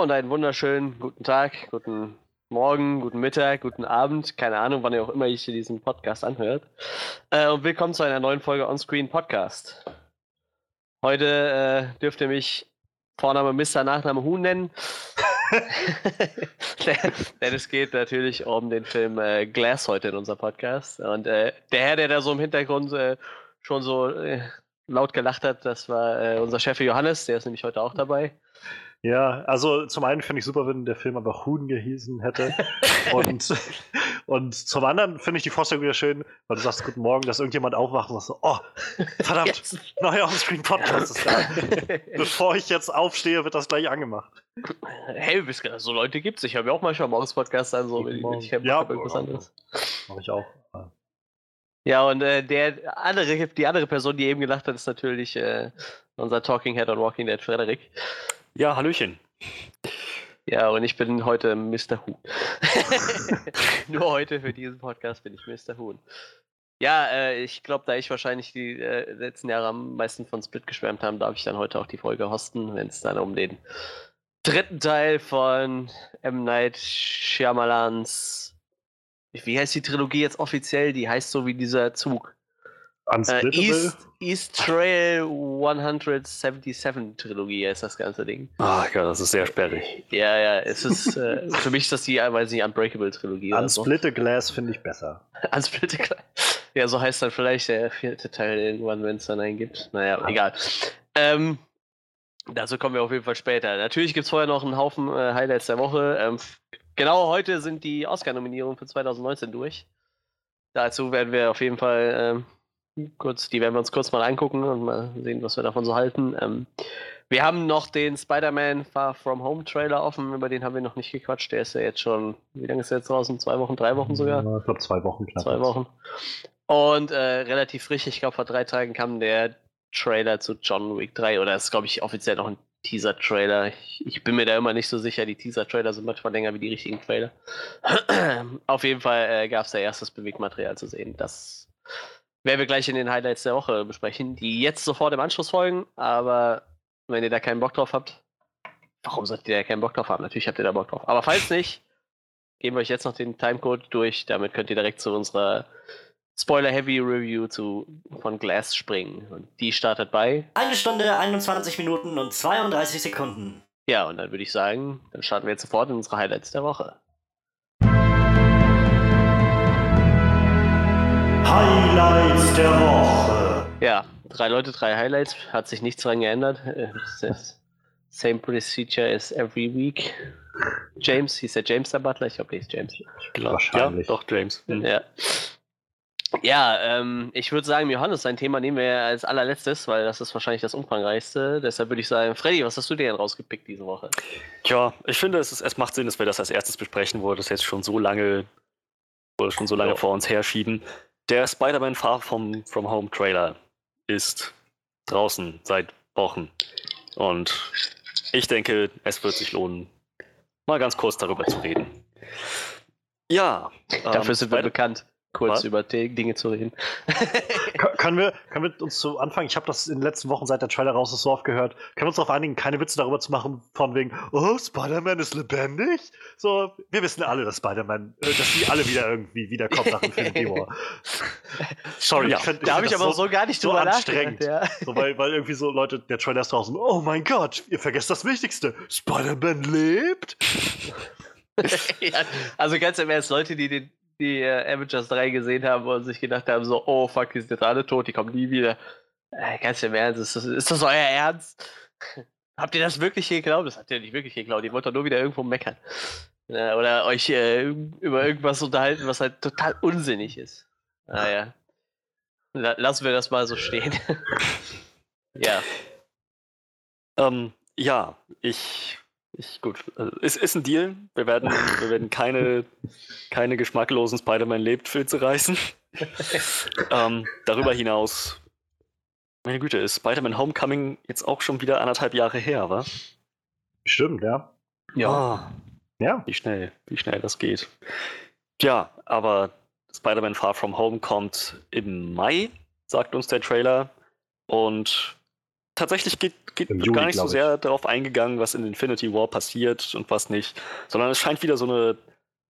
Hallo und einen wunderschönen guten Tag, guten Morgen, guten Mittag, guten Abend, keine Ahnung, wann ihr auch immer ich diesen Podcast anhört. Äh, und willkommen zu einer neuen Folge Onscreen Podcast. Heute äh, dürft ihr mich Vorname Mr. Nachname Huhn nennen. Denn es geht natürlich um den Film äh, Glass heute in unserem Podcast. Und äh, der Herr, der da so im Hintergrund äh, schon so äh, laut gelacht hat, das war äh, unser Chef Johannes, der ist nämlich heute auch dabei. Ja, also zum einen finde ich super, wenn der Film einfach Huhn gehießen hätte. und, und zum anderen finde ich die Vorstellung wieder schön, weil du sagst Guten Morgen, dass irgendjemand aufwacht und sagt so, oh, verdammt, yes. neuer Onscreen-Podcast ist da. Bevor ich jetzt aufstehe, wird das gleich angemacht. Hey, so Leute gibt es. Ich habe ja auch manchmal morgens Podcast an, so wenn ich, ich ja, irgendwas anderes. Mache ich auch. Ja, und äh, der andere, die andere Person, die eben gelacht hat, ist natürlich äh, unser Talking Head on Walking Dead, Frederik. Ja, Hallöchen. Ja, und ich bin heute Mr. Huhn. Nur heute für diesen Podcast bin ich Mr. Huhn. Ja, äh, ich glaube, da ich wahrscheinlich die äh, letzten Jahre am meisten von Split geschwärmt habe, darf ich dann heute auch die Folge hosten, wenn es dann um den dritten Teil von M. Night Shyamalans wie heißt die Trilogie jetzt offiziell? Die heißt so wie dieser Zug. Äh, East, East Trail 177 Trilogie ist das ganze Ding. Ach ja, das ist sehr sperrig. Ja, ja, es ist, äh, für mich ist das die, weiß nicht, Unbreakable Trilogie. Unsplitte so. Glass finde ich besser. Unsplitte Glass. Ja, so heißt dann vielleicht der vierte Teil irgendwann, wenn es dann einen gibt. Naja, egal. Ähm, dazu kommen wir auf jeden Fall später. Natürlich gibt es vorher noch einen Haufen äh, Highlights der Woche. Ähm, Genau heute sind die Oscar-Nominierungen für 2019 durch. Dazu werden wir auf jeden Fall ähm, kurz, die werden wir uns kurz mal angucken und mal sehen, was wir davon so halten. Ähm, wir haben noch den Spider-Man Far From Home Trailer offen, über den haben wir noch nicht gequatscht. Der ist ja jetzt schon, wie lange ist der jetzt draußen? Zwei Wochen, drei Wochen sogar? Ja, ich glaube zwei Wochen knapp. Zwei Wochen. Und äh, relativ frisch, ich glaube vor drei Tagen kam der Trailer zu John Wick 3 oder ist glaube ich offiziell noch ein Teaser-Trailer. Ich, ich, bin mir da immer nicht so sicher. Die Teaser-Trailer sind manchmal länger wie die richtigen Trailer. Auf jeden Fall äh, gab es da erstes Bewegmaterial zu sehen. Das werden wir gleich in den Highlights der Woche besprechen, die jetzt sofort im Anschluss folgen. Aber wenn ihr da keinen Bock drauf habt, warum solltet ihr da keinen Bock drauf haben? Natürlich habt ihr da Bock drauf. Aber falls nicht, geben wir euch jetzt noch den Timecode durch. Damit könnt ihr direkt zu unserer Spoiler-Heavy-Review zu, von Glass springen. Und die startet bei. Eine Stunde, 21 Minuten und 32 Sekunden. Ja, und dann würde ich sagen, dann starten wir jetzt sofort in unsere Highlights der Woche. Highlights der Woche. Ja, drei Leute, drei Highlights. Hat sich nichts dran geändert. Same procedure as every week. James, hieß der James der Butler? Ich glaube, der ist James. Ich glaube, ja, doch, James. Mhm. Ja. Ja, ähm, ich würde sagen, Johannes, sein Thema nehmen wir als allerletztes, weil das ist wahrscheinlich das umfangreichste. Deshalb würde ich sagen, Freddy, was hast du dir denn rausgepickt diese Woche? Tja, ich finde, es, ist, es macht Sinn, dass wir das als erstes besprechen, wo wir das jetzt schon so lange, schon so lange oh. vor uns herschieben. Der Spider-Man Far From, From Home Trailer ist draußen seit Wochen. Und ich denke, es wird sich lohnen, mal ganz kurz darüber zu reden. Ja. Dafür ähm, sind wir bekannt kurz Was? über Dinge zu reden. können, wir, können wir uns zu Anfang, ich habe das in den letzten Wochen seit der Trailer raus ist so oft gehört, können wir uns darauf einigen, keine Witze darüber zu machen, von wegen, oh, Spider-Man ist lebendig? So, wir wissen alle, dass Spider-Man, äh, dass die alle wieder irgendwie wiederkommen nach Infinity War. Sorry, ja, ich find, da habe ich aber so, so, gar nicht so anstrengend. Ja. So, weil, weil irgendwie so Leute, der Trailer ist draußen, oh mein Gott, ihr vergesst das Wichtigste, Spider-Man lebt? ja, also ganz im Ernst, Leute, die den die äh, Avengers 3 gesehen haben und sich gedacht haben, so, oh fuck, die sind jetzt alle tot, die kommen nie wieder. Äh, ganz im Ernst, ist das, ist das euer Ernst? Habt ihr das wirklich geglaubt? Das habt ihr nicht wirklich geglaubt. Ihr wollt doch nur wieder irgendwo meckern. Äh, oder euch äh, über irgendwas unterhalten, was halt total unsinnig ist. Naja. Ah, lassen wir das mal so stehen. ja. Ähm, ja, ich ich, gut, also, ist, ist ein Deal. Wir werden, wir werden keine, keine geschmacklosen Spider-Man lebt Filze reißen. ähm, darüber hinaus, meine Güte, ist Spider-Man Homecoming jetzt auch schon wieder anderthalb Jahre her, wa? Stimmt, ja. Ja. Oh, ja. Wie schnell, wie schnell das geht. Ja, aber Spider-Man Far From Home kommt im Mai, sagt uns der Trailer. Und tatsächlich geht, geht Juli, gar nicht so glaub ich. sehr darauf eingegangen, was in Infinity War passiert und was nicht, sondern es scheint wieder so eine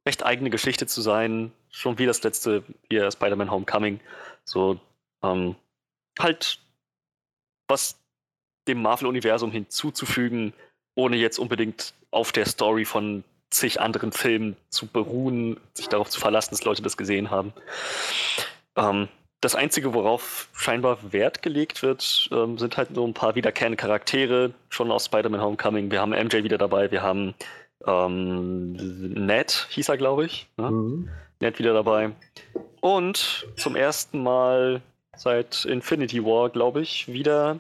recht eigene Geschichte zu sein, schon wie das letzte hier Spider-Man Homecoming. So, ähm, halt was dem Marvel-Universum hinzuzufügen, ohne jetzt unbedingt auf der Story von zig anderen Filmen zu beruhen, sich darauf zu verlassen, dass Leute das gesehen haben. Ähm, das Einzige, worauf scheinbar Wert gelegt wird, ähm, sind halt so ein paar wiederkehrende Charaktere, schon aus Spider-Man Homecoming. Wir haben MJ wieder dabei, wir haben ähm, Ned, hieß er, glaube ich. Ne? Mhm. Ned wieder dabei. Und zum ersten Mal seit Infinity War, glaube ich, wieder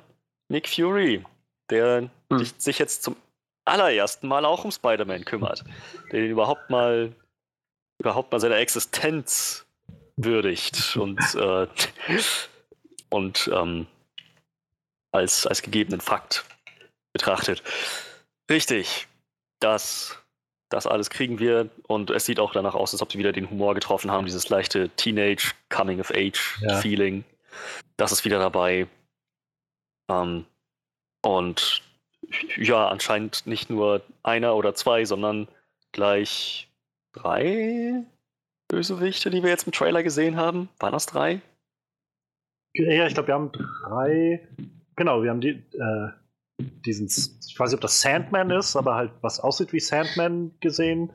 Nick Fury, der Hm. sich- jetzt zum allerersten Mal auch um Spider-Man kümmert. Der ihn überhaupt mal, überhaupt mal seiner Existenz würdigt und, äh, und ähm, als, als gegebenen Fakt betrachtet. Richtig. Das, das alles kriegen wir und es sieht auch danach aus, als ob sie wieder den Humor getroffen haben, dieses leichte Teenage Coming of Age Ja. Feeling. Das ist wieder dabei. Ähm, und ja, anscheinend nicht nur einer oder zwei, sondern gleich drei Bösewichte, die wir jetzt im Trailer gesehen haben. Waren das drei? Ja, ich glaube, wir haben drei. Genau, wir haben die, äh, diesen, ich weiß nicht, ob das Sandman ist, aber halt was aussieht wie Sandman gesehen.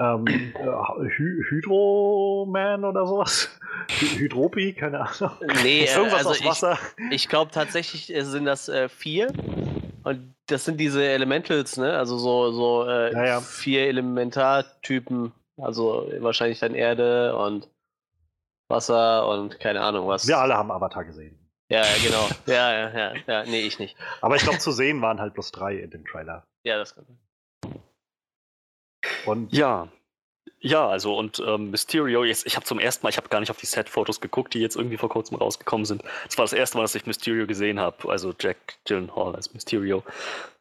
Ähm, äh, Hy Hydroman oder sowas. Hy Hydropi, keine Ahnung. Nee, äh, Irgendwas also aus Wasser. Ich glaube tatsächlich äh, sind das äh, vier. Und das sind diese Elementals, ne? Also so, so äh, Ja, ja. vier Elementartypen. Also wahrscheinlich dann Erde und Wasser und keine Ahnung was. Wir alle haben Avatar gesehen. Ja, ja, genau. Ja, ja, ja, ja. Nee, ich nicht. Aber ich glaube, zu sehen waren halt bloß drei in dem Trailer. Ja, das kann Und Ja. Ja, also und ähm, Mysterio, jetzt, ich habe zum ersten Mal, ich habe gar nicht auf die Set-Fotos geguckt, die jetzt irgendwie vor kurzem rausgekommen sind. Das war das erste Mal, dass ich Mysterio gesehen habe, also Jack Gyllenhaal als Mysterio.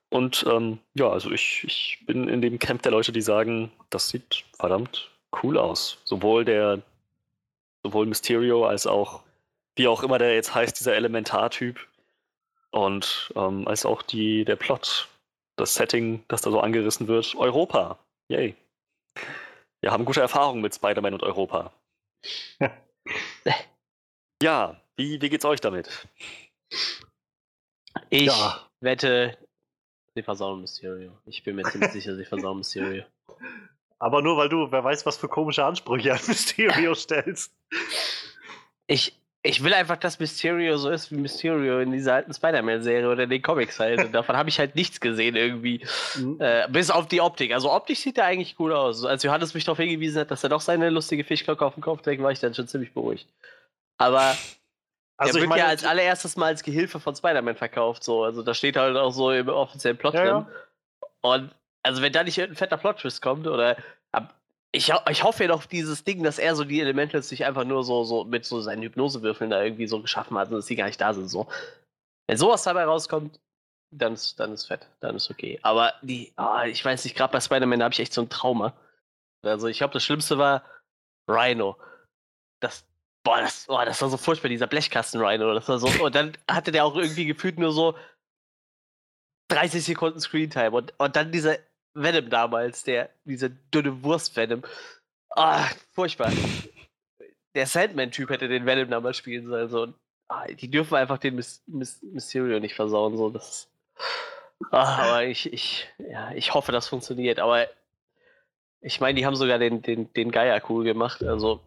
Und ähm, ja, also ich, ich bin in dem Camp der Leute, die sagen, das sieht verdammt cool aus. Sowohl der, sowohl Mysterio als auch, wie auch immer der jetzt heißt, dieser Elementartyp. Und ähm, als auch die, der Plot, das Setting, das da so angerissen wird. Europa. Yay. Wir haben gute Erfahrungen mit Spider-Man und Europa. ja, wie, wie geht's euch damit? Ich Ja. wette, sie versauen Mysterio. Ich bin mir ziemlich sicher, sie versauen Mysterio. aber nur weil du, wer weiß, was für komische Ansprüche an Mysterio stellst. Ich, ich will einfach, dass Mysterio so ist wie Mysterio in dieser alten Spider-Man-Serie oder in den Comics halt. Und davon habe ich halt nichts gesehen irgendwie. Mhm. Äh, bis auf die Optik. Also optisch sieht er eigentlich gut aus. Als Johannes mich darauf hingewiesen hat, dass er doch seine lustige Fischglocke auf dem Kopf trägt, war ich dann schon ziemlich beruhigt. Aber Also er ich wird meine, ja als allererstes mal als Gehilfe von Spider-Man verkauft. So. Also da steht halt auch so im offiziellen Plot Ja, drin. Und also wenn da nicht irgendein fetter Plot-Twist kommt oder ich, ich hoffe ja doch dieses Ding, dass er so die Elementals sich einfach nur so, so mit so seinen Hypnosewürfeln da irgendwie so geschaffen hat, dass die gar nicht da sind. So. Wenn sowas dabei rauskommt, dann ist, dann ist fett, dann ist okay. Aber die, ah, ich weiß nicht, gerade bei Spider-Man habe ich echt so ein Trauma. Also ich glaube, das Schlimmste war Rhino. Das, boah, das, boah, das war so furchtbar, dieser Blechkasten-Rhino. War so, und dann hatte der auch irgendwie gefühlt nur so 30 Sekunden Screentime und, und dann dieser Venom damals, der, diese dünne Wurst-Venom. Ah, furchtbar. Der Sandman-Typ hätte den Venom damals spielen sollen. So. Und, ah, die dürfen einfach den Mys Mys Mysterio nicht versauen. So. Das ah, aber ich, ich, ja, ich hoffe, das funktioniert. Aber ich meine, die haben sogar den, den, den Geier cool gemacht. Also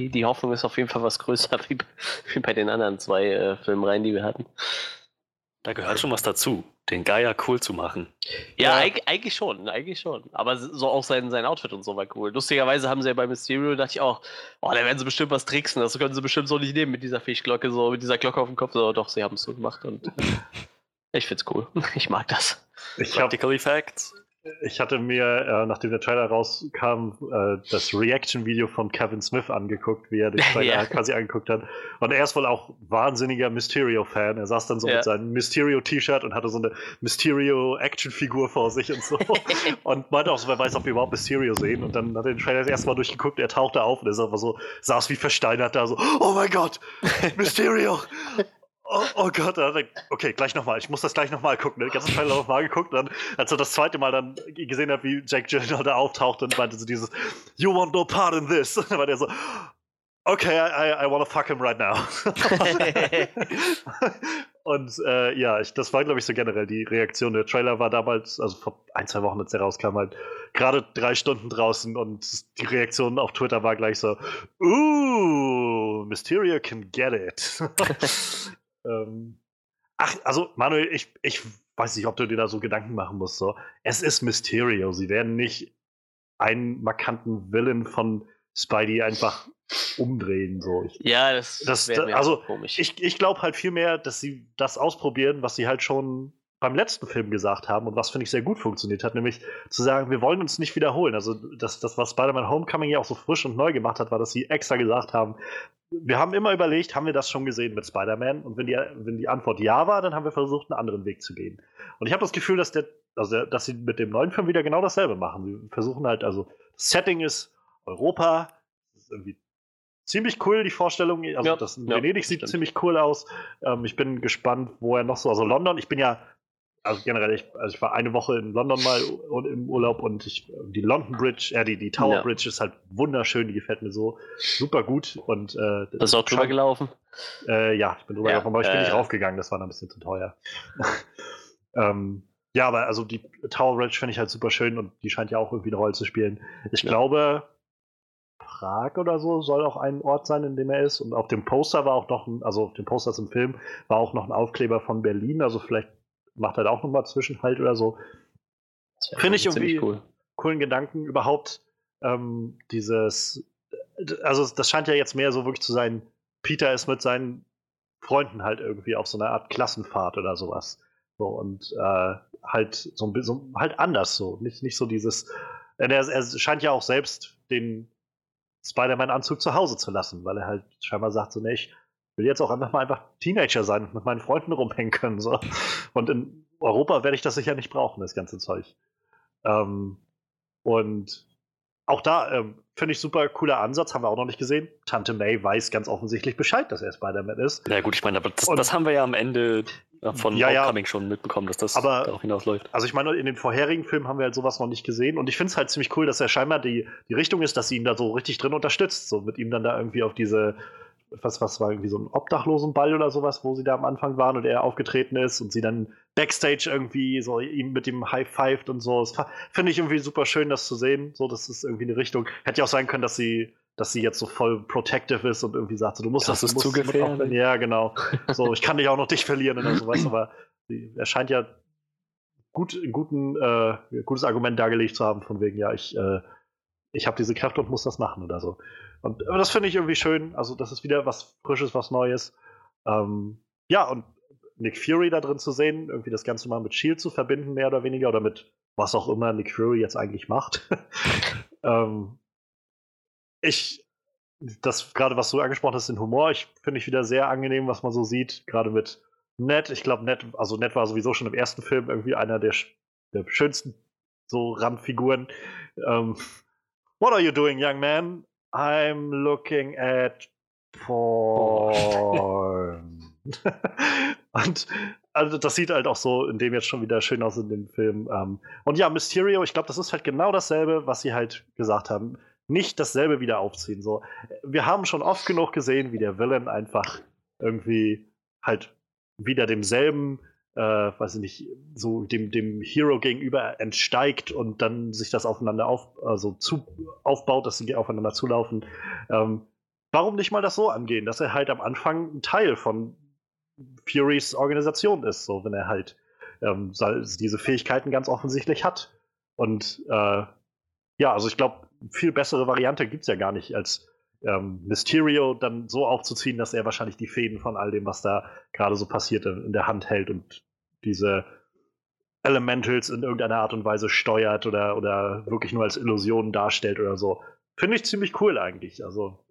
die, die Hoffnung ist auf jeden Fall was größer wie, bei- wie bei den anderen zwei äh, Filmreihen, die wir hatten. Da gehört schon was dazu, den Geier cool zu machen. Ja, Ja. eig- eigentlich schon, eigentlich schon. Aber so auch sein, sein Outfit und so war cool. Lustigerweise haben sie ja bei Mysterio, dachte ich auch, oh, da werden sie bestimmt was tricksen. Das können sie bestimmt so nicht nehmen mit dieser Fischglocke, so mit dieser Glocke auf dem Kopf. So, doch, sie haben es so gemacht und ich find's cool. Ich mag das. ich, hab, Practical Effects. Ich hatte mir, äh, nachdem der Trailer rauskam, äh, das Reaction-Video von Kevin Smith angeguckt, wie er den Trailer Ja. quasi angeguckt hat. Und er ist wohl auch wahnsinniger Mysterio-Fan. Er saß dann so Ja. mit seinem Mysterio-T-Shirt und hatte so eine Mysterio-Action-Figur vor sich und so. und meinte auch so, wer weiß, ob wir überhaupt Mysterio sehen. Und dann hat er den Trailer das erste Mal durchgeguckt, er tauchte auf und er ist einfach so, saß wie versteinert da so, oh mein Gott, Mysterio! oh, oh Gott, okay, gleich nochmal. Ich muss das gleich nochmal gucken. Den ganzen Trailer nochmal geguckt. Dann, als er das zweite Mal dann gesehen hat, wie Jack Gyllenhaal da auftaucht und meinte so dieses You want no part in this. Und dann war der so, okay, I, I, I wanna fuck him right now. und äh, ja, ich, das war, glaube ich, so generell die Reaktion. Der Trailer war damals, also vor ein, zwei Wochen, als der rauskam, halt gerade drei Stunden draußen und die Reaktion auf Twitter war gleich so, uh, Mysterio can get it. ähm, ach, also Manuel, ich, ich weiß nicht, ob du dir da so Gedanken machen musst. So. Es ist Mysterio. Sie werden nicht einen markanten Villain von Spidey einfach umdrehen. So. Ich, ja, das, das wäre also, komisch. Ich, ich glaube halt vielmehr, dass sie das ausprobieren, was sie halt schon beim letzten Film gesagt haben und was finde ich sehr gut funktioniert hat, nämlich zu sagen, wir wollen uns nicht wiederholen. Also das, das was Spider-Man Homecoming ja auch so frisch und neu gemacht hat, war, dass sie extra gesagt haben, wir haben immer überlegt, haben wir das schon gesehen mit Spider-Man? Und wenn die, wenn die Antwort ja war, dann haben wir versucht, einen anderen Weg zu gehen. Und ich habe das Gefühl, dass, der, also dass sie mit dem neuen Film wieder genau dasselbe machen. Sie versuchen halt, also das Setting ist Europa, das ist irgendwie ziemlich cool, die Vorstellung. Also ja, das Venedig sieht stimmt. ziemlich cool aus. Ähm, ich bin gespannt, wo er noch so, also London, ich bin ja also generell, ich, also ich war eine Woche in London mal im Urlaub und ich, die London Bridge, äh, die, die Tower ja. Bridge ist halt wunderschön, die gefällt mir so super gut. Und, äh, Bist du auch drüber gelaufen? Äh, ja, ich bin drüber ja, gelaufen, aber ich bin nicht raufgegangen, das war dann ein bisschen zu teuer. ähm, ja, aber also die Tower Bridge finde ich halt super schön und die scheint ja auch irgendwie eine Rolle zu spielen. Ich ja. glaube, Prag oder so soll auch ein Ort sein, in dem er ist. Und auf dem Poster war auch noch ein, also auf dem Poster zum Film war auch noch ein Aufkleber von Berlin, also vielleicht macht halt auch nochmal Zwischenhalt oder so. Finde ich irgendwie cool. coolen Gedanken. Überhaupt ähm, dieses, also das scheint ja jetzt mehr so wirklich zu sein, Peter ist mit seinen Freunden halt irgendwie auf so einer Art Klassenfahrt oder sowas. So, und äh, halt so ein bisschen, halt anders so. Nicht, nicht so dieses, er, er scheint ja auch selbst den Spider-Man-Anzug zu Hause zu lassen, weil er halt scheinbar sagt, so, ne, ich will jetzt auch einfach mal einfach Teenager sein und mit meinen Freunden rumhängen können. So. Und in Europa werde ich das sicher nicht brauchen, das ganze Zeug. Ähm, und auch da ähm, finde ich super cooler Ansatz, haben wir auch noch nicht gesehen. Tante May weiß ganz offensichtlich Bescheid, dass er Spider-Man ist. Ja gut, ich meine, aber das, das, haben wir ja am Ende von ja, Homecoming ja, schon mitbekommen, dass das aber, darauf hinausläuft. Also ich meine, in den vorherigen Filmen haben wir halt sowas noch nicht gesehen und ich finde es halt ziemlich cool, dass er scheinbar die, die Richtung ist, dass sie ihn da so richtig drin unterstützt, so mit ihm dann da irgendwie auf diese was, was war irgendwie so ein Obdachlosenball oder sowas, wo sie da am Anfang waren und er aufgetreten ist und sie dann Backstage irgendwie so ihm mit ihm high fived und so. Das finde ich irgendwie super schön, das zu sehen. So, das ist irgendwie eine Richtung. Hätte ja auch sein können, dass sie, dass sie jetzt so voll protective ist und irgendwie sagt, so, du musst das, das ist zu gefährlich. Ja, genau. So, ich kann dich auch noch dich verlieren oder sowas, aber er scheint ja gut, guten, äh, gutes Argument dargelegt zu haben, von wegen, ja, ich, äh, ich habe diese Kräfte und muss das machen oder so. Und aber das finde ich irgendwie schön. Also, das ist wieder was Frisches, was Neues. Ähm, ja, und Nick Fury da drin zu sehen, irgendwie das Ganze mal mit Shield zu verbinden, mehr oder weniger, oder mit was auch immer Nick Fury jetzt eigentlich macht. ähm, ich, das gerade was du angesprochen hast, den Humor, ich finde ich wieder sehr angenehm, was man so sieht, gerade mit Ned. Ich glaube, Ned, also Ned war sowieso schon im ersten Film irgendwie einer der, der schönsten so Randfiguren. Ähm, What are you doing, young man? I'm looking at porn. und also das sieht halt auch so in dem jetzt schon wieder schön aus in dem Film. Ähm, und ja, Mysterio, ich glaube, das ist halt genau dasselbe, was sie halt gesagt haben. Nicht dasselbe wieder aufziehen. So, wir haben schon oft genug gesehen, wie der Villain einfach irgendwie halt wieder demselben äh, weiß ich nicht, so dem, dem Hero gegenüber entsteigt und dann sich das aufeinander auf, also zu, aufbaut, dass sie aufeinander zulaufen. Ähm, warum nicht mal das so angehen, dass er halt am Anfang ein Teil von Furys Organisation ist, so wenn er halt ähm, diese Fähigkeiten ganz offensichtlich hat. Und äh, ja, also ich glaube, viel bessere Variante gibt es ja gar nicht, als ähm, Mysterio dann so aufzuziehen, dass er wahrscheinlich die Fäden von all dem, was da gerade so passiert, in der Hand hält und diese Elementals in irgendeiner Art und Weise steuert oder, oder wirklich nur als Illusion darstellt oder so. Finde ich ziemlich cool eigentlich. Also.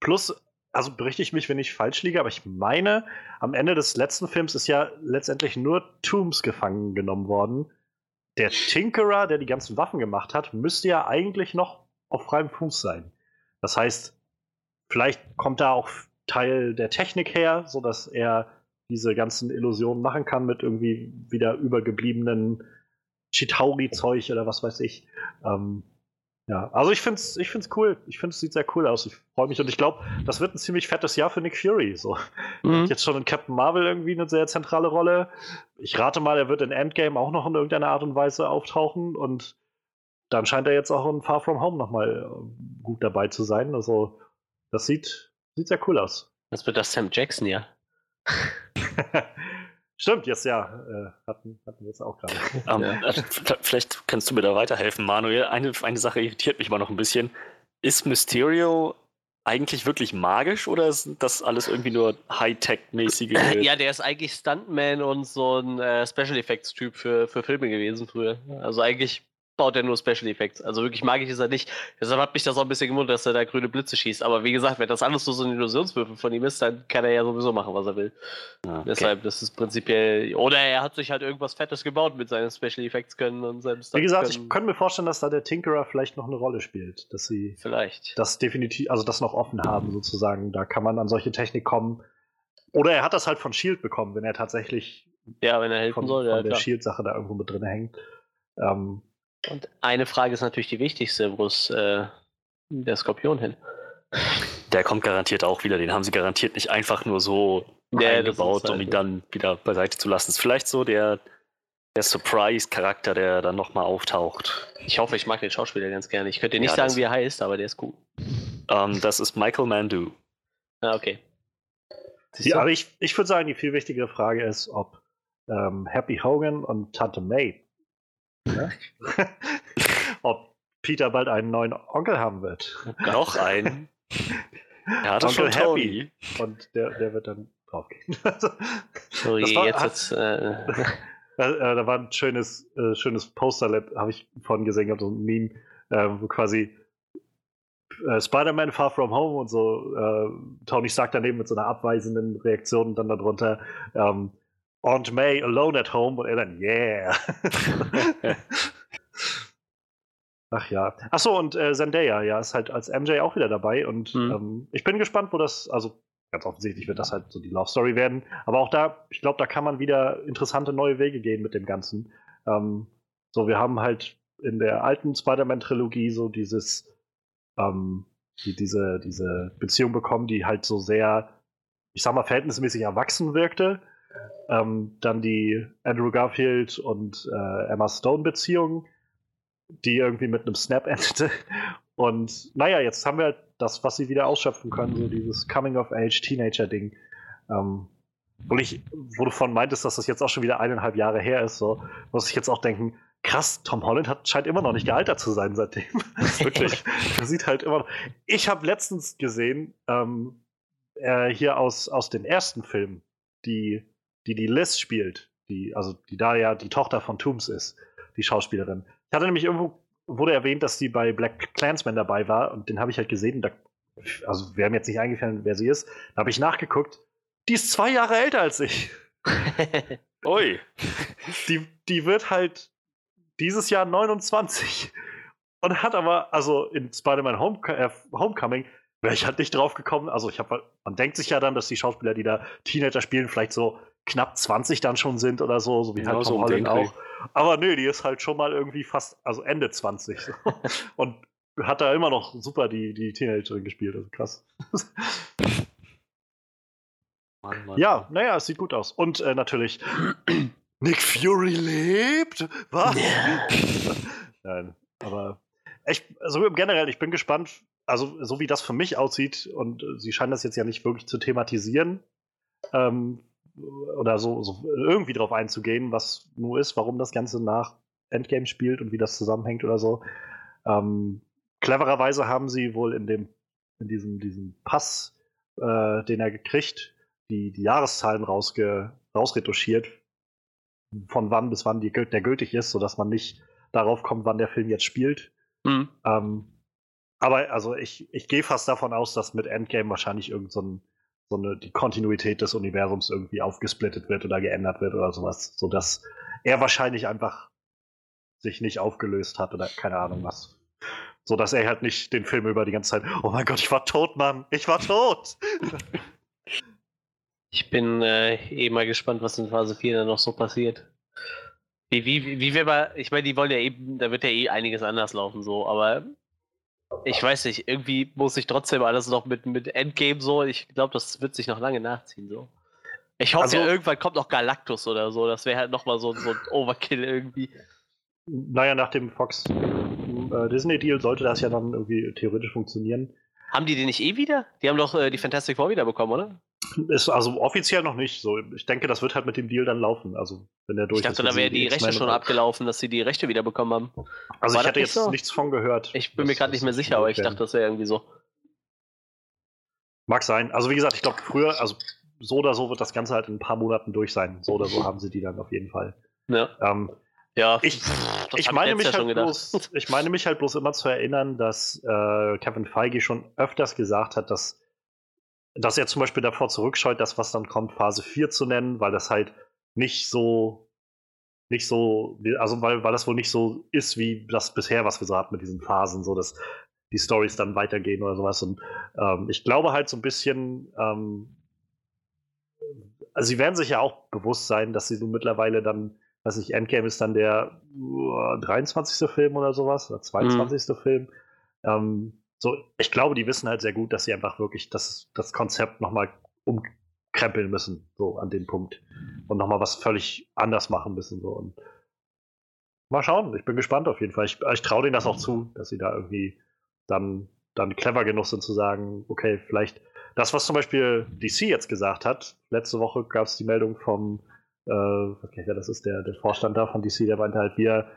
Plus, also berichte ich mich, wenn ich falsch liege, aber ich meine, am Ende des letzten Films ist ja letztendlich nur Tooms gefangen genommen worden. Der Tinkerer, der die ganzen Waffen gemacht hat, müsste ja eigentlich noch auf freiem Fuß sein. Das heißt, vielleicht kommt da auch Teil der Technik her, sodass er diese ganzen Illusionen machen kann mit irgendwie wieder übergebliebenen Chitauri-Zeug oder was weiß ich. Ähm, ja, also ich finde es ich find's cool. Ich finde es sieht sehr cool aus. Ich freue mich und ich glaube, das wird ein ziemlich fettes Jahr für Nick Fury. So. Mhm. Jetzt schon in Captain Marvel irgendwie eine sehr zentrale Rolle. Ich rate mal, er wird in Endgame auch noch in irgendeiner Art und Weise auftauchen und dann scheint er jetzt auch in Far From Home nochmal äh, gut dabei zu sein. Also, das sieht, sieht sehr cool aus. Das wird das Sam Jackson, ja. Stimmt, jetzt ja. Äh, hatten, hatten wir jetzt auch gerade. Um, ähm, ja. Vielleicht kannst du mir da weiterhelfen, Manuel. Eine, eine Sache irritiert mich mal noch ein bisschen. Ist Mysterio eigentlich wirklich magisch oder ist das alles irgendwie nur Hightech-mäßige? ja, der ist eigentlich Stuntman und so ein äh, Special Effects-Typ für, für Filme gewesen früher. Also eigentlich baut er nur Special Effects. Also wirklich magisch ist er nicht. Deshalb hat mich das auch ein bisschen gewundert, dass er da grüne Blitze schießt. Aber wie gesagt, wenn das alles nur so ein Illusionswürfel von ihm ist, dann kann er ja sowieso machen, was er will. Ah, okay. Deshalb, das ist prinzipiell. Oder er hat sich halt irgendwas Fettes gebaut mit seinen Special Effects können und seinem Wie gesagt, können. ich könnte mir vorstellen, dass da der Tinkerer vielleicht noch eine Rolle spielt. Dass sie vielleicht. das definitiv, also das noch offen haben, sozusagen. Da kann man an solche Technik kommen. Oder er hat das halt von Shield bekommen, wenn er tatsächlich ja, wenn er helfen von, soll, von ja, der Shield-Sache da irgendwo mit drin hängt. Ähm, und eine Frage ist natürlich die wichtigste, wo ist äh, der Skorpion hin? Der kommt garantiert auch wieder. Den haben sie garantiert nicht einfach nur so ja, eingebaut, halt um ihn dann wieder beiseite zu lassen. Das ist vielleicht so der, der Surprise-Charakter, der dann nochmal auftaucht. Ich hoffe, ich mag den Schauspieler ganz gerne. Ich könnte dir nicht ja, sagen, wie er heißt, aber der ist cool. Ähm, das ist Michael Mandu. Ah, okay. Ja, aber ich, ich würde sagen, die viel wichtigere Frage ist, ob ähm, Happy Hogan und Tante May ja? Ob Peter bald einen neuen Onkel haben wird. Noch einen. Er hat Onkel schon Happy. Und der, der wird dann draufgehen. Sorry, war, jetzt hat, äh... da, da war ein schönes, äh, schönes Poster, habe ich vorhin gesehen, so ein Meme, äh, wo quasi äh, Spider-Man Far From Home und so, äh, Tony Stark daneben mit so einer abweisenden Reaktion und dann darunter ähm, Aunt May alone at home und er dann, yeah. Ach ja. Achso, und äh, Zendaya, ja, ist halt als MJ auch wieder dabei und mhm. ähm, ich bin gespannt, wo das, also ganz offensichtlich wird das halt so die Love Story werden, aber auch da, ich glaube, da kann man wieder interessante neue Wege gehen mit dem Ganzen. Ähm, so, wir haben halt in der alten Spider-Man-Trilogie so dieses, ähm, die, diese, diese Beziehung bekommen, die halt so sehr, ich sag mal, verhältnismäßig erwachsen wirkte ähm, dann die Andrew Garfield und äh, Emma Stone Beziehung, die irgendwie mit einem Snap endete. Und naja, jetzt haben wir halt das, was sie wieder ausschöpfen können, so dieses Coming-of-Age-Teenager-Ding. Ähm, wo, ich, wo du von meintest, dass das jetzt auch schon wieder eineinhalb Jahre her ist, so muss ich jetzt auch denken, krass, Tom Holland hat, scheint immer noch nicht gealtert zu sein seitdem. Wirklich. Er sieht halt immer noch. Ich habe letztens gesehen, ähm, äh, hier aus, aus den ersten Filmen, die die die Liz spielt, die, also die da ja die Tochter von Tooms ist, die Schauspielerin. Ich hatte nämlich irgendwo, wurde erwähnt, dass die bei Black Clansman dabei war und den habe ich halt gesehen. Da, also wäre mir jetzt nicht eingefallen, wer sie ist. Da habe ich nachgeguckt. Die ist zwei Jahre älter als ich. Ui. Die, die wird halt dieses Jahr 29 und hat aber, also in Spider-Man Home, äh, Homecoming, wäre ich halt nicht drauf gekommen. Also ich habe, man denkt sich ja dann, dass die Schauspieler, die da Teenager spielen, vielleicht so knapp 20 dann schon sind oder so, so wie genau halt Tom so Holland auch. Aber nö, die ist halt schon mal irgendwie fast, also Ende 20. Und hat da immer noch super die, die Teenagerin gespielt, also krass. Mann, Mann. Ja, naja, es sieht gut aus. Und äh, natürlich, Nick Fury lebt? Was? Yeah. Nein, aber echt, also generell, ich bin gespannt, also so wie das für mich aussieht, und äh, sie scheinen das jetzt ja nicht wirklich zu thematisieren, ähm, oder so, so irgendwie drauf einzugehen, was nur ist, warum das Ganze nach Endgame spielt und wie das zusammenhängt oder so. Ähm, clevererweise haben sie wohl in dem, in diesem, diesem Pass, äh, den er gekriegt, die, die Jahreszahlen rausge, rausretuschiert, von wann bis wann die, der gültig ist, sodass man nicht darauf kommt, wann der Film jetzt spielt. Mhm. Ähm, aber also ich, ich gehe fast davon aus, dass mit Endgame wahrscheinlich irgend so ein so eine, die Kontinuität des Universums irgendwie aufgesplittet wird oder geändert wird oder sowas, sodass er wahrscheinlich einfach sich nicht aufgelöst hat oder keine Ahnung was. So dass er halt nicht den Film über die ganze Zeit, oh mein Gott, ich war tot, Mann, ich war tot. Ich bin äh, eh mal gespannt, was in Phase 4 dann noch so passiert. Wie, wie, wie wir mal, ich meine, die wollen ja eben, da wird ja eh einiges anders laufen, so, aber ich weiß nicht, irgendwie muss ich trotzdem alles noch mit, mit Endgame so, ich glaube, das wird sich noch lange nachziehen, so. Ich hoffe Also- ja, irgendwann kommt noch Galactus oder so, das wäre halt nochmal so, so ein Overkill irgendwie. Naja, nach dem Fox äh, Disney-Deal sollte das ja dann irgendwie theoretisch funktionieren. Haben die die nicht eh wieder? Die haben doch äh, die Fantastic Four wieder bekommen, oder? Ist also offiziell noch nicht so. Ich denke, das wird halt mit dem Deal dann laufen. Also, wenn der durch Ich dachte, ist. da wäre die Rechte X-Men schon abgelaufen, dass sie die Rechte wieder bekommen haben. Also, War ich nicht jetzt so? nichts von gehört. Ich bin mir gerade nicht mehr sicher, aber ich dachte, das wäre irgendwie so. Mag sein. Also, wie gesagt, ich glaube, früher, also so oder so wird das Ganze halt in ein paar Monaten durch sein. So oder so haben sie die dann auf jeden Fall. Ja, Ähm, ja ich ich meine, mich ja halt bloß, ich meine mich halt bloß immer zu erinnern, dass äh, Kevin Feige schon öfters gesagt hat, dass, dass er zum Beispiel davor zurückscheut, das, was dann kommt, Phase 4 zu nennen, weil das halt nicht so, nicht so, also weil, weil das wohl nicht so ist, wie das bisher, was wir so hatten mit diesen Phasen, so dass die Stories dann weitergehen oder sowas. Und ähm, ich glaube halt so ein bisschen, ähm, also sie werden sich ja auch bewusst sein, dass sie nun mittlerweile dann weiß nicht, Endgame ist dann der uh, 23. Film oder sowas, oder 22. Film. Ähm, so, ich glaube, die wissen halt sehr gut, dass sie einfach wirklich das, das Konzept nochmal umkrempeln müssen, so an dem Punkt. Und nochmal was völlig anders machen müssen. So. Und mal schauen, ich bin gespannt auf jeden Fall. Ich, ich traue denen das auch zu, dass sie da irgendwie dann, dann clever genug sind zu sagen, okay, vielleicht das, was zum Beispiel DC jetzt gesagt hat, letzte Woche gab es die Meldung vom äh, okay, das ist der, der Vorstand da von DC, der meinte halt, wir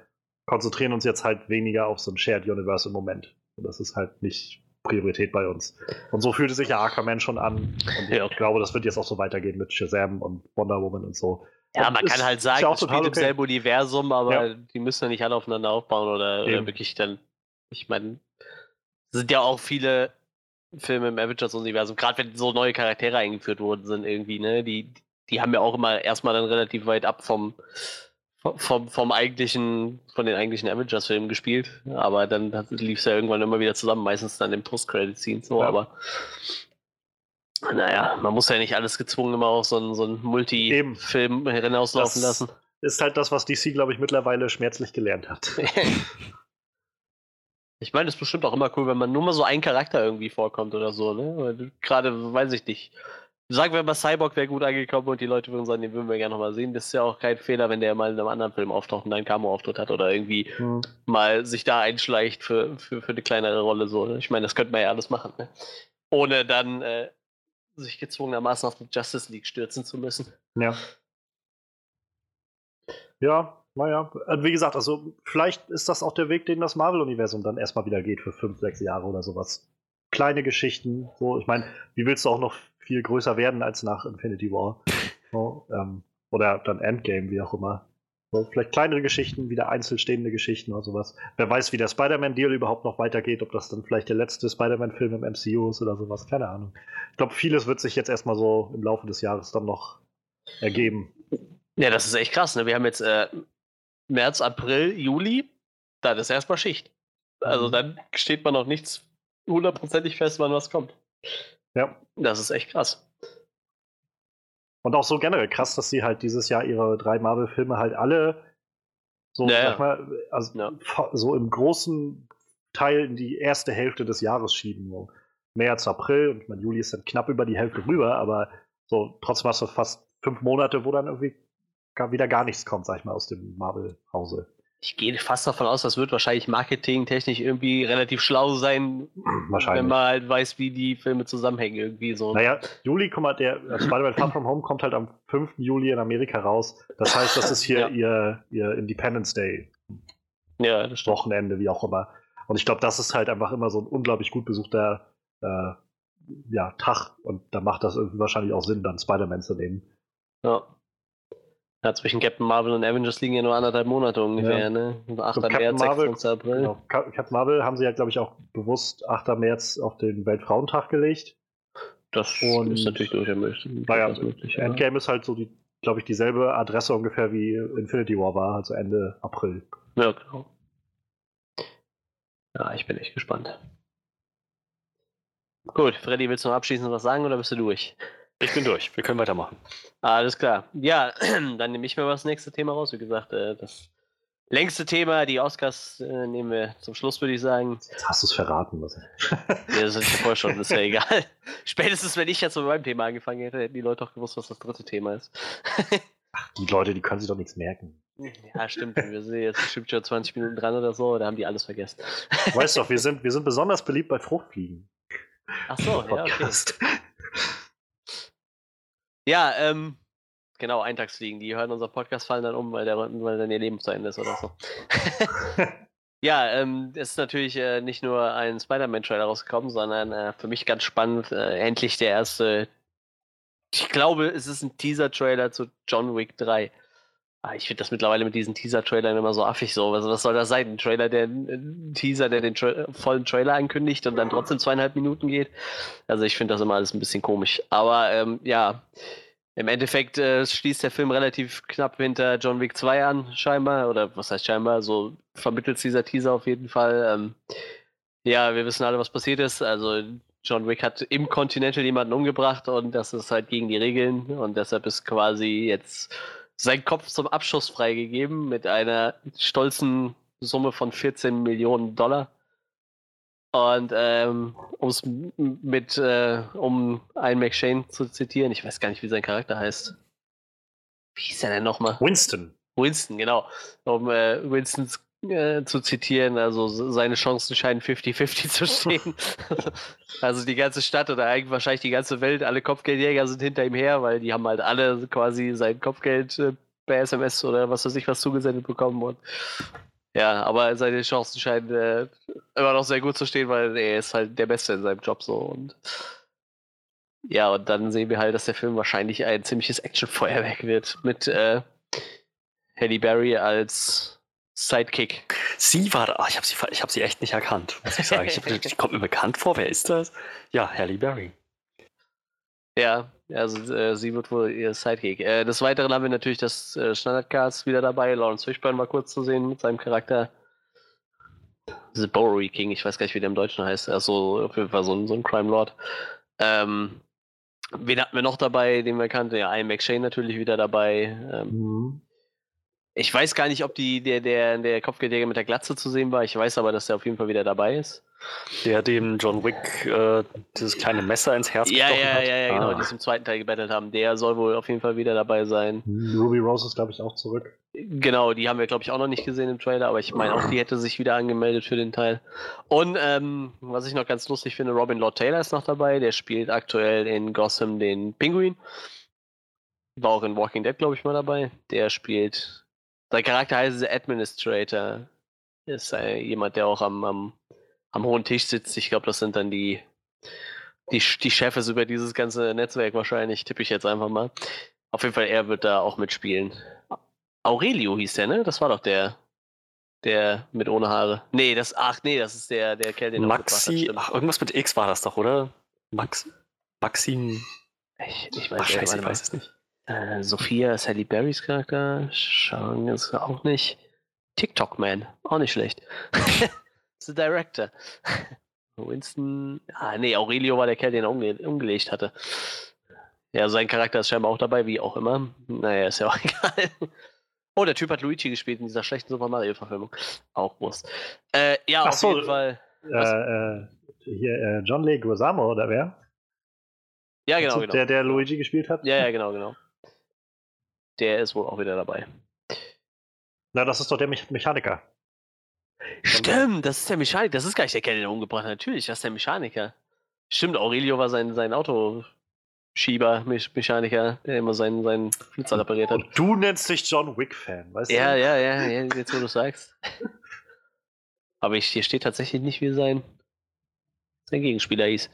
konzentrieren uns jetzt halt weniger auf so ein Shared Universe im Moment. Und das ist halt nicht Priorität bei uns. Und so fühlte sich ja Aquaman schon an. Und Ja. ich glaube, das wird jetzt auch so weitergehen mit Shazam und Wonder Woman und so. Ja, Und man kann halt sagen, auch es spielt total im okay. selben Universum, aber Ja. die müssen ja nicht alle aufeinander aufbauen oder, oder wirklich dann. Ich meine, es sind ja auch viele Filme im Avengers-Universum, gerade wenn so neue Charaktere eingeführt worden sind, irgendwie, ne? Die, die haben ja auch immer erstmal dann relativ weit ab vom, vom, vom eigentlichen, von den eigentlichen Avengers-Filmen gespielt. Aber dann lief es ja irgendwann immer wieder zusammen, meistens dann im Post-Credit-Scene so, Ja. aber. Naja, man muss ja nicht alles gezwungen immer auf so einen, so einen. Multi-Film hinauslaufen lassen. Ist halt das, was DC, glaube ich, mittlerweile schmerzlich gelernt hat. Ich meine, es ist bestimmt auch immer cool, wenn man nur mal so ein Charakter irgendwie vorkommt oder so, ne? Gerade, weiß ich nicht. Sagen wir mal, Cyborg wäre gut angekommen und die Leute würden sagen, den würden wir gerne noch mal sehen. Das ist ja auch kein Fehler, wenn der mal in einem anderen Film auftaucht und einen Cameo-Auftritt hat oder irgendwie Hm. mal sich da einschleicht für, für, für eine kleinere Rolle. So. ne? Ich meine, das könnte man ja alles machen, ne? Ohne dann äh, sich gezwungenermaßen auf die Justice League stürzen zu müssen. Ja. Ja, naja. Äh, Wie gesagt, also vielleicht ist das auch der Weg, den das Marvel-Universum dann erstmal wieder geht für fünf, sechs Jahre oder sowas. Kleine Geschichten, so, ich meine, wie willst du auch noch viel größer werden als nach Infinity War? So, ähm, oder dann Endgame, wie auch immer. So, vielleicht kleinere Geschichten, wieder einzelstehende Geschichten oder sowas. Wer weiß, wie der Spider-Man-Deal überhaupt noch weitergeht, ob das dann vielleicht der letzte Spider-Man-Film im MCU ist oder sowas, keine Ahnung. Ich glaube, vieles wird sich jetzt erstmal so im Laufe des Jahres dann noch ergeben. Ja, das ist echt krass, ne? Wir haben jetzt äh, März, April, Juli, dann ist erstmal Schicht. Also Mhm. dann steht man noch nichts hundertprozentig fest, wann was kommt. Ja. Das ist echt krass. Und auch so generell krass, dass sie halt dieses Jahr ihre drei Marvel-Filme halt alle so, Ja, ja. sag mal, also Ja. so im großen Teil in die erste Hälfte des Jahres schieben. So. März, April und mein Juli ist dann knapp über die Hälfte rüber, aber so trotzdem hast du fast fünf Monate, wo dann irgendwie gar, wieder gar nichts kommt, sag ich mal, aus dem Marvel-Hause. Ich gehe fast davon aus, das wird wahrscheinlich marketingtechnisch irgendwie relativ schlau sein, Wahrscheinlich. wenn man halt weiß, wie die Filme zusammenhängen irgendwie so. Naja, Juli, guck mal, der Spider-Man Far From Home kommt halt am 5. Juli in Amerika raus. Das heißt, das ist hier Ja. ihr, ihr Independence Day Ja, das stimmt. Wochenende, wie auch immer. Und ich glaube, das ist halt einfach immer so ein unglaublich gut besuchter äh, ja, Tag. Und da macht das irgendwie wahrscheinlich auch Sinn, dann Spider-Man zu nehmen. Ja. Ja. Zwischen Captain Marvel und Avengers liegen ja nur anderthalb Monate ungefähr, Ja. ne? 8. So, Captain März, Marvel- 26. April. Genau. Ca- Captain Marvel haben sie ja, glaube ich, auch bewusst 8. März auf den Weltfrauentag gelegt. Das Und- ist natürlich durchaus möglich. Naja, möglich, ja. Endgame ist halt so die, glaube ich, dieselbe Adresse ungefähr wie Infinity War war, also Ende April. Ja, genau. Ja, ich bin echt gespannt. Gut, Freddy, willst du noch abschließend was sagen oder bist du durch? Ich bin durch. Wir können weitermachen. Alles klar. Ja, dann nehme ich mir mal das nächste Thema raus. Wie gesagt, äh, das längste Thema, die Oscars äh, nehmen wir zum Schluss, würde ich sagen. Jetzt hast du es verraten. Was Ja, das ist ja vorher schon, ist ja egal. Spätestens, wenn ich jetzt mit meinem Thema angefangen hätte, hätten die Leute auch gewusst, was das dritte Thema ist. Die Leute, die können sich doch nichts merken. Ja, stimmt. Wir sind jetzt bestimmt schon 20 Minuten dran oder so, da haben die alles vergessen. Du weißt doch, wir sind, wir sind besonders beliebt bei Fruchtfliegen. Ach so, ja, okay. Ja, ähm, genau, Eintagsfliegen. Die hören unseren Podcast, fallen dann um, weil, der, weil dann ihr Leben zu Ende ist oder so. ja, ähm, es ist natürlich äh, nicht nur ein Spider-Man-Trailer rausgekommen, sondern äh, für mich ganz spannend, äh, endlich der erste. Ich glaube, es ist ein Teaser-Trailer zu John Wick 3. Ah, ich finde das mittlerweile mit diesen Teaser-Trailern immer so affig so. Also, was soll das sein? Ein Trailer, der ein Teaser, der den Tra vollen Trailer ankündigt und dann trotzdem zweieinhalb Minuten geht. Also ich finde das immer alles ein bisschen komisch. Aber ähm, ja, im Endeffekt äh, schließt der Film relativ knapp hinter John Wick 2 an, scheinbar. Oder was heißt scheinbar? So vermittelt dieser Teaser auf jeden Fall. Ähm, ja, wir wissen alle, was passiert ist. Also John Wick hat im Continental jemanden umgebracht und das ist halt gegen die Regeln und deshalb ist quasi jetzt sein Kopf zum Abschuss freigegeben mit einer stolzen Summe von 14 Millionen Dollar. Und ähm, um's m- mit, äh, um einen McShane zu zitieren, ich weiß gar nicht, wie sein Charakter heißt. Wie hieß er denn nochmal? Winston. Winston, genau. Um äh, Winstons äh, zu zitieren, also seine Chancen scheinen 50-50 zu stehen. also die ganze Stadt oder eigentlich wahrscheinlich die ganze Welt, alle Kopfgeldjäger sind hinter ihm her, weil die haben halt alle quasi sein Kopfgeld äh, per SMS oder was weiß ich was zugesendet bekommen. Und ja, aber seine Chancen scheinen äh, immer noch sehr gut zu stehen, weil er ist halt der Beste in seinem Job so und ja, und dann sehen wir halt, dass der Film wahrscheinlich ein ziemliches Actionfeuerwerk wird mit äh, Halle Berry als Sidekick. Sie war. Ah, ich habe sie, ich hab sie echt nicht erkannt, muss ich sagen. Ich die kommt mir bekannt vor. Wer ist das? Ja, Halle Berry. Ja, also äh, sie wird wohl ihr Sidekick. Äh, des Weiteren haben wir natürlich das äh, Standardcast wieder dabei. Lawrence Fishburne war kurz zu sehen mit seinem Charakter. The Bowery King, ich weiß gar nicht, wie der im Deutschen heißt. Also auf jeden Fall so ein, so ein Crime Lord. Ähm, wen hatten wir noch dabei, den wir kannten? Ja, Ian McShane natürlich wieder dabei. Ähm, Mhm. Ich weiß gar nicht, ob die, der, der, der Kopfgeldjäger mit der Glatze zu sehen war. Ich weiß aber, dass der auf jeden Fall wieder dabei ist. Der dem John Wick äh, dieses kleine Messer ins Herz Ja, gestochen ja, hat. ja, ja, genau, Ah. die es im zweiten Teil gebettelt haben. Der soll wohl auf jeden Fall wieder dabei sein. Ruby Rose ist, glaube ich, auch zurück. Genau, die haben wir, glaube ich, auch noch nicht gesehen im Trailer, aber ich meine auch, die hätte sich wieder angemeldet für den Teil. Und ähm, was ich noch ganz lustig finde, Robin Lord Taylor ist noch dabei, der spielt aktuell in Gotham den Pinguin. War auch in Walking Dead, glaube ich, mal dabei. Der spielt. Sein Charakter heißt The Administrator. Ist äh, jemand, der auch am, am, am hohen Tisch sitzt. Ich glaube, das sind dann die, die, die Chefs über dieses ganze Netzwerk wahrscheinlich, tippe ich jetzt einfach mal. Auf jeden Fall, er wird da auch mitspielen. Aurelio hieß der, ne? Das war doch der, der mit ohne Haare. Nee, das, ach nee, das ist der, der Kerl, den hat, Maxi, stimmt. ach, irgendwas mit X war das doch, oder? Max, Maxim, Ich, ich ach weiß, scheiße, ich weiß es nicht. Äh, Sophia ist Halle Berrys Charakter. Schauen ist auch nicht. TikTok Man, auch nicht schlecht. The Director. Winston. Ah, nee, Aurelio war der Kerl, den er umge umgelegt hatte. Ja, sein Charakter ist scheinbar auch dabei, wie auch immer. Naja, ist ja auch egal. Oh, der Typ hat Luigi gespielt in dieser schlechten Super Mario-Verfilmung. Auch Wurst. Äh, ja, Ach auf so. jeden Fall. Äh, äh, hier, äh, John Leguizamo, oder wer? Ja, genau, genau. Der, der Luigi gespielt hat? Ja, ja, genau, genau. Der ist wohl auch wieder dabei. Na, das ist doch der Me Mechaniker. Stimmt, das ist der Mechaniker. Das ist gar nicht der Kerl, den er umgebracht hat. Natürlich, das ist der Mechaniker. Stimmt, Aurelio war sein, sein Autoschieber, Me Mechaniker, der immer seinen, seinen Flitzer repariert hat. Und du nennst dich John Wick-Fan, weißt Ja, du? ja, ja, ja, jetzt wo du sagst. Aber ich, hier steht tatsächlich nicht, wie sein, sein Gegenspieler hieß.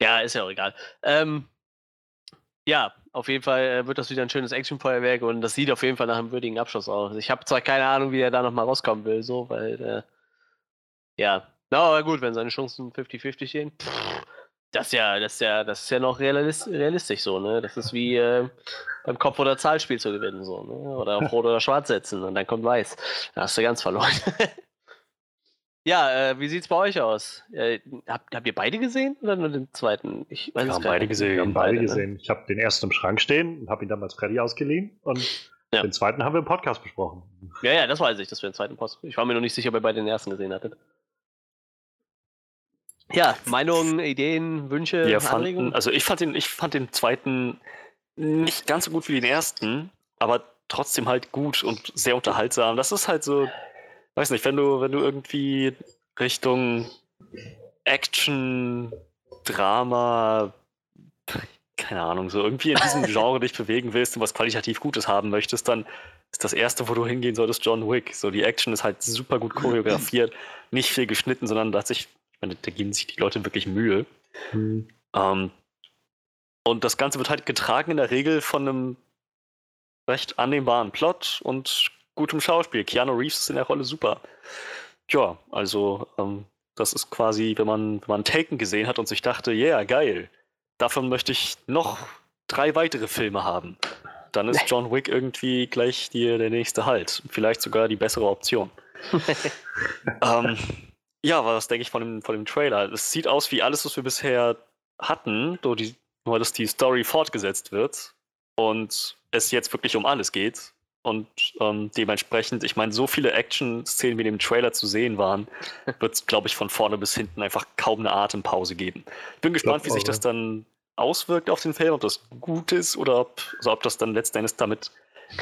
Ja, ist ja auch egal. Ähm, ja, auf jeden Fall äh, wird das wieder ein schönes Actionfeuerwerk und das sieht auf jeden Fall nach einem würdigen Abschluss aus. Ich habe zwar keine Ahnung, wie er da nochmal rauskommen will, so, weil, äh, ja, na, aber gut, wenn seine Chancen 50-50 stehen, pff, das ist ja, das ja, das ist ja noch realis realistisch so, ne? Das ist wie äh, beim Kopf- oder Zahlspiel zu gewinnen, so, ne? Oder auf Rot oder Schwarz setzen und dann kommt Weiß. Da hast du ganz verloren. Ja, äh, wie sieht's bei euch aus? Äh, habt, habt ihr beide gesehen oder nur den zweiten? Ich weiß Wir haben beide gesehen. Wir haben beide beide, ne? gesehen. Ich habe den ersten im Schrank stehen und habe ihn damals Freddy ausgeliehen. Und Ja. den zweiten haben wir im Podcast besprochen. Ja, ja, das weiß ich, dass wir den zweiten Post. Ich war mir noch nicht sicher, ob ihr beide den ersten gesehen hattet. Ja, Meinungen, Ideen, Wünsche, Wir Anregungen? fanden, also ich fand den, ich fand den zweiten nicht ganz so gut wie den ersten, aber trotzdem halt gut und sehr unterhaltsam. Das ist halt so, weiß nicht, wenn du, wenn du irgendwie Richtung Action, Drama, keine Ahnung, so irgendwie in diesem Genre dich bewegen willst und was qualitativ Gutes haben möchtest, dann ist das erste, wo du hingehen solltest, John Wick. So, die Action ist halt super gut choreografiert, nicht viel geschnitten, sondern da hat sich, ich meine, da geben sich die Leute wirklich Mühe. Ähm, und das Ganze wird halt getragen in der Regel von einem recht annehmbaren Plot und gutem Schauspiel. Keanu Reeves ist in der Rolle super. Ja, also ähm, das ist quasi, wenn man, wenn man Taken gesehen hat und sich dachte, yeah, geil, davon möchte ich noch drei weitere Filme haben. Dann ist John Wick irgendwie gleich die, der nächste Halt. Vielleicht sogar die bessere Option. ähm, ja, was denke ich von dem, von dem Trailer? Es sieht aus wie alles, was wir bisher hatten, nur, die, nur dass die Story fortgesetzt wird und es jetzt wirklich um alles geht. Und ähm, dementsprechend, ich meine, so viele Action-Szenen, wie in dem Trailer zu sehen waren, wird es, glaube ich, von vorne bis hinten einfach kaum eine Atempause geben. Ich bin gespannt, glaub wie sich das dann auswirkt auf den Film, ob das gut ist oder ob, also ob das dann letzten Endes damit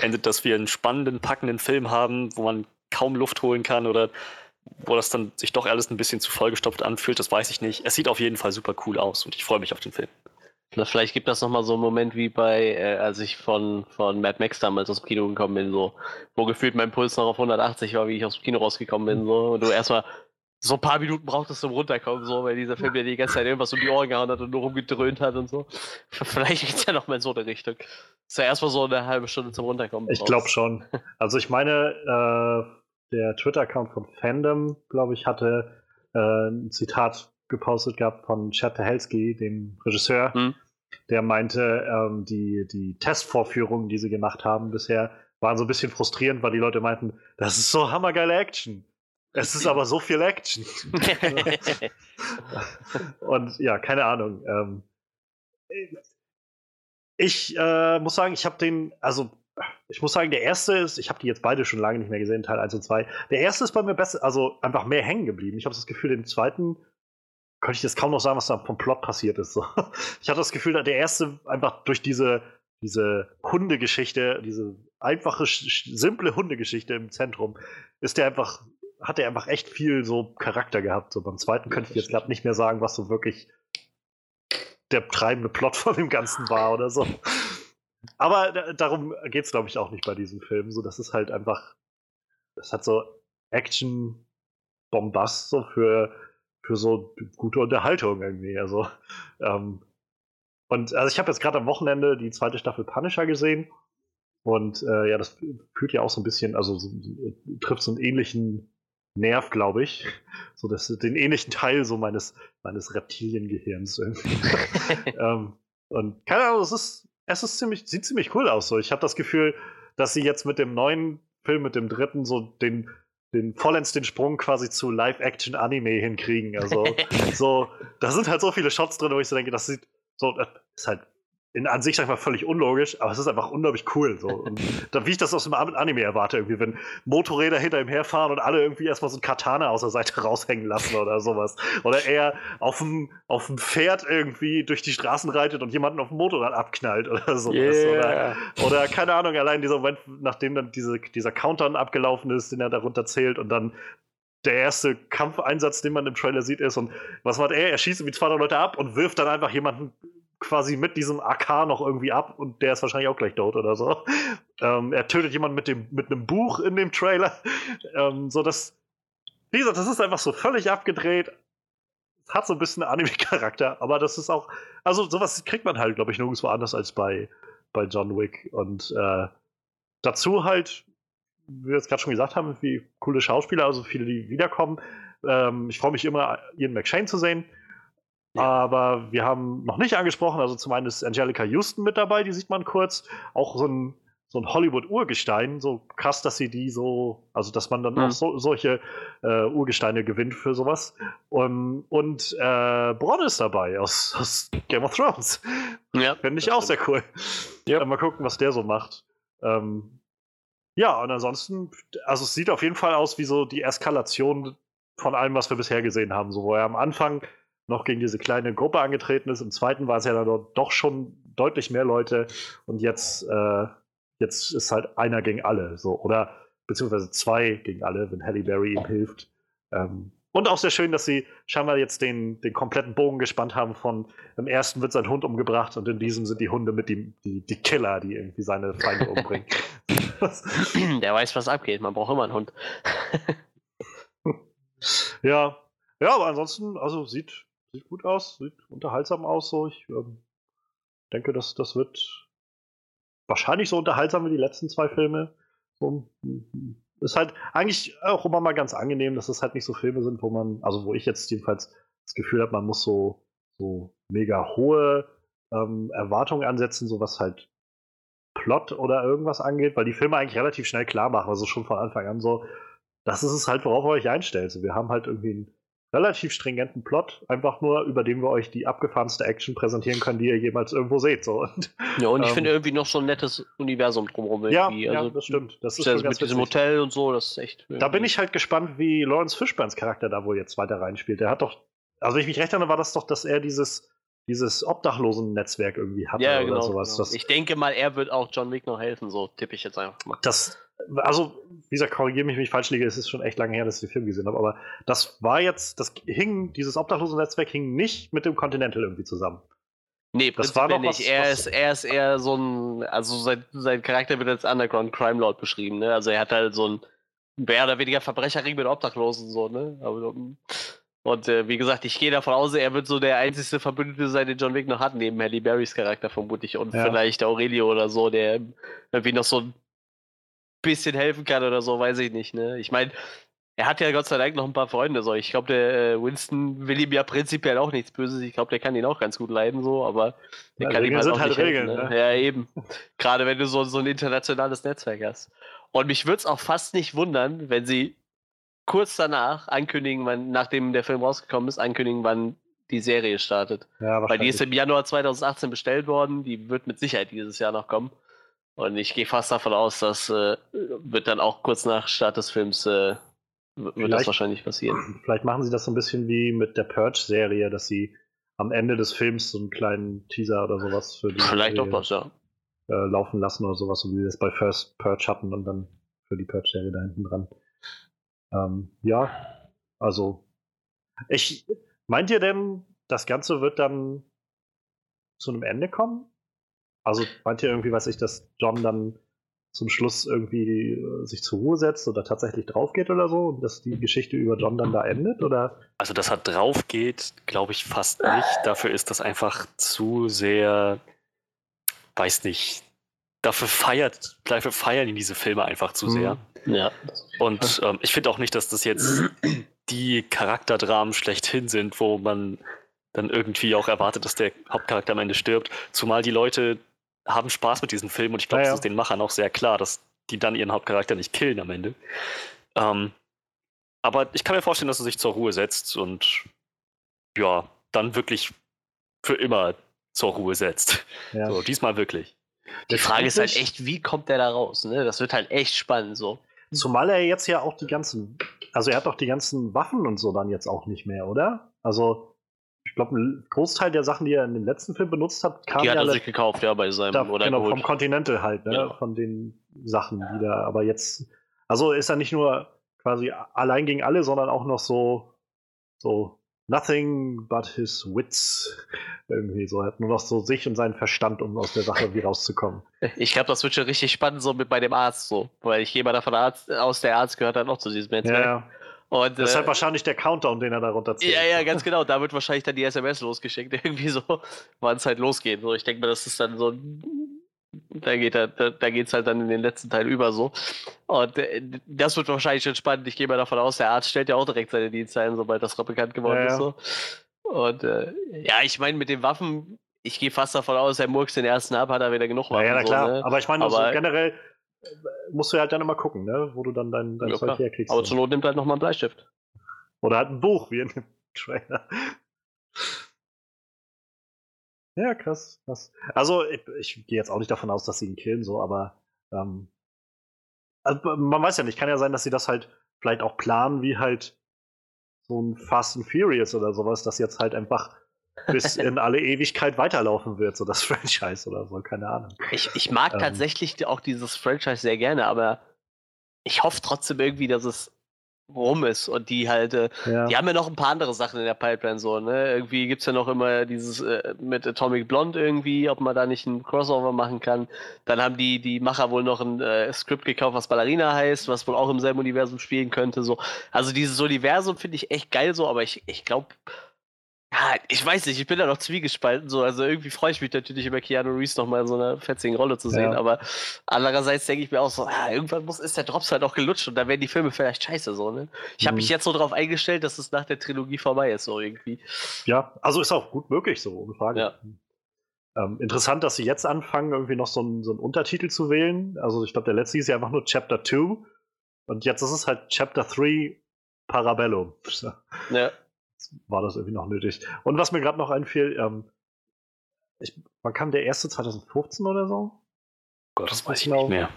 endet, dass wir einen spannenden, packenden Film haben, wo man kaum Luft holen kann oder wo das dann sich doch alles ein bisschen zu vollgestopft anfühlt, das weiß ich nicht. Es sieht auf jeden Fall super cool aus und ich freue mich auf den Film. Na, Vielleicht gibt das nochmal so einen Moment wie bei, äh, als ich von, von Mad Max damals aus dem Kino gekommen bin, so, wo gefühlt mein Puls noch auf 180 war, wie ich aus dem Kino rausgekommen bin, so, und du erstmal so ein paar Minuten brauchtest zum Runterkommen, so, weil dieser Film ja die ganze Zeit irgendwas um die Ohren gehauen hat und nur rumgedröhnt hat und so. Vielleicht geht's ja nochmal in so eine Richtung. Ist ja erstmal so eine halbe Stunde zum Runterkommen. Ich glaube schon. Also ich meine, äh, der Twitter-Account von Fandom, glaube ich, hatte äh, ein Zitat gepostet gehabt von Chad Stahelski, dem Regisseur, Hm. Der meinte, ähm, die, die Testvorführungen, die sie gemacht haben bisher, waren so ein bisschen frustrierend, weil die Leute meinten, das ist so hammergeile Action. Es ist aber so viel Action. Und ja, keine Ahnung. Ähm, ich äh, muss sagen, ich habe den, also ich muss sagen, der erste ist, ich habe die jetzt beide schon lange nicht mehr gesehen, Teil 1 und 2. Der erste ist bei mir besser, also einfach mehr hängen geblieben. Ich habe das Gefühl, den zweiten könnte ich jetzt kaum noch sagen, was da vom Plot passiert ist. So. Ich hatte das Gefühl, der erste einfach durch diese, diese Hundegeschichte, diese einfache, simple Hundegeschichte im Zentrum, ist der einfach, hat der einfach echt viel so Charakter gehabt. So beim zweiten könnte ich jetzt gerade nicht mehr sagen, was so wirklich der treibende Plot von dem Ganzen war oder so. Aber da, darum geht es, glaube ich, auch nicht bei diesem Film. So, das ist halt einfach, das hat so Action-Bombast so für, für so gute Unterhaltung irgendwie. Also, ähm, und also ich habe jetzt gerade am Wochenende die zweite Staffel Punisher gesehen. Und äh, ja, das fühlt ja auch so ein bisschen, also so, trifft so einen ähnlichen Nerv, glaube ich. So das, den ähnlichen Teil so meines, meines Reptiliengehirns irgendwie. ähm, und keine Ahnung, es ist, es ist ziemlich, sieht ziemlich cool aus. So. Ich habe das Gefühl, dass sie jetzt mit dem neuen Film, mit dem dritten, so den, den vollends den Sprung quasi zu Live-Action-Anime hinkriegen. Also, so, da sind halt so viele Shots drin, wo ich so denke, das sieht so, das ist halt in, an sich, sag ich mal, völlig unlogisch, aber es ist einfach unglaublich cool. So. Und da, wie ich das aus dem Anime erwarte, irgendwie, wenn Motorräder hinter ihm herfahren und alle irgendwie erstmal so ein Katana aus der Seite raushängen lassen oder sowas. Oder er auf dem, auf dem Pferd irgendwie durch die Straßen reitet und jemanden auf dem Motorrad abknallt oder sowas. Oder, oder keine Ahnung, allein dieser Moment, nachdem dann diese, dieser Countdown abgelaufen ist, den er darunter zählt und dann der erste Kampfeinsatz, den man im Trailer sieht, ist und was macht er? Er schießt irgendwie 200 Leute ab und wirft dann einfach jemanden quasi mit diesem AK noch irgendwie ab und der ist wahrscheinlich auch gleich tot oder so. Ähm, er tötet jemanden mit, dem, mit einem Buch in dem Trailer. Ähm, so das, wie gesagt, das ist einfach so völlig abgedreht. Es hat so ein bisschen Anime-Charakter, aber das ist auch, also sowas kriegt man halt, glaube ich, nirgendwo anders als bei, bei John Wick. Und äh, dazu halt, wie wir jetzt gerade schon gesagt haben, wie coole Schauspieler, also viele, die wiederkommen. Ähm, ich freue mich immer, Ian McShane zu sehen. Ja. Aber wir haben noch nicht angesprochen, also zum einen ist Angelica Houston mit dabei, die sieht man kurz. Auch so ein, so ein Hollywood-Urgestein, so krass, dass sie die so, also dass man dann Mhm. auch so, solche äh, Urgesteine gewinnt für sowas. Um, und äh, Bronn ist dabei aus, aus Game of Thrones. Ja, Finde ich auch stimmt. sehr cool. Ja. Äh, Mal gucken, was der so macht. Ähm, ja, und ansonsten, also es sieht auf jeden Fall aus wie so die Eskalation von allem, was wir bisher gesehen haben. So, wo er am Anfang noch gegen diese kleine Gruppe angetreten ist. Im zweiten war es ja dann doch- schon deutlich mehr Leute. Und jetzt, äh, jetzt ist halt einer gegen alle. So, oder beziehungsweise zwei gegen alle, wenn Halle Berry ihm hilft. Ähm, und auch sehr schön, dass sie scheinbar jetzt den, den kompletten Bogen gespannt haben von im ersten wird sein Hund umgebracht und in diesem sind die Hunde mit die, die, die Killer, die irgendwie seine Feinde umbringen. Der weiß, was abgeht. Man braucht immer einen Hund. ja. Ja, aber ansonsten, also sieht, sieht gut aus, sieht unterhaltsam aus. So. Ich ähm, denke, dass das wird wahrscheinlich so unterhaltsam wie die letzten zwei Filme. So, mm, ist halt eigentlich auch immer mal ganz angenehm, dass es halt nicht so Filme sind, wo man, also wo ich jetzt jedenfalls das Gefühl habe, man muss so, so mega hohe ähm, Erwartungen ansetzen, so was halt Plot oder irgendwas angeht, weil die Filme eigentlich relativ schnell klar machen, also schon von Anfang an so, das ist es halt, worauf ihr euch einstellt. So, wir haben halt irgendwie einen relativ stringenten Plot, einfach nur, über den wir euch die abgefahrenste Action präsentieren können, die ihr jemals irgendwo seht. So. Und, Ja, und ich Ähm. finde irgendwie noch so ein nettes Universum drumherum. ja, irgendwie. ja, also, das stimmt. Das ist ganz mit diesem. Hotel und so, das ist echt. Da bin ich halt gespannt, wie Lawrence Fishburns Charakter da wohl jetzt weiter reinspielt. Der hat doch, also wenn ich mich recht erinnere, war das doch, dass er dieses, dieses Obdachlosen-Netzwerk irgendwie hatte Ja, oder genau. sowas. genau. Ich denke mal, er wird auch John Wick noch helfen, so tippe ich jetzt einfach mal. das, also, wie gesagt, korrigiere mich, wenn ich falsch liege, es ist schon echt lange her, dass ich den Film gesehen habe, aber das war jetzt, das hing, dieses Obdachlosen-Netzwerk hing nicht mit dem Continental irgendwie zusammen. Nee, Das war nicht. was- er, was- ist, er ist eher so ein, also sein, sein Charakter wird als Underground Crime Lord beschrieben, ne? Also er hat halt so ein mehr oder weniger Verbrecherring mit Obdachlosen, so, ne? Aber, um, und äh, wie gesagt, ich gehe davon aus, er wird so der einzige Verbündete sein, den John Wick noch hat, neben Halle Berrys Charakter vermutlich und Ja. vielleicht Aurelio oder so, der irgendwie noch so ein bisschen helfen kann oder so, weiß ich nicht, ne? Ich meine, er hat ja Gott sei Dank noch ein paar Freunde, so. Ich glaube, der äh, Winston will ihm ja prinzipiell auch nichts Böses. Ich glaube, der kann ihn auch ganz gut leiden, so, aber der Ja, kann ihm Regeln halt sind auch halt nicht Regeln, helfen, ne? ne? Ja, eben. Gerade wenn du so, so ein internationales Netzwerk hast. Und mich würde es auch fast nicht wundern, wenn sie kurz danach ankündigen, wann, nachdem der Film rausgekommen ist, ankündigen, wann die Serie startet. Ja, Weil die ist im Januar 2018 bestellt worden, die wird mit Sicherheit dieses Jahr noch kommen. Und ich gehe fast davon aus, dass äh, wird dann auch kurz nach Start des Films äh, wird das Vielleicht- wahrscheinlich passieren. Vielleicht machen sie das so ein bisschen wie mit der Purge-Serie, dass sie am Ende des Films so einen kleinen Teaser oder sowas für die Vielleicht auch Serie, das, ja. äh, laufen lassen oder sowas, so wie wir das bei First Purge hatten und dann für die Purge-Serie da hinten dran. Ähm, ja, also ich meint ihr denn, das Ganze wird dann zu einem Ende kommen? Also meint ihr irgendwie, weiß ich, dass John dann zum Schluss irgendwie äh, sich zur Ruhe setzt oder tatsächlich drauf geht oder so und dass die Geschichte über John dann da endet? Oder Also, dass er drauf geht, glaube ich fast nicht. Dafür ist das einfach zu sehr, weiß nicht. Dafür feiert, dafür feiern ihn diese Filme einfach zu sehr. Ja. Und ähm, ich finde auch nicht, dass das jetzt die Charakterdramen schlechthin sind, wo man dann irgendwie auch erwartet, dass der Hauptcharakter am Ende stirbt. Zumal die Leute haben Spaß mit diesen Filmen und ich glaube, Ja, ja. es ist den Machern auch sehr klar, dass die dann ihren Hauptcharakter nicht killen am Ende. Ähm, aber ich kann mir vorstellen, dass er sich zur Ruhe setzt und ja, dann wirklich für immer zur Ruhe setzt. ja. So, diesmal wirklich. Die Frage ist halt echt, wie kommt der da raus? Ne? Das wird halt echt spannend so. Zumal er jetzt ja auch die ganzen, also er hat doch die ganzen Waffen und so dann jetzt auch nicht mehr, oder? Also, ich glaube, ein Großteil der Sachen, die er in dem letzten Film benutzt hat, kam Die hat ja er alle sich gekauft, ja, bei seinem da, oder genau, geholt. vom Continental halt, ne? Ja. Von den Sachen, die da, aber jetzt, also ist er nicht nur quasi allein gegen alle, sondern auch noch so, so nothing but his wits irgendwie so. Er hat nur noch so sich und seinen Verstand, um aus der Sache irgendwie rauszukommen. Ich glaube, das wird schon richtig spannend so mit bei dem Arzt so. Weil ich gehe mal davon aus, aus, der Arzt gehört dann auch zu diesem Ja, Netzwerk. ja. Und, Das ist halt äh, wahrscheinlich der Countdown, den er da runterzieht. Ja, ja, ganz genau. Da wird wahrscheinlich dann die SMS losgeschickt, irgendwie so, wann es halt losgeht. So, ich denke mal, das ist dann so. Da geht da, da geht's halt dann in den letzten Teil über so. Und äh, das wird wahrscheinlich schon spannend. Ich gehe mal davon aus, der Arzt stellt ja auch direkt seine Dienste ein, sobald das bekannt geworden Ja, ist. So. Und äh, ja, ich meine, mit den Waffen, ich gehe fast davon aus, er murks den ersten ab, hat er wieder genug Ja, ja, na so, klar. ne? Aber ich meine, so Aber- generell äh, musst du halt dann immer gucken, ne? wo du dann dein, dein Ja, Zeug herkriegst. Aber zur Not nimmt halt nochmal einen Bleistift. Oder halt ein Buch, wie in dem Trailer. Ja, krass, krass. Also, ich, ich gehe jetzt auch nicht davon aus, dass sie ihn killen, so, aber ähm, also, man weiß ja nicht, kann ja sein, dass sie das halt vielleicht auch planen, wie halt so ein Fast and Furious oder sowas, das jetzt halt einfach bis in alle Ewigkeit weiterlaufen wird, so das Franchise oder so, keine Ahnung. Ich, ich mag Ähm. tatsächlich auch dieses Franchise sehr gerne, aber ich hoffe trotzdem irgendwie, dass es rum ist und die halt, äh, Ja. die haben ja noch ein paar andere Sachen in der Pipeline so, ne? Irgendwie gibt's ja noch immer dieses äh, mit Atomic Blonde irgendwie, ob man da nicht ein Crossover machen kann. Dann haben die, die Macher wohl noch ein äh, Skript gekauft, was Ballerina heißt, was wohl auch im selben Universum spielen könnte. So. Also dieses Universum finde ich echt geil so, aber ich, ich glaube, ja, ich weiß nicht, ich bin da noch zwiegespalten so. Also irgendwie freue ich mich natürlich über Keanu Reeves noch mal in so einer fetzigen Rolle zu sehen, Ja. aber andererseits denke ich mir auch so, ah, irgendwann muss, ist der Drops halt auch gelutscht und dann werden die Filme vielleicht scheiße so, ne? Ich habe Mhm. mich jetzt so darauf eingestellt, dass es nach der Trilogie vorbei ist, so irgendwie. Ja, also ist auch gut möglich so, ohne Frage. Ja. Ähm, interessant, dass sie jetzt anfangen, irgendwie noch so einen, so einen Untertitel zu wählen. Also ich glaube, der letzte hieß ja einfach nur Chapter 2 und jetzt ist es halt Chapter 3 Parabellum. Ja. War das irgendwie noch nötig. Und was mir gerade noch einfiel, ähm, ich, wann kam der erste 2015 oder so? Gott, das weiß ich nicht mehr.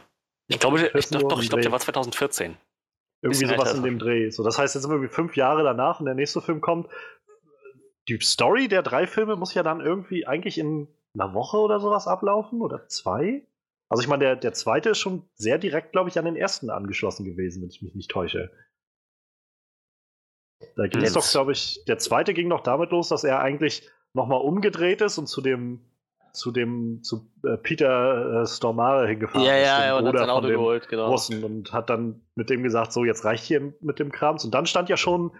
Ich glaube, der- ich, 14 doch, ich glaube, der war 2014. Irgendwie sowas in dem Dreh. So, das heißt, jetzt sind wir irgendwie fünf Jahre danach und der nächste Film kommt. Die Story der drei Filme muss ja dann irgendwie eigentlich in einer Woche oder sowas ablaufen oder zwei. Also ich meine, der, der zweite ist schon sehr direkt, glaube ich, an den ersten angeschlossen gewesen, wenn ich mich nicht täusche. Da ging es doch, glaube ich, der zweite ging doch damit los, dass er eigentlich nochmal umgedreht ist und zu dem, zu dem, zu äh, Peter äh, Stormare hingefahren Ja, ist. ja, ja, und hat sein Auto geholt, genau. Russen und hat dann mit dem gesagt, so jetzt reicht hier mit dem Krams. Und dann stand ja schon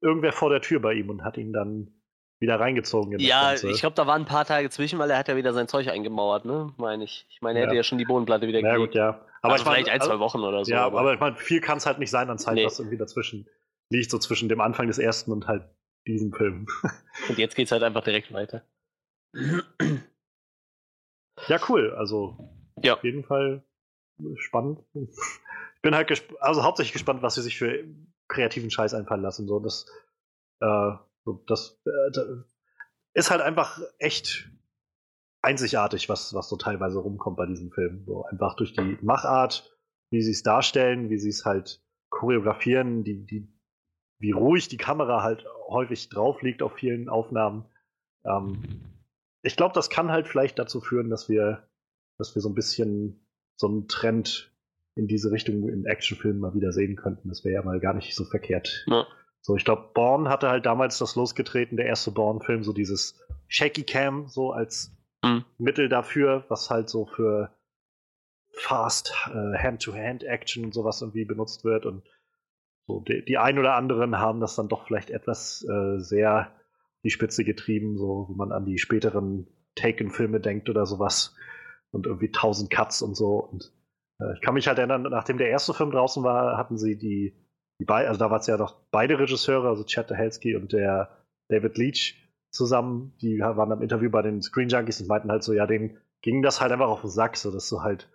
irgendwer vor der Tür bei ihm und hat ihn dann wieder reingezogen. In das Ja, Ganze. ich glaube, da waren ein paar Tage zwischen, weil er hat ja wieder sein Zeug eingemauert, ne? Meine ich. Ich meine, er Ja. hätte ja schon die Bodenplatte wieder Na gekriegt. gut, ja. Aber also ich mein, vielleicht ein, also- zwei Wochen oder so. Ja, aber, ich meine, viel kann es halt nicht sein an Zeit, Nee. was irgendwie dazwischen liegt, so zwischen dem Anfang des ersten und halt diesem Film. Und jetzt geht's halt einfach direkt weiter. ja, cool. Also Ja. auf jeden Fall spannend. Ich bin halt gesp also hauptsächlich gespannt, was sie sich für kreativen Scheiß einfallen lassen. So, das, äh, das äh, da- ist halt einfach echt einzigartig, was, was so teilweise rumkommt bei diesem Film. So einfach durch die Machart, wie sie es darstellen, wie sie es halt choreografieren, die, die, wie ruhig die Kamera halt häufig drauf liegt auf vielen Aufnahmen. Ähm, ich glaube, das kann halt vielleicht dazu führen, dass wir, dass wir so ein bisschen so einen Trend in diese Richtung in Actionfilmen mal wieder sehen könnten. Das wäre ja mal gar nicht so verkehrt. Ja. So, ich glaube, Bourne hatte halt damals das losgetreten, der erste Bourne-Film, so dieses Shaky Cam, so als Mhm. Mittel dafür, was halt so für fast äh, Hand-to-Hand-Action und sowas irgendwie benutzt wird. Und so die, die ein oder anderen haben das dann doch vielleicht etwas äh, sehr die Spitze getrieben, so wie man an die späteren Taken-Filme denkt oder sowas. Und irgendwie tausend Cuts und so. Und äh, ich kann mich halt erinnern, nachdem der erste Film draußen war, hatten sie die, die beiden, also da war es ja noch beide Regisseure, also Chad Stahelski und der David Leach zusammen, die waren am Interview bei den Screen Junkies und meinten halt so, ja, denen ging das halt einfach auf den Sack, so dass du halt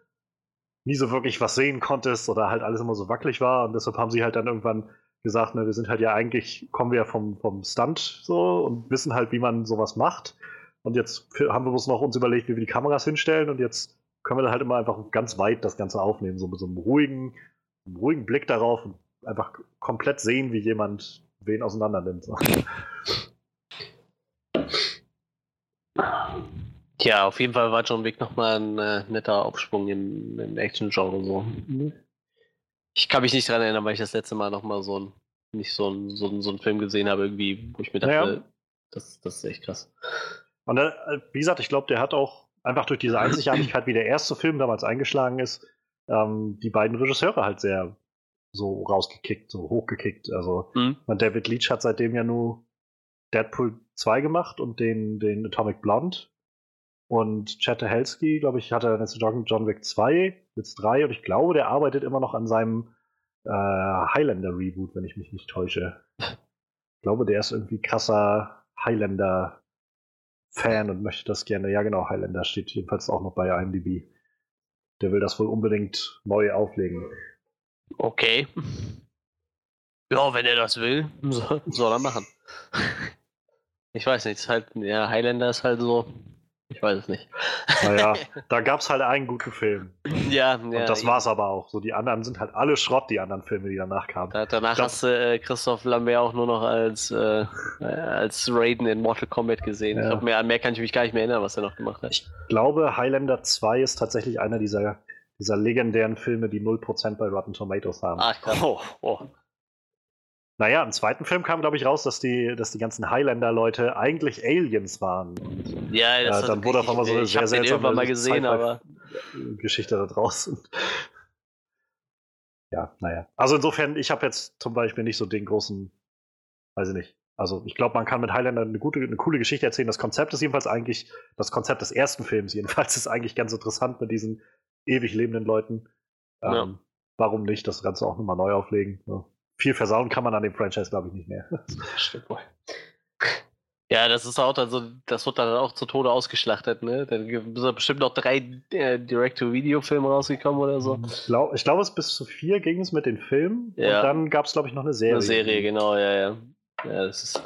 nie so wirklich was sehen konntest oder halt alles immer so wackelig war und deshalb haben sie halt dann irgendwann gesagt, ne, wir sind halt ja eigentlich, kommen wir ja vom, vom Stunt so und wissen halt, wie man sowas macht und jetzt haben wir uns noch uns überlegt, wie wir die Kameras hinstellen und jetzt können wir halt immer einfach ganz weit das Ganze aufnehmen, so mit so einem ruhigen, einem ruhigen Blick darauf und einfach komplett sehen, wie jemand wen auseinander nimmt. So. Ja, auf jeden Fall war John Wick nochmal ein äh, netter Aufsprung im, im Action-Genre. So. Ich kann mich nicht dran erinnern, weil ich das letzte Mal nochmal so ein, nicht so ein, so, ein, so einen Film gesehen habe, irgendwie, wo ich mir dachte, Ja. das, das ist echt krass. Und äh, wie gesagt, ich glaube, der hat auch einfach durch diese Einzigartigkeit, wie der erste Film damals eingeschlagen ist, ähm, die beiden Regisseure halt sehr so rausgekickt, so hochgekickt. Also Mhm. David Leach hat seitdem ja nur Deadpool 2 gemacht und den, den Atomic Blonde. Und Chad Stahelski, glaube ich, hatte jetzt John, John Wick 2, jetzt 3 und ich glaube, der arbeitet immer noch an seinem äh, Highlander Reboot, wenn ich mich nicht täusche. Ich glaube, der ist irgendwie krasser Highlander Fan und möchte das gerne. Ja, genau, Highlander steht jedenfalls auch noch bei IMDb. Der will das wohl unbedingt neu auflegen. Okay. Ja, wenn er das will, soll, soll er machen. Ich weiß nicht, ist halt, ja, Highlander ist halt so, ich weiß es nicht. Naja, da gab es halt einen guten Film. ja, ja. Und das war's aber auch. So, die anderen sind halt alle Schrott, die anderen Filme, die danach kamen. Da, danach glaub- hast du äh, Christoph Lambert auch nur noch als, äh, äh, als Raiden in Mortal Kombat gesehen. Ich Ja. glaub, mehr, an mehr kann ich mich gar nicht mehr erinnern, was er noch gemacht hat. Ich glaube, Highlander 2 ist tatsächlich einer dieser, dieser legendären Filme, die 0% bei Rotten Tomatoes haben. Ach, krass. Oh, oh. Naja, im zweiten Film kam, glaube ich, raus, dass die, dass die ganzen Highlander-Leute eigentlich Aliens waren. Ja, das Ja, hat dann wurde auf einmal so eine sehr seltsame mal gesehen, aber Geschichte da draußen. Ja, naja. Also insofern, ich habe jetzt zum Beispiel nicht so den großen, weiß ich nicht. Also ich glaube, man kann mit Highlander eine gute, eine coole Geschichte erzählen. Das Konzept ist jedenfalls eigentlich, das Konzept des ersten Films jedenfalls ist eigentlich ganz interessant mit diesen ewig lebenden Leuten. Ähm, Ja. Warum nicht das Ganze auch nochmal neu auflegen? Ja. Viel versauen kann man an dem Franchise, glaube ich, nicht mehr. Stimmt wohl. Ja, das ist auch dann so, das wird dann auch zu Tode ausgeschlachtet, ne? Dann sind da bestimmt noch drei äh, Direct-to-Video-Filme rausgekommen oder so. Ich glaube, glaub, es bis zu vier ging es mit den Filmen. Ja. Und dann gab es, glaube ich, noch eine Serie. Eine Serie, genau, ja, ja. Ja, das ist.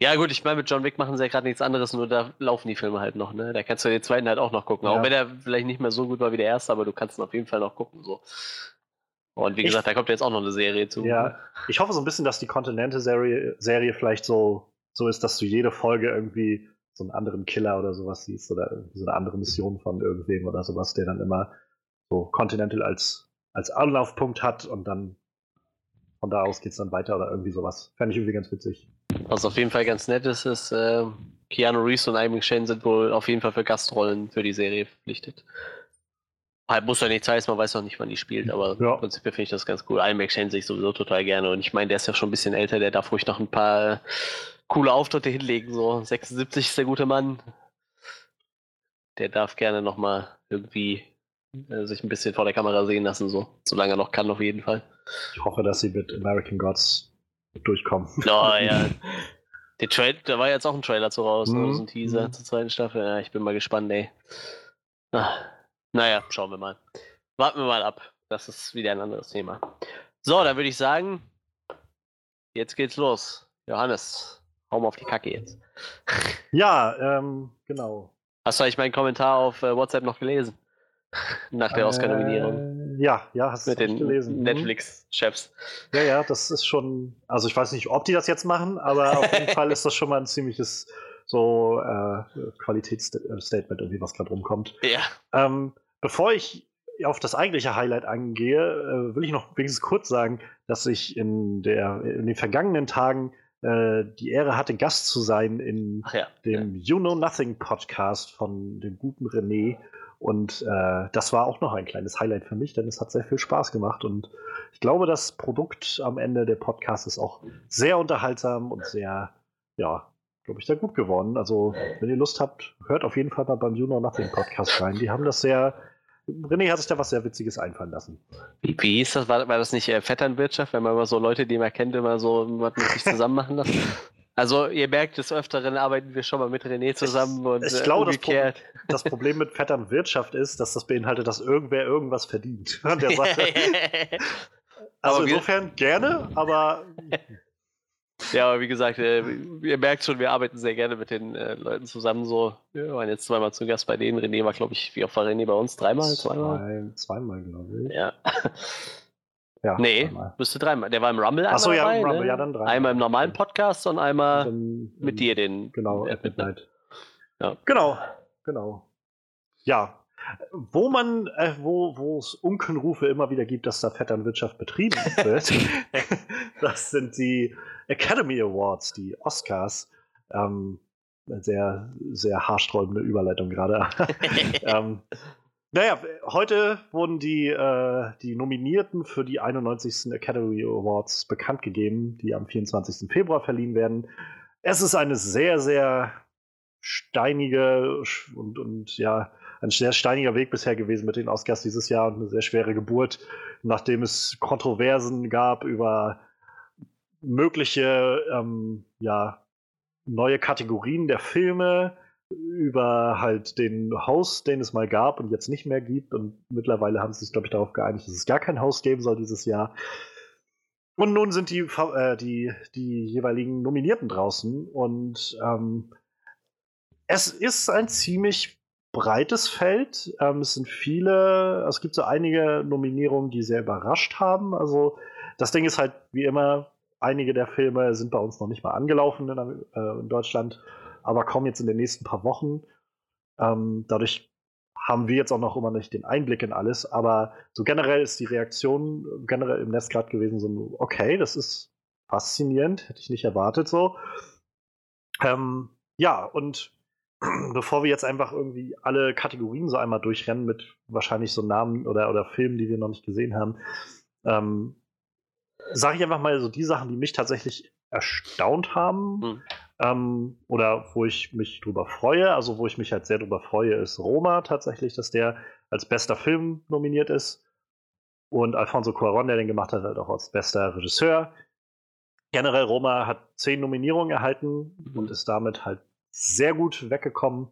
Ja, gut, ich meine, mit John Wick machen sie ja gerade nichts anderes, nur da laufen die Filme halt noch, ne? Da kannst du den zweiten halt auch noch gucken. Auch Ja. wenn er vielleicht nicht mehr so gut war wie der erste, aber du kannst ihn auf jeden Fall noch gucken, so. Und wie Ich- gesagt, da kommt jetzt auch noch eine Serie zu. Ja, ich hoffe so ein bisschen, dass die Continente-Serie Serie vielleicht so, so ist, dass du jede Folge irgendwie so einen anderen Killer oder sowas siehst oder so eine andere Mission von irgendwem oder sowas, der dann immer so Continental als, als Anlaufpunkt hat und dann von da aus geht's dann weiter oder irgendwie sowas. Fände ich irgendwie ganz witzig. Was auf jeden Fall ganz nett ist, ist, äh, Keanu Reeves und Amy Shane sind wohl auf jeden Fall für Gastrollen für die Serie verpflichtet. Halt muss ja nichts heißen, man weiß noch nicht, wann die spielt, aber Ja. im Prinzip finde ich das ganz cool. Ian McShane sehe ich sowieso total gerne und ich meine, der ist ja schon ein bisschen älter, der darf ruhig noch ein paar coole Auftritte hinlegen, so 76 ist der gute Mann. Der darf gerne nochmal irgendwie äh, sich ein bisschen vor der Kamera sehen lassen, so. Solange er noch kann, auf jeden Fall. Ich hoffe, dass sie mit American Gods durchkommen. Oh ja. Der Trail, da war jetzt auch ein Trailer zu raus, ne? Mhm. so ein Teaser Mhm. zur zweiten Staffel. Ja, ich bin mal gespannt, ey. Ah, naja, schauen wir mal. Warten wir mal ab. Das ist wieder ein anderes Thema. So, dann würde ich sagen, jetzt geht's los. Johannes, hau mal auf die Kacke jetzt. Ja, ähm, genau. Hast du eigentlich meinen Kommentar auf äh, WhatsApp noch gelesen? Nach der Oscar-Nominierung. Äh, ja, ja, hast Mit du den gelesen. Mhm. Netflix-Chefs. Ja, ja, das ist schon, also ich weiß nicht, ob die das jetzt machen, aber auf jeden Fall ist das schon mal ein ziemliches so äh, Qualitätsstatement, irgendwie, was gerade rumkommt. Ja. Ähm, bevor ich auf das eigentliche Highlight eingehe, äh, will ich noch wenigstens kurz sagen, dass ich in, der, in den vergangenen Tagen äh, die Ehre hatte, Gast zu sein in ja. dem You Know Nothing Podcast von dem guten René. Und äh, das war auch noch ein kleines Highlight für mich, denn es hat sehr viel Spaß gemacht. Und ich glaube, das Produkt am Ende der Podcast ist auch sehr unterhaltsam und sehr, ja, glaube ich, sehr gut geworden. Also, wenn ihr Lust habt, hört auf jeden Fall mal beim You Know Nothing Podcast rein. Die haben das sehr. René hat sich da was sehr Witziges einfallen lassen. Wie, wie hieß das? War, war das nicht äh, Vetternwirtschaft, wenn man immer so Leute, die man kennt, immer so was mit sich zusammen machen lassen? Also, ihr merkt, des Öfteren arbeiten wir schon mal mit René zusammen und ich äh, glaube, das umgekehrt. Das Problem mit Vettern Wirtschaft ist, dass das beinhaltet, dass irgendwer irgendwas verdient an der Sache. Also Aber insofern gerne, aber ja, aber wie gesagt, äh, ihr merkt schon, wir arbeiten sehr gerne mit den äh, Leuten zusammen. So, wir waren jetzt zweimal zu Gast bei denen. René war, glaube ich, wie oft war René bei uns? Dreimal? Zweimal? Zwei, zweimal, glaube ich. Ja. Ja, Nee, zweimal. müsste dreimal. Der war im Rumble einmal Achso, ja, im Rumble, ne? ja, dann dreimal. Einmal im normalen Podcast und einmal Dann, mit ähm, dir, den Genau, at at Midnight. Ja. Genau, genau. Ja. Wo man, äh, wo, wo es Unkenrufe immer wieder gibt, dass da Vetternwirtschaft betrieben wird, das sind die Academy Awards, die Oscars. Ähm, sehr, sehr haarsträubende Überleitung gerade. ähm, naja, heute wurden die, äh, die Nominierten für die 91. Academy Awards bekannt gegeben, die am 24. Februar verliehen werden. Es ist eine sehr, sehr steinige und, und ja, ein sehr steiniger Weg bisher gewesen mit den Oscars dieses Jahr und eine sehr schwere Geburt, nachdem es Kontroversen gab über mögliche, ähm, ja, neue Kategorien der Filme, über halt den Host, den es mal gab und jetzt nicht mehr gibt. Und mittlerweile haben sie sich, glaube ich, darauf geeinigt, dass es gar keinen Host geben soll dieses Jahr. Und nun sind die, äh, die, die jeweiligen Nominierten draußen. Und ähm, es ist ein ziemlich breites Feld. Ähm, es sind viele, es gibt so einige Nominierungen, die sehr überrascht haben. Also das Ding ist halt, wie immer, einige der Filme sind bei uns noch nicht mal angelaufen in, äh, in Deutschland aber kommen jetzt in den nächsten paar Wochen. Ähm, dadurch haben wir jetzt auch noch immer nicht den Einblick in alles, aber so generell ist die Reaktion generell im Netz gerade gewesen so, okay, das ist faszinierend, hätte ich nicht erwartet so. Ähm, ja, und bevor wir jetzt einfach irgendwie alle Kategorien so einmal durchrennen mit wahrscheinlich so Namen oder, oder Filmen, die wir noch nicht gesehen haben, ähm, sage ich einfach mal so die Sachen, die mich tatsächlich erstaunt haben. Hm. Ähm, oder wo ich mich drüber freue, also wo ich mich halt sehr drüber freue, ist Roma tatsächlich, dass der als bester Film nominiert ist. Und Alfonso Cuaron, der den gemacht hat, halt auch als bester Regisseur. Generell Roma hat zehn Nominierungen erhalten mhm. und ist damit halt sehr gut weggekommen.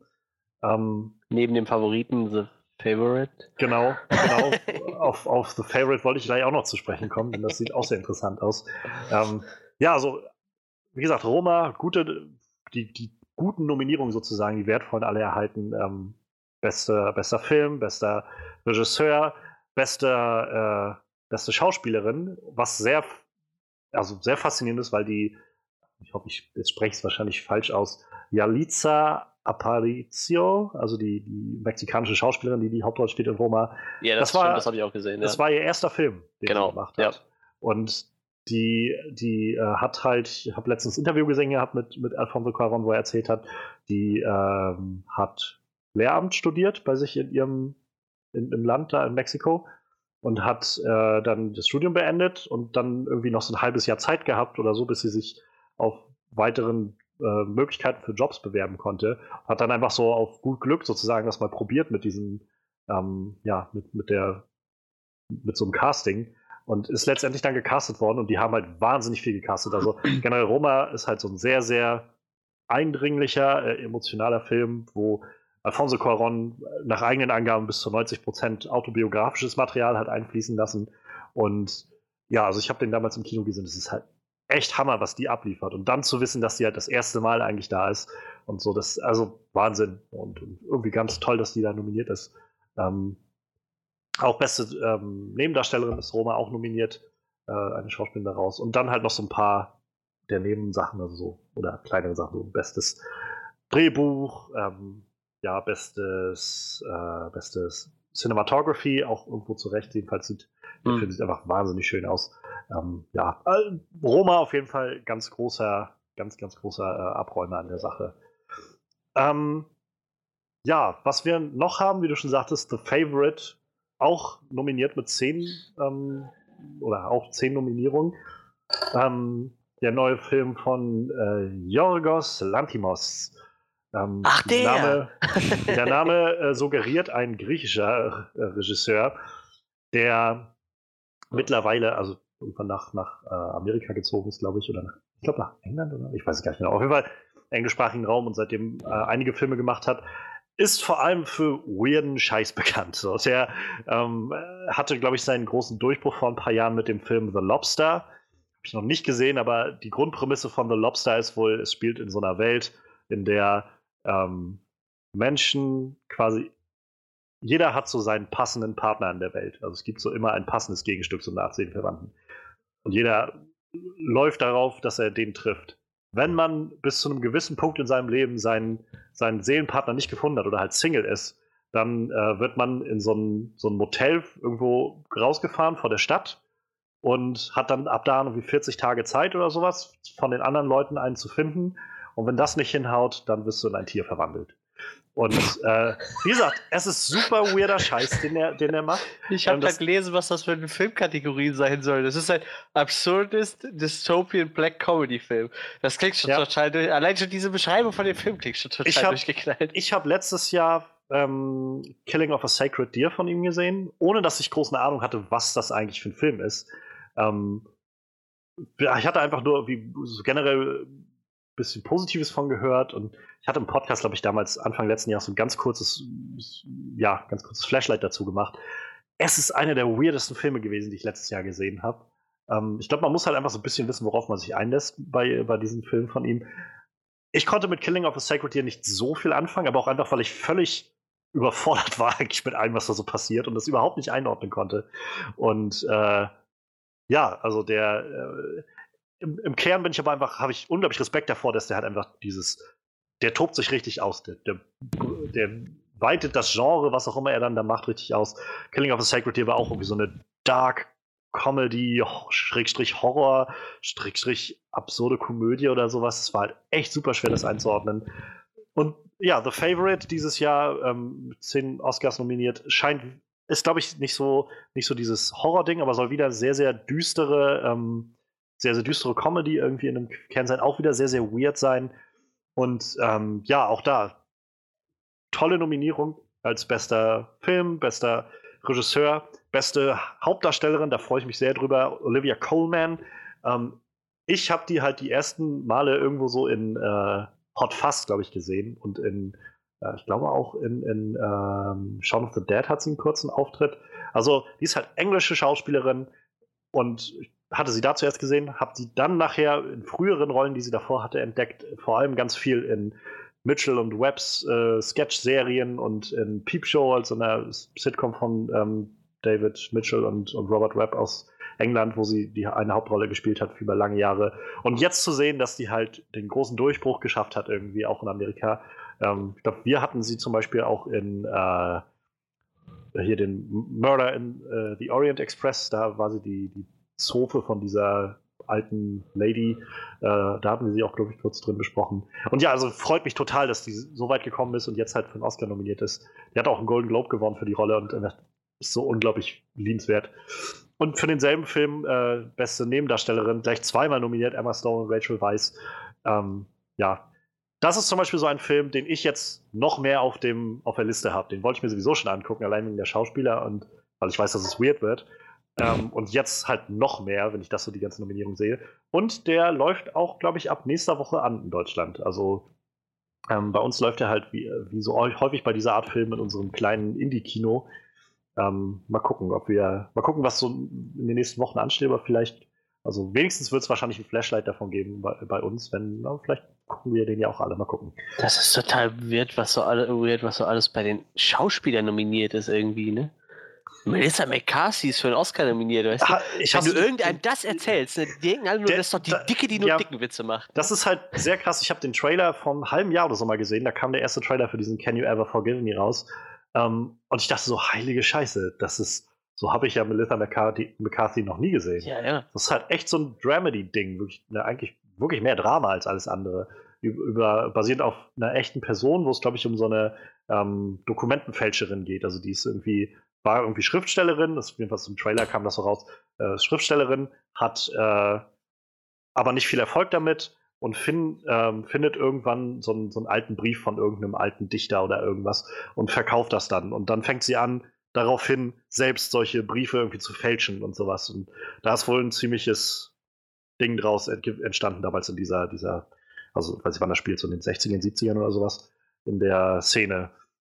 Ähm, Neben dem Favoriten The Favorite. Genau, genau. auf, auf The Favorite wollte ich gleich auch noch zu sprechen kommen, denn das sieht auch sehr interessant aus. Ähm, ja, also wie gesagt, Roma, gute, die, die guten Nominierungen sozusagen, die wertvollen alle erhalten. Ähm, bester, bester Film, bester Regisseur, bester, äh, beste Schauspielerin, was sehr, also sehr faszinierend ist, weil die, ich hoffe, ich spreche es wahrscheinlich falsch aus, Yalitza Aparicio, also die, die mexikanische Schauspielerin, die die Hauptrolle spielt in Roma. Ja, das, das das habe ich auch gesehen. Das ja. war ihr erster Film, den genau, sie gemacht hat. Ja. Und die, die äh, hat halt, ich habe letztens ein Interview gesehen gehabt mit, mit Alfonso Cuaron, wo er erzählt hat, die ähm, hat Lehramt studiert bei sich in ihrem in, im Land da in Mexiko und hat äh, dann das Studium beendet und dann irgendwie noch so ein halbes Jahr Zeit gehabt oder so, bis sie sich auf weiteren äh, Möglichkeiten für Jobs bewerben konnte. Hat dann einfach so auf gut Glück sozusagen das mal probiert mit diesem, ähm, ja, mit, mit der, mit so einem Casting und ist letztendlich dann gecastet worden und die haben halt wahnsinnig viel gecastet. Also generell Roma ist halt so ein sehr, sehr eindringlicher, äh, emotionaler Film, wo Alfonso Cuaron nach eigenen Angaben bis zu 90 Prozent autobiografisches Material hat einfließen lassen. Und ja, also ich habe den damals im Kino gesehen. Das ist halt echt Hammer, was die abliefert. Und dann zu wissen, dass die halt das erste Mal eigentlich da ist und so, das also Wahnsinn und, und irgendwie ganz toll, dass die da nominiert ist. Ähm, auch beste ähm, Nebendarstellerin ist Roma auch nominiert, äh, eine Schauspielerin daraus. Und dann halt noch so ein paar der Nebensachen, also so, oder kleinere Sachen, so bestes Drehbuch, ähm, ja, bestes, äh, bestes Cinematography, auch irgendwo zurecht. Jedenfalls sieht der mhm. Film sieht einfach wahnsinnig schön aus. Ähm, ja, äh, Roma auf jeden Fall ganz großer, ganz, ganz großer äh, Abräumer an der Sache. Ähm, ja, was wir noch haben, wie du schon sagtest, The Favorite auch nominiert mit zehn ähm, oder auch zehn Nominierungen. Ähm, der neue Film von äh, Yorgos Lantimos. Ähm, Ach, der! Name, der Name äh, suggeriert ein griechischer äh, Regisseur, der mittlerweile, also irgendwann nach, nach äh, Amerika gezogen ist, glaube ich, oder nach, ich glaube nach England oder ich weiß es gar nicht genau. Auf jeden Fall englischsprachigen Raum und seitdem äh, einige Filme gemacht hat ist vor allem für weirden Scheiß bekannt. So, der ähm, hatte, glaube ich, seinen großen Durchbruch vor ein paar Jahren mit dem Film The Lobster. Habe ich noch nicht gesehen, aber die Grundprämisse von The Lobster ist wohl, es spielt in so einer Welt, in der ähm, Menschen quasi jeder hat so seinen passenden Partner in der Welt. Also es gibt so immer ein passendes Gegenstück so nach Verwandten. Und jeder läuft darauf, dass er den trifft wenn man bis zu einem gewissen Punkt in seinem Leben seinen, seinen Seelenpartner nicht gefunden hat oder halt Single ist, dann äh, wird man in so ein, so ein Motel irgendwo rausgefahren vor der Stadt und hat dann ab da irgendwie 40 Tage Zeit oder sowas, von den anderen Leuten einen zu finden. Und wenn das nicht hinhaut, dann wirst du in ein Tier verwandelt. Und äh, wie gesagt, es ist super weirder Scheiß, den er, den er macht. Ich habe ähm, da gelesen, was das für eine Filmkategorie sein soll. Das ist ein absurdest Dystopian Black Comedy Film. Das klingt schon ja. total durch. Allein schon diese Beschreibung von dem Film klingt schon total ich hab, durchgeknallt. Ich habe letztes Jahr ähm, Killing of a Sacred Deer von ihm gesehen, ohne dass ich große Ahnung hatte, was das eigentlich für ein Film ist. Ähm, ich hatte einfach nur wie so generell bisschen Positives von gehört und ich hatte im Podcast, glaube ich, damals Anfang letzten Jahres so ein ganz kurzes, ja, ganz kurzes Flashlight dazu gemacht. Es ist einer der weirdesten Filme gewesen, die ich letztes Jahr gesehen habe. Ähm, ich glaube, man muss halt einfach so ein bisschen wissen, worauf man sich einlässt bei, bei diesem Film von ihm. Ich konnte mit Killing of a Sacred Deer nicht so viel anfangen, aber auch einfach, weil ich völlig überfordert war eigentlich mit allem, was da so passiert und das überhaupt nicht einordnen konnte. Und äh, ja, also der äh, im, im, Kern bin ich aber einfach, habe ich unglaublich Respekt davor, dass der halt einfach dieses, der tobt sich richtig aus, der, der, der weitet das Genre, was auch immer er dann da macht, richtig aus. Killing of a Sacred Deer war auch irgendwie so eine Dark Comedy, Schrägstrich Horror, Schrägstrich absurde Komödie oder sowas. Es war halt echt super schwer, das einzuordnen. Und ja, The Favorite dieses Jahr, ähm, zehn Oscars nominiert, scheint, ist glaube ich nicht so, nicht so dieses Horror-Ding, aber soll wieder sehr, sehr düstere, ähm, sehr, sehr düstere Comedy irgendwie in einem Kern sein, auch wieder sehr, sehr weird sein. Und ähm, ja, auch da tolle Nominierung als bester Film, bester Regisseur, beste Hauptdarstellerin, da freue ich mich sehr drüber, Olivia Coleman. Ähm, ich habe die halt die ersten Male irgendwo so in äh, Hot Fuzz, glaube ich, gesehen und in, äh, ich glaube auch in, in ähm, Shaun of the Dead hat sie einen kurzen Auftritt. Also, die ist halt englische Schauspielerin und ich hatte sie da zuerst gesehen, habe sie dann nachher in früheren Rollen, die sie davor hatte, entdeckt, vor allem ganz viel in Mitchell und Webbs äh, Sketch-Serien und in Peep Show, also einer Sitcom von ähm, David Mitchell und, und Robert Webb aus England, wo sie die eine Hauptrolle gespielt hat für über lange Jahre. Und jetzt zu sehen, dass die halt den großen Durchbruch geschafft hat, irgendwie auch in Amerika. Ähm, ich glaube, wir hatten sie zum Beispiel auch in äh, hier den Murder in äh, the Orient Express, da war sie die, die Zofe von dieser alten Lady. Äh, da hatten wir sie auch, glaube ich, kurz drin besprochen. Und ja, also freut mich total, dass die so weit gekommen ist und jetzt halt für den Oscar nominiert ist. Die hat auch einen Golden Globe gewonnen für die Rolle und äh, ist so unglaublich liebenswert. Und für denselben Film äh, beste Nebendarstellerin gleich zweimal nominiert, Emma Stone und Rachel Weisz. Ähm, ja, das ist zum Beispiel so ein Film, den ich jetzt noch mehr auf, dem, auf der Liste habe. Den wollte ich mir sowieso schon angucken, allein wegen der Schauspieler und weil ich weiß, dass es weird wird. Ähm, und jetzt halt noch mehr, wenn ich das so die ganze Nominierung sehe. Und der läuft auch, glaube ich, ab nächster Woche an in Deutschland. Also ähm, bei uns läuft er halt wie, wie so häufig bei dieser Art Film in unserem kleinen Indie-Kino. Ähm, mal gucken, ob wir, mal gucken, was so in den nächsten Wochen ansteht, aber vielleicht, also wenigstens wird es wahrscheinlich ein Flashlight davon geben bei, bei uns, wenn, na, vielleicht gucken wir den ja auch alle, mal gucken. Das ist total weird, was so, alle, weird, was so alles bei den Schauspielern nominiert ist irgendwie, ne? Melissa McCarthy ist für einen Oscar nominiert, weißt du? Ah, Wenn du irgendeinem das erzählst, ne, die denken alle nur, der, das ist doch die Dicke, die nur ja, dicken Witze macht. Das ist halt sehr krass. Ich habe den Trailer vom halben Jahr oder so mal gesehen. Da kam der erste Trailer für diesen Can You Ever Forgive Me raus. Um, und ich dachte so, heilige Scheiße, das ist, so habe ich ja Melissa McCarthy, McCarthy, noch nie gesehen. Ja, ja. Das ist halt echt so ein Dramedy-Ding, wirklich, ne, eigentlich wirklich mehr Drama als alles andere. Über, basiert auf einer echten Person, wo es, glaube ich, um so eine ähm, Dokumentenfälscherin geht. Also die ist irgendwie war irgendwie Schriftstellerin, das jedenfalls im Trailer kam das so raus, äh, Schriftstellerin, hat äh, aber nicht viel Erfolg damit und fin, ähm, findet irgendwann so, so einen alten Brief von irgendeinem alten Dichter oder irgendwas und verkauft das dann. Und dann fängt sie an, daraufhin selbst solche Briefe irgendwie zu fälschen und sowas. Und da ist wohl ein ziemliches Ding draus entstanden, damals in dieser, dieser, also weiß ich wann das spielt, so in den 60ern, 70ern oder sowas, in der Szene.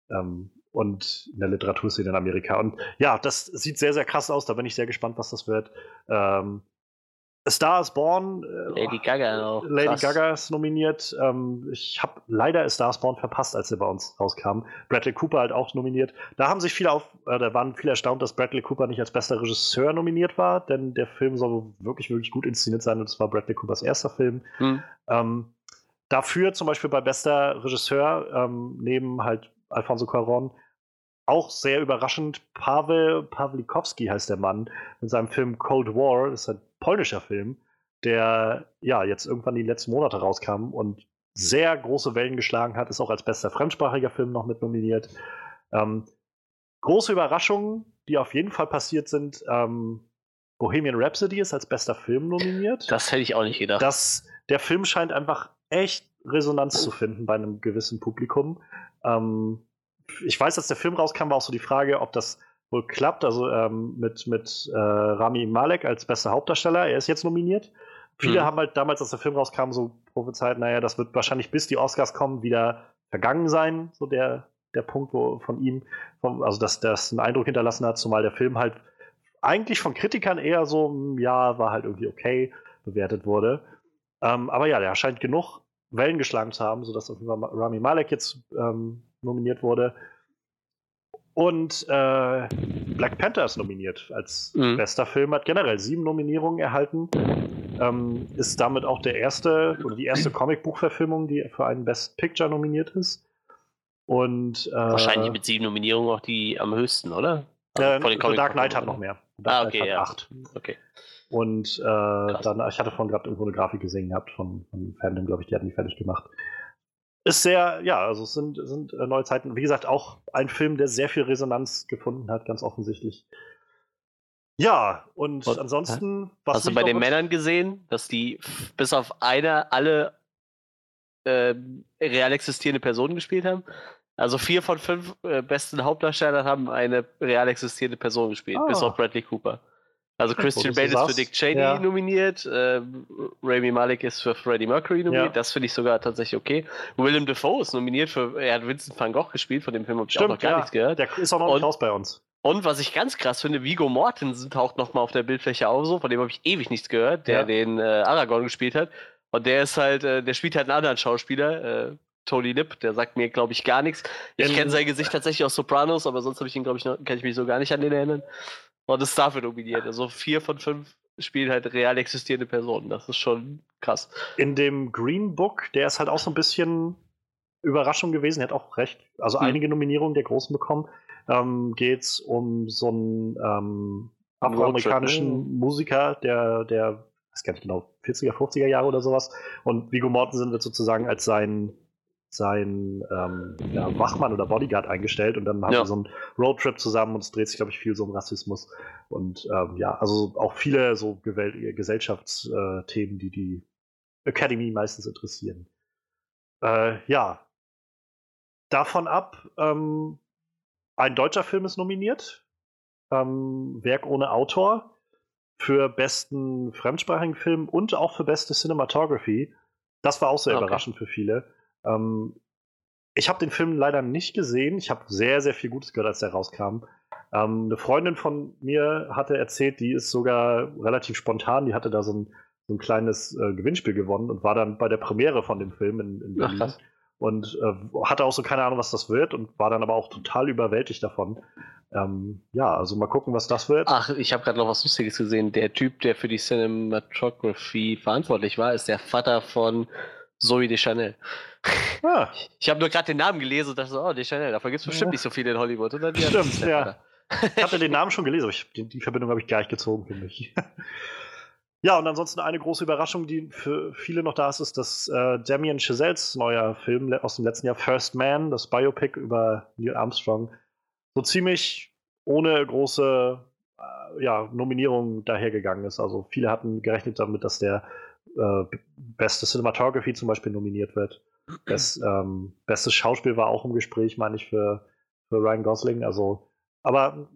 Ähm, und in der Literaturszene in Amerika. Und ja, das sieht sehr, sehr krass aus. Da bin ich sehr gespannt, was das wird. Ähm, A Star is Born. Äh, Lady Gaga auch. Lady krass. Gaga ist nominiert. Ähm, ich habe leider A Star is Born verpasst, als er bei uns rauskam. Bradley Cooper halt auch nominiert. Da haben sich viele auf, äh, da waren viele erstaunt, dass Bradley Cooper nicht als bester Regisseur nominiert war, denn der Film soll wirklich, wirklich gut inszeniert sein und es war Bradley Coopers erster Film. Hm. Ähm, dafür zum Beispiel bei bester Regisseur ähm, neben halt Alfonso Cuarón auch sehr überraschend, Paweł Pawlikowski heißt der Mann, mit seinem Film Cold War, das ist ein polnischer Film, der ja jetzt irgendwann die letzten Monate rauskam und sehr große Wellen geschlagen hat, ist auch als bester fremdsprachiger Film noch mit nominiert. Ähm, große Überraschungen, die auf jeden Fall passiert sind. Ähm, Bohemian Rhapsody ist als bester Film nominiert. Das hätte ich auch nicht gedacht. Das, der Film scheint einfach echt Resonanz zu finden bei einem gewissen Publikum. Ähm, ich weiß, dass der Film rauskam, war auch so die Frage, ob das wohl klappt. Also ähm, mit, mit äh, Rami Malek als bester Hauptdarsteller. Er ist jetzt nominiert. Viele Mhm. haben halt damals, als der Film rauskam, so prophezeit, naja, das wird wahrscheinlich bis die Oscars kommen wieder vergangen sein, so der, der Punkt, wo von ihm, vom, also dass das einen Eindruck hinterlassen hat, zumal der Film halt eigentlich von Kritikern eher so, hm, ja, war halt irgendwie okay bewertet wurde. Ähm, aber ja, der scheint genug Wellen geschlagen zu haben, sodass auf jeden Fall Rami Malek jetzt ähm, nominiert wurde. Und äh, Black Panther ist nominiert als Mhm. bester Film, hat generell sieben Nominierungen erhalten. Ähm, ist damit auch der erste oder die erste Comicbuchverfilmung, die für einen Best Picture nominiert ist. Und äh, Wahrscheinlich mit sieben Nominierungen auch die am höchsten, oder? Also äh, von den The Dark Knight hat noch mehr. The Ah, Dark okay, Knight ja. hat acht. Okay. Und äh, dann, ich hatte vorhin gerade irgendwo eine Grafik gesehen gehabt von, von Fandom, glaube ich, die hatten die fertig gemacht. Ist sehr, ja, also es sind, sind äh, neue Zeiten. Wie gesagt, auch ein Film, der sehr viel Resonanz gefunden hat, ganz offensichtlich. Ja, und, Und- ansonsten, was Hast du bei den Männern gesehen, dass die bis auf eine alle ähm, real existierende Personen gespielt haben? Also vier von fünf äh, besten Hauptdarstellern haben eine real existierende Person gespielt, bis Ah. auf Bradley Cooper. Also Christian Bale ist für Dick Cheney ja. nominiert, ähm, Rami Malek ist für Freddie Mercury nominiert, Ja. das finde ich sogar tatsächlich okay. Willem Dafoe ist nominiert für, er hat Vincent van Gogh gespielt, von dem Film habe ich auch noch Stimmt, gar ja, nichts gehört. der ist auch noch Und- nicht raus bei uns. Und was ich ganz krass finde, Vigo Mortensen taucht nochmal auf der Bildfläche auf, so, von dem habe ich ewig nichts gehört, der den äh, Aragorn gespielt hat. Und der ist halt, äh, der spielt halt einen anderen Schauspieler, äh, Tony Lip, der sagt mir, glaube ich, gar nichts. Ich kenne sein Gesicht tatsächlich aus Sopranos, aber sonst habe ich ihn, glaube ich, noch, kann ich mich so gar nicht an den erinnern. Und ist dafür nominiert. Also vier von fünf spielen halt real existierende Personen. Das ist schon krass. In dem Green Book, der ist halt auch so ein bisschen Überraschung gewesen, er hat auch recht, also Mhm. einige Nominierungen der Großen bekommen. Ähm, Geht es um so einen ähm, afroamerikanischen ne? Musiker, der, der, ich weiß gar nicht genau, 40er, 50er Jahre oder sowas. Und Viggo Mortensen wird sozusagen als sein, sein ähm, ja, Wachmann oder Bodyguard eingestellt und dann haben Ja. wir so einen Roadtrip zusammen und es dreht sich, glaube ich, viel so um Rassismus. Und ähm, ja, also auch viele so Gewel Gesellschaftsthemen, die die Academy meistens interessieren. Äh, ja. Davon ab, ähm, ein deutscher Film ist nominiert. Ähm, Werk ohne Autor für besten fremdsprachigen Film und auch für beste Cinematography. Das war auch sehr Okay. überraschend für viele. Ähm, ich habe den Film leider nicht gesehen. Ich habe sehr, sehr viel Gutes gehört, als der rauskam. Ähm, eine Freundin von mir hatte erzählt, die ist sogar relativ spontan, die hatte da so ein, so ein kleines äh, Gewinnspiel gewonnen und war dann bei der Premiere von dem Film in, in Ach, Berlin. krass. und äh, hatte auch so keine Ahnung, was das wird und war dann aber auch total überwältigt davon. Ähm, ja, also mal gucken, was das wird. Ach, ich habe gerade noch was Lustiges gesehen. Der Typ, der für die Cinematography verantwortlich war, ist der Vater von Zoe Deschanel. Ah, Ich habe nur gerade den Namen gelesen und dachte so, oh, Deschanel, davon gibt es bestimmt Ja. nicht so viele in Hollywood. Und dann, Stimmt, ja. Ich hatte den Namen schon gelesen, aber ich, die, die Verbindung habe ich gar nicht gezogen für mich. ja, und ansonsten eine große Überraschung, die für viele noch da ist, ist, dass äh, Damien Chazelles neuer Film aus dem letzten Jahr, First Man, das Biopic über Neil Armstrong, so ziemlich ohne große äh, ja, Nominierung dahergegangen ist. Also viele hatten gerechnet damit, dass der äh, beste Cinematography zum Beispiel nominiert wird. Das ähm, bestes Schauspiel war auch im Gespräch, meine ich, für, für Ryan Gosling. Also, aber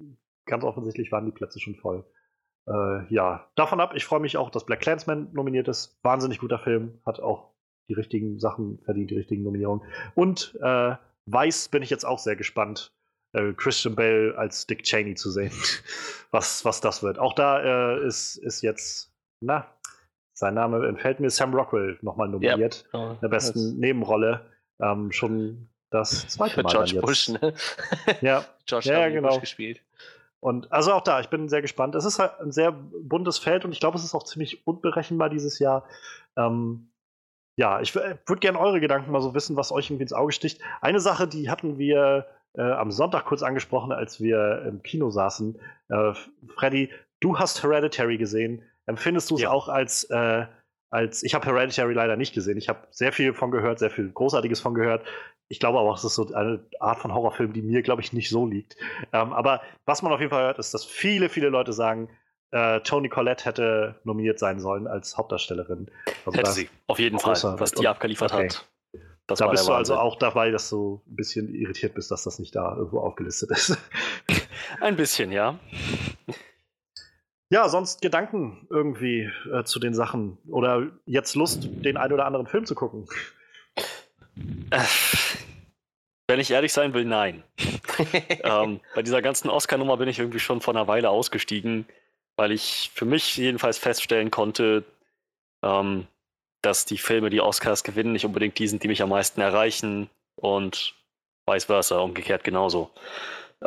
ganz offensichtlich waren die Plätze schon voll. Äh, ja, davon ab, ich freue mich auch, dass Black Clansman nominiert ist. Wahnsinnig guter Film, hat auch die richtigen Sachen verdient, die richtigen Nominierungen. Und äh, Weiß bin ich jetzt auch sehr gespannt, äh, Christian Bale als Dick Cheney zu sehen, was, was das wird. Auch da äh, ist, ist jetzt, na, sein Name entfällt mir, Sam Rockwell nochmal nominiert, Ja, in der besten Nebenrolle. Ähm, schon das zweite Für Mal. George. Bush, ne? Ja, George Ja, W. genau. Bush gespielt. und also auch da, ich bin sehr gespannt. Es ist halt ein sehr buntes Feld und ich glaube, es ist auch ziemlich unberechenbar dieses Jahr. Ähm, ja, ich würde gerne eure Gedanken mal so wissen, was euch irgendwie ins Auge sticht. Eine Sache, die hatten wir äh, am Sonntag kurz angesprochen, als wir im Kino saßen. Äh, Freddy, du hast Hereditary gesehen. Empfindest du es Ja. auch als, äh, als ich habe Hereditary leider nicht gesehen. Ich habe sehr viel von gehört, sehr viel Großartiges von gehört. Ich glaube aber es ist so eine Art von Horrorfilm, die mir, glaube ich, nicht so liegt. Ähm, aber was man auf jeden Fall hört, ist, dass viele, viele Leute sagen, äh, Toni Collette hätte nominiert sein sollen als Hauptdarstellerin. Also Hätte sie, auf jeden Fall, was die abgeliefert okay. hat. Das da bist du also auch dabei, dass du ein bisschen irritiert bist, dass das nicht da irgendwo aufgelistet ist. Ein bisschen, ja. Ja, sonst Gedanken irgendwie äh, zu den Sachen oder jetzt Lust, den einen oder anderen Film zu gucken. Äh, wenn ich ehrlich sein will, nein. ähm, bei dieser ganzen Oscar-Nummer bin ich irgendwie schon vor einer Weile ausgestiegen, weil ich für mich jedenfalls feststellen konnte, ähm, dass die Filme, die Oscars gewinnen, nicht unbedingt die sind, die mich am meisten erreichen und vice versa, umgekehrt genauso.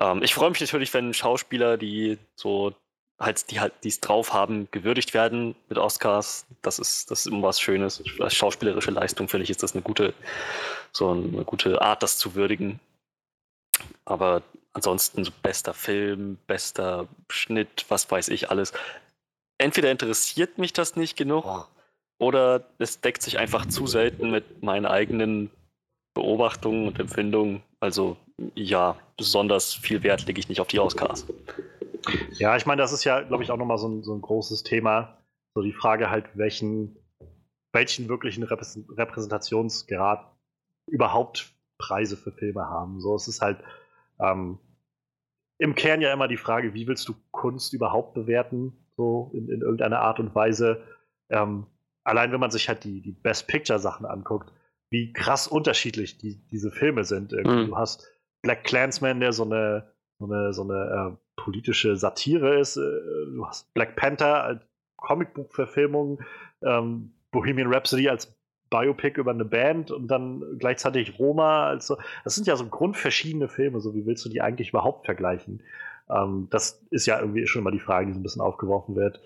Ähm, ich freue mich natürlich, wenn Schauspieler, die so halt, die halt dies drauf haben, gewürdigt werden mit Oscars. Das ist, das ist immer was Schönes. Als schauspielerische Leistung finde ich, ist das eine gute, so eine gute Art, das zu würdigen. Aber ansonsten so bester Film, bester Schnitt, was weiß ich alles. Entweder interessiert mich das nicht genug oder es deckt sich einfach zu selten mit meinen eigenen Beobachtungen und Empfindungen. Also ja, besonders viel Wert lege ich nicht auf die Oscars. Ja, ich meine, das ist ja, glaube ich, auch nochmal so ein, so ein großes Thema. So die Frage halt, welchen, welchen wirklichen Repräsentationsgrad überhaupt Preise für Filme haben. So, es ist halt ähm, im Kern ja immer die Frage, wie willst du Kunst überhaupt bewerten, so in, in irgendeiner Art und Weise. Ähm, allein wenn man sich halt die, die Best Picture Sachen anguckt, wie krass unterschiedlich die, diese Filme sind. Mhm. Du hast Black Clansman, der so eine, so eine, so eine äh, politische Satire ist. Äh, du hast Black Panther als Comicbuchverfilmung, ähm, Bohemian Rhapsody als Biopic über eine Band und dann gleichzeitig Roma. Also, das sind ja so grundverschiedene Filme. So wie willst du die eigentlich überhaupt vergleichen? Ähm, das ist ja irgendwie schon mal die Frage, die so ein bisschen aufgeworfen wird.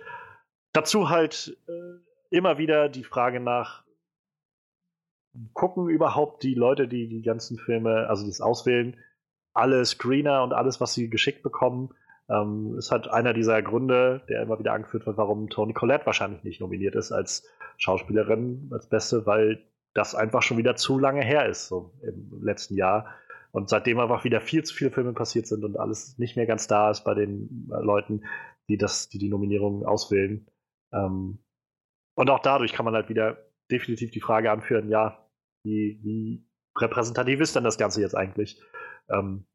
Dazu halt äh, immer wieder die Frage nach, gucken überhaupt die Leute, die die ganzen Filme, also das auswählen, alle Screener und alles, was sie geschickt bekommen, ähm, ist halt einer dieser Gründe, der immer wieder angeführt wird, warum Toni Collette wahrscheinlich nicht nominiert ist als Schauspielerin, als Beste, weil das einfach schon wieder zu lange her ist, so im letzten Jahr. Und seitdem einfach wieder viel zu viele Filme passiert sind und alles nicht mehr ganz da ist bei den äh, Leuten, die das, die die Nominierungen auswählen. Ähm, und auch dadurch kann man halt wieder definitiv die Frage anführen, ja, wie, wie repräsentativ ist denn das Ganze jetzt eigentlich? Ähm,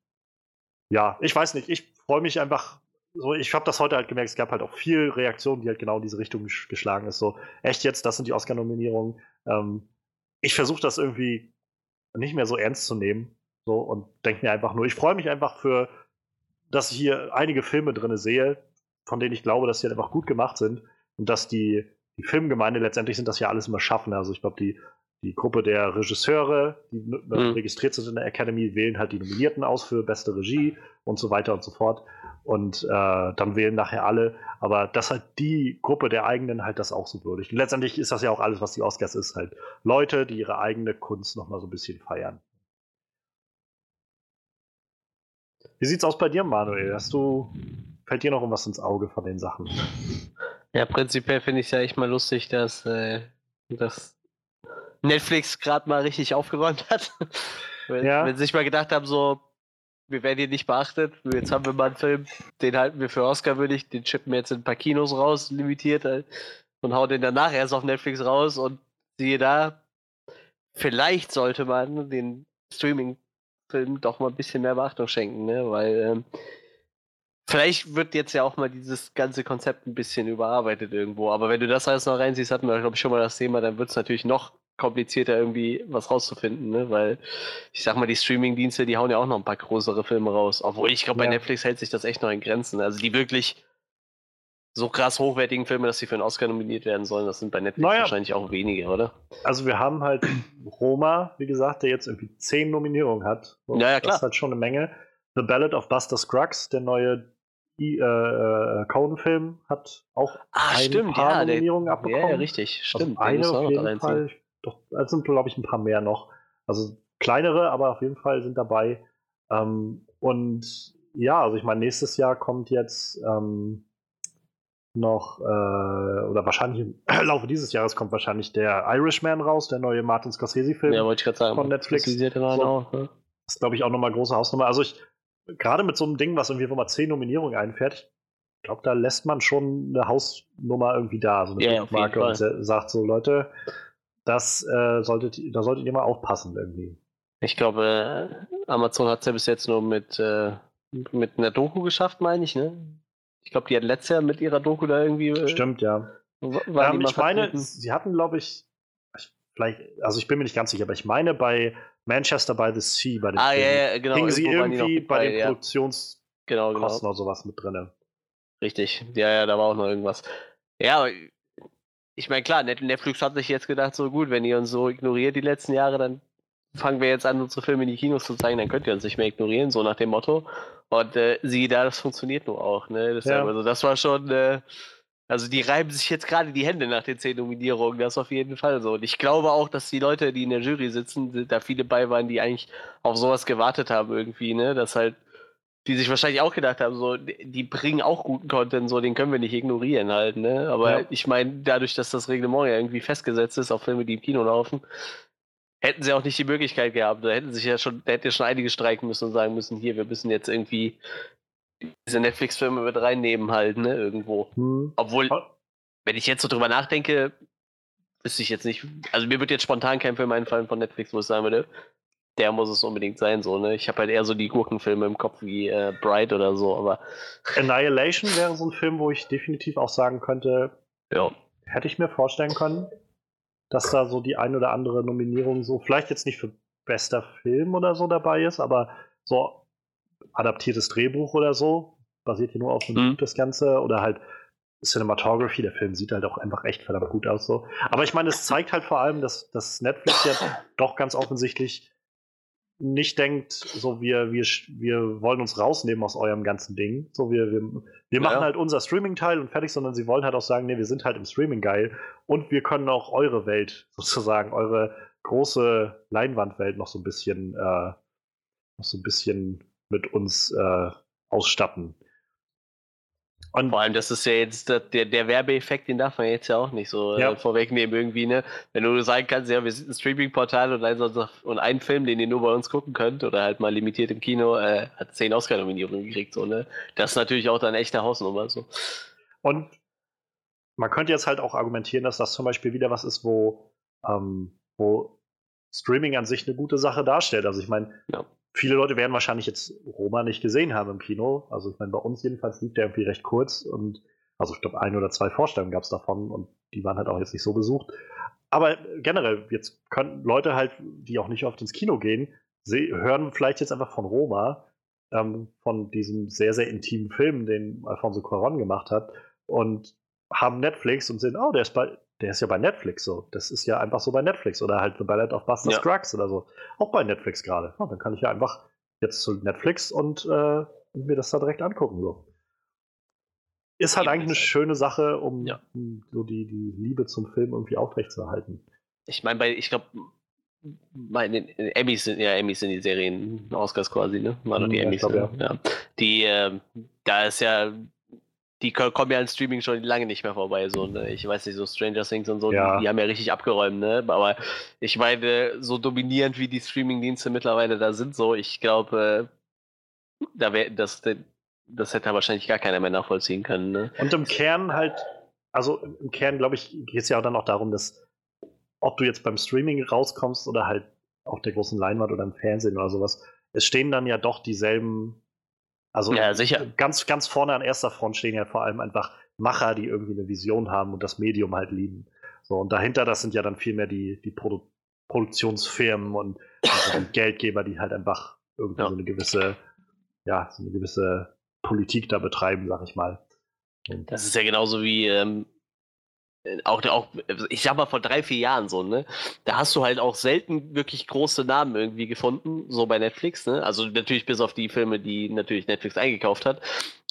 ja, ich weiß nicht. Ich freue mich einfach. So, ich habe das heute halt gemerkt, es gab halt auch viel Reaktionen, die halt genau in diese Richtung geschlagen ist. So, echt jetzt, das sind die Oscar-Nominierungen. Ähm, ich versuche das irgendwie nicht mehr so ernst zu nehmen. So, und denke mir einfach nur, ich freue mich einfach für, dass ich hier einige Filme drin sehe, von denen ich glaube, dass sie halt einfach gut gemacht sind und dass die, die Filmgemeinde letztendlich sind das ja alles immer schaffen. Also ich glaube, die die Gruppe der Regisseure, die mhm. registriert sind in der Academy, wählen halt die Nominierten aus für beste Regie und so weiter und so fort. Und äh, dann wählen nachher alle. Aber dass halt die Gruppe der eigenen halt das auch so würdigt. Und letztendlich ist das ja auch alles, was die Oscars ist, halt Leute, die ihre eigene Kunst nochmal so ein bisschen feiern. Wie sieht's aus bei dir, Manuel? Hast du, fällt dir noch irgendwas ins Auge von den Sachen? Ja, prinzipiell finde ich es ja echt mal lustig, dass, äh, dass Netflix gerade mal richtig aufgeräumt hat. wenn, ja. wenn sie sich mal gedacht haben, so, wir werden hier nicht beachtet, jetzt haben wir mal einen Film, den halten wir für Oscar würdig, den chippen wir jetzt in ein paar Kinos raus, limitiert, halt, und hauen den danach erst auf Netflix raus und siehe da, vielleicht sollte man den Streaming-Film doch mal ein bisschen mehr Beachtung schenken, ne? weil ähm, Vielleicht wird jetzt ja auch mal dieses ganze Konzept ein bisschen überarbeitet irgendwo. Aber wenn du das alles noch reinsiehst, hatten wir, glaube ich, schon mal das Thema, dann wird es natürlich noch komplizierter, irgendwie was rauszufinden, ne? Weil ich sag mal, die Streaming-Dienste, die hauen ja auch noch ein paar größere Filme raus. Obwohl ich glaube, bei ja. Netflix hält sich das echt noch in Grenzen. Also die wirklich so krass hochwertigen Filme, dass sie für einen Oscar nominiert werden sollen, das sind bei Netflix naja. wahrscheinlich auch weniger, oder? Also wir haben halt Roma, wie gesagt, der jetzt irgendwie zehn Nominierungen hat. Und ja, ja, klar. Das ist halt schon eine Menge. The Ballad of Buster Scruggs, der neue äh, äh, Conan-Film, hat auch ah, ein stimmt, paar ja, Nominierungen der, abbekommen. Ja, richtig, also stimmt. Also eine auf jeden Fall. Doch, es sind, glaube ich, ein paar mehr noch. Also kleinere, aber auf jeden Fall sind dabei. Ähm, und ja, also ich meine, nächstes Jahr kommt jetzt ähm, noch, äh, oder wahrscheinlich im Laufe dieses Jahres kommt wahrscheinlich der Irishman raus, der neue Martin Scorsese-Film ja, wollte ich gerade sagen, von Netflix. So, auch, ne? Das ist, glaube ich, auch nochmal große Hausnummer. Also ich, gerade mit so einem Ding, was irgendwie wo mal zehn Nominierungen einfährt, ich glaube, da lässt man schon eine Hausnummer irgendwie da, so eine yeah, Marke und sagt so, Leute, das äh, solltet, da solltet ihr mal aufpassen irgendwie. Ich glaube, Amazon hat es ja bis jetzt nur mit, äh, mit einer Doku geschafft, meine ich, ne? Ich glaube, die hat letztes Jahr mit ihrer Doku da irgendwie. äh, Stimmt, ja. Ähm, ich meine, sie hatten, glaube ich, ich, vielleicht, also ich bin mir nicht ganz sicher, aber ich meine bei Manchester by the Sea, bei dem Ah, Film, ja, ja, genau. hingen sie irgendwie mit bei den ja. Produktionskosten Genau, genau. oder sowas mit drin. Richtig. Ja, ja, da war auch noch irgendwas. Ja, aber ich meine, klar, Net- Netflix hat sich jetzt gedacht, so gut, wenn ihr uns so ignoriert die letzten Jahre, dann fangen wir jetzt an, unsere Filme in die Kinos zu zeigen, dann könnt ihr uns nicht mehr ignorieren, so nach dem Motto. Und äh, siehe da, das funktioniert nur auch, ne? Deshalb, Ja. Also das war schon, äh, also die reiben sich jetzt gerade die Hände nach den zehn Nominierungen, das auf jeden Fall so. Und ich glaube auch, dass die Leute, die in der Jury sitzen, da viele bei waren, die eigentlich auf sowas gewartet haben irgendwie, ne? Dass halt die sich wahrscheinlich auch gedacht haben, so, die bringen auch guten Content, so, den können wir nicht ignorieren halt, ne? Aber Ja. ich meine, dadurch, dass das Reglement ja irgendwie festgesetzt ist auf Filme, die im Kino laufen, hätten sie auch nicht die Möglichkeit gehabt. Da hätten sich ja schon, da hätte ja schon einige streiken müssen und sagen müssen, hier, wir müssen jetzt irgendwie diese Netflix-Filme mit reinnehmen halt, ne, irgendwo. Hm. Obwohl, Oh. wenn ich jetzt so drüber nachdenke, wüsste ich jetzt nicht, also mir wird jetzt spontan kein Film einfallen von Netflix, wo ich sagen würde, der muss es unbedingt sein, so, ne? Ich habe halt eher so die Gurkenfilme im Kopf wie äh, Bright oder so, aber Annihilation wäre so ein Film, wo ich definitiv auch sagen könnte, ja. hätte ich mir vorstellen können, dass da so die ein oder andere Nominierung so, vielleicht jetzt nicht für bester Film oder so dabei ist, aber so adaptiertes Drehbuch oder so, basiert hier nur auf dem Mhm. Das Ganze, oder halt Cinematography, der Film sieht halt auch einfach echt verdammt gut aus so. Aber ich meine, es zeigt halt vor allem, dass, dass Netflix ja doch ganz offensichtlich nicht denkt, so wir, wir, wir wollen uns rausnehmen aus eurem ganzen Ding. So wir, wir, wir machen Ja. halt unser Streaming-Teil und fertig, sondern sie wollen halt auch sagen, nee, wir sind halt im Streaming geil und wir können auch eure Welt sozusagen, eure große Leinwandwelt noch so ein bisschen, äh, noch so ein bisschen mit uns äh, ausstatten. Und Vor allem, das ist ja jetzt der, der, Werbeeffekt, den darf man jetzt ja auch nicht so Ja. äh, vorwegnehmen irgendwie, ne? Wenn du sagen kannst, ja, wir sind ein Streaming-Portal und ein, und ein Film, den ihr nur bei uns gucken könnt oder halt mal limitiert im Kino, äh, hat zehn Oscar-Nominierungen gekriegt, so, ne? Das ist natürlich auch dann echte Hausnummer, so. Und man könnte jetzt halt auch argumentieren, dass das zum Beispiel wieder was ist, wo, ähm, wo Streaming an sich eine gute Sache darstellt. Also ich meine, Ja. Viele Leute werden wahrscheinlich jetzt Roma nicht gesehen haben im Kino. Also ich meine, bei uns jedenfalls lief der irgendwie recht kurz und also ich glaube, ein oder zwei Vorstellungen gab es davon und die waren halt auch jetzt nicht so besucht. Aber generell, jetzt können Leute halt, die auch nicht oft ins Kino gehen, hören vielleicht jetzt einfach von Roma, ähm, von diesem sehr, sehr intimen Film, den Alfonso Cuarón gemacht hat und haben Netflix und sehen, oh, der ist bei, der ist ja bei Netflix so. Das ist ja einfach so bei Netflix oder halt The Ballad of Buster Ja. Scruggs oder so. Auch bei Netflix gerade. Oh, dann kann ich ja einfach jetzt zu Netflix und äh, mir das da direkt angucken. So. Ist halt Eben, eigentlich eine halt- schöne Sache, um, Ja. so die, die Liebe zum Film irgendwie aufrechtzuerhalten. Ich meine, bei, ich glaube, meine Emmys sind ja Emmys sind die Serien Oscars quasi, ne? War doch die Hm, Ja, Emmys, glaub, ne? ja. Die, ähm, da ist ja, die ko- kommen ja in Streaming schon lange nicht mehr vorbei, so, ne? Ich weiß nicht, so Stranger Things und so, Ja. die, die haben ja richtig abgeräumt, ne? Aber ich meine, so dominierend wie die Streaming-Dienste mittlerweile da sind, so, ich glaube, äh, da wäre das, das hätte wahrscheinlich gar keiner mehr nachvollziehen können, ne? Und im Kern halt, also im Kern, glaube ich, geht es ja dann auch darum, dass ob du jetzt beim Streaming rauskommst oder halt auf der großen Leinwand oder im Fernsehen oder sowas, es stehen dann ja doch dieselben, also Ja, sicher. ganz, ganz vorne an erster Front stehen ja vor allem einfach Macher, die irgendwie eine Vision haben und das Medium halt lieben. So, und dahinter, das sind ja dann vielmehr die, die Produ Produktionsfirmen und also die Geldgeber, die halt einfach irgendwie Ja. so eine gewisse, ja, so eine gewisse Politik da betreiben, sag ich mal. Und Das ist ja genauso wie ähm, äh, auch, auch, ich sag mal vor drei, vier Jahren so, ne? Da hast du halt auch selten wirklich große Namen irgendwie gefunden, so bei Netflix, ne? Also natürlich bis auf die Filme, die natürlich Netflix eingekauft hat.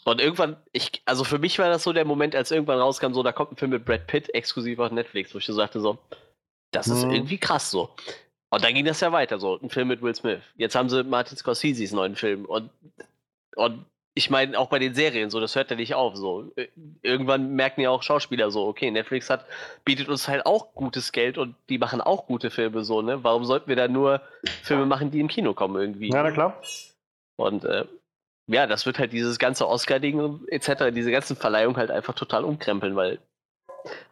Und irgendwann, ich, also für mich war das so der Moment, als irgendwann rauskam, so, da kommt ein Film mit Brad Pitt exklusiv auf Netflix, wo ich so sagte, so, das ist Mhm. irgendwie krass so. Und dann ging das ja weiter, so, ein Film mit Will Smith. Jetzt haben sie Martin Scorseses neuen Film und, und ich meine, auch bei den Serien, so, das hört ja nicht auf. So. Äh, Irgendwann merken ja auch Schauspieler so, okay, Netflix hat, bietet uns halt auch gutes Geld und die machen auch gute Filme so, ne? Warum sollten wir da nur Filme machen, die im Kino kommen irgendwie? ja, na klar. Und äh, ja, das wird halt dieses ganze Oscar-Ding etc., diese ganzen Verleihungen halt einfach total umkrempeln, weil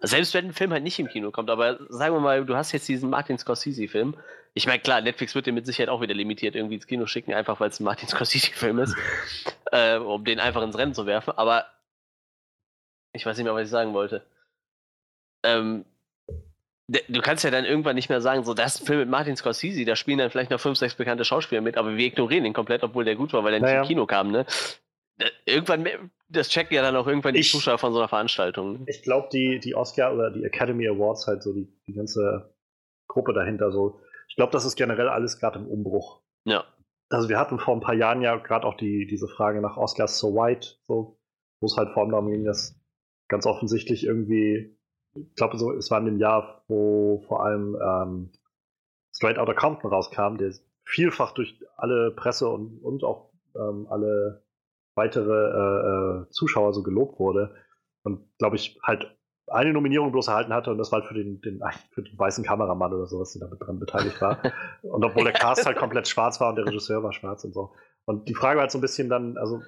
selbst wenn ein Film halt nicht im Kino kommt, aber sagen wir mal, du hast jetzt diesen Martin Scorsese-Film. Ich meine, klar, Netflix wird den mit Sicherheit auch wieder limitiert irgendwie ins Kino schicken, einfach weil es ein Martin Scorsese-Film ist, äh, um den einfach ins Rennen zu werfen. Aber ich weiß nicht mehr, was ich sagen wollte. Ähm, du kannst ja dann irgendwann nicht mehr sagen, so, das ist ein Film mit Martin Scorsese, da spielen dann vielleicht noch fünf, sechs bekannte Schauspieler mit, aber wir ignorieren ihn komplett, obwohl der gut war, weil er nicht naja. im Kino kam, ne? Irgendwann, das checken ja dann auch irgendwann die ich, Zuschauer von so einer Veranstaltung. Ne? Ich glaube, die, die Oscar oder die Academy Awards, halt so die, die ganze Gruppe dahinter, so, ich glaube, das ist generell alles gerade im Umbruch. Ja. Also wir hatten vor ein paar Jahren ja gerade auch die, diese Frage nach Oscars so white, so, wo es halt vor allem darum ging, dass ganz offensichtlich irgendwie ich glaube, so, es war in dem Jahr, wo vor allem ähm, Straight Outta Compton rauskam, der vielfach durch alle Presse und, und auch ähm, alle weitere äh, äh, Zuschauer so gelobt wurde. Und glaube ich, halt eine Nominierung bloß erhalten hatte und das war halt für den, den, für den weißen Kameramann oder sowas, der damit dran beteiligt war. und obwohl der Cast halt komplett schwarz war und der Regisseur war schwarz und so. Und die Frage war halt so ein bisschen dann, also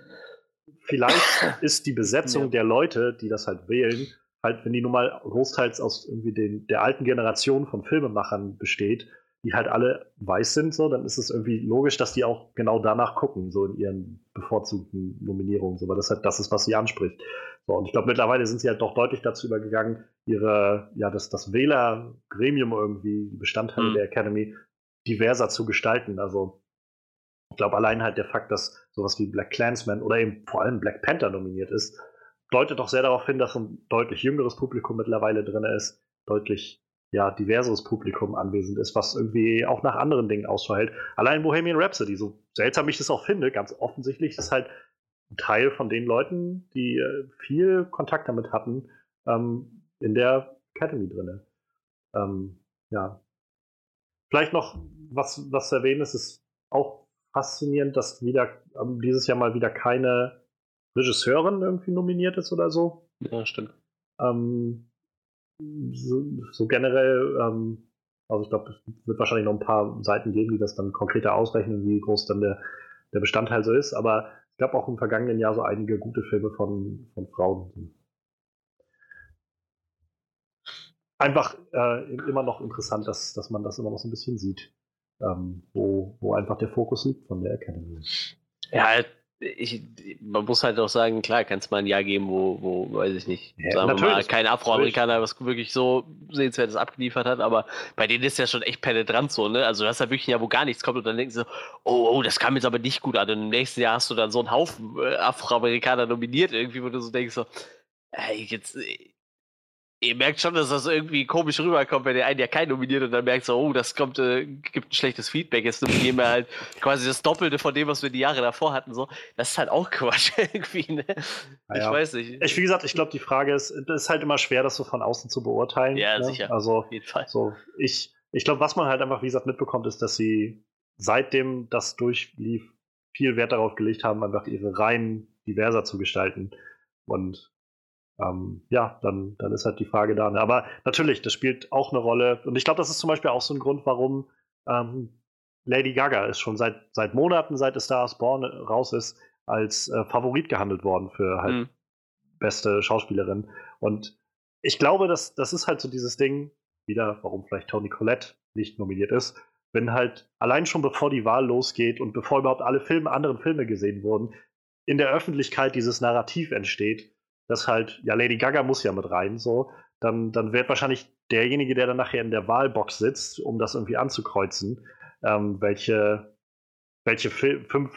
vielleicht ist die Besetzung ja. der Leute, die das halt wählen, halt, wenn die nun mal großteils aus irgendwie den, der alten Generation von Filmemachern besteht, die halt alle weiß sind, so, dann ist es irgendwie logisch, dass die auch genau danach gucken, so in ihren bevorzugten Nominierungen, so, weil das halt das ist, was sie anspricht. So, und ich glaube, mittlerweile sind sie halt doch deutlich dazu übergegangen, ihre, ja, das, das Wählergremium irgendwie, die Bestandteile mhm. der Academy, diverser zu gestalten. Also, ich glaube, allein halt der Fakt, dass sowas wie Black Clansman oder eben vor allem Black Panther nominiert ist, deutet doch sehr darauf hin, dass ein deutlich jüngeres Publikum mittlerweile drin ist, deutlich ja, diverseres Publikum anwesend ist, was irgendwie auch nach anderen Dingen Ausschau hält. Allein Bohemian Rhapsody, so seltsam ich das auch finde, ganz offensichtlich ist halt ein Teil von den Leuten, die äh, viel Kontakt damit hatten, ähm, in der Academy drin. Ähm, ja. Vielleicht noch was, was zu erwähnen ist, ist auch faszinierend, dass wieder ähm, dieses Jahr mal wieder keine Regisseurin irgendwie nominiert ist oder so. Ja, stimmt. Ähm, so, so, generell, ähm, also ich glaube, es wird wahrscheinlich noch ein paar Seiten geben, die das dann konkreter ausrechnen, wie groß dann der, der Bestandteil so ist, aber ich glaube auch im vergangenen Jahr so einige gute Filme von, von Frauen. Einfach äh, immer noch interessant, dass, dass man das immer noch so ein bisschen sieht, ähm, wo, wo einfach der Fokus liegt von der Academy. Ja, ich, man muss halt auch sagen, klar, kann es mal ein Jahr geben, wo, wo weiß ich nicht, ja, sagen wir mal, kein Afroamerikaner was wirklich so sehenswertes abgeliefert hat, aber bei denen ist ja schon echt penetrant so, ne? Also du hast ja wirklich ein Jahr, wo gar nichts kommt und dann denkst du so, oh, oh, das kam jetzt aber nicht gut an. Und im nächsten Jahr hast du dann so einen Haufen äh, Afroamerikaner nominiert irgendwie, wo du so denkst so, ey, jetzt, ihr merkt schon, dass das irgendwie komisch rüberkommt, wenn der einen ja keinen nominiert und dann merkt so, oh, das kommt, äh, gibt ein schlechtes Feedback. Jetzt nominieren wir halt quasi das Doppelte von dem, was wir die Jahre davor hatten. So, das ist halt auch Quatsch irgendwie. Ne? Ah, ich weiß nicht. Ich, wie gesagt, ich glaube, die Frage ist, es ist halt immer schwer, das so von außen zu beurteilen. Ja, ne? sicher. Also, auf jeden Fall. So, ich, ich glaube, was man halt einfach, wie gesagt, mitbekommt, ist, dass sie seitdem das durchlief, viel Wert darauf gelegt haben, einfach ihre Reihen diverser zu gestalten. Und ähm, ja, dann, dann ist halt die Frage da. Ne? Aber natürlich, das spielt auch eine Rolle. Und ich glaube, das ist zum Beispiel auch so ein Grund, warum ähm, Lady Gaga ist schon seit, seit Monaten, seit es Stars Born raus ist, als äh, Favorit gehandelt worden für halt mhm. beste Schauspielerin. Und ich glaube, das, das ist halt so dieses Ding, wieder, warum vielleicht Toni Collette nicht nominiert ist, wenn halt allein schon bevor die Wahl losgeht und bevor überhaupt alle Filme, anderen Filme gesehen wurden, in der Öffentlichkeit dieses Narrativ entsteht, dass halt, ja, Lady Gaga muss ja mit rein, so, dann, dann wird wahrscheinlich derjenige, der dann nachher in der Wahlbox sitzt, um das irgendwie anzukreuzen, ähm, welche, welche fünf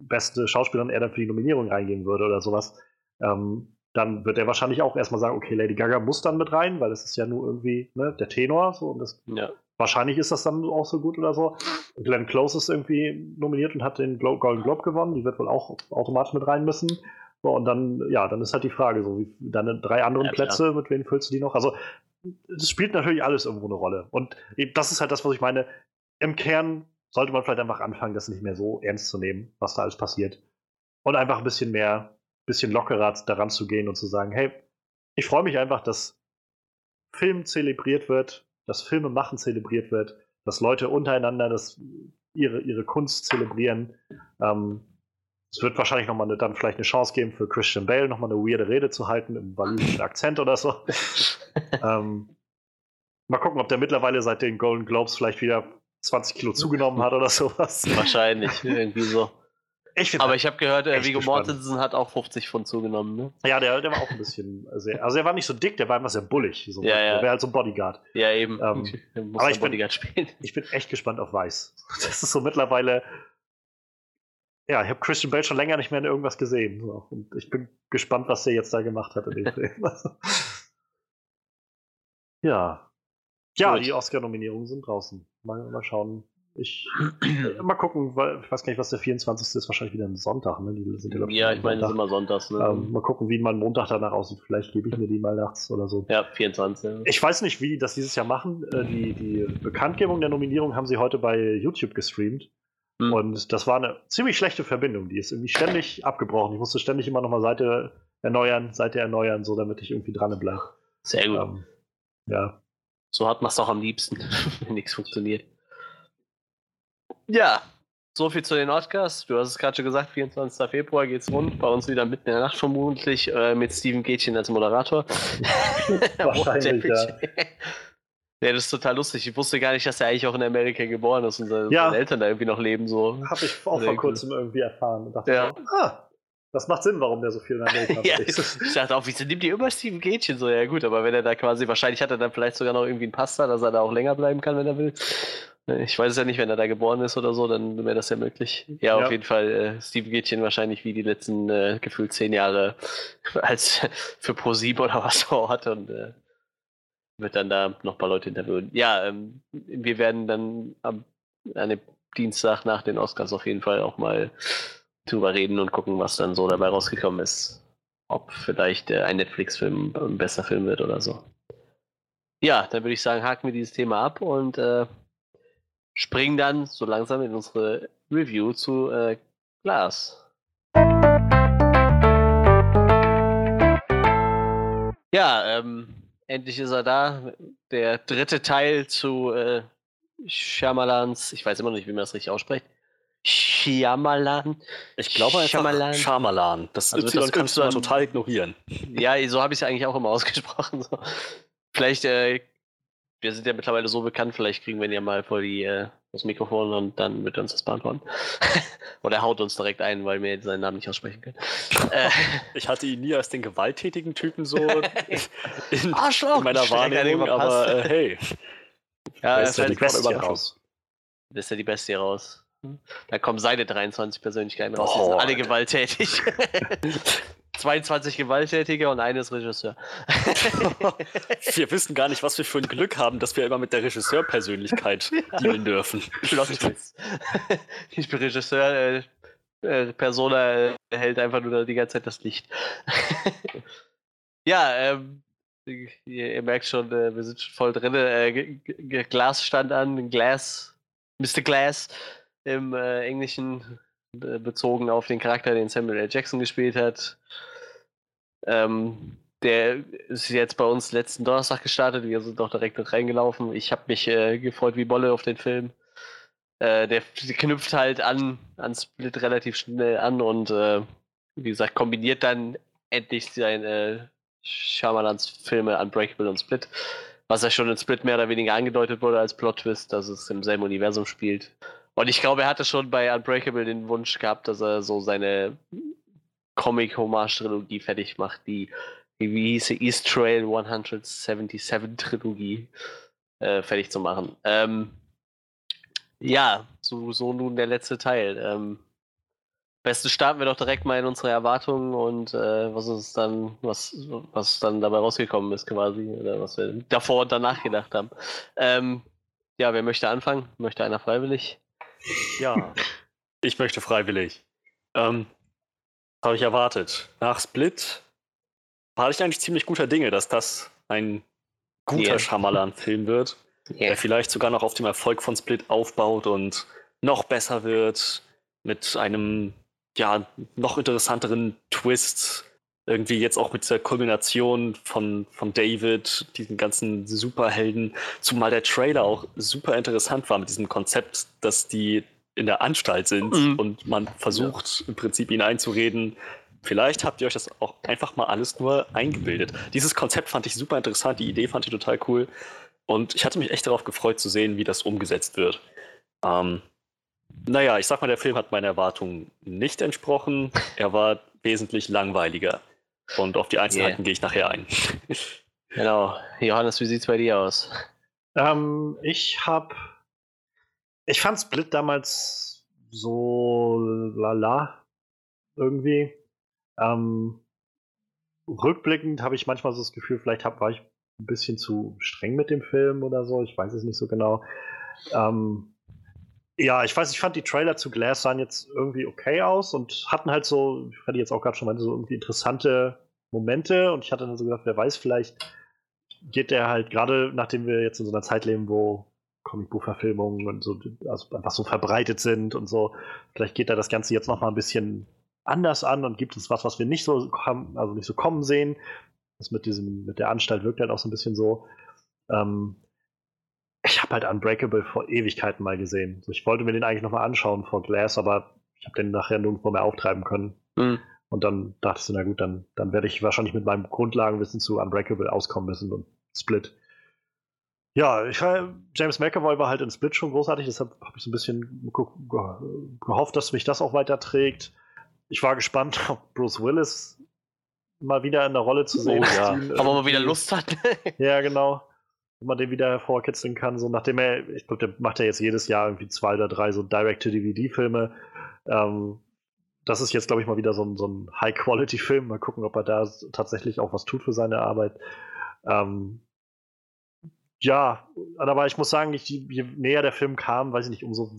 beste Schauspielerin er dann für die Nominierung reingehen würde oder sowas, ähm, dann wird er wahrscheinlich auch erstmal sagen, okay, Lady Gaga muss dann mit rein, weil das ist ja nur irgendwie ne, der Tenor, so und das ja. wahrscheinlich ist das dann auch so gut oder so. Glenn Close ist irgendwie nominiert und hat den Glo Golden Globe gewonnen, die wird wohl auch automatisch mit rein müssen. So, und dann, ja, dann ist halt die Frage, so wie deine drei anderen ja, Plätze, mit wem füllst du die noch? Also, das spielt natürlich alles irgendwo eine Rolle. Und das ist halt das, was ich meine. Im Kern sollte man vielleicht einfach anfangen, das nicht mehr so ernst zu nehmen, was da alles passiert. Und einfach ein bisschen mehr, bisschen lockerer daran zu gehen und zu sagen, hey, ich freue mich einfach, dass Film zelebriert wird, dass Filme machen zelebriert wird, dass Leute untereinander das, ihre, ihre Kunst zelebrieren. Ähm, es wird wahrscheinlich nochmal eine, dann vielleicht eine Chance geben für Christian Bale, nochmal eine weirde Rede zu halten im walisischen Akzent oder so. ähm, mal gucken, ob der mittlerweile seit den Golden Globes vielleicht wieder 20 Kilo zugenommen hat oder sowas. Wahrscheinlich, irgendwie so. Ich Aber ich habe gehört, äh, gespannt. Mortensen hat auch 50 Pfund zugenommen, ne? ja, der, der war auch ein bisschen sehr. Also, er war nicht so dick, der war einfach sehr bullig. So, Ja, ja. Der wäre halt so ein Bodyguard. Ja, eben. Ähm, aber ich bin- Bodyguard spielen. Ich bin echt gespannt auf Weiß. Das ist so mittlerweile. Ja, ich habe Christian Bale schon länger nicht mehr in irgendwas gesehen. So. Und ich bin gespannt, was der jetzt da gemacht hat in dem Film. ja. Ja, Gut. die Oscar-Nominierungen sind draußen. Mal, mal schauen. Ich, mal gucken, weil ich weiß gar nicht, was der 24. ist. Wahrscheinlich wieder ein Sonntag. Ne? Die sind glaub Ja, am ich meine, das ist immer sonntags, ne? ähm, mal gucken, wie mein Montag danach aussieht. Vielleicht gebe ich mir die mal nachts oder so. ja, 24. Ich weiß nicht, wie die das dieses Jahr machen. Äh, Die, die Bekanntgebung der Nominierung haben sie heute bei YouTube gestreamt. Hm. Und das war eine ziemlich schlechte Verbindung. Die ist irgendwie ständig abgebrochen. Ich musste ständig immer nochmal Seite erneuern, Seite erneuern, so damit ich irgendwie dran bleibe. Sehr gut. Ähm, ja. So hat man es auch am liebsten, wenn nichts funktioniert. Ja, so viel zu den Oscars. Du hast es gerade schon gesagt, 24. Februar geht's rund. Bei uns wieder mitten in der Nacht vermutlich äh, mit Steven Gätchen als Moderator. Wahrscheinlich, ja. Ja, das ist total lustig. Ich wusste gar nicht, dass er eigentlich auch in Amerika geboren ist und seine, Ja. Eltern da irgendwie noch leben. So. Habe ich auch vor kurzem irgendwie erfahren und dachte, Ja. so, ah, das macht Sinn, warum der so viel in Amerika Ja, unterwegs ich ist. dachte auch, wieso nimmt ihr immer Steven Gätchen so? Ja, gut, aber wenn er da quasi, wahrscheinlich hat er dann vielleicht sogar noch irgendwie einen Pasta, dass er da auch länger bleiben kann, wenn er will. Ich weiß es ja nicht, wenn er da geboren ist oder so, dann wäre das ja möglich. Ja, Ja. auf jeden Fall äh, Steven Gätchen wahrscheinlich wie die letzten äh, gefühlt zehn Jahre als für Pro7 oder was vor Ort und äh, wird dann da noch ein paar Leute interviewen. Ja, ähm, wir werden dann am an dem Dienstag nach den Oscars auf jeden Fall auch mal drüber reden und gucken, was dann so dabei rausgekommen ist. Ob vielleicht äh, ein Netflix-Film ein besser Film wird oder so. Ja, dann würde ich sagen, haken wir dieses Thema ab und äh, springen dann so langsam in unsere Review zu äh, Glass. Ja, ähm, endlich ist er da. Der dritte Teil zu äh, Shyamalans, ich weiß immer noch nicht, wie man das richtig ausspricht. Shyamalan. Ich glaube einfach Shyamalan. Shyamalan. Das Also das kannst du Y- total ignorieren. Ja, so habe ich es eigentlich auch immer ausgesprochen. So. Vielleicht, äh, wir sind ja mittlerweile so bekannt, vielleicht kriegen wir ihn ja mal vor die, äh, das Mikrofon und dann wird er uns das beantworten. Oder er haut uns direkt ein, weil wir seinen Namen nicht aussprechen können. äh, Ich hatte ihn nie als den gewalttätigen Typen so in, Arschloch! in meiner Wahrnehmung, aber äh, hey. ja, das ist ja fällt die Bestie raus. Das ist ja die Bestie raus. Da kommen seine 23 Persönlichkeiten raus. Die Oh, sind alle gewalttätig. 22 Gewalttätige und eines Regisseur. Wir wissen gar nicht, was wir für ein Glück haben, dass wir immer mit der Regisseurpersönlichkeit dealen dürfen. Ich bin Regisseur, äh, äh, Persona äh, hält einfach nur die ganze Zeit das Licht. ja, ähm, ihr, ihr merkt schon, äh, wir sind schon voll drin. Äh, Glas stand an, Glass, Mr. Glass im äh, Englischen bezogen auf den Charakter, den Samuel L. Jackson gespielt hat. Ähm, der ist jetzt bei uns letzten Donnerstag gestartet. Wir sind doch direkt mit reingelaufen. Ich habe mich äh, gefreut wie Bolle auf den Film. Äh, der knüpft halt an, an Split relativ schnell an und äh, wie gesagt, kombiniert dann endlich seine Shyamalans Filme Unbreakable und Split. Was ja schon in Split mehr oder weniger angedeutet wurde als Plot-Twist, dass es im selben Universum spielt. Und ich glaube, er hatte schon bei Unbreakable den Wunsch gehabt, dass er so seine Comic-Hommage-Trilogie fertig macht, die, wie hieß sie, East Trail 177-Trilogie äh, fertig zu machen. Ähm, ja, so, so nun der letzte Teil. Ähm, besten starten wir doch direkt mal in unsere Erwartungen und äh, was uns dann, was, was dann dabei rausgekommen ist quasi, oder was wir davor und danach gedacht haben. Ähm, ja, wer möchte anfangen? Möchte einer freiwillig? Ja, ich möchte freiwillig. Ähm, habe ich erwartet. Nach Split war ich eigentlich ziemlich guter Dinge, dass das ein guter Ja. Shyamalan-Film wird, der vielleicht sogar noch auf dem Erfolg von Split aufbaut und noch besser wird mit einem ja noch interessanteren Twist. Irgendwie jetzt auch mit dieser Kulmination von, von David, diesen ganzen Superhelden, zumal der Trailer auch super interessant war mit diesem Konzept, dass die in der Anstalt sind Mhm. und man versucht im Prinzip ihnen einzureden, vielleicht habt ihr euch das auch einfach mal alles nur eingebildet. Dieses Konzept fand ich super interessant, die Idee fand ich total cool und ich hatte mich echt darauf gefreut zu sehen, wie das umgesetzt wird. Ähm, Naja, ich sag mal, der Film hat meinen Erwartungen nicht entsprochen. Er war wesentlich langweiliger. Und auf die Einzelheiten yeah. gehe ich nachher ein. genau. Johannes, wie sieht's bei dir aus? Ähm, ich hab. Ich fand Split damals so lala. Irgendwie. Ähm, rückblickend habe ich manchmal so das Gefühl, vielleicht hab, war ich ein bisschen zu streng mit dem Film oder so. Ich weiß es nicht so genau. Ähm, ja, ich weiß, ich fand die Trailer zu Glass sahen jetzt irgendwie okay aus und hatten halt so, ich hatte jetzt auch gerade schon mal so irgendwie interessante Momente und ich hatte dann so gedacht, wer weiß, vielleicht geht der halt gerade, nachdem wir jetzt in so einer Zeit leben, wo Comicbuchverfilmungen und so also einfach so verbreitet sind und so, vielleicht geht da das Ganze jetzt noch mal ein bisschen anders an und gibt uns was, was wir nicht so also nicht so kommen sehen. Das mit diesem mit der Anstalt wirkt halt auch so ein bisschen so. Ähm, ich habe halt Unbreakable vor Ewigkeiten mal gesehen. ich wollte mir den eigentlich nochmal anschauen vor Glass, aber ich habe den nachher nirgendwo mehr auftreiben können. Mhm. Und dann dachte ich, na gut, dann, dann werde ich wahrscheinlich mit meinem Grundlagenwissen zu Unbreakable auskommen müssen und Split. Ja, ich, James McAvoy war halt in Split schon großartig, deshalb habe ich so ein bisschen gehofft, dass mich das auch weiterträgt. Ich war gespannt, ob Bruce Willis mal wieder in der Rolle zu sehen oh, ja. ist. Aber mal wieder Lust hat. ja, genau wo man den wieder hervorkitzeln kann. So nachdem er, ich glaube, der macht ja jetzt jedes Jahr irgendwie zwei oder drei so Direct-to-DVD-Filme. Ähm, das ist jetzt, glaube ich, mal wieder so ein, so ein High-Quality-Film. Mal gucken, ob er da tatsächlich auch was tut für seine Arbeit. Ähm, ja, aber ich muss sagen, ich, je näher der Film kam, weiß ich nicht, umso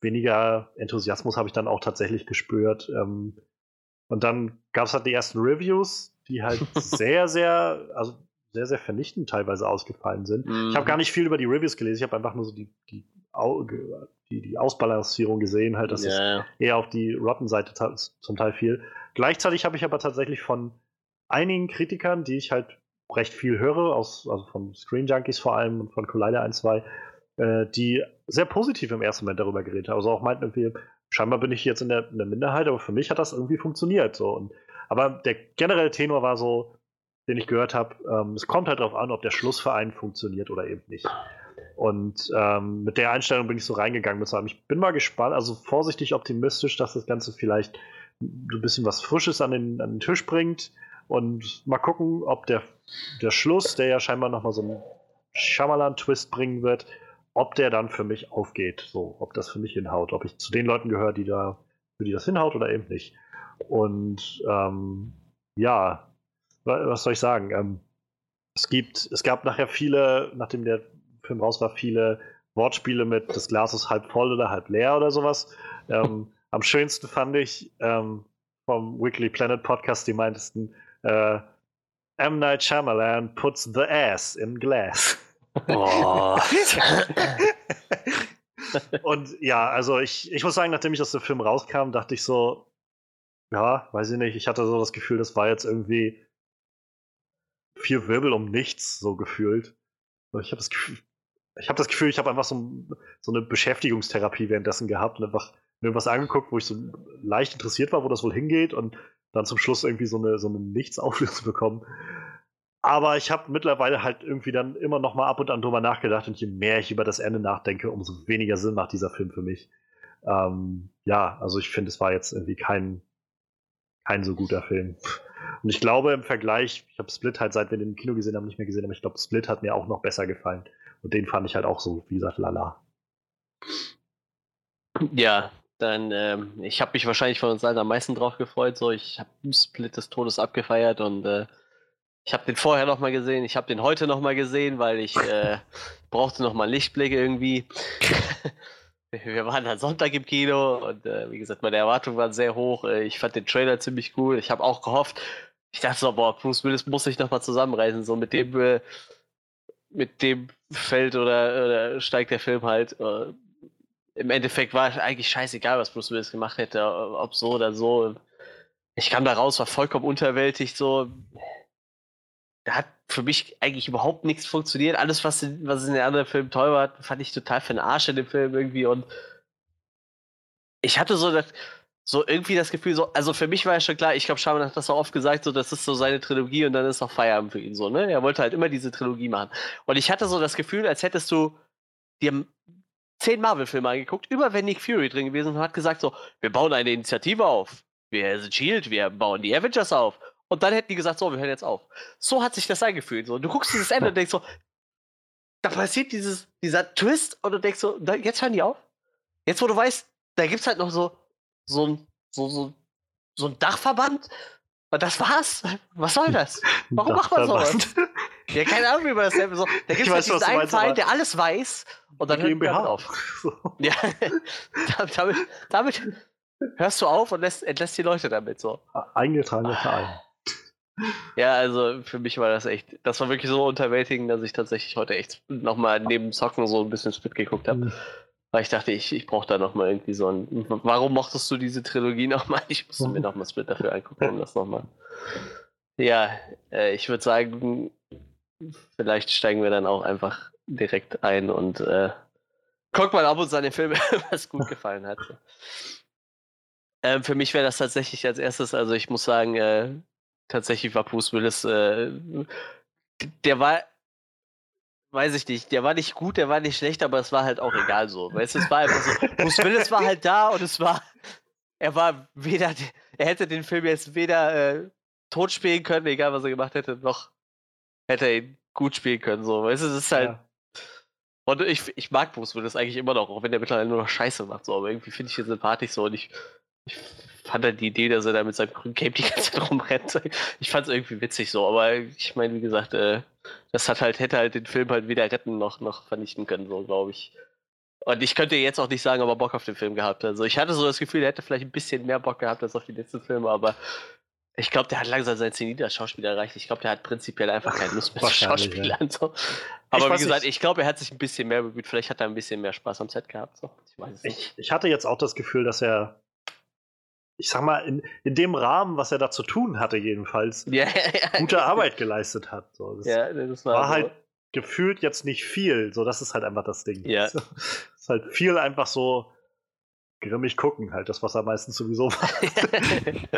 weniger Enthusiasmus habe ich dann auch tatsächlich gespürt. Ähm, und dann gab es halt die ersten Reviews, die halt sehr, sehr, also sehr, sehr vernichtend teilweise ausgefallen sind. Mhm. Ich habe gar nicht viel über die Reviews gelesen, ich habe einfach nur so die, die, die, die Ausbalancierung gesehen, halt, dass yeah. es eher auf die Rotten-Seite zum Teil fiel. Gleichzeitig habe ich aber tatsächlich von einigen Kritikern, die ich halt recht viel höre, aus, also von Screen Junkies vor allem und von Collider 1, 2, äh, die sehr positiv im ersten Moment darüber geredet haben. Also auch meinten irgendwie, scheinbar bin ich jetzt in der, in der Minderheit, aber für mich hat das irgendwie funktioniert. So. Und, aber der generelle Tenor war so, den ich gehört habe, ähm, es kommt halt darauf an, ob der Schlussverein funktioniert oder eben nicht. Und ähm, mit der Einstellung bin ich so reingegangen ich bin mal gespannt, also vorsichtig optimistisch, dass das Ganze vielleicht ein bisschen was Frisches an den, an den Tisch bringt. Und mal gucken, ob der, der Schluss, der ja scheinbar nochmal so einen Shyamalan-Twist bringen wird, ob der dann für mich aufgeht. So, ob das für mich hinhaut. Ob ich zu den Leuten gehöre, die da, für die das hinhaut oder eben nicht. Und ähm, ja, was soll ich sagen? Ähm, es gibt, es gab nachher viele, nachdem der Film raus war, viele Wortspiele mit das Glas ist halb voll oder halb leer oder sowas. Ähm, am schönsten fand ich ähm, vom Weekly Planet Podcast die meintesten, äh, M. Night Shyamalan puts the ass in glass. Oh. Und ja, also ich, ich muss sagen, nachdem ich aus dem Film rauskam, dachte ich so, ja, weiß ich nicht, ich hatte so das Gefühl, das war jetzt irgendwie vier Wirbel um nichts, so gefühlt. Ich habe das Gefühl, ich habe das Gefühl, ich habe einfach so, so, eine Beschäftigungstherapie währenddessen gehabt und einfach irgendwas angeguckt, wo ich so leicht interessiert war, wo das wohl hingeht und dann zum Schluss irgendwie so eine, so eine Nichtsauflösung bekommen. Aber ich habe mittlerweile halt irgendwie dann immer noch mal ab und an drüber nachgedacht und je mehr ich über das Ende nachdenke, umso weniger Sinn macht dieser Film für mich. Ähm, ja, also ich finde, es war jetzt irgendwie kein, kein so guter Film. Und ich glaube im Vergleich, ich habe Split halt seit wir den im Kino gesehen haben nicht mehr gesehen, aber ich glaube, Split hat mir auch noch besser gefallen. Und den fand ich halt auch so, wie gesagt, lala. Ja, dann, ähm, ich habe mich wahrscheinlich von uns allen am meisten drauf gefreut. So, ich habe Split des Todes abgefeiert und äh, ich habe den vorher noch mal gesehen, ich habe den heute noch mal gesehen, weil ich äh, brauchte noch mal Lichtblick irgendwie. wir waren dann Sonntag im Kino und äh, wie gesagt, meine Erwartungen waren sehr hoch. Äh, ich fand den Trailer ziemlich cool. Ich habe auch gehofft, ich dachte so, boah, Bruce Willis muss sich nochmal zusammenreißen. So mit dem, äh, mit dem Feld oder, oder, steigt der Film halt. Äh, Im Endeffekt war eigentlich scheißegal, was Bruce Willis gemacht hätte, ob so oder so. Ich kam da raus, war vollkommen unterwältigt, so. Da hat für mich eigentlich überhaupt nichts funktioniert. Alles, was in, was in den anderen Filmen toll war, fand ich total für den Arsch in dem Film irgendwie. Und ich hatte so das, so irgendwie das Gefühl, so, also für mich war ja schon klar, ich glaube, Schaman hat das auch oft gesagt, so, das ist so seine Trilogie und dann ist auch Feierabend für ihn so, ne? Er wollte halt immer diese Trilogie machen. Und ich hatte so das Gefühl, als hättest du dir zehn Marvel-Filme angeguckt, über wenn Nick Fury drin gewesen und hat gesagt so, wir bauen eine Initiative auf. Wir sind Shield, wir bauen die Avengers auf. Und dann hätten die gesagt, so, wir hören jetzt auf. So hat sich das angefühlt. So. Du guckst dieses Ende und denkst so, da passiert dieses, dieser Twist und du denkst so, jetzt hören die auf. Jetzt, wo du weißt, da gibt es halt noch so, so ein, so, so, so ein Dachverband. Und das war's. Was soll das? Warum macht man sowas? Ja, keine Ahnung, wie man das nennt. So, da gibt es halt diesen einen Verein, der alles weiß und dann hört man auf. Ja, damit, damit hörst du auf und lässt, entlässt die Leute damit so. Eingetragener Verein. Ja, also für mich war das echt, das war wirklich so unterwältigend, dass ich tatsächlich heute echt nochmal neben Zocken so ein bisschen Spit geguckt habe. Mhm. Weil ich dachte, ich, ich brauche da nochmal irgendwie so ein. Warum mochtest du diese Trilogie nochmal? Ich musste mir nochmal Split dafür angucken, um das nochmal. Ja, äh, ich würde sagen, vielleicht steigen wir dann auch einfach direkt ein und äh, guck mal ab und zu an den Film, was gut gefallen hat. Ähm, für mich wäre das tatsächlich als erstes, also ich muss sagen, äh, tatsächlich war Bruce Willis, äh, der war weiß ich nicht, der war nicht gut, der war nicht schlecht, aber es war halt auch egal so. Weißt du, es war einfach so, Bruce Willis war halt da und es war, er war weder, er hätte den Film jetzt weder äh, tot spielen können, egal was er gemacht hätte, noch hätte er ihn gut spielen können, so. Weißt du, es ist halt, ja. und ich, ich mag Bruce Willis eigentlich immer noch, auch wenn der mittlerweile nur noch Scheiße macht, so, aber irgendwie finde ich ihn sympathisch so und ich, ich fand halt die Idee, dass er da mit seinem grünen Cape die ganze Zeit rumrennt. Ich fand es irgendwie witzig so, aber ich meine, wie gesagt, äh, das hat halt, hätte halt den Film halt weder retten noch, noch vernichten können, so glaube ich. Und ich könnte jetzt auch nicht sagen, ob er Bock auf den Film gehabt hat. Also ich hatte so das Gefühl, er hätte vielleicht ein bisschen mehr Bock gehabt als auf die letzten Filme, aber ich glaube, der hat langsam sein Zenit als Schauspieler erreicht. Ich glaube, der hat prinzipiell einfach keine Lust mehr zu Schauspielern. So. Aber wie gesagt, ich glaube, er hat sich ein bisschen mehr bemüht. Vielleicht hat er ein bisschen mehr Spaß am Set gehabt. So. Ich, ich, ich, hatte jetzt auch das Gefühl, dass er ich sag mal, in, in dem Rahmen, was er da zu tun hatte, jedenfalls, ja, ja, gute Arbeit geleistet hat. So, das, ja, das war, war halt gefühlt jetzt nicht viel. So, das ist halt einfach das Ding. Ja. Das ist halt viel einfach so grimmig gucken, halt, das, was er meistens sowieso macht.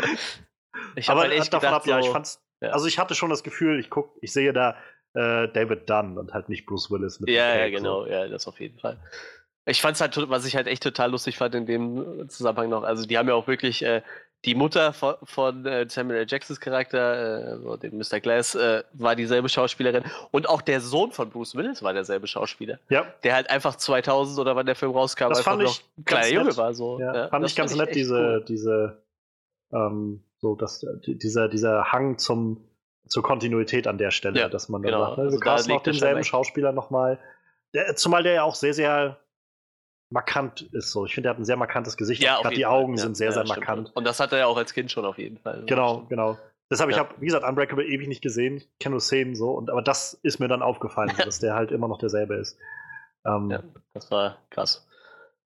ich Aber halt echt davon gedacht, ab, so, ja, ich fand's. Ja. Also ich hatte schon das Gefühl, ich guck, ich sehe da äh, David Dunn und halt nicht Bruce Willis mit. Ja, ja, genau, so. ja, das auf jeden Fall. Ich fand es halt, was ich halt echt total lustig fand in dem Zusammenhang noch. Also, die haben ja auch wirklich äh, die Mutter von, von äh, Samuel L. Jacksons Charakter, äh, den Mr. Glass, äh, war dieselbe Schauspielerin. Und auch der Sohn von Bruce Willis war derselbe Schauspieler. Ja. Der halt einfach 2000 oder wann der Film rauskam, das einfach noch ein kleiner Junge war. So. Ja, ja, fand ich ganz nett, diese, cool. diese, ähm, so, dass, dieser, dieser Hang zum, zur Kontinuität an der Stelle, ja, dass man dann genau. sagt, ne, also du also noch denselben Schauspieler nochmal. Zumal der ja auch sehr, sehr markant ist. So. Ich finde, er hat ein sehr markantes Gesicht. Ja, Gerade die Augen ja, sind sehr, ja, sehr markant. Und das hat er ja auch als Kind schon auf jeden Fall. Genau, genau. Deshalb, ja. ich habe, wie gesagt, Unbreakable ewig nicht gesehen. Ich kenne nur Szenen so. Und, aber das ist mir dann aufgefallen, dass der halt immer noch derselbe ist. Ähm, ja, das war krass.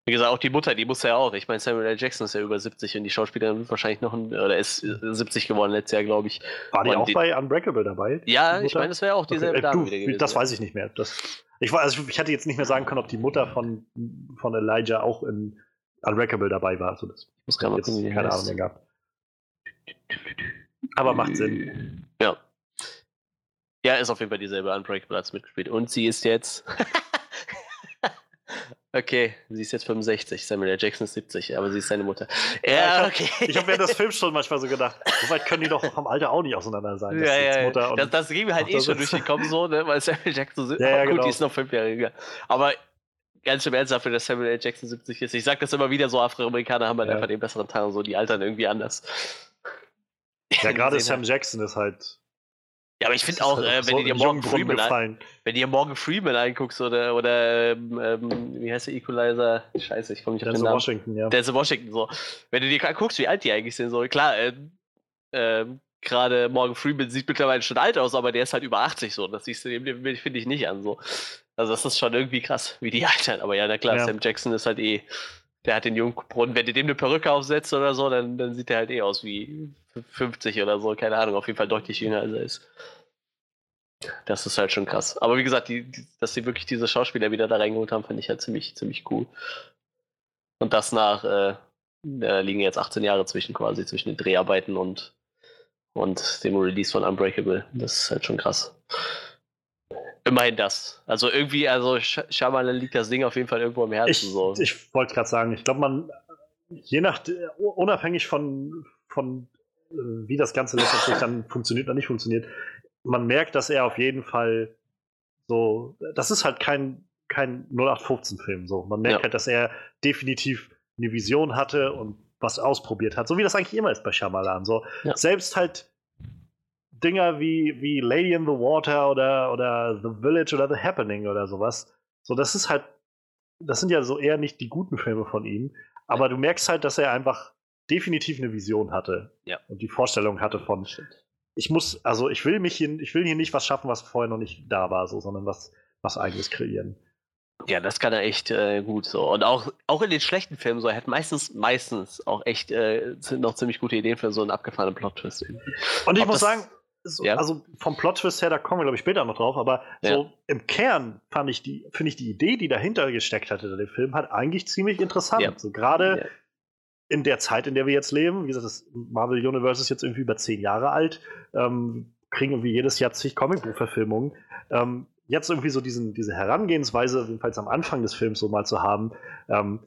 Wie gesagt, auch die Mutter, die muss ja auch. Ich meine, Samuel L. Jackson ist ja über 70 und die Schauspielerin wird wahrscheinlich noch, ein, oder ist 70 geworden letztes Jahr, glaube ich. War die und auch die, bei Unbreakable dabei? Ja, ich meine, das wäre auch dieselbe okay. Dame du, wieder gewesen. Das weiß ich nicht mehr. Das, ich, also ich hätte jetzt nicht mehr sagen können, ob die Mutter von, von Elijah auch in Unbreakable dabei war. Also das ich muss gerade jetzt gucken, keine Ahnung mehr gehabt. Aber macht Sinn. Ja. Ja, ist auf jeden Fall dieselbe Unbreakable als mitgespielt. Und sie ist jetzt. Okay, sie ist jetzt 65, Samuel L. Jackson ist 70, aber sie ist seine Mutter. Ja, ja okay. Ich habe während des Films schon manchmal so gedacht, so weit können die doch vom Alter auch nicht auseinander sein. Ja, ja, Mutter das, das ging mir halt eh schon durch den Kopf so, ne, weil Samuel Jackson, ja, ja, gut, genau. die ist noch fünf Jahre jünger. Aber ganz im Ernst dafür, dass Samuel L. Jackson 70 ist. Ich sag das immer wieder so, Afroamerikaner haben halt ja. einfach den besseren Teil und so, die altern irgendwie anders. Ja, gerade Sam Jackson ist halt ja, aber ich finde auch, äh, wenn, so du dir Morgan Freeman ein, wenn du dir Morgan Freeman anguckst oder, oder ähm, ähm wie heißt der Equalizer? Scheiße, ich komme nicht auf den Namen. Washington, ja. Der Washington, so. Wenn du dir guckst, wie alt die eigentlich sind, so klar, äh, äh, gerade Morgan Freeman sieht mittlerweile schon alt aus, aber der ist halt über 80 so. Das siehst du dem, finde ich nicht an so. Also das ist schon irgendwie krass, wie die altern. Aber ja, na klar, ja. Sam Jackson ist halt eh, der hat den Jungbrunnen. Wenn du dem eine Perücke aufsetzt oder so, dann, dann sieht der halt eh aus wie 50 oder so, keine Ahnung, auf jeden Fall deutlich jünger als er ist. Das ist halt schon krass. Aber wie gesagt, die, die, dass sie wirklich diese Schauspieler wieder da reingeholt haben, fand ich halt ziemlich, ziemlich cool. Und das nach, äh, da liegen jetzt 18 Jahre zwischen quasi, zwischen den Dreharbeiten und, und dem Release von Unbreakable. Das ist halt schon krass. Immerhin das. Also irgendwie, also Shyamalan liegt das Ding auf jeden Fall irgendwo im Herzen. Ich, so. ich wollte gerade sagen, ich glaube, man, je nach, unabhängig von, von äh, wie das Ganze letztendlich dann funktioniert oder nicht funktioniert, man merkt, dass er auf jeden Fall so, das ist halt kein, kein 0815-Film. So. Man merkt Ja. halt, dass er definitiv eine Vision hatte und was ausprobiert hat. So wie das eigentlich immer ist bei Shyamalan. So. Ja. Selbst halt Dinger wie, wie Lady in the Water oder, oder The Village oder The Happening oder sowas. So, das ist halt, das sind ja so eher nicht die guten Filme von ihm, aber du merkst halt, dass er einfach definitiv eine Vision hatte. Ja. Und die Vorstellung hatte von, ich muss, also ich will mich hier, ich will hier nicht was schaffen, was vorher noch nicht da war, so, sondern was, was eigenes kreieren. Ja, das kann er echt äh, gut so. Und auch, auch in den schlechten Filmen so, er hat meistens, meistens auch echt äh, noch ziemlich gute Ideen für so einen abgefahrenen Plot-Twist. Und ich Ob muss sagen, so, Ja. also vom Plot-Twist her, da kommen wir, glaube ich, später noch drauf, aber Ja. so im Kern fand ich die, finde ich die Idee, die dahinter gesteckt hatte, dem Film, hat eigentlich ziemlich interessant. Ja. So gerade. In der Zeit, in der wir jetzt leben, wie gesagt, das Marvel Universe ist jetzt irgendwie über zehn Jahre alt, ähm, kriegen irgendwie jedes Jahr zig Comicbuchverfilmungen. Ähm, jetzt irgendwie so diesen, diese Herangehensweise, jedenfalls am Anfang des Films so mal zu haben, ähm,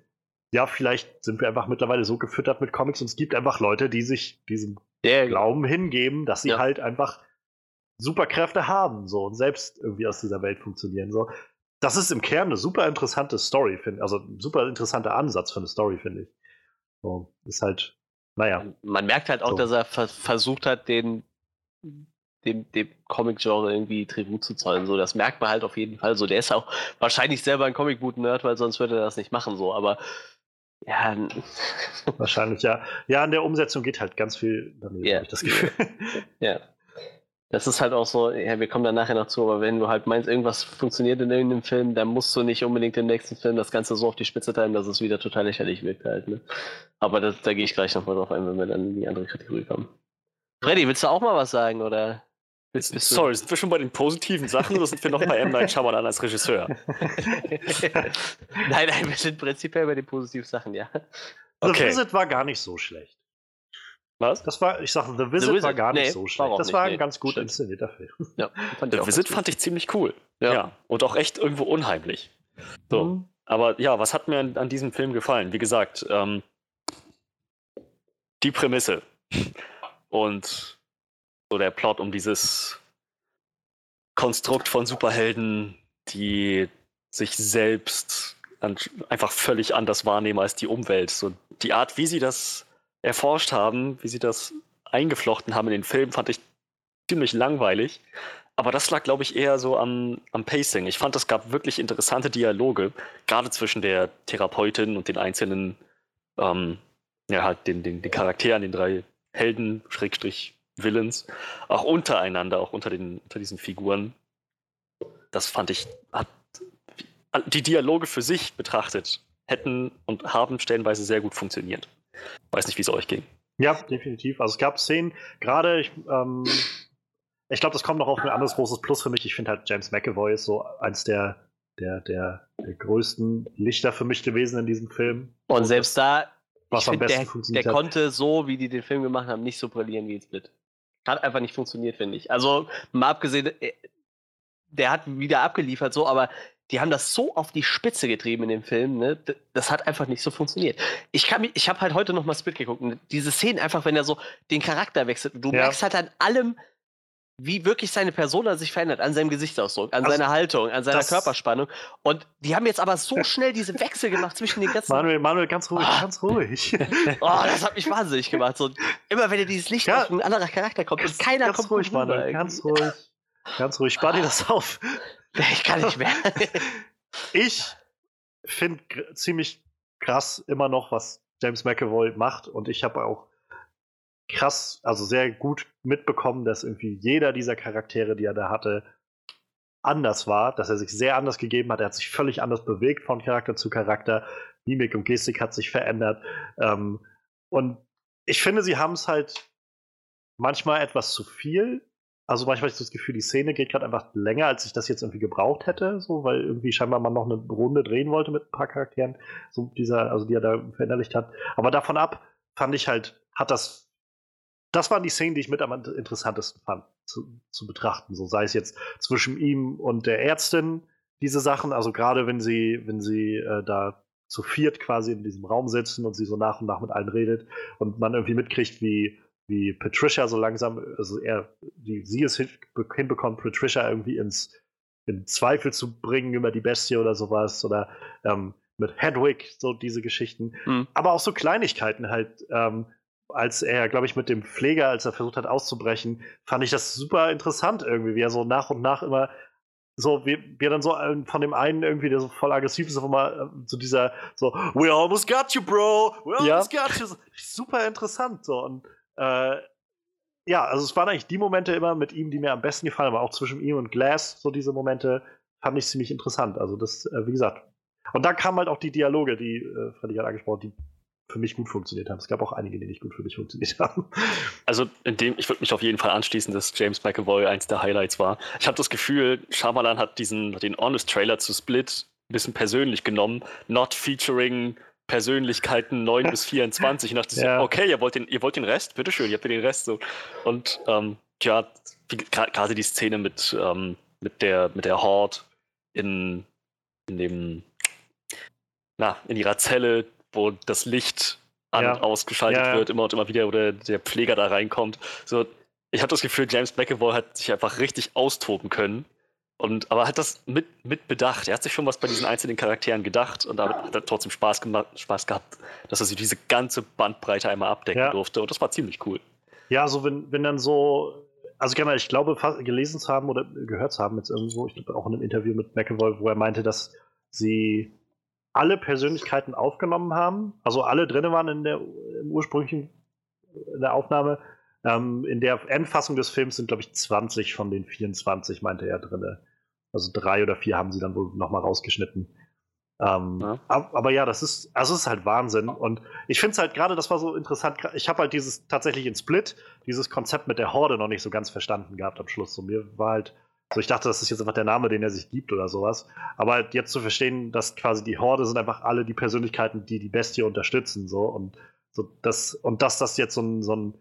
ja, vielleicht sind wir einfach mittlerweile so gefüttert mit Comics und es gibt einfach Leute, die sich diesem Der, Glauben hingeben, dass sie Ja. halt einfach Superkräfte haben so und selbst irgendwie aus dieser Welt funktionieren. So. Das ist im Kern eine super interessante Story, finde Also ein super interessanter Ansatz für eine Story, finde ich. So, ist halt, naja. Man merkt halt auch, So. dass er ver versucht hat, den dem, dem Comic-Genre irgendwie Tribut zu zollen. So, das merkt man halt auf jeden Fall. So, der ist auch wahrscheinlich selber ein Comicboot-Nerd, weil sonst würde er das nicht machen. So, aber ja, Wahrscheinlich, ja. Ja, an der Umsetzung geht halt ganz viel daneben, Ja. habe ich das Gefühl. ja. Das ist halt auch so, ja, wir kommen da nachher noch zu, aber wenn du halt meinst, irgendwas funktioniert in irgendeinem Film, dann musst du nicht unbedingt im nächsten Film das Ganze so auf die Spitze treiben, dass es wieder total lächerlich wirkt halt. Ne? Aber das, da gehe ich gleich nochmal drauf ein, wenn wir dann in die andere Kategorie kommen. Freddy, willst du auch mal was sagen, oder? Bist, bist du- Sorry, sind wir schon bei den positiven Sachen oder sind wir noch bei M. Night Shyamalan als Regisseur? nein, nein, wir sind prinzipiell bei den positiven Sachen, ja. The Okay. Visit war gar nicht so schlecht. Was? Das war, ich sage, The Visit, Visit, war gar nicht nee, so schlecht. Das nicht, war nee, ein ganz gut stimmt. inszenierter Film. ja auch Visit fand ich ziemlich cool. Ja. Ja. Und auch echt irgendwo unheimlich. So. Mhm. Aber ja, was hat mir an, an diesem Film gefallen? Wie gesagt, ähm, die Prämisse und so der Plot um dieses Konstrukt von Superhelden, die sich selbst an, einfach völlig anders wahrnehmen als die Umwelt. So die Art, wie sie das erforscht haben, wie sie das eingeflochten haben in den Film, fand ich ziemlich langweilig. Aber das lag, glaube ich, eher so am, am Pacing. Ich fand, es gab wirklich interessante Dialoge, gerade zwischen der Therapeutin und den einzelnen, ähm, ja, halt den, den, den Charakteren, den drei Helden, Schrägstrich, Villains, auch untereinander, auch unter, den, unter diesen Figuren. Das fand ich, hat, die Dialoge für sich betrachtet hätten und haben stellenweise sehr gut funktioniert. Weiß nicht, wie es euch ging. Ja, definitiv. Also es gab Szenen, gerade, ich, ähm, ich glaube, das kommt noch auf ein anderes großes Plus für mich. Ich finde halt James McAvoy ist so eins der, der, der, der größten Lichter für mich gewesen in diesem Film. Und selbst da, Was ich am find, besten der, funktioniert der hat. konnte so, wie die den Film gemacht haben, nicht so brillieren wie Split. Hat einfach nicht funktioniert, finde ich. Also, mal abgesehen, äh, der hat wieder abgeliefert, so, aber die haben das so auf die Spitze getrieben in dem Film, ne? Das hat einfach nicht so funktioniert. Ich kann mich, ich habe halt heute noch mal Split geguckt. Und diese Szenen einfach, wenn er so den Charakter wechselt, du Ja. merkst halt an allem, wie wirklich seine Persona sich verändert, an seinem Gesichtsausdruck, an Also, seiner Haltung, an seiner Körperspannung. Und die haben jetzt aber so schnell diese Wechsel gemacht zwischen den ganzen Manuel, Manuel, ganz ruhig, Ah. ganz ruhig. Oh, das hat mich wahnsinnig gemacht. So, immer wenn er dieses Licht Ja. auf ein anderer Charakter kommt und keiner ganz kommt ruhig, Manuel, ganz ruhig. Ganz ruhig, spar dir das auf. Ich kann nicht mehr. Ich finde ziemlich krass immer noch, was James McAvoy macht. Und ich habe auch krass, also sehr gut mitbekommen, dass irgendwie jeder dieser Charaktere, die er da hatte, anders war, dass er sich sehr anders gegeben hat. Er hat sich völlig anders bewegt von Charakter zu Charakter. Mimik und Gestik hat sich verändert. Ähm, und ich finde, sie haben es halt manchmal etwas zu viel. Also manchmal habe ich das Gefühl, die Szene geht gerade einfach länger, als ich das jetzt irgendwie gebraucht hätte, so, weil irgendwie scheinbar man noch eine Runde drehen wollte mit ein paar Charakteren, so dieser, also die er da verinnerlicht hat. Aber davon ab fand ich halt, hat das, das waren die Szenen, die ich mit am interessantesten fand. zu, zu betrachten. So sei es jetzt zwischen ihm und der Ärztin diese Sachen, also gerade wenn sie, wenn sie äh, da zu viert quasi in diesem Raum sitzen und sie so nach und nach mit allen redet und man irgendwie mitkriegt, wie, wie Patricia so langsam, also er, wie sie es hinbekommt, Patricia irgendwie ins in Zweifel zu bringen über die Bestie oder sowas oder ähm, mit Hedwig, so diese Geschichten. Mhm. Aber auch so Kleinigkeiten halt. Ähm, als er, glaube ich, mit dem Pfleger, als er versucht hat auszubrechen, fand ich das super interessant irgendwie, wie er so nach und nach immer so, wie, wie dann so von dem einen irgendwie, der so voll aggressiv ist, auf einmal äh, so dieser, so, we almost got you, bro, we almost ja. got you. Super interessant, so. Und äh, ja, also es waren eigentlich die Momente immer mit ihm, die mir am besten gefallen haben, auch zwischen ihm und Glass, so diese Momente, fand ich ziemlich interessant. Also das, äh, wie gesagt. Und dann kamen halt auch die Dialoge, die äh, Freddy hat angesprochen, die für mich gut funktioniert haben. Es gab auch einige, die nicht gut für mich funktioniert haben. Also in dem, ich würde mich auf jeden Fall anschließen, dass James McAvoy eins der Highlights war. Ich habe das Gefühl, Shyamalan hat diesen, den Honest-Trailer zu Split ein bisschen persönlich genommen, not featuring Persönlichkeiten 9 bis 24. Ich dachte, ja. okay, ihr wollt, den, ihr wollt den Rest? Bitteschön, ihr habt den Rest. So. Und ähm, ja, gerade die Szene mit, ähm, mit, der, mit der Horde in, in dem, na, in ihrer Zelle, wo das Licht an ja. und ausgeschaltet ja, wird, immer und immer wieder, oder der Pfleger da reinkommt. So, ich habe das Gefühl, James McAvoy hat sich einfach richtig austoben können und, aber hat das mit, mit bedacht. Er hat sich schon was bei diesen einzelnen Charakteren gedacht und damit hat er trotzdem Spaß, gemacht, Spaß gehabt, dass er sich diese ganze Bandbreite einmal abdecken ja. durfte. Und das war ziemlich cool. Ja, also wenn, wenn dann so, also gerne, ich glaube, gelesen zu haben oder gehört zu haben jetzt irgendwo, ich glaube auch in einem Interview mit McAvoy, wo er meinte, dass sie alle Persönlichkeiten aufgenommen haben, also alle drin waren in der im ursprünglichen in der Aufnahme, ähm, in der Endfassung des Films sind, glaube ich, 20 von den 24, meinte er drin. Also drei oder vier haben sie dann wohl nochmal rausgeschnitten. Ähm, ja. Aber, ja, das ist, also es ist halt Wahnsinn. Und ich finde es halt gerade, das war so interessant. Ich habe halt dieses tatsächlich in Split, dieses Konzept mit der Horde noch nicht so ganz verstanden gehabt am Schluss. So, mir war halt, so ich dachte, das ist jetzt einfach der Name, den er sich gibt oder sowas. Aber halt jetzt zu verstehen, dass quasi die Horde sind einfach alle die Persönlichkeiten, die die Bestie unterstützen. So und so das, und dass das jetzt so ein, so ein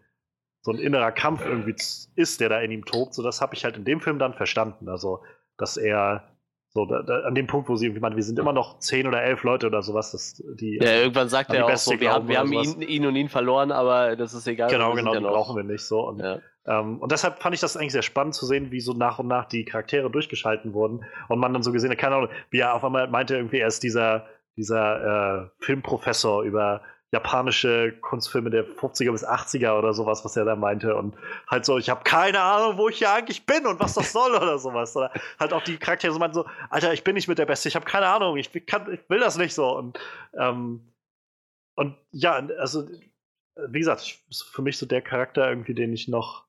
so ein innerer Kampf irgendwie ist, der da in ihm tobt. So, das habe ich halt in dem Film dann verstanden. Also, dass er so da, da, an dem Punkt, wo sie irgendwie meinen, wir sind immer noch zehn oder elf Leute oder sowas, dass die. Ja, irgendwann sagt er auch so, wir haben, wir haben ihn, ihn, und ihn verloren, aber das ist egal. Genau, genau, die brauchen wir nicht so. Und, ja. ähm, und deshalb fand ich das eigentlich sehr spannend zu sehen, wie so nach und nach die Charaktere durchgeschalten wurden und man dann so gesehen hat, keine Ahnung, wie er auf einmal meinte, irgendwie er ist dieser, dieser äh, Filmprofessor über japanische Kunstfilme der 50er bis 80er oder sowas, was er da meinte. Und halt so, ich habe keine Ahnung, wo ich hier eigentlich bin und was das soll oder sowas. Oder halt auch die Charaktere so meinten so, Alter, ich bin nicht mit der Beste, ich habe keine Ahnung, ich, kann, ich will das nicht so. Und, ähm, und ja, also wie gesagt, für mich so der Charakter irgendwie, den ich noch,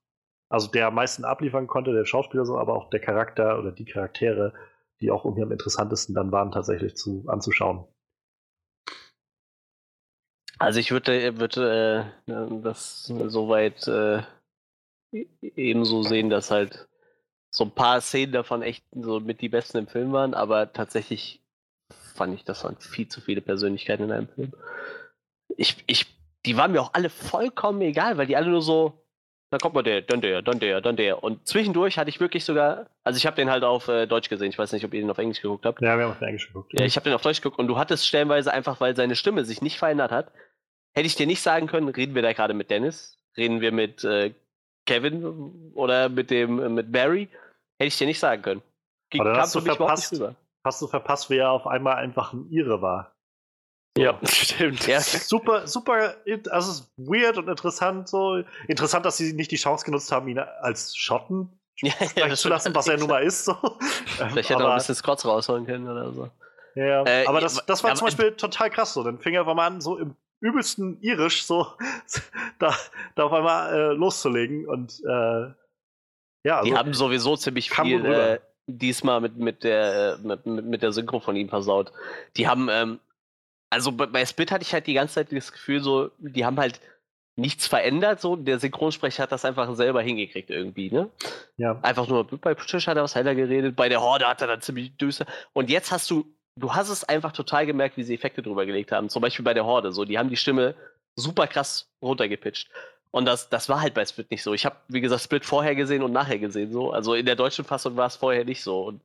also der am meisten abliefern konnte, der Schauspieler so, aber auch der Charakter oder die Charaktere, die auch irgendwie am interessantesten dann waren, tatsächlich zu anzuschauen. Also ich würde, würde äh, das soweit äh, e-, ebenso sehen, dass halt so ein paar Szenen davon echt so mit die besten im Film waren, aber tatsächlich fand ich, das waren viel zu viele Persönlichkeiten in einem Film. Ich, ich, die waren mir auch alle vollkommen egal, weil die alle nur so, dann kommt mal der, dann der, dann der, dann der. Und zwischendurch hatte ich wirklich sogar, also ich habe den halt auf äh, Deutsch gesehen. Ich weiß nicht, ob ihr den auf Englisch geguckt habt. Ja, wir haben auf Englisch geguckt. Ja, ich habe den auf Deutsch geguckt und du hattest stellenweise einfach, weil seine Stimme sich nicht verändert hat, hätte ich dir nicht sagen können, reden wir da gerade mit Dennis, reden wir mit äh, Kevin oder mit dem äh, mit Barry, hätte ich dir nicht sagen können. Ging, dann hast du verpasst, hast du verpasst, wie er auf einmal einfach ein Ire war. Ja, stimmt. Ja. Super, super, also es ist weird und interessant so. Interessant, dass sie nicht die Chance genutzt haben, ihn als Schotten ja, ja, zu lassen, was er nun mal ist. So. Vielleicht hätte er auch ein bisschen Scots rausholen können oder so. Ja, äh, aber das, das war zum Beispiel total krass so. Dann fing er mal an, so im übelsten Irisch so da, da auf einmal äh, loszulegen und äh, ja. Also, die haben sowieso ziemlich viel äh, diesmal mit, mit, der, äh, mit, mit der Synchro von ihm versaut. Die haben ähm, also bei Split hatte ich halt die ganze Zeit das Gefühl, so, die haben halt nichts verändert, so. Der Synchronsprecher hat das einfach selber hingekriegt irgendwie, ne? Ja. Einfach nur, bei Tisch hat er was heller geredet, bei der Horde hat er dann ziemlich düster. Und jetzt hast du, du hast es einfach total gemerkt, wie sie Effekte drüber gelegt haben. Zum Beispiel bei der Horde, so. Die haben die Stimme super krass runtergepitcht. Und das, das war halt bei Split nicht so. Ich habe, wie gesagt, Split vorher gesehen und nachher gesehen so. Also in der deutschen Fassung war es vorher nicht so. Und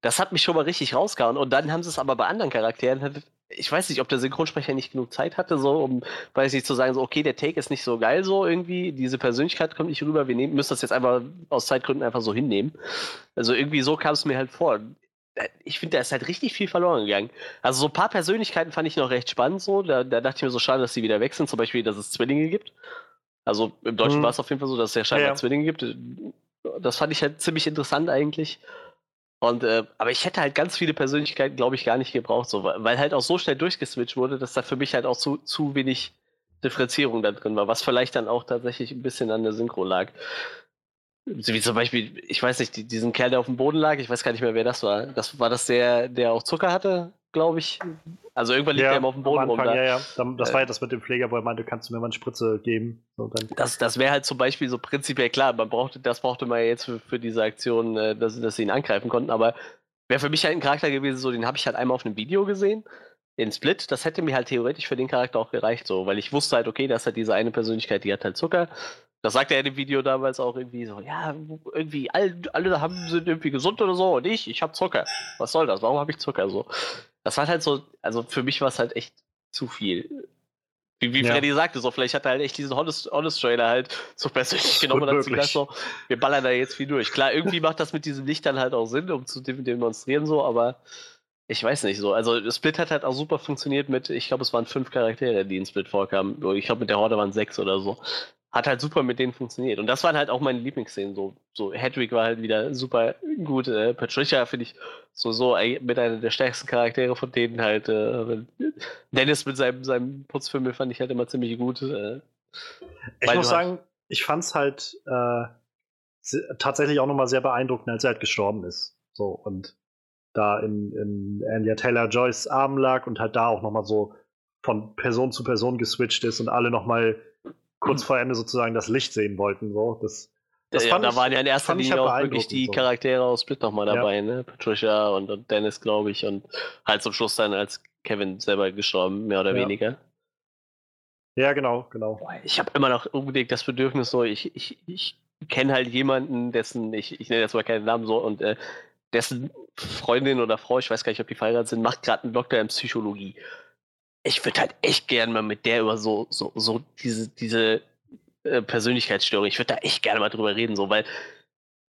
das hat mich schon mal richtig rausgehauen. Und dann haben sie es aber bei anderen Charakteren. Ich weiß nicht, ob der Synchronsprecher nicht genug Zeit hatte, so, um, weiß nicht, zu sagen, so, okay, der Take ist nicht so geil, so irgendwie. Diese Persönlichkeit kommt nicht rüber. Wir nehmen, müssen das jetzt einfach aus Zeitgründen einfach so hinnehmen. Also irgendwie so kam es mir halt vor. Ich finde, da ist halt richtig viel verloren gegangen. Also so ein paar Persönlichkeiten fand ich noch recht spannend, so. Da, da dachte ich mir so schade, dass sie wieder weg sind. Zum Beispiel, dass es Zwillinge gibt. Also im Deutschen hm. war es auf jeden Fall so, dass es ja scheinbar ja. Zwillinge gibt. Das fand ich halt ziemlich interessant eigentlich. Und, äh, aber ich hätte halt ganz viele Persönlichkeiten, glaube ich, gar nicht gebraucht, so, weil halt auch so schnell durchgeswitcht wurde, dass da für mich halt auch zu, zu wenig Differenzierung da drin war, was vielleicht dann auch tatsächlich ein bisschen an der Synchro lag. Wie zum Beispiel, ich weiß nicht, diesen Kerl, der auf dem Boden lag, ich weiß gar nicht mehr, wer das war. Das war das der, der auch Zucker hatte? glaube ich. Also irgendwann liegt ja, er immer auf dem Boden Anfang, rum. Da. Ja, ja. Das war ja das mit dem Pfleger, wo er meinte, kannst du mir mal eine Spritze geben? So, das das wäre halt zum Beispiel so prinzipiell klar. Man brauchte, das brauchte man ja jetzt für, für diese Aktion, äh, dass, dass sie ihn angreifen konnten. Aber wäre für mich halt ein Charakter gewesen, so den habe ich halt einmal auf einem Video gesehen. Den Split, das hätte mir halt theoretisch für den Charakter auch gereicht, so, weil ich wusste halt, okay, das hat diese eine Persönlichkeit, die hat halt Zucker. Das sagt er in dem Video damals auch irgendwie so, ja, irgendwie alle, alle haben, sind irgendwie gesund oder so und ich, ich habe Zucker. Was soll das? Warum habe ich Zucker so? Das war halt so, also für mich war es halt echt zu viel. Wie, wie ja. Freddy sagte, so vielleicht hat er halt echt diesen Honest, Honest Trailer halt so persönlich genommen und hat gesagt, so, wir ballern da jetzt viel durch. Klar, irgendwie macht das mit diesen Lichtern halt auch Sinn, um zu demonstrieren, so, aber ich weiß nicht so. Also Split hat halt auch super funktioniert mit, ich glaube, es waren fünf Charaktere, die in Split vorkamen. Ich glaube, mit der Horde waren sechs oder so hat halt super mit denen funktioniert. Und das waren halt auch meine Lieblingsszenen. So, so Hedwig war halt wieder super gut. Äh, Patricia finde ich so, so mit einer der stärksten Charaktere von denen halt. Äh, Dennis mit seinem, seinem Putzfilm fand ich halt immer ziemlich gut. Äh, ich muss sagen, ich fand es halt äh, tatsächlich auch nochmal sehr beeindruckend, als er halt gestorben ist. So, und da in, in Anya Taylor Joyce Arm lag und halt da auch nochmal so von Person zu Person geswitcht ist und alle nochmal kurz vor Ende sozusagen das Licht sehen wollten. So. Das, das ja, ja, da waren ja in erster Linie halt auch wirklich die so. Charaktere aus Split nochmal dabei, ja. ne? Patricia und, und Dennis, glaube ich, und halt zum Schluss dann als Kevin selber gestorben, mehr oder weniger. Ja, genau, genau. Ich habe immer noch unbedingt das Bedürfnis, so, ich, ich, ich kenne halt jemanden, dessen, ich, ich nenne jetzt mal keinen Namen so, und äh, dessen Freundin oder Frau, ich weiß gar nicht, ob die verheiratet sind, macht gerade einen Doktor in Psychologie ich würde halt echt gerne mal mit der über so, so, so diese, diese äh, Persönlichkeitsstörung, ich würde da echt gerne mal drüber reden, so, weil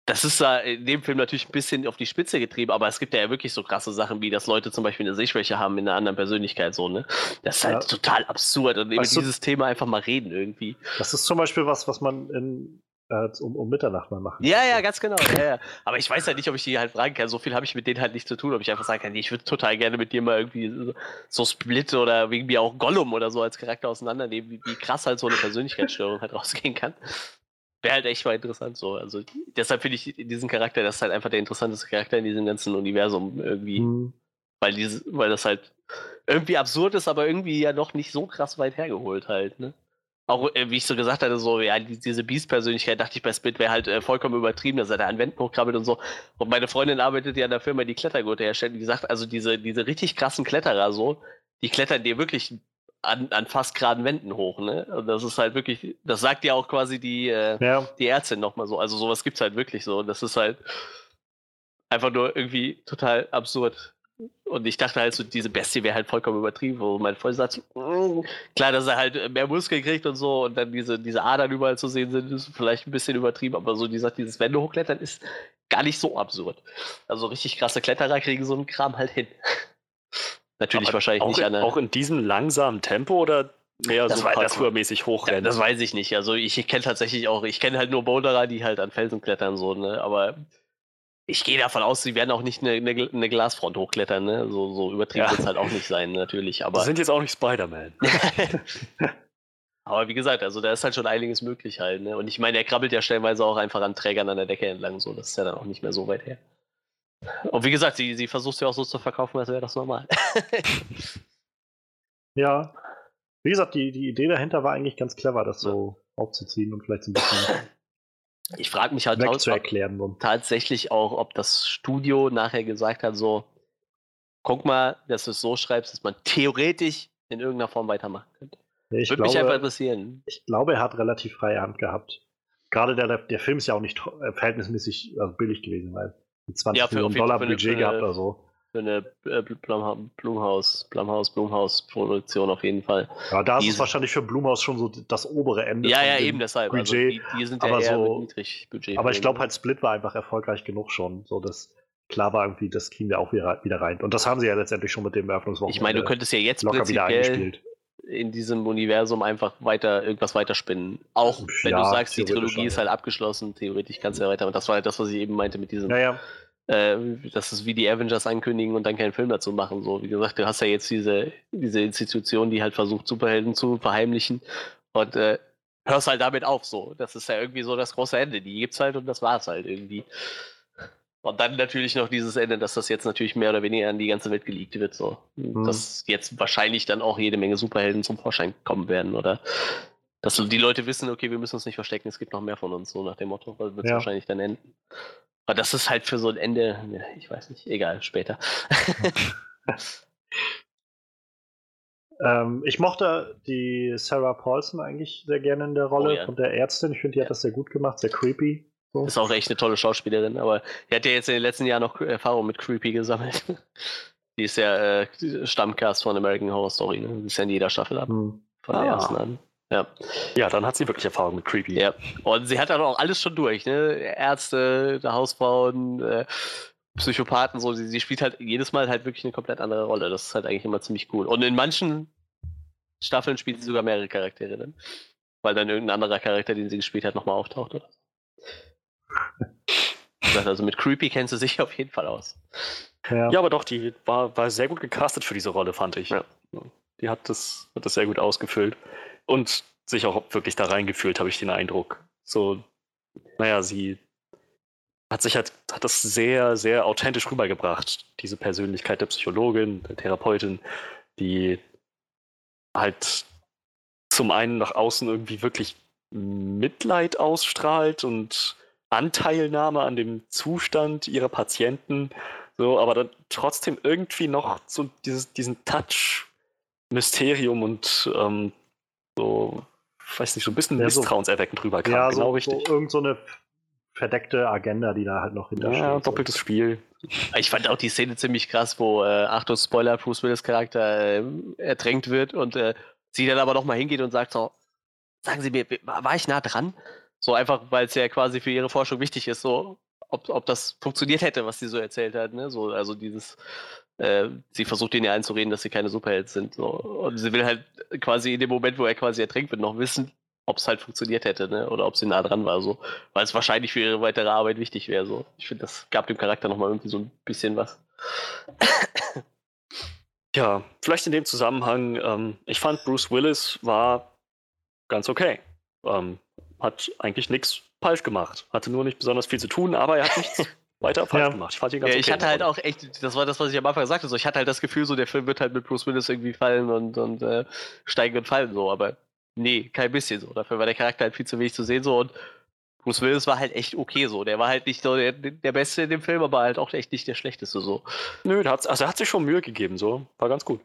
das ist da in dem Film natürlich ein bisschen auf die Spitze getrieben, aber es gibt ja wirklich so krasse Sachen, wie dass Leute zum Beispiel eine Sehschwäche haben in einer anderen Persönlichkeit, so, ne? Das ist halt ja. total absurd und über dieses Thema einfach mal reden irgendwie. Das ist zum Beispiel was, was man in äh, um, um Mitternacht mal machen. Ja, ja, ganz genau. Ja, ja. Aber ich weiß halt nicht, ob ich die halt fragen kann. So viel habe ich mit denen halt nicht zu tun, ob ich einfach sagen kann, ich würde total gerne mit dir mal irgendwie so Split oder irgendwie auch Gollum oder so als Charakter auseinandernehmen, wie, wie krass halt so eine Persönlichkeitsstörung halt rausgehen kann. Wäre halt echt mal interessant so. Also deshalb finde ich diesen Charakter, das ist halt einfach der interessanteste Charakter in diesem ganzen Universum irgendwie. Mhm. Weil, diese, weil das halt irgendwie absurd ist, aber irgendwie ja noch nicht so krass weit hergeholt halt, ne? Auch äh, wie ich so gesagt hatte, so, ja, diese Beast-Persönlichkeit dachte ich bei Split wäre halt äh, vollkommen übertrieben, dass er da an Wänden hochkrabbelt und so. Und meine Freundin arbeitet ja in der Firma, die Klettergurte herstellt, die gesagt, also diese, diese richtig krassen Kletterer so, die klettern dir wirklich an, an fast geraden Wänden hoch, ne? Und das ist halt wirklich, das sagt ja auch quasi die, äh, ja. die Ärztin nochmal so. Also sowas gibt's halt wirklich so. Und das ist halt einfach nur irgendwie total absurd. Und ich dachte halt, so diese Bestie wäre halt vollkommen übertrieben, wo mein Freund sagt, mm, klar, dass er halt mehr Muskeln kriegt und so und dann diese, diese Adern überall zu sehen sind, ist vielleicht ein bisschen übertrieben, aber so die sagt, dieses Wände hochklettern ist gar nicht so absurd. Also richtig krasse Kletterer kriegen so einen Kram halt hin. Natürlich aber wahrscheinlich nicht in, an Auch in diesem langsamen Tempo oder mehr das so parkourmäßig hochrennen? Das weiß ich nicht. Also ich, ich kenne tatsächlich auch, ich kenne halt nur Boulderer, die halt an Felsen klettern so, ne? Aber ich gehe davon aus, sie werden auch nicht eine, eine, eine Glasfront hochklettern, ne? So, so übertrieben ja. wird es halt auch nicht sein, natürlich. Aber Sie sind jetzt auch nicht Spider-Man. aber wie gesagt, also da ist halt schon einiges möglich halt, ne? Und ich meine, er krabbelt ja stellenweise auch einfach an Trägern an der Decke entlang, so. Das ist ja dann auch nicht mehr so weit her. Und wie gesagt, sie, sie versucht ja auch so zu verkaufen, als wäre das normal. ja. Wie gesagt, die, die Idee dahinter war eigentlich ganz clever, das so aufzuziehen und vielleicht so ein bisschen ich frage mich halt aus, ob, tatsächlich auch, ob das Studio nachher gesagt hat, so, guck mal, dass du es so schreibst, dass man theoretisch in irgendeiner Form weitermachen könnte. Ich Würde mich einfach glaube, interessieren. ich glaube, er hat relativ freie Hand gehabt. Gerade der, der Film ist ja auch nicht äh, verhältnismäßig also billig gewesen, weil mit 20 Ja, Millionen Dollar Budget gehabt oder so. Für eine äh, Blumha Blumhaus, Blumhaus, Blumhaus-Produktion auf jeden Fall. Ja, da ist es wahrscheinlich für Blumhaus schon so das obere Ende. Ja, ja, eben deshalb. Also Budget. die, die sind ja aber eher so- mit Niedrigbudget. Aber ich glaube halt, Split war einfach erfolgreich genug schon, so dass klar war irgendwie, das kriegen wir auch wieder, wieder rein. Und das haben sie ja letztendlich schon mit dem Eröffnungswochenende Ich meine, du könntest ja jetzt locker wieder eingespielt. in diesem Universum einfach weiter irgendwas weiterspinnen. Auch wenn Ja, du sagst, die Trilogie ist schon, halt abgeschlossen, theoretisch kannst du ja weiter. Und das war halt das, was ich eben meinte mit diesem, Naja, äh, das ist wie die Avengers ankündigen und dann keinen Film dazu machen. So, wie gesagt, du hast ja jetzt diese, diese Institution, die halt versucht, Superhelden zu verheimlichen und äh, hörst halt damit auf. So, das ist ja irgendwie so das große Ende. Die gibt's halt und das war's halt irgendwie. Und dann natürlich noch dieses Ende, dass das jetzt natürlich mehr oder weniger an die ganze Welt geleakt wird. So. Mhm. Dass jetzt wahrscheinlich dann auch jede Menge Superhelden zum Vorschein kommen werden, oder? Dass die Leute wissen, okay, wir müssen uns nicht verstecken, es gibt noch mehr von uns, so nach dem Motto, weil wird es Ja. wahrscheinlich dann enden. Aber das ist halt für so ein Ende, ja, ich weiß nicht, egal, später. ähm, ich mochte die Sarah Paulson eigentlich sehr gerne in der Rolle Oh ja. von der Ärztin. Ich finde, die hat das sehr gut gemacht, sehr creepy. So. Ist auch echt eine tolle Schauspielerin, aber die hat ja jetzt in den letzten Jahren noch Erfahrung mit Creepy gesammelt. Die ist ja äh, Stammcast von American Horror Story, ne? Die ist ja in jeder Staffel ab, Hm. von der Ah. ersten an. Ja. Ja, dann hat sie wirklich Erfahrung mit Creepy. Ja, und sie hat dann auch alles schon durch, ne? Ärzte, Hausfrauen, äh, Psychopathen, so. Sie, sie spielt halt jedes Mal halt wirklich eine komplett andere Rolle. Das ist halt eigentlich immer ziemlich cool. Und in manchen Staffeln spielt sie sogar mehrere Charaktere dann. Weil dann irgendein anderer Charakter, den sie gespielt hat, nochmal auftaucht oder Also mit Creepy kennst du sich auf jeden Fall aus. Ja. Ja, aber doch, die war, war sehr gut gecastet für diese Rolle, fand ich. Ja. Die hat das, hat das sehr gut ausgefüllt. Und sich auch wirklich da reingefühlt, habe ich den Eindruck. So, naja, sie hat sich halt, hat das sehr, sehr authentisch rübergebracht. Diese Persönlichkeit der Psychologin, der Therapeutin, die halt zum einen nach außen irgendwie wirklich Mitleid ausstrahlt und Anteilnahme an dem Zustand ihrer Patienten, so, aber dann trotzdem irgendwie noch so dieses, diesen Touch Mysterium und ähm, so, ich weiß nicht, so ein bisschen Ja, so- misstrauenserweckend rüberkam. Ja, genau so, richtig. so irgend so eine verdeckte Agenda, die da halt noch hintersteht. ja, so. doppeltes Spiel. Ich fand auch die Szene ziemlich krass, wo, äh, Achtung, Spoiler, Bruce Willis Charakter äh, ertränkt wird und äh, sie dann aber nochmal hingeht und sagt so, sagen Sie mir, war ich nah dran? So einfach, weil es ja quasi für ihre Forschung wichtig ist, so, ob, ob das funktioniert hätte, was sie so erzählt hat, ne? So, also dieses, äh, sie versucht ihnen ja einzureden, dass sie keine Superhelds sind. So. Und sie will halt quasi in dem Moment, wo er quasi ertränkt wird, noch wissen, ob es halt funktioniert hätte, ne? Oder ob sie nah dran war, so. Weil es wahrscheinlich für ihre weitere Arbeit wichtig wäre. So. Ich finde, das gab dem Charakter nochmal irgendwie so ein bisschen was. Ja, vielleicht in dem Zusammenhang, ähm, ich fand Bruce Willis war ganz okay. Ähm, hat eigentlich nichts falsch gemacht. Hatte nur nicht besonders viel zu tun, aber er hat nichts weiter falsch Ja. gemacht. Ich fand ihn ganz Ja, okay. ich hatte halt auch echt, das war das, was ich am Anfang sagte, so, ich hatte halt das Gefühl, so, der Film wird halt mit Bruce Willis irgendwie fallen und, und äh, steigen und fallen, so, aber nee, kein bisschen so. Dafür war der Charakter halt viel zu wenig zu sehen, so, und Bruce Willis war halt echt okay, so. Der war halt nicht so der, der Beste in dem Film, aber halt auch echt nicht der Schlechteste, so. Nö, der hat's, also er hat sich schon Mühe gegeben, so. War ganz gut.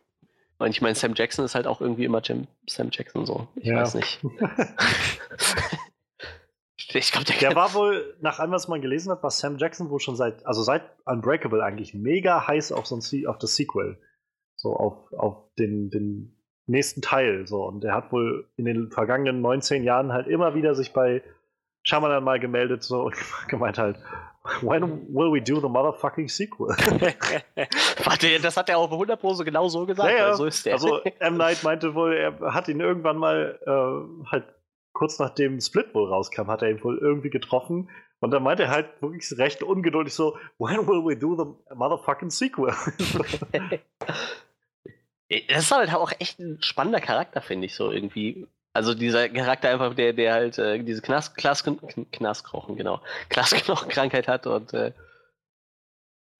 Und ich meine, Sam Jackson ist halt auch irgendwie immer Jim, Sam Jackson, so. Ich Ja. weiß nicht. ich glaube, der, Der war wohl, nach allem, was man gelesen hat, war Sam Jackson wohl schon seit, also seit Unbreakable eigentlich mega heiß auf, so ein, auf das Sequel. So auf, auf den, den nächsten Teil. So. Und er hat wohl in den vergangenen 19 Jahren halt immer wieder sich bei Shyamalan mal gemeldet so, und gemeint halt, when will we do the motherfucking sequel? Warte, das hat er auch 100 Pro so genau so gesagt, Ja, ja. weil so ist der. Also M. Night meinte wohl, er hat ihn irgendwann mal äh, halt kurz nachdem Split wohl rauskam, hat er ihn wohl irgendwie getroffen. Und dann meinte er halt wirklich recht ungeduldig so, when will we do the motherfucking sequel? Das ist halt auch echt ein spannender Charakter, finde ich so irgendwie. Also dieser Charakter einfach, der, der halt äh, diese Knast, Knas, Knasknochen, genau, Knasknochenkrankheit hat und äh,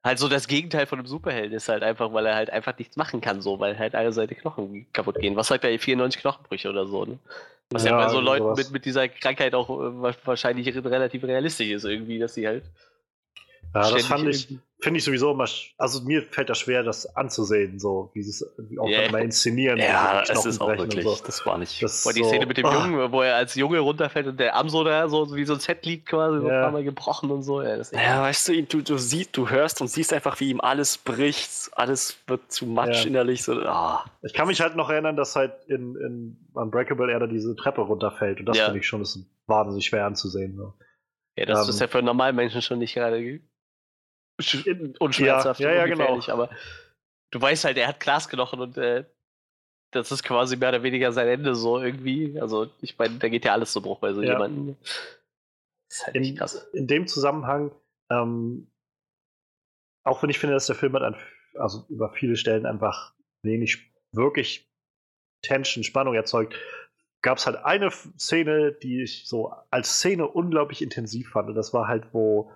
halt so das Gegenteil von einem Superhelden ist halt einfach, weil er halt einfach nichts machen kann, so, weil halt alle seine Knochen kaputt gehen. Was sagt er, 94 Knochenbrüche oder so, ne? Was ja, Ja, bei so irgendwie Leuten sowas. mit, mit dieser Krankheit auch äh, wa- wahrscheinlich re- relativ realistisch ist, irgendwie, dass sie halt. Ja, das fand ich, finde ich sowieso immer, also mir fällt das schwer, das anzusehen, so wie sie es auch Ja. immer inszenieren. Ja, es ist auch wirklich, so. das war nicht. Das Boah, die so, Szene mit dem ah, Jungen, wo er als Junge runterfällt und der Arm so da so wie so ein Set liegt quasi, so ein paar Mal gebrochen und so. Ja, das Ja, weißt du, du, du siehst, du hörst und siehst einfach, wie ihm alles bricht, alles wird zu Matsch Ja. innerlich. So, ah. Ich kann mich halt noch erinnern, dass halt in, in Unbreakable er da diese Treppe runterfällt und das Ja. finde ich schon das ist wahnsinnig schwer anzusehen. So. Ja, das Ähm, ist ja für einen normalen Menschen schon nicht gerade ge- sch- unschmerzhaft Ja, ja, ja, genau. aber du weißt halt, er hat Glasknochen und äh, das ist quasi mehr oder weniger sein Ende so irgendwie. Also ich meine, da geht ja alles zu Bruch bei so Ja. jemandem. Das ist halt In, krass. in dem Zusammenhang, ähm, auch wenn ich finde, dass der Film hat an, also über viele Stellen einfach wenig wirklich Tension, Spannung erzeugt, gab es halt eine Szene, die ich so als Szene unglaublich intensiv fand. Und das war halt, wo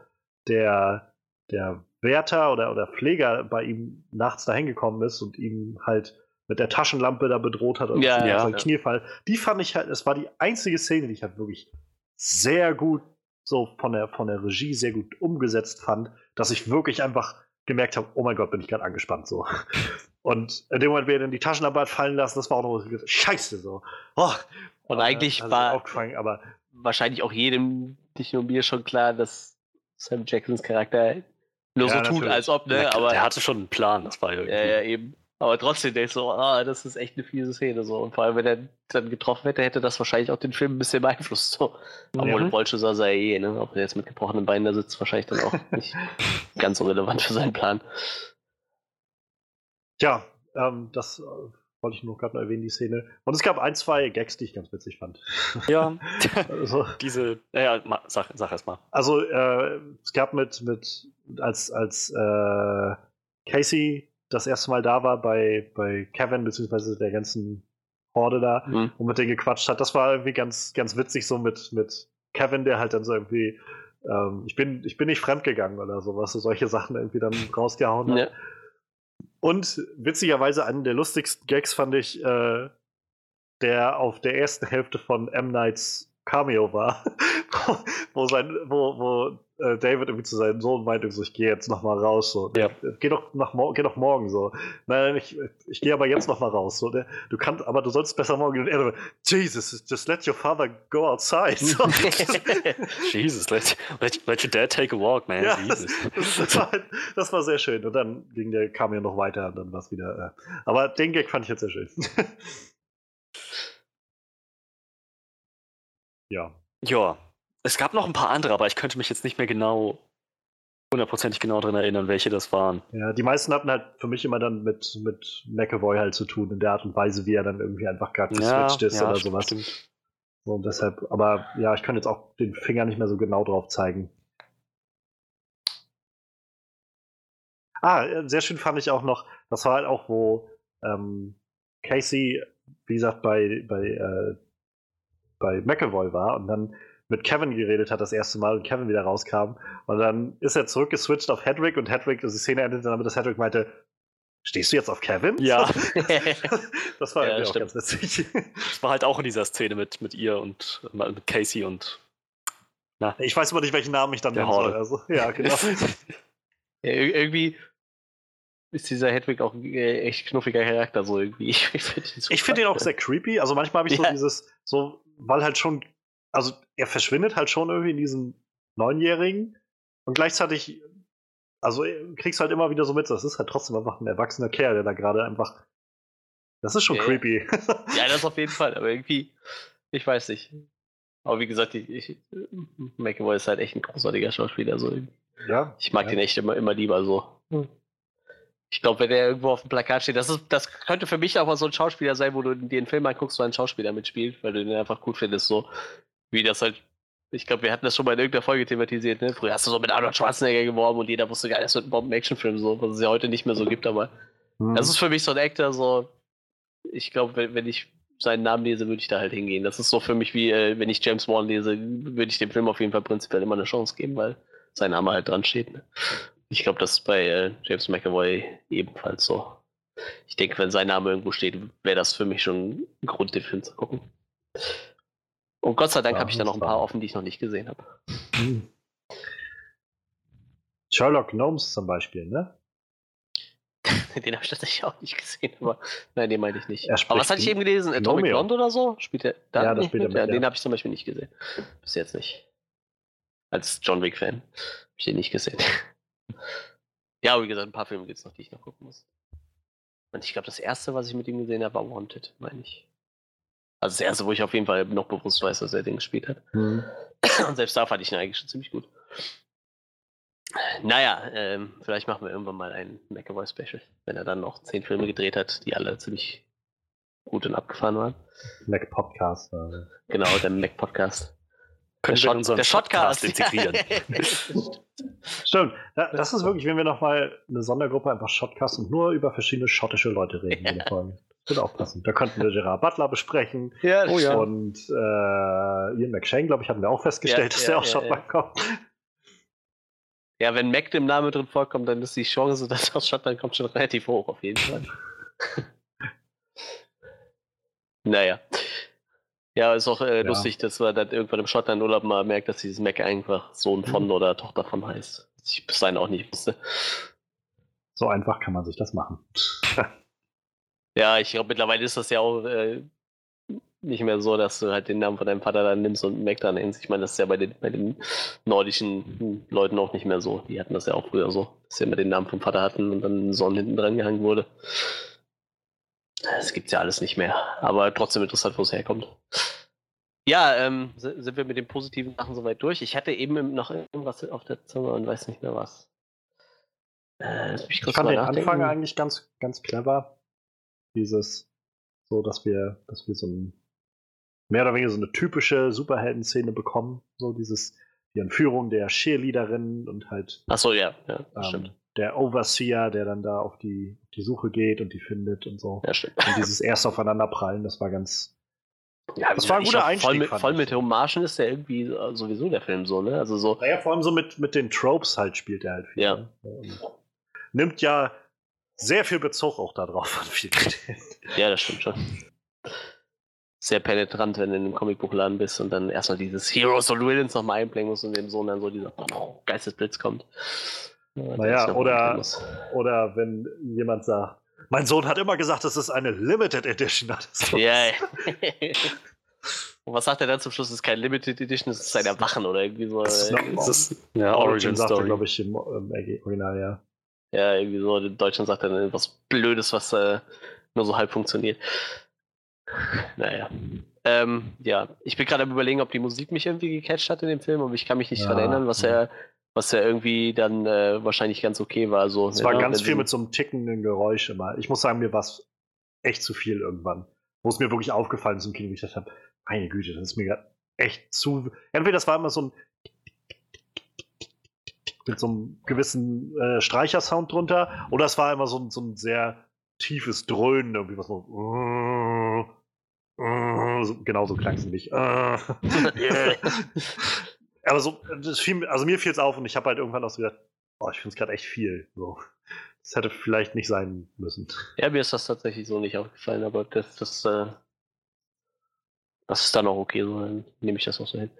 der, der Wärter oder, oder Pfleger bei ihm nachts dahin gekommen ist und ihm halt mit der Taschenlampe da bedroht hat und Ja, ja, ja. sein Kniefall. Die fand ich halt, es war die einzige Szene, die ich halt wirklich sehr gut so von der, von der Regie sehr gut umgesetzt fand, dass ich wirklich einfach gemerkt habe, oh mein Gott, bin ich gerade angespannt so. Und in dem Moment, wie er dann die Taschenlampe hat fallen lassen, das war auch noch so, scheiße so. Oh, Und eigentlich ist war aber wahrscheinlich auch jedem, nicht nur mir, schon klar, dass Sam Jacksons Charakter nur Ja, so tut, natürlich. als ob, ne? der, Aber der hatte schon einen Plan, das war irgendwie. Ja, ja, eben. Aber trotzdem denkst du, ah, das ist echt eine fiese Szene. So. Und vor allem, wenn er dann getroffen hätte, hätte das wahrscheinlich auch den Film ein bisschen beeinflusst. So. Obwohl Mhm. Bolsche sah er eh, ne? Ob er jetzt mit gebrochenen Beinen da sitzt, wahrscheinlich dann auch nicht ganz so relevant für seinen Plan. ja, ähm, das äh, wollte ich nur gerade erwähnen, die Szene. Und es gab ein, zwei Gags, die ich ganz witzig fand. Ja, Also, diese, naja, sag, sag erst mal. Also äh, es gab mit, mit als, als äh, Casey das erste Mal da war bei, bei Kevin, beziehungsweise der ganzen Horde da Hm. und mit denen gequatscht hat, das war irgendwie ganz, ganz witzig, so mit, mit Kevin, der halt dann so irgendwie, ähm, ich bin, ich bin nicht fremdgegangen oder sowas, so solche Sachen irgendwie dann rausgehauen hat. Ja. Und witzigerweise einen der lustigsten Gags fand ich, äh, der auf der ersten Hälfte von M. Nights Cameo war, wo, sein, wo, wo äh, David irgendwie zu seinem Sohn meinte, so, ich gehe jetzt noch mal raus. So. Ja. Geh, doch nach geh doch morgen so. Nein, ich, ich gehe aber jetzt noch mal raus. So. Der, du kannst, aber du sollst besser morgen. Und er Jesus, just let your father go outside. So. Jesus, let, let, let your dad take a walk, man. Ja, Jesus. das, das, war, halt- das war sehr schön. Und dann ging der Cameo noch weiter und dann war es wieder. Äh, aber den Gag fand ich jetzt sehr schön. ja. Ja, es gab noch ein paar andere, aber ich könnte mich jetzt nicht mehr genau, hundertprozentig genau dran erinnern, welche das waren. Ja, die meisten hatten halt für mich immer dann mit, mit McAvoy halt zu tun, in der Art und Weise, wie er dann irgendwie einfach gerade geswitcht ist oder stimmt, sowas. Stimmt. So, und deshalb, aber ja, ich kann jetzt auch den Finger nicht mehr so genau drauf zeigen. Ah, äh, sehr schön fand ich auch noch, das war halt auch, wo ähm, Casey, wie gesagt, bei, bei, äh, bei McAvoy war und dann mit Kevin geredet hat das erste Mal und Kevin wieder rauskam. Und dann ist er zurückgeswitcht auf Hedwig und Hedwig, also die Szene endete damit, dass Hedwig meinte, stehst du jetzt auf Kevin? Ja. das war Ja, auch stimmt. ganz witzig. Das war halt auch in dieser Szene mit, mit ihr und mit Casey und. Na. Ich weiß aber nicht, welchen Namen ich dann Der nennen soll. Also, ja, genau. Ja, ir- irgendwie ist dieser Hedwig auch ein äh, echt knuffiger Charakter, so irgendwie. Ich, ich finde ihn, Ich finde ihn auch sehr creepy. Also manchmal habe ich so Ja. dieses, so, weil halt schon, also er verschwindet halt schon irgendwie in diesem Neunjährigen und gleichzeitig, also äh, kriegst halt immer wieder so mit, das ist halt trotzdem einfach ein erwachsener Kerl, der da gerade einfach, das ist schon ja. creepy. Ja, das auf jeden Fall, aber irgendwie, ich weiß nicht. Aber wie gesagt, ich, ich, McAvoy ist halt echt ein großartiger Schauspieler. So. ja. Ich mag ja. den echt immer, immer lieber so. Ich glaube, wenn der irgendwo auf dem Plakat steht, das, ist, das könnte für mich auch mal so ein Schauspieler sein, wo du dir einen Film anguckst, wo ein Schauspieler mitspielt, weil du den einfach gut findest, so wie das halt. Ich glaube, wir hatten das schon mal in irgendeiner Folge thematisiert, ne? Früher hast du so mit Arnold Schwarzenegger geworben und jeder wusste gar nicht, das wird ein Bomben-Action-Film, so, was es ja heute nicht mehr so gibt, aber Hm. das ist für mich so ein Actor, so. Ich glaube, wenn, wenn ich seinen Namen lese, würde ich da halt hingehen. Das ist so für mich wie, äh, wenn ich James Wan lese, würde ich dem Film auf jeden Fall prinzipiell immer eine Chance geben, weil sein Name halt dran steht. Ne? Ich glaube, das ist bei äh, James McAvoy ebenfalls so. Ich denke, wenn sein Name irgendwo steht, wäre das für mich schon ein Grund, den Film zu gucken. Und Gott sei Dank Ja, habe ich da noch ein paar offen, die ich noch nicht gesehen habe. Hm. Sherlock Gnomes zum Beispiel, ne? Den habe ich tatsächlich auch nicht gesehen, aber nein, den meinte ich nicht. Er Aber was hatte ich eben gelesen? Atomic Romeo. Blonde oder so? Spielt er da Ja, das spielt er mit? mit, ja. Den habe ich zum Beispiel nicht gesehen. Bis jetzt nicht. Als John Wick-Fan habe ich den nicht gesehen. ja, wie gesagt, ein paar Filme gibt es noch, die ich noch gucken muss. Und ich glaube, das erste, was ich mit ihm gesehen habe, war Wanted, meine ich. Also das erste, wo ich auf jeden Fall noch bewusst weiß, dass er den gespielt hat. Hm. Und selbst da fand ich ihn eigentlich schon ziemlich gut. Naja, ähm, vielleicht machen wir irgendwann mal ein McAvoy-Special, wenn er dann noch zehn Filme gedreht hat, die alle ziemlich gut und abgefahren waren. Mac Podcast. Also. Genau, der Mac-Podcast. Können wir in unseren der Shotcast integrieren. Stimmt, da- das ist wirklich, wenn wir nochmal eine Sondergruppe einfach Shotcast und nur über verschiedene schottische Leute reden in der Folge. Das wird auch passen. Da könnten wir Gerard Butler besprechen ja, Oh ja. und äh, Ian McShane, glaube ich, hatten wir auch festgestellt, Ja, dass ja, der aus ja, Schottland kommt. ja, wenn Mac im Namen drin vorkommt, dann ist die Chance, dass er aus Schottland kommt, schon relativ hoch, auf jeden Fall. naja. Ja, ist auch äh, Ja. lustig, dass man dann irgendwann im Schottland-Urlaub mal merkt, dass dieses Mac einfach Sohn von oder Tochter von heißt. Was ich bis dahin auch nicht wusste. So einfach kann man sich das machen. Ja, ich glaube, mittlerweile ist das ja auch äh, nicht mehr so, dass du halt den Namen von deinem Vater dann nimmst und Mac dann nennst. Ich meine, das ist ja bei den, bei den nordischen hm, Leuten auch nicht mehr so. Die hatten das ja auch früher so, dass sie immer den Namen vom Vater hatten und dann Sohn hinten dran gehangen wurde. Das gibt's ja alles nicht mehr. Aber trotzdem interessant, wo es herkommt. Ja, ähm, si- sind wir mit den positiven Sachen soweit durch. Ich hatte eben noch irgendwas auf der Zunge und weiß nicht mehr was. Äh, Ich fand den nachdenken. Anfang eigentlich ganz, ganz clever. Dieses, so dass wir, dass wir so ein, mehr oder weniger so eine typische Superhelden-Szene bekommen. So dieses, die Entführung der Cheerleaderin und halt Achso, ja, ja, das ähm, stimmt. der Overseer, der dann da auf die, auf die Suche geht und die findet und so. Ja, stimmt. Und dieses erst aufeinanderprallen, das war ganz. Ja, Das war ein guter Einstieg, Voll mit, fand voll ich. mit Hommagen ist der irgendwie äh, sowieso der Film so, ne? Also so, Naja, vor allem so mit, mit den Tropes halt spielt er halt viel. Ja. ne? Nimmt ja sehr viel Bezug auch darauf an vielen Stellen. ja, das stimmt schon. Sehr penetrant, wenn du in einem Comicbuchladen bist und dann erstmal dieses Heroes und Villains nochmal einblenden musst und dem Sohn dann so dieser Geistesblitz kommt. Naja, oder-. Oder wenn jemand sagt, mein Sohn hat immer gesagt, das ist eine Limited Edition. Ja, ja. Und was sagt er dann zum Schluss? Das ist kein Limited Edition, das ist ein Erwachen oder irgendwie so. Das ist äh, Das ist, ja, Origin sagt er, Story. glaube ich, im ähm, Original, ja. Ja, irgendwie so. In Deutschland sagt dann etwas Blödes, was äh, nur so halb funktioniert. Naja. Ähm, ja, ich bin gerade am überlegen, ob die Musik mich irgendwie gecatcht hat in dem Film, aber ich kann mich nicht Ja, dran erinnern, was ja. er, was er irgendwie dann äh, wahrscheinlich ganz okay war. So, Es war ja, ganz wenn viel mit so einem tickenden Geräusch immer. Ich muss sagen, mir war es echt zu viel irgendwann. Wo es mir wirklich aufgefallen ist im Kino, wie ich dachte, meine Güte, das ist mir echt zu. Entweder das war immer so ein mit so einem gewissen äh, Streichersound drunter, oder es war immer so, ein- so ein sehr tiefes Dröhnen, irgendwie was so. so genau so klang es nämlich. Aber so, das fiel, also mir fiel es auf und ich habe halt irgendwann auch so gedacht, oh, ich finde es gerade echt viel. So. Das hätte vielleicht nicht sein müssen. Ja, mir ist das tatsächlich so nicht aufgefallen, aber das, das, äh, das ist dann auch okay, so dann nehme ich das auch so hin.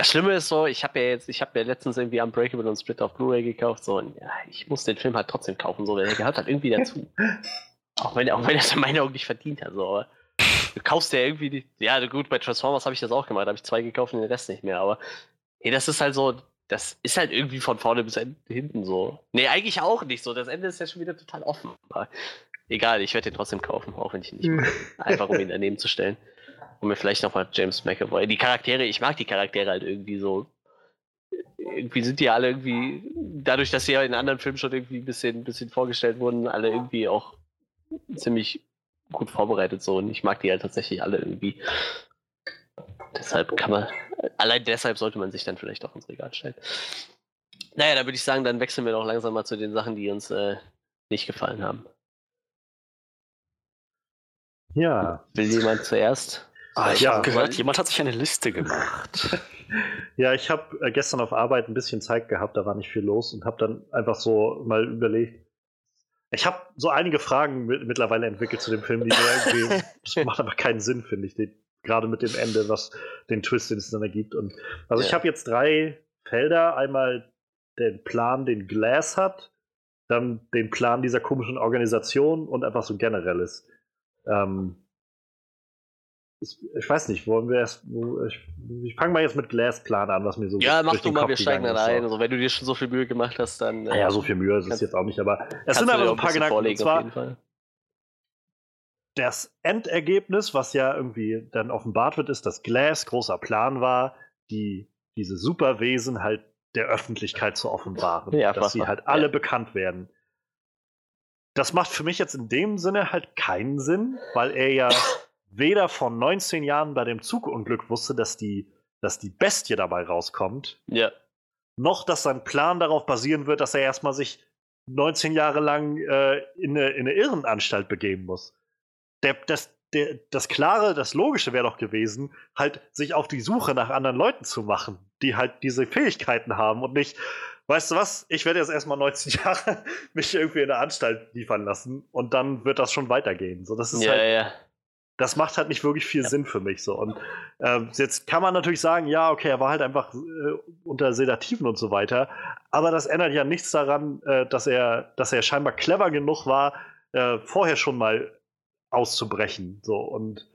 Das Schlimme ist so, ich habe ja jetzt, ich habe ja letztens irgendwie Unbreakable und Split auf Blu-ray gekauft, so und ja, ich muss den Film halt trotzdem kaufen, so, der gehört halt irgendwie dazu. auch wenn, auch wenn er es in meinen Augen nicht verdient hat, so, aber du kaufst ja irgendwie, die, ja gut, bei Transformers habe ich das auch gemacht, da habe ich zwei gekauft und den Rest nicht mehr, aber hey, das ist halt so, das ist halt irgendwie von vorne bis hinten so. Nee, eigentlich auch nicht so. Das Ende ist ja schon wieder total offen. Aber egal, ich werde den trotzdem kaufen, auch wenn ich ihn nicht mag. Einfach um ihn daneben zu stellen. Und mir vielleicht nochmal James McAvoy. Die Charaktere, ich mag die Charaktere halt irgendwie so. Irgendwie sind die ja alle irgendwie, dadurch, dass sie ja in anderen Filmen schon irgendwie ein bisschen, ein bisschen vorgestellt wurden, alle irgendwie auch ziemlich gut vorbereitet so. Und ich mag die halt tatsächlich alle irgendwie. Deshalb kann man, allein deshalb sollte man sich dann vielleicht auch ins Regal stellen. Naja, da würde ich sagen, dann wechseln wir doch langsam mal zu den Sachen, die uns äh, nicht gefallen haben. Ja. Will jemand zuerst? Ah, ich Ja. habe gehört, jemand hat sich eine Liste gemacht. Ja, ich habe äh, gestern auf Arbeit ein bisschen Zeit gehabt, da war nicht viel los und habe dann einfach so mal überlegt. Ich habe so einige Fragen mit, mittlerweile entwickelt zu dem Film, die mir irgendwie, das macht aber keinen Sinn, finde ich, gerade mit dem Ende, was den Twist, den es dann ergibt. Und also ich Ja. habe jetzt drei Felder, einmal den Plan, den Glass hat, dann den Plan dieser komischen Organisation und einfach so generelles. Ähm, ich, ich, weiß nicht, wollen wir erst. Ich, ich fange mal jetzt mit Glass-Plan an, was mir so. Ja, mach du mal, wir steigen dann ein. Also, wenn du dir schon so viel Mühe gemacht hast, dann. Naja, äh, so viel Mühe ist es jetzt auch nicht, aber es sind einfach so ein paar Gedanken. Und zwar, das Endergebnis, was ja irgendwie dann offenbart wird, ist, dass Glass großer Plan war, die, diese Superwesen halt der Öffentlichkeit zu offenbaren. Ja, dass sie halt alle ja. bekannt werden. Das macht für mich jetzt in dem Sinne halt keinen Sinn, weil er ja weder vor 19 Jahren bei dem Zugunglück wusste, dass die, dass die Bestie dabei rauskommt, ja. noch dass sein Plan darauf basieren wird, dass er erstmal sich 19 Jahre lang äh, in, eine, in eine Irrenanstalt begeben muss der, das, der, das Klare, das Logische wäre doch gewesen, halt sich auf die Suche nach anderen Leuten zu machen, die halt diese Fähigkeiten haben und nicht, weißt du was, ich werde jetzt erstmal 19 Jahre mich irgendwie in eine Anstalt liefern lassen und dann wird das schon weitergehen. So, das ist ja, halt, ja. Das macht halt nicht wirklich viel ja. Sinn für mich so. Und äh, jetzt kann man natürlich sagen, ja, okay, er war halt einfach äh, unter Sedativen und so weiter. Aber das ändert ja nichts daran, äh, dass er, dass er scheinbar clever genug war, äh, vorher schon mal auszubrechen. So und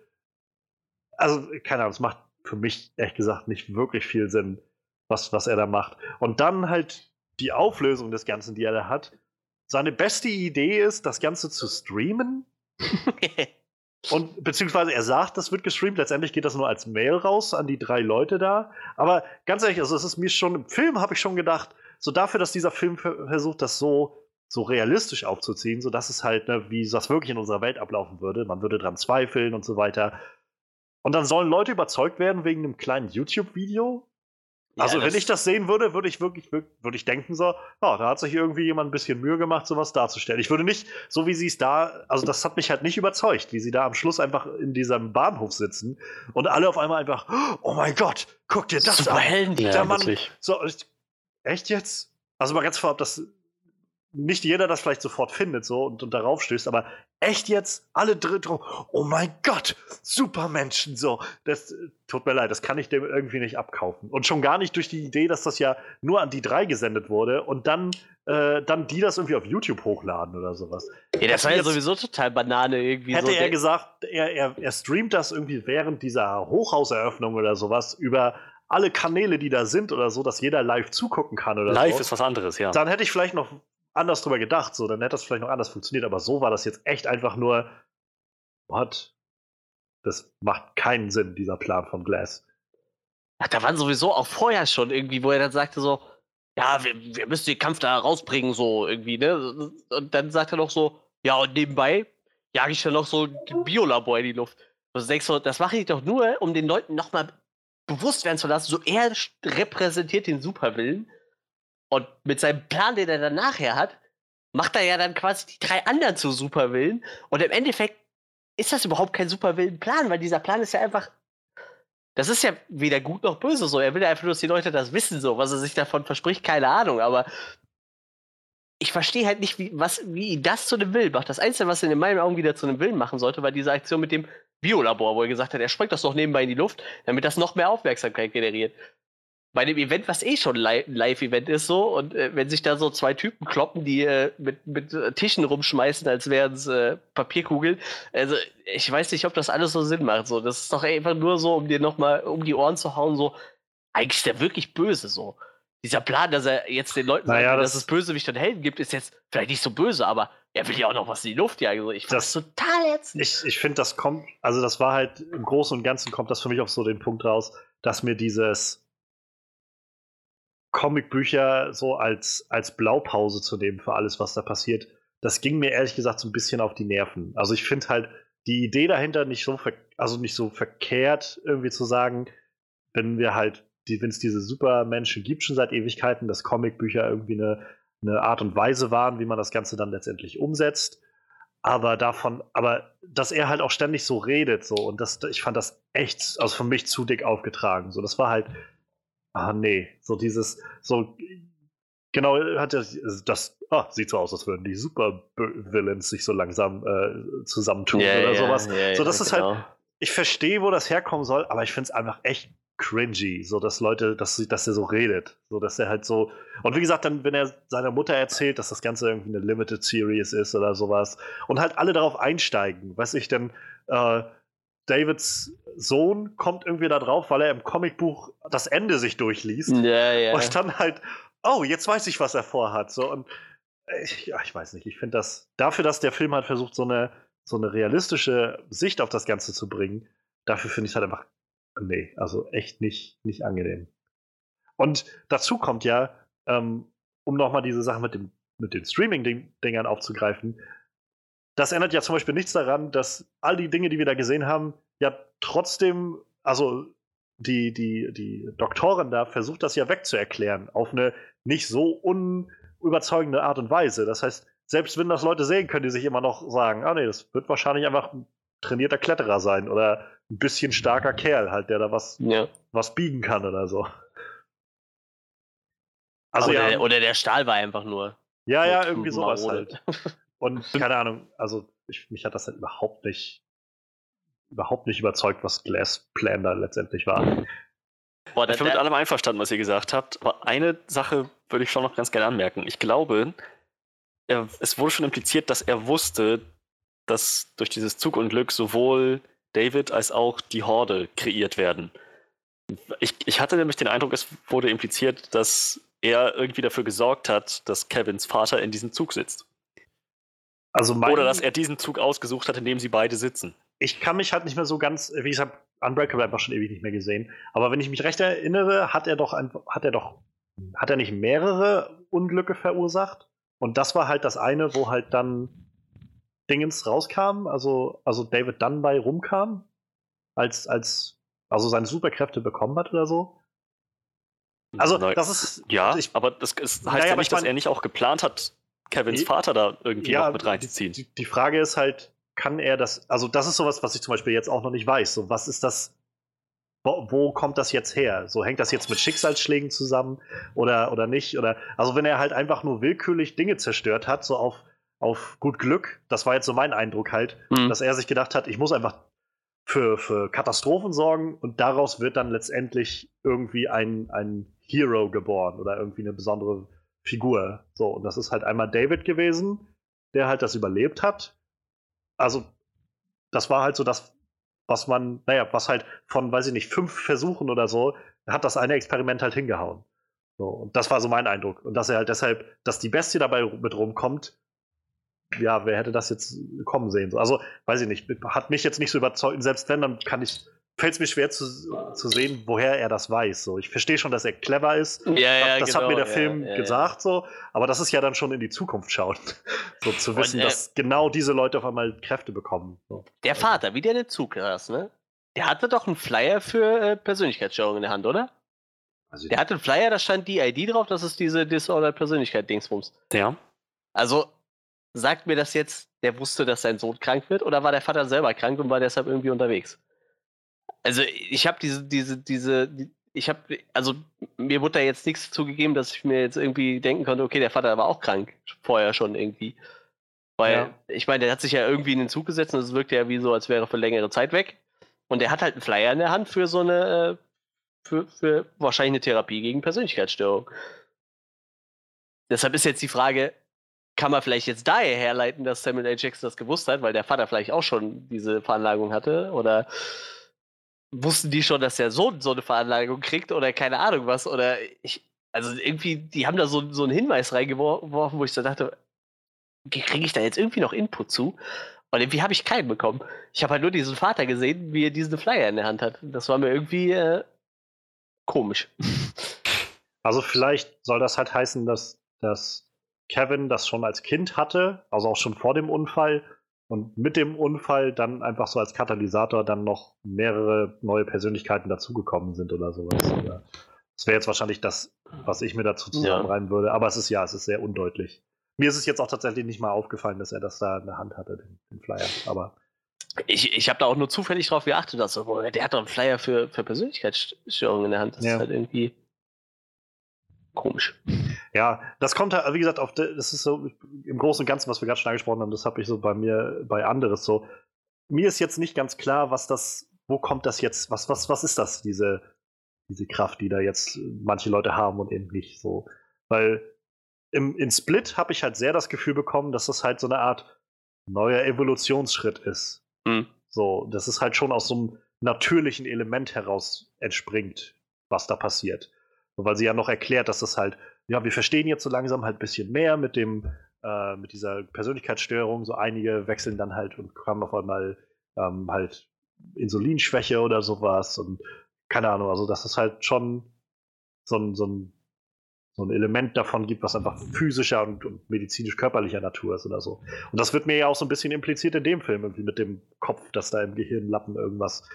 also, keine Ahnung, es macht für mich ehrlich gesagt nicht wirklich viel Sinn, was, was er da macht. Und dann halt die Auflösung des Ganzen, die er da hat. Seine beste Idee ist, das Ganze zu streamen. Und beziehungsweise er sagt, das wird gestreamt, letztendlich geht das nur als Mail raus an die drei Leute da. Aber ganz ehrlich, also es ist mir schon im Film, habe ich schon gedacht, so dafür, dass dieser Film versucht, das so so realistisch aufzuziehen, sodass es halt, ne, wie das wirklich in unserer Welt ablaufen würde. Man würde dran zweifeln und so weiter. Und dann sollen Leute überzeugt werden wegen einem kleinen YouTube-Video. Also, ja, wenn ich das sehen würde, würde ich wirklich, würde ich denken so, ja, da hat sich irgendwie jemand ein bisschen Mühe gemacht, sowas darzustellen. Ich würde nicht, so wie sie es da, also das hat mich halt nicht überzeugt, wie sie da am Schluss einfach in diesem Bahnhof sitzen und alle auf einmal einfach, oh mein Gott, guck dir das Super an. Helden, ja, der Mann, so, echt jetzt? Also mal ganz vorab, das nicht jeder das vielleicht sofort findet so und, und darauf stößt, aber echt jetzt alle drin drauf, oh mein Gott, Supermenschen so. Das tut mir leid, das kann ich dem irgendwie nicht abkaufen. Und schon gar nicht durch die Idee, dass das ja nur an die drei gesendet wurde und dann, äh, dann die das irgendwie auf YouTube hochladen oder sowas. Ja, das war ja sowieso total Banane irgendwie. Hätte so er gesagt, er, er, er streamt das irgendwie während dieser Hochhauseröffnung oder sowas über alle Kanäle, die da sind oder so, dass jeder live zugucken kann oder live so. ist was anderes, ja. Dann hätte ich vielleicht noch anders drüber gedacht, so, dann hätte das vielleicht noch anders funktioniert, aber so war das jetzt echt einfach nur, what? Das macht keinen Sinn, dieser Plan von Glass. Ach, da waren sowieso auch vorher schon irgendwie, wo er dann sagte so, ja, wir, wir müssen den Kampf da rausbringen, so irgendwie, ne? Und dann sagt er noch so, ja, und nebenbei jage ich dann noch so ein Biolabor in die Luft. Und du denkst so, das mache ich doch nur, um den Leuten nochmal bewusst werden zu lassen, so er repräsentiert den Superwillen und mit seinem Plan, den er dann nachher hat, macht er ja dann quasi die drei anderen zu Superwillen. Und im Endeffekt ist das überhaupt kein Superwillen-Plan, weil dieser Plan ist ja einfach. Das ist ja weder gut noch böse so. Er will ja einfach nur, dass die Leute das wissen, so. Was er sich davon verspricht, keine Ahnung. Aber ich verstehe halt nicht, wie, was, wie das zu einem Willen macht. Das Einzige, was er in meinen Augen wieder zu einem Willen machen sollte, war diese Aktion mit dem Biolabor, wo er gesagt hat, er sprengt das doch nebenbei in die Luft, damit das noch mehr Aufmerksamkeit generiert bei dem Event, was eh schon ein Live-Event ist, so, und äh, wenn sich da so zwei Typen kloppen, die äh, mit, mit äh, Tischen rumschmeißen, als wären es äh, Papierkugeln, also ich weiß nicht, ob das alles so Sinn macht. So. Das ist doch einfach nur so, um dir nochmal um die Ohren zu hauen, so, eigentlich ist der wirklich böse, so. Dieser Plan, dass er jetzt den Leuten naja, sagt, das dass es Bösewicht und Helden gibt, ist jetzt vielleicht nicht so böse, aber er will ja auch noch was in die Luft jagen. Ich finde das, total ätzend. Ich, ich finde, das kommt, also das war halt im Großen und Ganzen kommt das für mich auf so den Punkt raus, dass mir dieses Comicbücher so als, als Blaupause zu nehmen für alles, was da passiert, das ging mir ehrlich gesagt so ein bisschen auf die Nerven. Also ich finde halt die Idee dahinter nicht so, also nicht so verkehrt, irgendwie zu sagen, wenn wir halt, wenn es diese Supermenschen gibt schon seit Ewigkeiten, dass Comicbücher irgendwie eine, eine Art und Weise waren, wie man das Ganze dann letztendlich umsetzt. Aber davon, aber dass er halt auch ständig so redet, so, und das, ich fand das echt, also für mich zu dick aufgetragen. So, das war halt, ah nee, so dieses, so genau hat er das, ah, sieht so aus, als würden die Super-Villains sich so langsam äh, zusammentun yeah, oder yeah, sowas. Yeah, so, das ist halt, genau. ich verstehe, wo das herkommen soll, aber ich finde es einfach echt cringy, so dass Leute, dass, dass er so redet. So dass er halt so. Und wie gesagt, dann, wenn er seiner Mutter erzählt, dass das Ganze irgendwie eine Limited Series ist oder sowas, und halt alle darauf einsteigen, weiß ich denn, äh, Davids Sohn kommt irgendwie da drauf, weil er im Comicbuch das Ende sich durchliest. Ja, ja. Und dann halt, oh, jetzt weiß ich, was er vorhat. So, und ich, ja, ich weiß nicht, ich finde das, dafür, dass der Film halt versucht, so eine, so eine realistische Sicht auf das Ganze zu bringen, dafür finde ich es halt einfach nee, also echt nicht, nicht angenehm. Und dazu kommt ja, ähm, um nochmal diese Sache mit, dem, mit den Streaming-Dingern aufzugreifen, das ändert ja zum Beispiel nichts daran, dass all die Dinge, die wir da gesehen haben, ja trotzdem, also die, die, die Doktorin da versucht das ja wegzuerklären, auf eine nicht so unüberzeugende Art und Weise. Das heißt, selbst wenn das Leute sehen, können die sich immer noch sagen, ah nee, das wird wahrscheinlich einfach ein trainierter Kletterer sein oder ein bisschen starker Kerl, halt, der da was, ja. was biegen kann oder so. Also, oder, ja, oder der Stahl war einfach nur. Ja, ja, irgendwie sowas halt. Und keine Ahnung, also ich, mich hat das halt überhaupt nicht, überhaupt nicht überzeugt, was Glass Plan da letztendlich war. Boah, ich bin mit allem einverstanden, was ihr gesagt habt. Aber eine Sache würde ich schon noch ganz gerne anmerken. Ich glaube, er, es wurde schon impliziert, dass er wusste, dass durch dieses Zugunglück sowohl David als auch die Horde kreiert werden. Ich, ich hatte nämlich den Eindruck, es wurde impliziert, dass er irgendwie dafür gesorgt hat, dass Kevins Vater in diesem Zug sitzt. Also mein, Oder dass er diesen Zug ausgesucht hat, in dem sie beide sitzen. Ich kann mich halt nicht mehr so ganz, wie gesagt, Unbreakable einfach schon ewig nicht mehr gesehen. Aber wenn ich mich recht erinnere, hat er doch, hat er doch, hat er nicht mehrere Unglücke verursacht? Und das war halt das eine, wo halt dann Dingens rauskam, also, also David Dunn bei rumkam, als, als, also seine Superkräfte bekommen hat oder so. Also, das ist. Ja, ich, aber das ist, heißt ja, ja nicht, dass er nicht auch geplant hat, Kevins die, Vater da irgendwie ja, noch mit reinzuziehen. Die, die, Frage ist halt, kann er das, also das ist sowas, was ich zum Beispiel jetzt auch noch nicht weiß. So, was ist das, wo, wo, kommt das jetzt her? So hängt das jetzt mit Schicksalsschlägen zusammen oder, oder nicht? Oder also wenn er halt einfach nur willkürlich Dinge zerstört hat, so auf auf gut Glück, das war jetzt so mein Eindruck halt, mhm. dass er sich gedacht hat, ich muss einfach für, für Katastrophen sorgen und daraus wird dann letztendlich irgendwie ein, ein Hero geboren oder irgendwie eine besondere Figur. So, und das ist halt einmal David gewesen, der halt das überlebt hat. Also, das war halt so das, was man, naja, was halt von, weiß ich nicht, fünf Versuchen oder so, hat das eine Experiment halt hingehauen. So, und das war so mein Eindruck. Und dass er halt deshalb, dass die Bestie dabei mit rumkommt, ja, wer hätte das jetzt kommen sehen? Also, weiß ich nicht, hat mich jetzt nicht so überzeugt. Selbst wenn, dann kann ich, fällt es mir schwer zu, zu sehen, woher er das weiß. So, ich verstehe schon, dass er clever ist. Ja, ja, das genau, hat mir der Film ja, gesagt, so. Aber das ist ja dann schon in die Zukunft schauen. so zu wissen, Und, äh, dass genau diese Leute auf einmal Kräfte bekommen. So. Der Vater, wie der den Zug saß, ne? Der hatte doch einen Flyer für äh, Persönlichkeitsstörung in der Hand, oder? Also der hatte einen Flyer, da stand die ID drauf, das ist diese Disordered Persönlichkeit-Dingsbums. Ja. Also, sagt mir das jetzt, der wusste, dass sein Sohn krank wird, oder war der Vater selber krank und war deshalb irgendwie unterwegs? Also ich habe diese, diese, diese, ich habe, also mir wurde da jetzt nichts zugegeben, dass ich mir jetzt irgendwie denken konnte, okay, der Vater war auch krank, vorher schon irgendwie. Weil, ja. ich meine, der hat sich ja irgendwie in den Zug gesetzt und es wirkt ja wie so, als wäre er für längere Zeit weg. Und der hat halt einen Flyer in der Hand für so eine, äh, für, für wahrscheinlich eine Therapie gegen Persönlichkeitsstörung. Deshalb ist jetzt die Frage, kann man vielleicht jetzt daher herleiten, dass Samuel L. Jackson das gewusst hat, weil der Vater vielleicht auch schon diese Veranlagung hatte? Oder wussten die schon, dass der Sohn so eine Veranlagung kriegt oder keine Ahnung was? Oder ich, also irgendwie, die haben da so, so einen Hinweis reingeworfen, wo ich so dachte, kriege ich da jetzt irgendwie noch Input zu? Und irgendwie habe ich keinen bekommen. Ich habe halt nur diesen Vater gesehen, wie er diesen Flyer in der Hand hat. Das war mir irgendwie äh, komisch. Also vielleicht soll das halt heißen, dass, dass Kevin das schon als Kind hatte, also auch schon vor dem Unfall und mit dem Unfall dann einfach so als Katalysator dann noch mehrere neue Persönlichkeiten dazugekommen sind oder sowas. Das wäre jetzt wahrscheinlich das, was ich mir dazu zusammenreimen ja. würde, aber es ist ja, es ist sehr undeutlich. Mir ist es jetzt auch tatsächlich nicht mal aufgefallen, dass er das da in der Hand hatte, den, den Flyer. Aber ich, ich habe da auch nur zufällig drauf geachtet, dass er, der hat doch einen Flyer für, für Persönlichkeitsstörungen in der Hand. Das ja. ist halt irgendwie komisch. Ja, das kommt halt, wie gesagt, auf das ist so im Großen und Ganzen, was wir gerade schon angesprochen haben, das habe ich so bei mir, bei anderes so. Mir ist jetzt nicht ganz klar, was das, wo kommt das jetzt, was, was, was ist das, diese diese Kraft, die da jetzt manche Leute haben und eben nicht so. Weil im, in Split habe ich halt sehr das Gefühl bekommen, dass das halt so eine Art neuer Evolutionsschritt ist. Hm. So, das ist halt schon aus so einem natürlichen Element heraus entspringt, was da passiert. Weil sie ja noch erklärt, dass das halt, ja, wir verstehen jetzt so langsam halt ein bisschen mehr mit dem, äh, mit dieser Persönlichkeitsstörung. So einige wechseln dann halt und haben auf einmal ähm, halt Insulinschwäche oder sowas und keine Ahnung, also dass es halt schon so ein, so ein, so ein Element davon gibt, was einfach physischer und, und medizinisch-körperlicher Natur ist oder so. Und das wird mir ja auch so ein bisschen impliziert in dem Film, irgendwie mit dem Kopf, dass da im Gehirnlappen irgendwas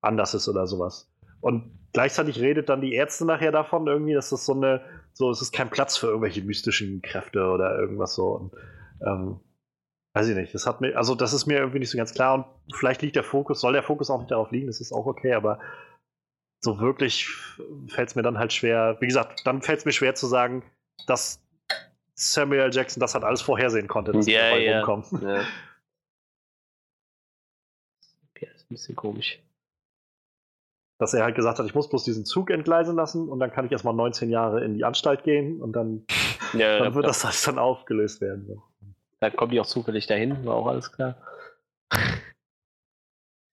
anders ist oder sowas. Und gleichzeitig redet dann die Ärzte nachher davon, irgendwie, dass das so eine, so, es ist kein Platz für irgendwelche mystischen Kräfte oder irgendwas so. Und, ähm, weiß ich nicht, das hat mir, also das ist mir irgendwie nicht so ganz klar und vielleicht liegt der Fokus, soll der Fokus auch nicht darauf liegen, das ist auch okay, aber so wirklich fällt es mir dann halt schwer, wie gesagt, dann fällt es mir schwer zu sagen, dass Samuel Jackson das halt alles vorhersehen konnte, dass Ja, dabei ja. rumkommen. Ja. Ja, ist ein bisschen komisch. Dass er halt gesagt hat, ich muss bloß diesen Zug entgleisen lassen und dann kann ich erstmal 19 Jahre in die Anstalt gehen und dann, Ja, dann wird ja. das alles dann aufgelöst werden. So. Dann kommen die auch zufällig dahin, war auch alles klar.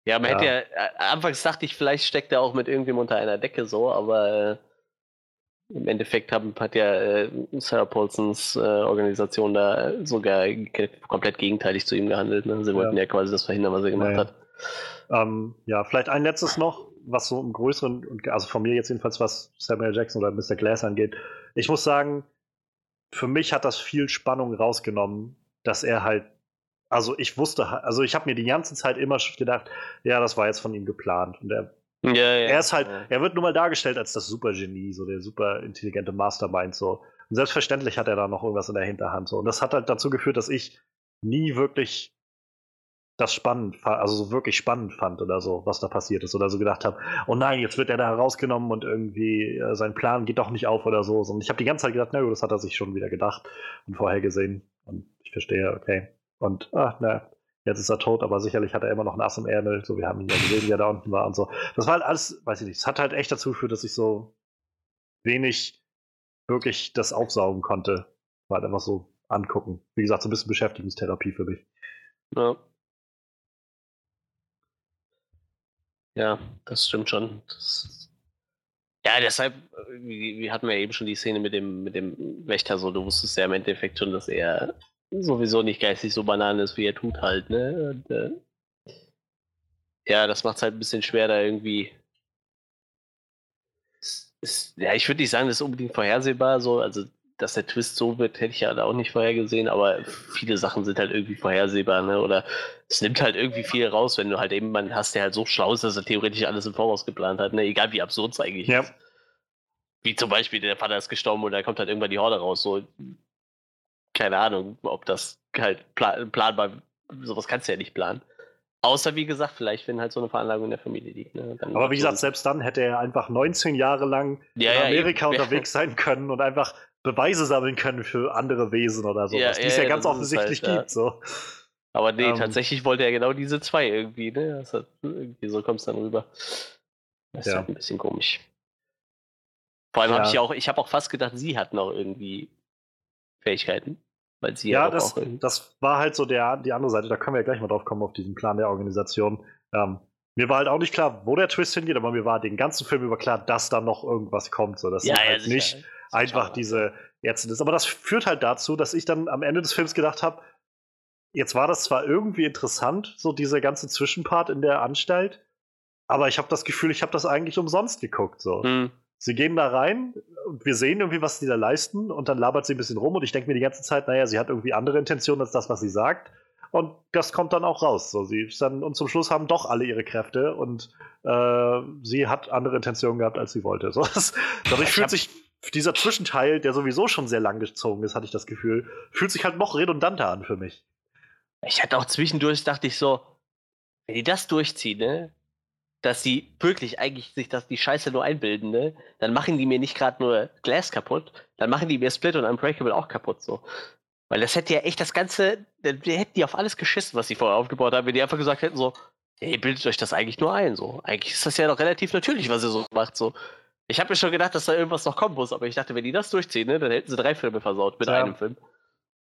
Ja, man Ja. hätte ja, äh, anfangs dachte ich, vielleicht steckt er auch mit irgendwem unter einer Decke so, aber äh, im Endeffekt haben, hat ja äh, Sarah Paulsons äh, Organisation da äh, sogar komplett gegenteilig zu ihm gehandelt. Ne? Sie wollten ja. quasi das verhindern, was er gemacht Ja, ja. hat. Ähm, ja, vielleicht ein letztes noch, was so im größeren, und also von mir jetzt jedenfalls, was Samuel Jackson oder Mr. Glass angeht. Ich muss sagen, für mich hat das viel Spannung rausgenommen, dass er halt, also ich wusste, also ich habe mir die ganze Zeit immer gedacht, ja, das war jetzt von ihm geplant. Und er, Ja, ja, er ist halt, ja. er wird nur mal dargestellt als das Supergenie, so der super intelligente Mastermind so. Und selbstverständlich hat er da noch irgendwas in der Hinterhand so. Und das hat halt dazu geführt, dass ich nie wirklich das spannend, also so wirklich spannend fand oder so, was da passiert ist oder so gedacht habe, oh nein, jetzt wird er da herausgenommen und irgendwie äh, sein Plan geht doch nicht auf oder so. Und ich habe die ganze Zeit gedacht, na gut, das hat er sich schon wieder gedacht und vorher gesehen. Und ich verstehe, okay. Und ah, na, jetzt ist er tot, aber sicherlich hat er immer noch ein Ass im Ärmel. So, wir haben ihn ja gesehen, wie er da unten war und so. Das war halt alles, weiß ich nicht, es hat halt echt dazu geführt, dass ich so wenig wirklich das aufsaugen konnte. War halt einfach so angucken. Wie gesagt, so ein bisschen Beschäftigungstherapie für mich. Ja. Ja, das stimmt schon. Das, ja, deshalb, wie, hatten wir eben schon die Szene mit dem, mit dem Wächter so, du wusstest ja im Endeffekt schon, dass er sowieso nicht geistig so Banane ist, wie er tut halt, ne? Und, äh, ja, das macht es halt ein bisschen schwer, da irgendwie. Es ist, ja, ich würde nicht sagen, das ist unbedingt vorhersehbar, so, also dass der Twist so wird, hätte ich ja auch nicht vorhergesehen, aber viele Sachen sind halt irgendwie vorhersehbar, ne? Oder es nimmt halt irgendwie viel raus, wenn du halt eben jemanden hast, der halt so schlau ist, dass er theoretisch alles im Voraus geplant hat, ne? Egal wie absurd es eigentlich Ja. ist. Wie zum Beispiel, der Vater ist gestorben und da kommt halt irgendwann die Horde raus. So, keine Ahnung, ob das halt pla planbar, sowas kannst du ja nicht planen. Außer wie gesagt, vielleicht, wenn halt so eine Veranlagung in der Familie liegt. Ne? Aber wie gesagt, selbst dann hätte er einfach 19 Jahre lang Ja, in ja, Amerika eben. unterwegs sein können und einfach Beweise sammeln können für andere Wesen oder sowas, Ja, die es ja, ja ganz das ist offensichtlich halt, gibt. So. Aber nee, Ähm. tatsächlich wollte er genau diese zwei irgendwie, ne? Das hat, irgendwie so kommt es dann rüber. Das ist Ja. halt ein bisschen komisch. Vor allem habe ich ja auch, ich habe auch fast gedacht, sie hat noch irgendwie Fähigkeiten. Weil sie ja, das, auch das war halt so der, die andere Seite, da können wir ja gleich mal drauf kommen, auf diesen Plan der Organisation. Ähm, mir war halt auch nicht klar, wo der Twist hingeht, aber mir war den ganzen Film über klar, dass da noch irgendwas kommt. So, dass ja, ja, halt nicht einfach diese Ärztin ist. Aber das führt halt dazu, dass ich dann am Ende des Films gedacht habe, jetzt war das zwar irgendwie interessant, so dieser ganze Zwischenpart in der Anstalt, aber ich habe das Gefühl, ich habe das eigentlich umsonst geguckt. So. Hm, Sie gehen da rein und wir sehen irgendwie, was die da leisten und dann labert sie ein bisschen rum und ich denke mir die ganze Zeit, naja, sie hat irgendwie andere Intentionen als das, was sie sagt. Und das kommt dann auch raus. So, sie dann, und zum Schluss haben doch alle ihre Kräfte und äh, sie hat andere Intentionen gehabt, als sie wollte. So, das, dadurch Ich fühlt sich dieser Zwischenteil, der sowieso schon sehr lang gezogen ist, hatte ich das Gefühl, fühlt sich halt noch redundanter an für mich. Ich hatte auch zwischendurch, dachte ich so, wenn die das durchziehen, ne? Dass sie wirklich eigentlich sich das die Scheiße nur einbilden, ne? Dann machen die mir nicht gerade nur Glass kaputt, dann machen die mir Split und Unbreakable auch kaputt, so. Weil das hätte ja echt das Ganze, die hätten die auf alles geschissen, was sie vorher aufgebaut haben, wenn die einfach gesagt hätten, so, ihr bildet euch das eigentlich nur ein, so. Eigentlich ist das ja doch relativ natürlich, was ihr so macht, so. Ich habe mir schon gedacht, dass da irgendwas noch kommen muss, aber ich dachte, wenn die das durchziehen, ne, dann hätten sie drei Filme versaut mit ja. einem Film.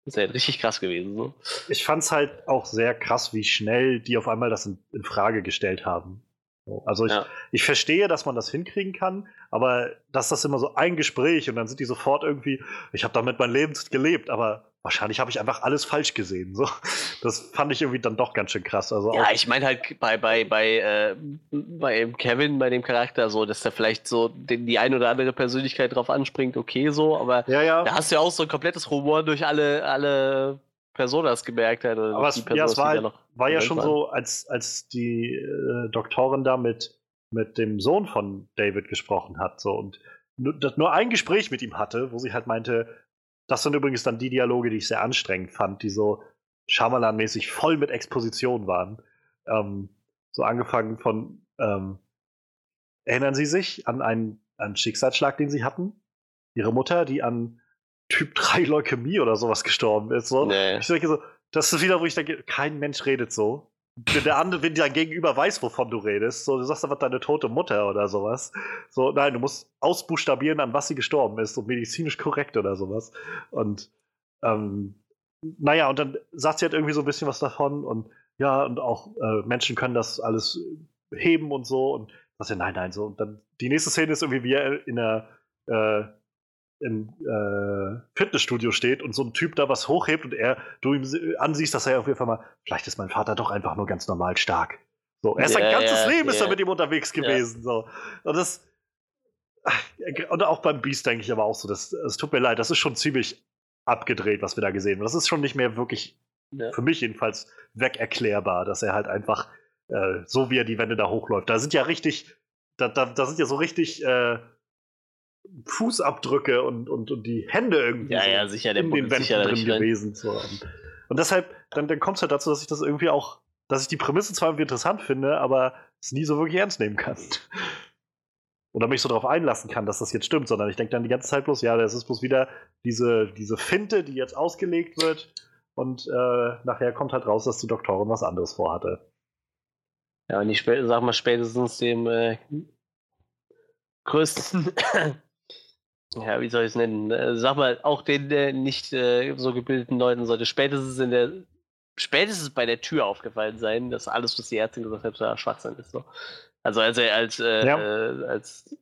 Das wäre richtig krass gewesen. So. Ich fand es halt auch sehr krass, wie schnell die auf einmal das in, in Frage gestellt haben. Also ich, ja. ich verstehe, dass man das hinkriegen kann, aber dass das immer so ein Gespräch und dann sind die sofort irgendwie, ich habe damit mein Leben gelebt, aber wahrscheinlich habe ich einfach alles falsch gesehen. So, das fand ich irgendwie dann doch ganz schön krass. Also ja, ich meine halt bei, bei, bei, äh, bei Kevin, bei dem Charakter, so, dass da vielleicht so die, die ein oder andere Persönlichkeit drauf anspringt, okay, so, aber ja, ja. da hast du ja auch so ein komplettes Humor durch alle, alle Personas gemerkt hat. aber es, Personas, ja, es war, halt, war ja schon waren. so, als, als die äh, Doktorin da mit, mit dem Sohn von David gesprochen hat, so und nur, nur ein Gespräch mit ihm hatte, wo sie halt meinte, das sind übrigens dann die Dialoge, die ich sehr anstrengend fand, die so Shyamalan-mäßig voll mit Exposition waren. Ähm, so angefangen von, ähm, erinnern Sie sich an einen, einen Schicksalsschlag, den Sie hatten? Ihre Mutter, die an Typ 3 Leukämie oder sowas gestorben ist. So. Nee. Ich denke so, das ist wieder, wo ich denke, kein Mensch redet so wenn der andere, wenn dein Gegenüber weiß, wovon du redest, so, du sagst einfach deine tote Mutter oder sowas. So, nein, du musst ausbuchstabieren, an was sie gestorben ist und medizinisch korrekt oder sowas. Und ähm, naja, und dann sagt sie halt irgendwie so ein bisschen was davon und ja, und auch äh, Menschen können das alles heben und so und was ja, nein, nein, so. Und dann die nächste Szene ist irgendwie wie er in der äh, im äh, Fitnessstudio steht und so ein Typ da was hochhebt und er, du ihm ansiehst, dass er auf jeden Fall mal, vielleicht ist mein Vater doch einfach nur ganz normal stark. So, er ist yeah, sein ganzes yeah, Leben yeah. ist er mit ihm unterwegs gewesen. So. Und das, und auch beim Beast denke ich aber auch so, das, es tut mir leid, das ist schon ziemlich abgedreht, was wir da gesehen haben. Das ist schon nicht mehr wirklich, für mich jedenfalls, wegerklärbar, dass er halt einfach äh, so wie er die Wände da hochläuft. Da sind ja richtig, da, da, da sind ja so richtig äh, Fußabdrücke und, und, und die Hände irgendwie ja, so ja, sicher, in den Wänden drin gewesen. So. Und, und deshalb, dann, dann kommt es halt dazu, dass ich das irgendwie auch, dass ich die Prämisse zwar irgendwie interessant finde, aber es nie so wirklich ernst nehmen kann. Oder mich so darauf einlassen kann, dass das jetzt stimmt, sondern ich denke dann die ganze Zeit bloß, ja, das ist bloß wieder diese, diese Finte, die jetzt ausgelegt wird und äh, nachher kommt halt raus, dass die Doktorin was anderes vorhatte. Ja, und ich sag mal spätestens dem äh, größten ja, wie soll ich es nennen? Äh, sag mal, auch den äh, nicht äh, so gebildeten Leuten sollte spätestens in der spätestens bei der Tür aufgefallen sein, dass alles, was die Ärztin gesagt hat, da Schwachsinn ist. So. Also als er als, äh, ja. Äh, als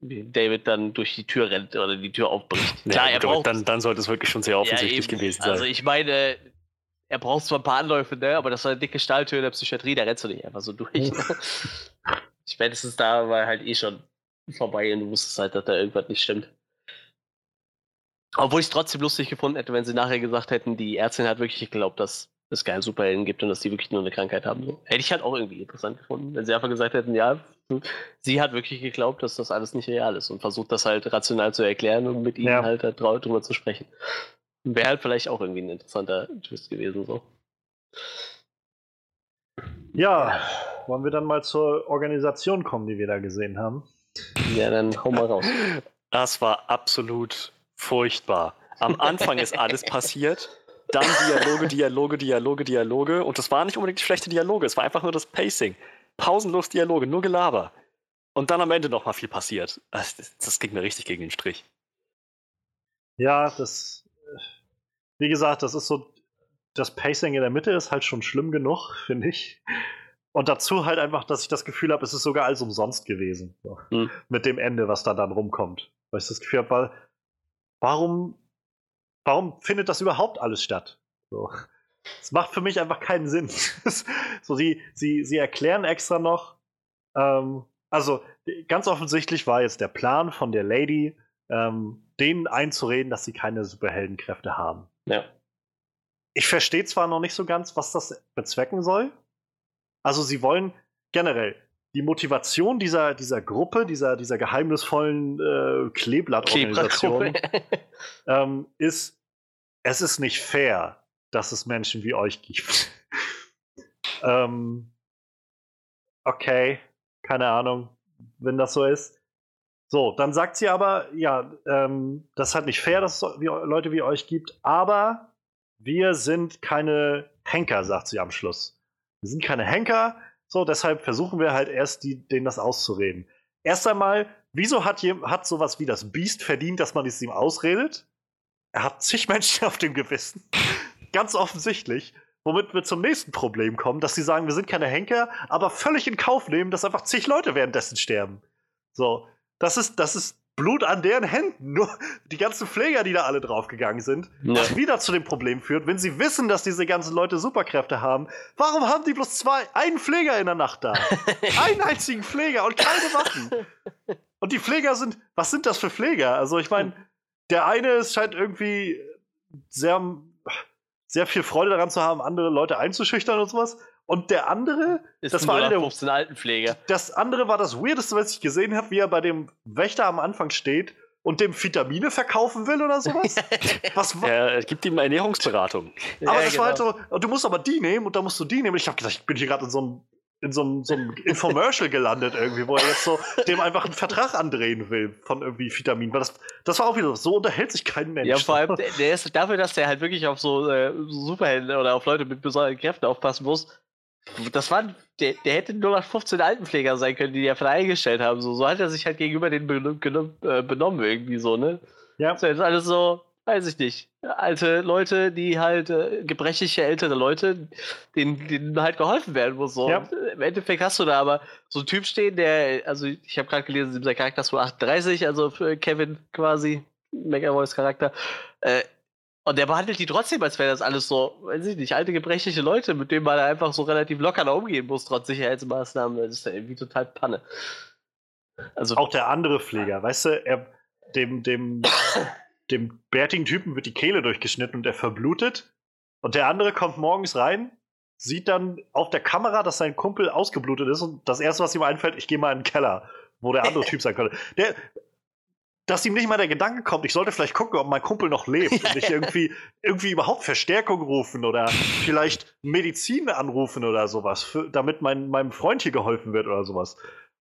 David dann durch die Tür rennt oder die Tür aufbricht. Klar, ja, er braucht, dann, dann sollte es wirklich schon sehr offensichtlich ja, gewesen sein. Also ich meine, er braucht zwar ein paar Anläufe, ne, aber das war eine dicke Stahltür in der Psychiatrie, da rennst du nicht einfach so durch. Ne? Spätestens da war halt eh schon vorbei und du wusstest halt, dass da irgendwas nicht stimmt. Obwohl ich es trotzdem lustig gefunden hätte, wenn sie nachher gesagt hätten, die Ärztin hat wirklich geglaubt, dass es keine Superhelden gibt und dass die wirklich nur eine Krankheit haben. So. Hätte ich halt auch irgendwie interessant gefunden, wenn sie einfach gesagt hätten, ja, sie hat wirklich geglaubt, dass das alles nicht real ist und versucht das halt rational zu erklären und mit ihnen ja. halt, halt drüber zu sprechen. Wäre halt vielleicht auch irgendwie ein interessanter Twist gewesen. so. Ja, wollen wir dann mal zur Organisation kommen, die wir da gesehen haben? Ja, dann hau mal raus. Das war absolut furchtbar. Am Anfang ist alles passiert, dann Dialoge, Dialoge, Dialoge, Dialoge. Und das waren nicht unbedingt schlechte Dialoge, es war einfach nur das Pacing. Pausenlos Dialoge, nur Gelaber. Und dann am Ende nochmal viel passiert. Das, das, ging mir richtig gegen den Strich. Ja, das. Wie gesagt, das ist so. Das Pacing in der Mitte ist halt schon schlimm genug, finde ich. Und dazu halt einfach, dass ich das Gefühl habe, es ist sogar alles umsonst gewesen. So. Mhm. Mit dem Ende, was da dann rumkommt. Weil ich das Gefühl habe, weil warum, warum findet das überhaupt alles statt? So. Das macht für mich einfach keinen Sinn. so, sie, sie, sie erklären extra noch, ähm, also ganz offensichtlich war jetzt der Plan von der Lady, ähm, denen einzureden, dass sie keine Superheldenkräfte haben. Ja. Ich verstehe zwar noch nicht so ganz, was das bezwecken soll. Also sie wollen generell, die Motivation dieser, dieser Gruppe, dieser, dieser geheimnisvollen äh, Kleeblattorganisation ähm, ist, es ist nicht fair, dass es Menschen wie euch gibt. ähm, okay, keine Ahnung, wenn das so ist. So, dann sagt sie aber, ja, ähm, das ist halt nicht fair, dass es Leute wie euch gibt, aber wir sind keine Henker, sagt sie am Schluss. Wir sind keine Henker, so, deshalb versuchen wir halt erst, die, denen das auszureden. erst einmal, wieso hat, hat sowas wie das Beast verdient, dass man es ihm ausredet? Er hat zig Menschen auf dem Gewissen. Ganz offensichtlich. Womit wir zum nächsten Problem kommen, dass sie sagen, wir sind keine Henker, aber völlig in Kauf nehmen, dass einfach zig Leute währenddessen sterben. So, das ist, das ist Blut an deren Händen. Nur die ganzen Pfleger, die da alle draufgegangen sind, Ja. was wieder zu dem Problem führt, wenn sie wissen, dass diese ganzen Leute Superkräfte haben, warum haben die bloß zwei, einen Pfleger in der Nacht da? einen einzigen Pfleger und keine Waffen. Und die Pfleger sind, was sind das für Pfleger? Also ich meine, der eine ist- scheint irgendwie sehr, sehr viel Freude daran zu haben, andere Leute einzuschüchtern und sowas. Und der andere, Ist Das war einer der- 15 Altenpfleger. das andere war das Weirdeste, was ich gesehen habe, wie er bei dem Wächter am Anfang steht und dem Vitamine verkaufen will oder sowas. was war? Er gibt ihm Ernährungsberatung. Aber Ja, das war halt genau. so, du musst aber die nehmen und da musst du die nehmen. Ich habe gedacht, ich bin hier gerade in so einem in so einem, so einem Infomercial gelandet irgendwie, wo er jetzt so dem einfach einen Vertrag andrehen will von irgendwie Vitamin. Weil das, das war auch wieder so, so unterhält sich kein Mensch. Ja, vor allem, der ist dafür, dass der halt wirklich auf so äh, Superhelden oder auf Leute mit besonderen Kräften aufpassen muss. Das war, der, der hätte nur nach 15 Altenpfleger sein können, die die einfach eingestellt haben. So, so hat er sich halt gegenüber denen benom- genom- äh, benommen, irgendwie so, ne? Ja. Das ist alles so, weiß ich nicht. Alte Leute, die halt, äh, gebrechliche ältere Leute, denen, denen halt geholfen werden muss. So. Ja. Äh, Im Endeffekt hast du da aber so einen Typ stehen, der, also ich habe gerade gelesen, dieser Charakter ist wohl 38, also für Kevin quasi, McAvoys Charakter. Äh, und der behandelt die trotzdem, als wäre das alles so, weiß ich nicht, alte gebrechliche Leute, mit denen man einfach so relativ locker da umgehen muss, trotz Sicherheitsmaßnahmen. Das ist ja irgendwie total Panne. Also, Auch der andere Pfleger, weißt du, er, dem, dem, dem bärtigen Typen wird die Kehle durchgeschnitten und er verblutet. Und der andere kommt morgens rein, sieht dann auf der Kamera, dass sein Kumpel ausgeblutet ist und das erste, was ihm einfällt, ich gehe mal in den Keller, wo der andere Typ sein könnte. Der, dass ihm nicht mal der Gedanke kommt, ich sollte vielleicht gucken, ob mein Kumpel noch lebt und nicht irgendwie, irgendwie überhaupt Verstärkung rufen oder vielleicht Medizin anrufen oder sowas, für, damit mein, meinem Freund hier geholfen wird oder sowas.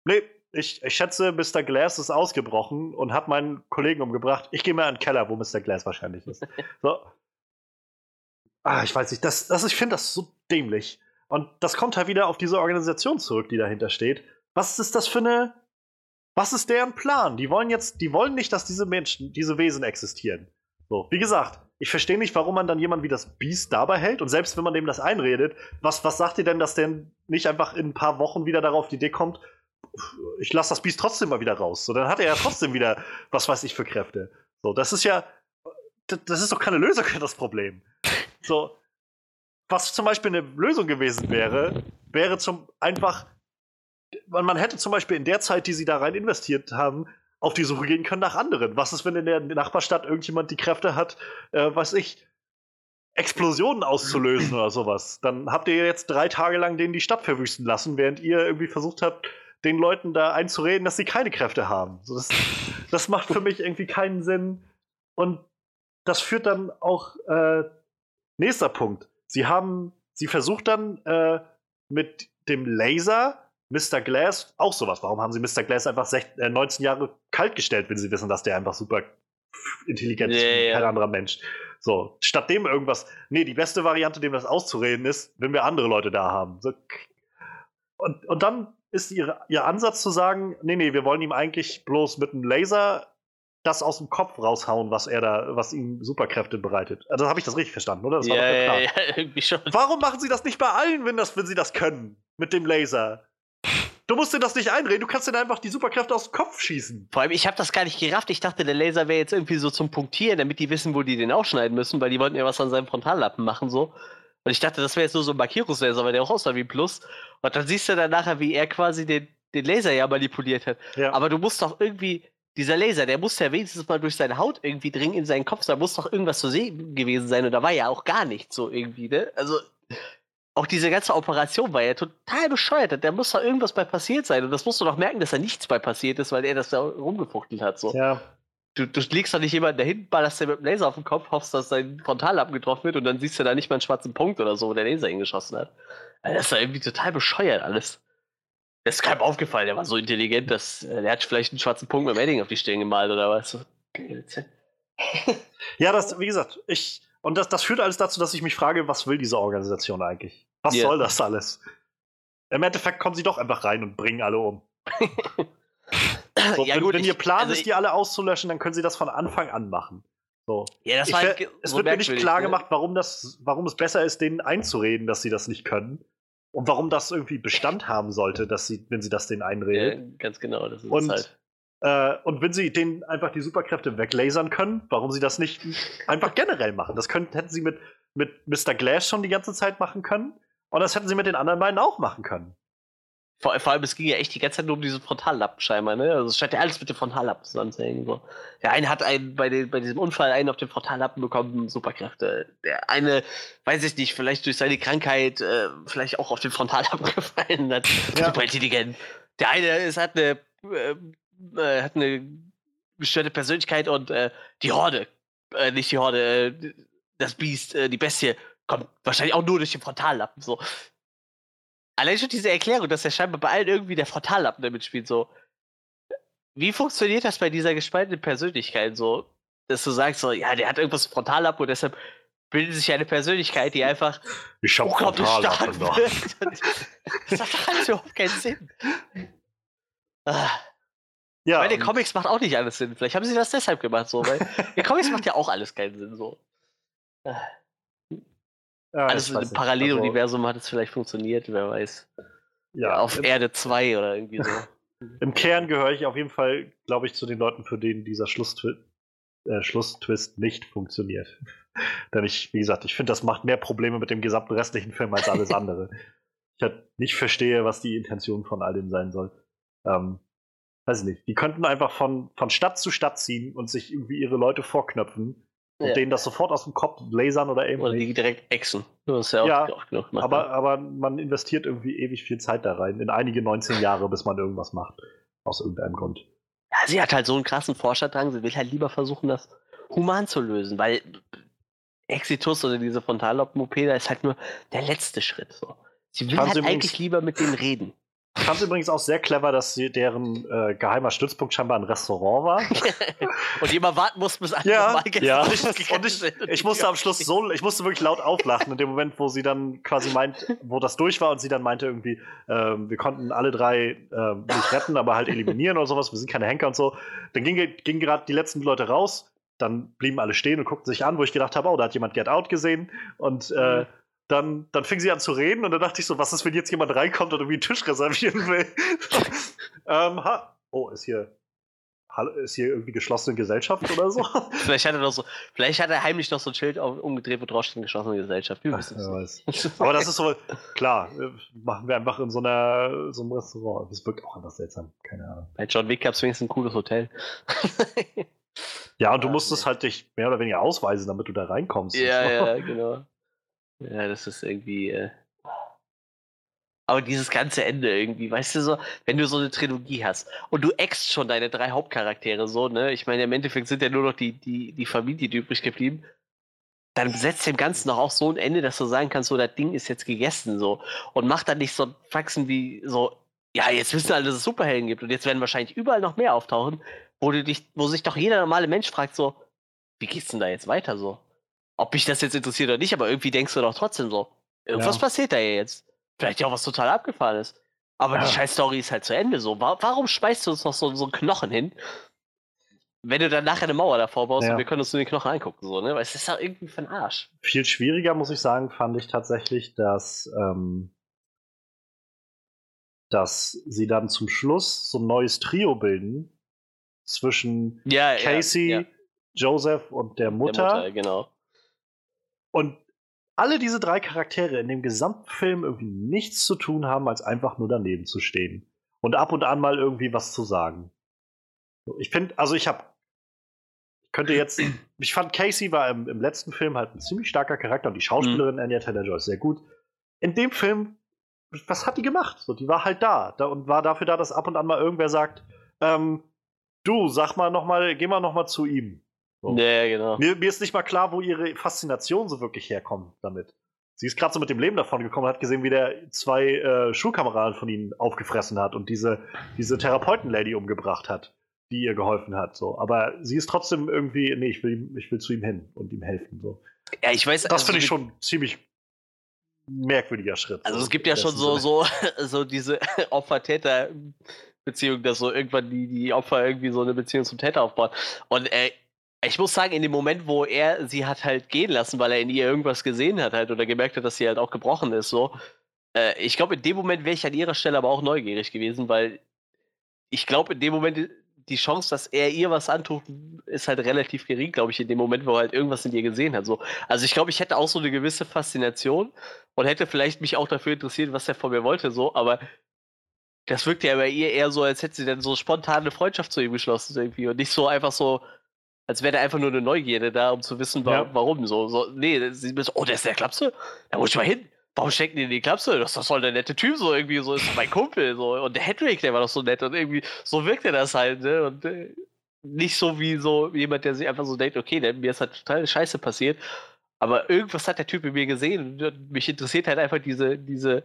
Nee, ich, ich schätze, Mr. Glass ist ausgebrochen und hat meinen Kollegen umgebracht. Ich gehe mal in den Keller, wo Mr. Glass wahrscheinlich ist. So. Ah, ich weiß nicht, das, das, ich finde das so dämlich. Und das kommt halt wieder auf diese Organisation zurück, die dahinter steht. Was ist das für eine. Was ist deren Plan? Die wollen jetzt, die wollen nicht, dass diese Menschen, diese Wesen existieren. So, wie gesagt, ich verstehe nicht, warum man dann jemanden wie das Beast dabei hält. Und selbst wenn man dem das einredet, was, was sagt ihr denn, dass der nicht einfach in ein paar Wochen wieder darauf die Idee kommt, ich lasse das Biest trotzdem mal wieder raus. So, dann hat er ja trotzdem wieder, was weiß ich für Kräfte. So, das ist ja, das ist doch keine Lösung für das Problem. So, was zum Beispiel eine Lösung gewesen wäre, wäre zum einfach, man, man hätte zum Beispiel in der Zeit, die sie da rein investiert haben, auf die Suche gehen können nach anderen. Was ist, wenn in der Nachbarstadt irgendjemand die Kräfte hat, äh, weiß ich, Explosionen auszulösen oder sowas? Dann habt ihr jetzt drei Tage lang denen die Stadt verwüsten lassen, während ihr irgendwie versucht habt, den Leuten da einzureden, dass sie keine Kräfte haben. So, das, das macht für mich irgendwie keinen Sinn. Und das führt dann auch, äh, nächster Punkt. Sie haben, sie versucht dann äh, mit dem Laser Mr. Glass auch sowas. Warum haben sie Mr. Glass einfach sech, äh, 19 Jahre kalt gestellt, wenn sie wissen, dass der einfach super intelligent ist wie kein anderer Mensch? So, statt dem irgendwas. Nee, die beste Variante, dem das auszureden, ist, wenn wir andere Leute da haben. So, und, und dann ist ihre, ihr Ansatz zu sagen, nee, nee, wir wollen ihm eigentlich bloß mit einem Laser das aus dem Kopf raushauen, was er da, was ihm Superkräfte bereitet. Also habe ich das richtig verstanden, oder? Das war ja, doch Plan. ja, irgendwie schon. Warum machen sie das nicht bei allen, wenn, das, wenn sie das können? Mit dem Laser. Du musst dir das nicht einreden, du kannst dir einfach die Superkräfte aus dem Kopf schießen. Vor allem, ich habe das gar nicht gerafft. Ich dachte, der Laser wäre jetzt irgendwie so zum Punktieren, damit die wissen, wo die den ausschneiden müssen, weil die wollten ja was an seinem Frontallappen machen, so. Und ich dachte, das wäre jetzt nur so ein Markierungslaser, weil der auch aussah wie ein Plus. Und dann siehst du dann nachher, wie er quasi den, den Laser ja manipuliert hat. Ja. Aber du musst doch irgendwie, dieser Laser, der muss ja wenigstens mal durch seine Haut irgendwie dringen in seinen Kopf. Da muss doch irgendwas zu sehen gewesen sein. Und da war ja auch gar nichts so irgendwie, ne? Also, auch diese ganze Operation war ja total bescheuert. Da muss doch irgendwas bei passiert sein. Und das musst du doch merken, dass da nichts bei passiert ist, weil er das da rumgefuchtelt hat. So. ja. Du, du legst doch nicht jemanden dahin, ballerst dir mit dem Laser auf den Kopf, hoffst, dass sein Frontallappen getroffen wird und dann siehst du da nicht mal einen schwarzen Punkt oder so, wo der Laser hingeschossen hat. Also das ist doch irgendwie total bescheuert alles. Das ist keinem aufgefallen, der war so intelligent, dass äh, der hat vielleicht einen schwarzen Punkt mit dem Edding auf die Stirn gemalt oder was. Ja, das, wie gesagt, ich. Und das, das führt alles dazu, dass ich mich frage, was will diese Organisation eigentlich? Was Ja. soll das alles? Im Endeffekt kommen sie doch einfach rein und bringen alle um. So, ja, wenn, gut, wenn ich- ihr Plan also ist, die alle auszulöschen, dann können sie das von Anfang an machen. So. Ja, das Ich war ge- es so wird mir nicht klar ne? gemacht, warum, das, warum es besser ist, denen einzureden, dass sie das nicht können. Und warum das irgendwie Bestand haben sollte, dass sie, wenn sie das denen Ja, einredet. ganz genau, das ist Und- halt. Äh, und wenn sie denen einfach die Superkräfte weglasern können, warum sie das nicht einfach generell machen? Das können, hätten sie mit, mit Mr. Glass schon die ganze Zeit machen können. Und das hätten sie mit den anderen beiden auch machen können. Vor, vor allem, es ging ja echt die ganze Zeit nur um diese Frontallappen scheinbar, ne? Also es scheint ja alles mit dem Frontallappen zusammenzuhängen. So. Der eine hat einen bei, den, bei diesem Unfall einen auf den Frontallappen bekommen, Superkräfte. Der eine, weiß ich nicht, vielleicht durch seine Krankheit, äh, vielleicht auch auf den Frontallappen gefallen hat. Ja. Super intelligent. Der eine ist, hat eine, äh, äh, hat eine gestörte Persönlichkeit und äh, die Horde, äh, nicht die Horde, äh, das Biest, äh, die Bestie, kommt wahrscheinlich auch nur durch den Frontallappen. So. Allein schon diese Erklärung, dass ja scheinbar bei allen irgendwie der Frontallappen damit spielt, so. Wie funktioniert das bei dieser gespaltenen Persönlichkeit so? Dass du sagst, so, ja, der hat irgendwas Frontallappen und deshalb bildet sich eine Persönlichkeit, die einfach Ich hab unglaublich stark wird. Das doch alles überhaupt keinen Sinn. Ah, Ja, den und- Comics macht auch nicht alles Sinn. Vielleicht haben sie das deshalb gemacht, so, weil in Comics macht ja auch alles keinen Sinn, so. Ah, ja, Alles in weiß einem nicht. Paralleluniversum hat es vielleicht funktioniert, wer weiß. Also, ja, auf im, Erde 2 oder irgendwie so. Im Kern gehöre ich auf jeden Fall, glaube ich, zu den Leuten, für denen dieser Schlusstwi äh, Schlusstwist nicht funktioniert. Denn ich, wie gesagt, ich finde, das macht mehr Probleme mit dem gesamten restlichen Film als alles andere. ich halt nicht verstehe, was die Intention von all dem sein soll. Ähm, weiß ich nicht. Die könnten einfach von, von Stadt zu Stadt ziehen und sich irgendwie ihre Leute vorknöpfen und Ja. denen das sofort aus dem Kopf lasern oder eben Oder die direkt exen. Das ist ja auch, Ja, auch genug gemacht. Aber, aber man investiert irgendwie ewig viel Zeit da rein, in einige 19 Jahre, bis man irgendwas macht. Aus irgendeinem Grund. ja, sie hat halt so einen krassen Forscherdrang, sie will halt lieber versuchen, das human zu lösen, weil Exitus oder diese Frontallappen-OP, da ist halt nur der letzte Schritt. So. Sie will halt übrigens- eigentlich lieber mit denen reden. Ich fand es übrigens auch sehr clever, dass sie, deren äh, geheimer Stützpunkt scheinbar ein Restaurant war. Und jemand warten muss, bis alle Ja, Gäste ja. Und ich, sind. ich musste am Schluss so, ich musste wirklich laut auflachen in dem Moment, wo sie dann quasi meint, wo das durch war und sie dann meinte irgendwie, ähm, wir konnten alle drei ähm, nicht retten, aber halt eliminieren oder sowas, wir sind keine Henker und so. Dann gingen ging gerade die letzten Leute raus, dann blieben alle stehen und guckten sich an, wo ich gedacht habe, oh, da hat jemand Get Out gesehen und äh, Mhm. Dann, dann fing sie an zu reden und dann dachte ich so, was ist, wenn jetzt jemand reinkommt und irgendwie einen Tisch reservieren will? ähm, oh, ist hier, ist hier irgendwie geschlossene Gesellschaft oder so? Vielleicht hat er noch so, vielleicht hat er heimlich noch so ein Schild auf, umgedreht, wo drauf steht, geschlossene Gesellschaft. Weiß. Aber das ist so, klar, äh, machen wir einfach in so, einer, so einem Restaurant. Das wirkt auch anders seltsam, keine Ahnung. Bei John Wick gab es wenigstens ein cooles Hotel. Ja, und du Ah, musstest halt dich mehr oder weniger ausweisen, damit du da reinkommst. Ja, ja, genau. Ja, das ist irgendwie. Äh... Aber dieses ganze Ende irgendwie, weißt du so, wenn du so eine Trilogie hast und du ext schon deine drei Hauptcharaktere so, ne? Ich meine, im Endeffekt sind ja nur noch die, die, die Familie die übrig geblieben. Dann setzt dem Ganzen noch auch so ein Ende, dass du sagen kannst, so, das Ding ist jetzt gegessen, so. Und mach dann nicht so Faxen wie so, ja, jetzt wissen alle, dass es Superhelden gibt und jetzt werden wahrscheinlich überall noch mehr auftauchen, wo du dich, wo sich doch jeder normale Mensch fragt, so, wie geht's denn da jetzt weiter so? Ob mich das jetzt interessiert oder nicht, aber irgendwie denkst du doch trotzdem so, irgendwas Ja. passiert da ja jetzt. Vielleicht ja auch was total abgefahren ist. Aber die Ja. scheiß Story ist halt zu Ende so. Wa- Warum schmeißt du uns noch so, so einen Knochen hin, wenn du dann nachher eine Mauer davor baust Ja. und wir können uns nur den Knochen angucken, so, ne? Weil es ist doch irgendwie für den Arsch. Viel schwieriger, muss ich sagen, fand ich tatsächlich, dass, ähm, dass sie dann zum Schluss so ein neues Trio bilden zwischen Ja, Casey, ja, ja. Joseph und der Der Mutter. genau. Und alle diese drei Charaktere in dem gesamten Film irgendwie nichts zu tun haben, als einfach nur daneben zu stehen. Und ab und an mal irgendwie was zu sagen. Ich finde, also ich habe. Ich könnte jetzt. Ich fand Casey war im, im letzten Film halt ein ziemlich starker Charakter und die Schauspielerin Anya Taylor-Joy ist sehr gut. In dem Film, was hat die gemacht? So, die war halt da, da und war dafür da, dass ab und an mal irgendwer sagt, ähm, du, sag mal noch mal, geh mal noch mal zu ihm. So. Ja, genau. Mir, mir ist nicht mal klar, wo ihre Faszination so wirklich herkommt damit. Sie ist gerade so mit dem Leben davon gekommen und hat gesehen, wie der zwei äh, Schulkameraden von ihnen aufgefressen hat und diese, diese Therapeuten-Lady umgebracht hat, die ihr geholfen hat. So. Aber sie ist trotzdem irgendwie, nee, ich will, ich will zu ihm hin und ihm helfen. So. Ja, ich weiß, Das also finde ich schon ziemlich merkwürdiger Schritt. Also so es gibt ja schon so, so, so diese Opfer-Täter Beziehung, dass so irgendwann die, die Opfer irgendwie so eine Beziehung zum Täter aufbauen. Und äh, ich muss sagen, in dem Moment, wo er sie hat halt gehen lassen, weil er in ihr irgendwas gesehen hat halt oder gemerkt hat, dass sie halt auch gebrochen ist, so, äh, ich glaube, in dem Moment wäre ich an ihrer Stelle aber auch neugierig gewesen, weil ich glaube, in dem Moment die Chance, dass er ihr was antut, ist halt relativ gering, glaube ich, in dem Moment, wo er halt irgendwas in ihr gesehen hat. So. Also ich glaube, ich hätte auch so eine gewisse Faszination und hätte vielleicht mich auch dafür interessiert, was er von mir wollte, so, aber das wirkt ja bei ihr eher so, als hätte sie dann so spontan eine Freundschaft zu ihm geschlossen irgendwie und nicht so einfach so, als wäre da einfach nur eine Neugierde da, um zu wissen, wa Ja. warum so. so. Nee, sie so, oh, der ist der Klapse? Da muss ich mal hin. Warum stecken die in die Klapse? Das ist doch voll der nette Typ, so irgendwie, so ist mein Kumpel, so. Und der Hedrick, der war doch so nett und irgendwie, so wirkte das halt, ne? Und äh, nicht so wie so jemand, der sich einfach so denkt, okay, der, mir ist halt total Scheiße passiert, aber irgendwas hat der Typ in mir gesehen und mich interessiert halt einfach diese, diese,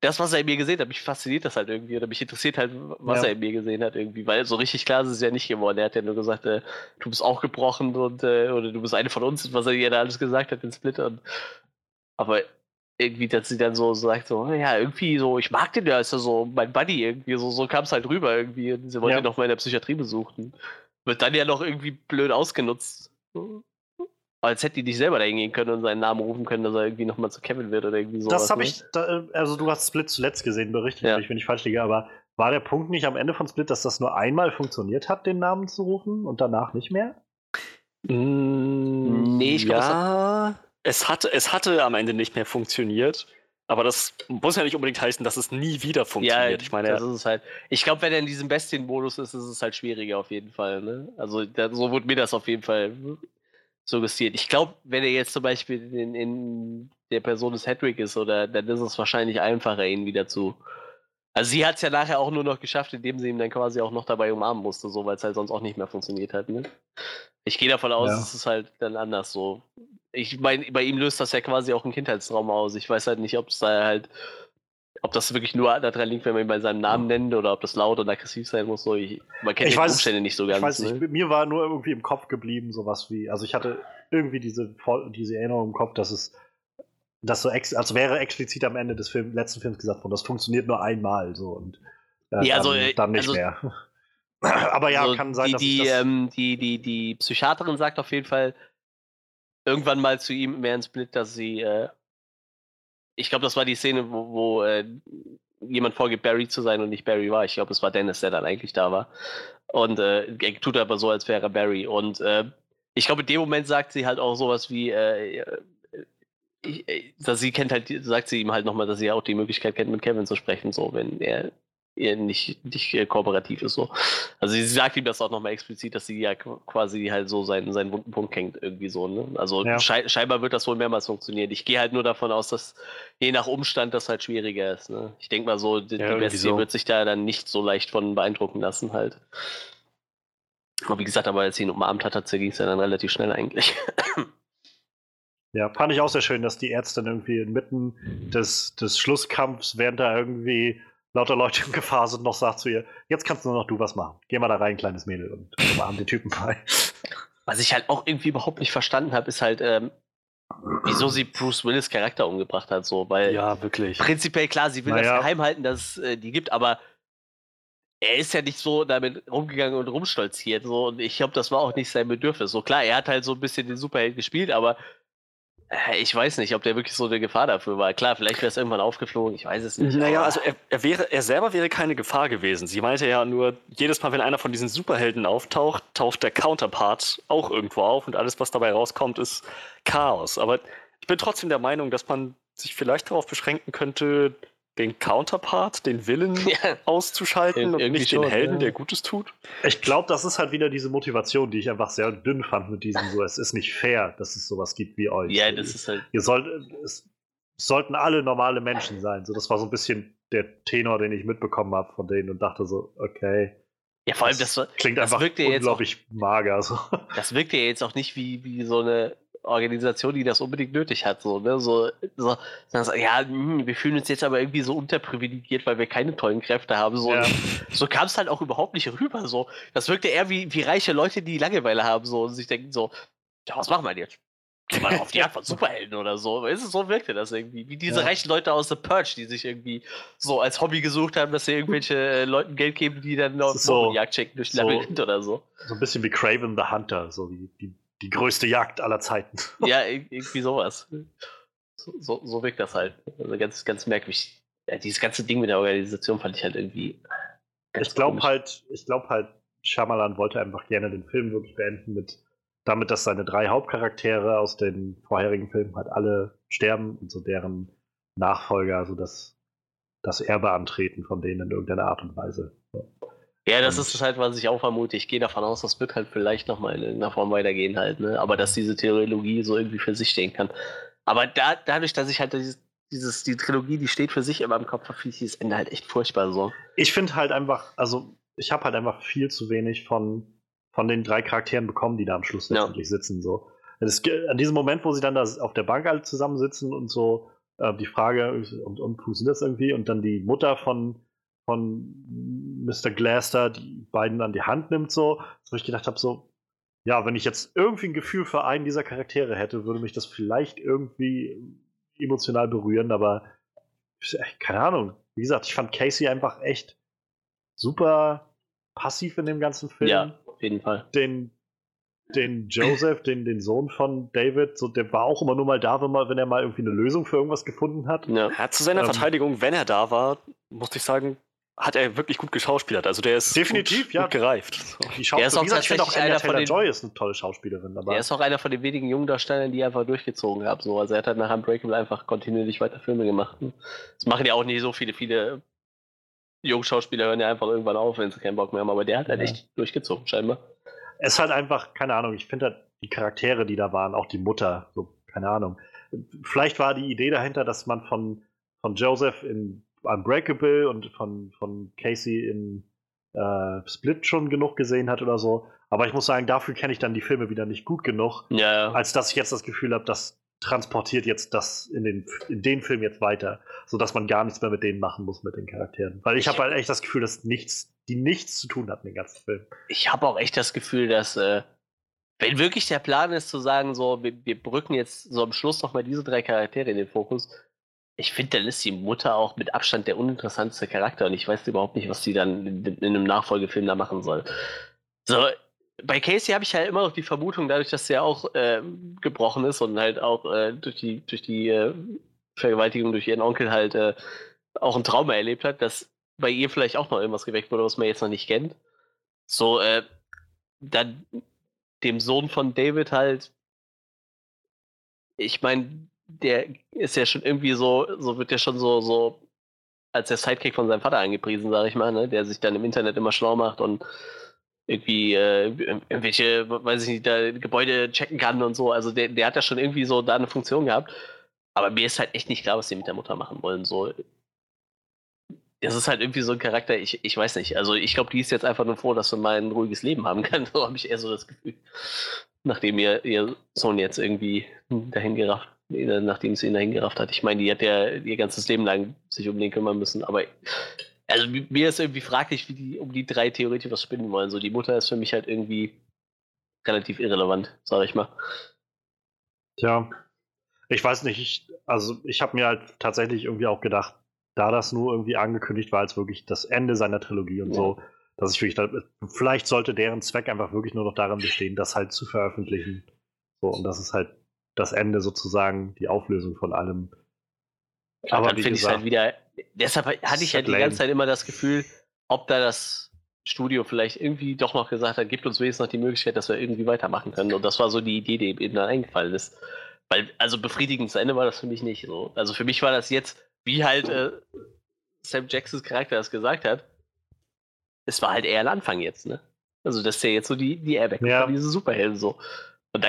das, was er in mir gesehen hat, mich fasziniert das halt irgendwie oder mich interessiert halt, was Ja. er in mir gesehen hat irgendwie, weil so richtig klar ist es ja nicht geworden. Er hat ja nur gesagt, äh, du bist auch gebrochen und äh, oder du bist eine von uns, was er ihr da alles gesagt hat in Split und aber irgendwie, dass sie dann so sagt, so, ja, irgendwie so, ich mag den, der ist ja so mein Buddy irgendwie, so, so kam es halt rüber irgendwie. Und sie wollte Ja. ihn noch mal in der Psychiatrie besuchen. Wird dann ja noch irgendwie blöd ausgenutzt. Als hätte die nicht selber dahin gehen können und seinen Namen rufen können, dass er irgendwie nochmal zu Kevin wird oder irgendwie so. das habe ich, da, äh, also du hast Split zuletzt gesehen, berichtet Ja. mich, wenn ich falsch liege, aber war der Punkt nicht am Ende von Split, dass das nur einmal funktioniert hat, den Namen zu rufen und danach nicht mehr? Mm, Nee, ich glaub, es ja, es hatte, es hatte am Ende nicht mehr funktioniert. Aber das muss ja nicht unbedingt heißen, dass es nie wieder Ja, funktioniert. ich meine, das ist es halt. Ich glaube, wenn er in diesem Bestien-Modus ist, ist es halt schwieriger auf jeden Fall. Ne? Also da, so wurde mir das auf jeden Fall suggestiert. Ich glaube, wenn er jetzt zum Beispiel in, in der Person des Hedrick ist, oder dann ist es wahrscheinlich einfacher, ihn wieder zu. Also sie hat es ja nachher auch nur noch geschafft, indem sie ihn dann quasi auch noch dabei umarmen musste, so weil es halt sonst auch nicht mehr funktioniert hat. Ne? Ich gehe davon aus, Ja. es ist halt dann anders so. Ich meine, bei ihm löst das ja quasi auch ein Kindheitstrauma aus. Ich weiß halt nicht, ob es da halt, ob das wirklich nur daran liegt, wenn man ihn bei seinem Namen nennt oder ob das laut und aggressiv sein muss. So, ich, man kennt Ich die weiß- Umstände nicht so ganz. ich weiß nicht, ne? mir war nur irgendwie im Kopf geblieben, sowas wie, also ich hatte irgendwie diese, diese Erinnerung im Kopf, dass es, dass so, ex, als wäre explizit am Ende des Film, letzten Films gesagt worden, das funktioniert nur einmal so und äh, Ja, also, dann, äh, dann nicht also- mehr. Aber ja, Also kann sein, die, dass die, ähm, die, die, die Psychiaterin sagt auf jeden Fall irgendwann mal zu ihm während Split, dass sie, äh, ich glaube, das war die Szene, wo, wo äh, jemand vorgibt, Barry zu sein und nicht Barry war. Ich glaube, es war Dennis, der dann eigentlich da war. Und äh, er tut aber so, als wäre er Barry. Und äh, ich glaube, in dem Moment sagt sie halt auch sowas wie, äh, äh, äh, dass sie kennt halt, sagt sie ihm halt nochmal, dass sie auch die Möglichkeit kennt, mit Kevin zu sprechen, so, wenn er nicht, nicht äh, kooperativ ist, so. Also sie sagt ihm das auch nochmal explizit, dass sie ja qu- quasi halt so seinen, seinen wunden Punkt kennt, irgendwie so, ne? Also Ja. schei scheinbar wird das wohl mehrmals funktionieren. Ich gehe halt nur davon aus, dass je nach Umstand das halt schwieriger ist, ne? Ich denke mal so, die, Ja, die Bestie so. wird sich da dann nicht so leicht von beeindrucken lassen halt. Aber wie gesagt, aber als sie ihn umarmt hat, hat sie ging es ja dann relativ schnell eigentlich. ja, fand ich auch sehr schön, dass die Ärztin irgendwie inmitten des, des Schlusskampfs, während da irgendwie lauter Leute in Gefahr sind, noch sagt zu ihr, jetzt kannst nur noch du was machen. Geh mal da rein, kleines Mädel, und umarm den Typen frei. Was ich halt auch irgendwie überhaupt nicht verstanden habe, ist halt, ähm, wieso sie Bruce Willis Charakter umgebracht hat, so, weil ja, wirklich. prinzipiell klar, sie will Naja. das geheim halten, dass es äh, die gibt, aber er ist ja nicht so damit rumgegangen und rumstolziert. So, und ich glaube, das war auch nicht sein Bedürfnis. So klar, er hat halt so ein bisschen den Superheld gespielt, aber ich weiß nicht, ob der wirklich so eine Gefahr dafür war. Klar, vielleicht wäre es irgendwann aufgeflogen, ich weiß es nicht. Naja, also er, er, wäre, er selber wäre keine Gefahr gewesen. Sie meinte ja nur, jedes Mal, wenn einer von diesen Superhelden auftaucht, taucht der Counterpart auch irgendwo auf und alles, was dabei rauskommt, ist Chaos. Aber ich bin trotzdem der Meinung, dass man sich vielleicht darauf beschränken könnte, den Counterpart, den Willen Ja. auszuschalten Ir- und irgendwie nicht den schon, Helden, ja. der Gutes tut. Ich glaube, das ist halt wieder diese Motivation, die ich einfach sehr dünn fand mit diesem so, es ist nicht fair, dass es sowas gibt wie euch. ja, das ist halt. ihr sollt, es sollten alle normale Menschen sein. So, das war so ein bisschen der Tenor, den ich mitbekommen habe von denen und dachte so, okay. Ja, vor allem, das, war- klingt das einfach wirkt ja jetzt unglaublich mager. So. das wirkt ja jetzt auch nicht wie, wie so eine Organisation, die das unbedingt nötig hat. So, ne? so, so, so ja, hm, wir fühlen uns jetzt aber irgendwie so unterprivilegiert, weil wir keine tollen Kräfte haben. So, Ja. so kam es halt auch überhaupt nicht rüber. So. Das wirkte eher wie, wie reiche Leute, die Langeweile haben so, und sich denken so, ja, was machen wir jetzt? geh mal auf die Jagd von Superhelden oder so. Weißt du, so wirkte das irgendwie. Wie diese Ja. reichen Leute aus The Purge, die sich irgendwie so als Hobby gesucht haben, dass sie irgendwelche äh, Leuten Geld geben, die dann auf ist so- Jagd schicken durch die so- Labyrinth oder so. So ein bisschen wie Craven the Hunter, so die, die, die größte Jagd aller Zeiten. Ja, ir- irgendwie sowas. So, so, so wirkt das halt. Also ganz, ganz merkwürdig. Ja, dieses ganze Ding mit der Organisation fand ich halt irgendwie. Ich glaube halt, ich glaube halt, Shyamalan wollte einfach gerne den Film wirklich beenden mit damit, dass seine drei Hauptcharaktere aus den vorherigen Filmen halt alle sterben und so deren Nachfolger, also das, das Erbe antreten von denen in irgendeiner Art und Weise. So. Ja, das Und- ist halt, was ich auch vermute. Ich gehe davon aus, das wird halt vielleicht nochmal in irgendeiner Form weitergehen halt, ne? Aber dass diese Trilogie so irgendwie für sich stehen kann. Aber da, dadurch, dass ich halt dieses, dieses, die Trilogie, die steht für sich in meinem Kopf, finde ich dieses Ende halt echt furchtbar so. Ich finde halt einfach, also ich habe halt einfach viel zu wenig von, von den drei Charakteren bekommen, die da am Schluss Ja. letztendlich sitzen. So. Ge- an diesem Moment, wo sie dann da auf der Bank alle zusammensitzen und so äh, die Frage, und, und funktioniert das irgendwie? Und dann die Mutter von, von Mr. Glaster die beiden an die Hand nimmt, so, wo ich gedacht habe, so, ja, wenn ich jetzt irgendwie ein Gefühl für einen dieser Charaktere hätte, würde mich das vielleicht irgendwie emotional berühren, aber keine Ahnung. Wie gesagt, ich fand Casey einfach echt super passiv in dem ganzen Film. Ja, auf jeden Fall. Den, den Joseph, den, den Sohn von David, so, der war auch immer nur mal da, wenn, mal, wenn er mal irgendwie eine Lösung für irgendwas gefunden hat. Ja. Ja, zu seiner Ähm. Verteidigung, wenn er da war, musste ich sagen, hat er wirklich gut geschauspielert. Also der ist Definitiv, gut, ja. gut gereift. So. Er ist auch gesagt, auch tatsächlich Anya einer von den- Taylor-Joy ist eine tolle Schauspielerin. Aber Er ist auch einer von den wenigen jungen Darstellern, die einfach durchgezogen haben. So. Also er hat halt nach Unbreakable einfach kontinuierlich weiter Filme gemacht. Das machen ja auch nicht so viele, viele Jungschauspieler hören ja einfach irgendwann auf, wenn sie keinen Bock mehr haben. Aber der hat halt Ja. echt durchgezogen, scheinbar. es ist halt einfach, keine Ahnung, ich finde halt die Charaktere, die da waren, auch die Mutter, so, keine Ahnung. Vielleicht war die Idee dahinter, dass man von, von Joseph in Unbreakable und von, von Casey in äh, Split schon genug gesehen hat oder so. Aber ich muss sagen, dafür kenne ich dann die Filme wieder nicht gut genug, Ja, als dass ich jetzt das Gefühl habe, das transportiert jetzt das in den, in den Film jetzt weiter, sodass man gar nichts mehr mit denen machen muss, mit den Charakteren. Weil ich Ich- habe halt echt das Gefühl, dass nichts, die nichts zu tun hat mit dem ganzen Film. ich habe auch echt das Gefühl, dass, äh, wenn wirklich der Plan ist, zu sagen, so, wir, wir brücken jetzt so am Schluss nochmal diese drei Charaktere in den Fokus, ich finde, dann ist die Mutter auch mit Abstand der uninteressanteste Charakter und ich weiß überhaupt nicht, was sie dann in, in einem Nachfolgefilm da machen soll. So, bei Casey habe ich halt immer noch die Vermutung, dadurch, dass er auch äh, gebrochen ist und halt auch äh, durch die, durch die äh, Vergewaltigung durch ihren Onkel halt äh, auch ein Trauma erlebt hat, dass bei ihr vielleicht auch noch irgendwas geweckt wurde, was man jetzt noch nicht kennt. So, äh, dann dem Sohn von David halt, ich meine, der ist ja schon irgendwie so, so wird ja schon so, so als der Sidekick von seinem Vater angepriesen, sag ich mal, ne? der sich dann im Internet immer schlau macht und irgendwie äh, irgendwelche, weiß ich nicht, da Gebäude checken kann und so. Also der, der hat ja schon irgendwie so da eine Funktion gehabt. Aber mir ist halt echt nicht klar, was sie mit der Mutter machen wollen. So, das ist halt irgendwie so ein Charakter, ich, ich weiß nicht. Also ich glaube, die ist jetzt einfach nur froh, dass sie mal ein ruhiges Leben haben kann. So habe ich eher so das Gefühl. Nachdem ihr, ihr Sohn jetzt irgendwie dahin gerafft, nachdem sie ihn dahin gerafft hat. Ich meine, die hat ja ihr ganzes Leben lang sich um den kümmern müssen. Aber also mi- mir ist irgendwie fraglich, wie die um die drei theoretisch was spinnen wollen. So die Mutter ist für mich halt irgendwie relativ irrelevant, sag ich mal. Tja, ich weiß nicht, ich, also ich habe mir halt tatsächlich irgendwie auch gedacht, da das nur irgendwie angekündigt war als wirklich das Ende seiner Trilogie und Ja. so, dass ich wirklich, da, vielleicht sollte deren Zweck einfach wirklich nur noch darin bestehen, das halt zu veröffentlichen. So, und das ist halt das Ende sozusagen, die Auflösung von allem. Aber Aber dann finde ich es halt wieder. Deshalb hatte ich halt die ganze Zeit immer das Gefühl, ob da das Studio vielleicht irgendwie doch noch gesagt hat, gibt uns wenigstens noch die Möglichkeit, dass wir irgendwie weitermachen können. Und das war so die Idee, die eben dann eingefallen ist. Weil, also befriedigend zu Ende war das für mich nicht so. Also für mich war das jetzt, wie halt äh, Sam Jacksons Charakter das gesagt hat, es war halt eher ein Anfang jetzt, ne? Also das ist ja jetzt so die, die Airbag Ja. von diesen Superhelden so. Und da,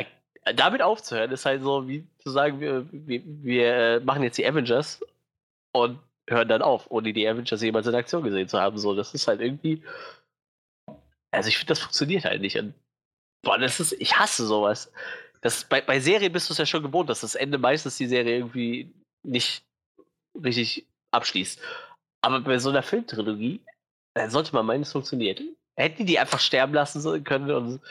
damit aufzuhören, ist halt so, wie zu sagen, wir, wir, wir äh, machen jetzt die Avengers und hören dann auf, ohne die Avengers jemals in Aktion gesehen zu haben. So, das ist halt irgendwie. Also ich finde, das funktioniert halt nicht. Und, boah, das ist, ich hasse sowas. Das, bei, bei Serien bist du es ja schon gewohnt, dass das Ende meistens die Serie irgendwie nicht richtig abschließt. Aber bei so einer Filmtrilogie, dann sollte man meinen, es funktioniert. Hätten die die einfach sterben lassen können und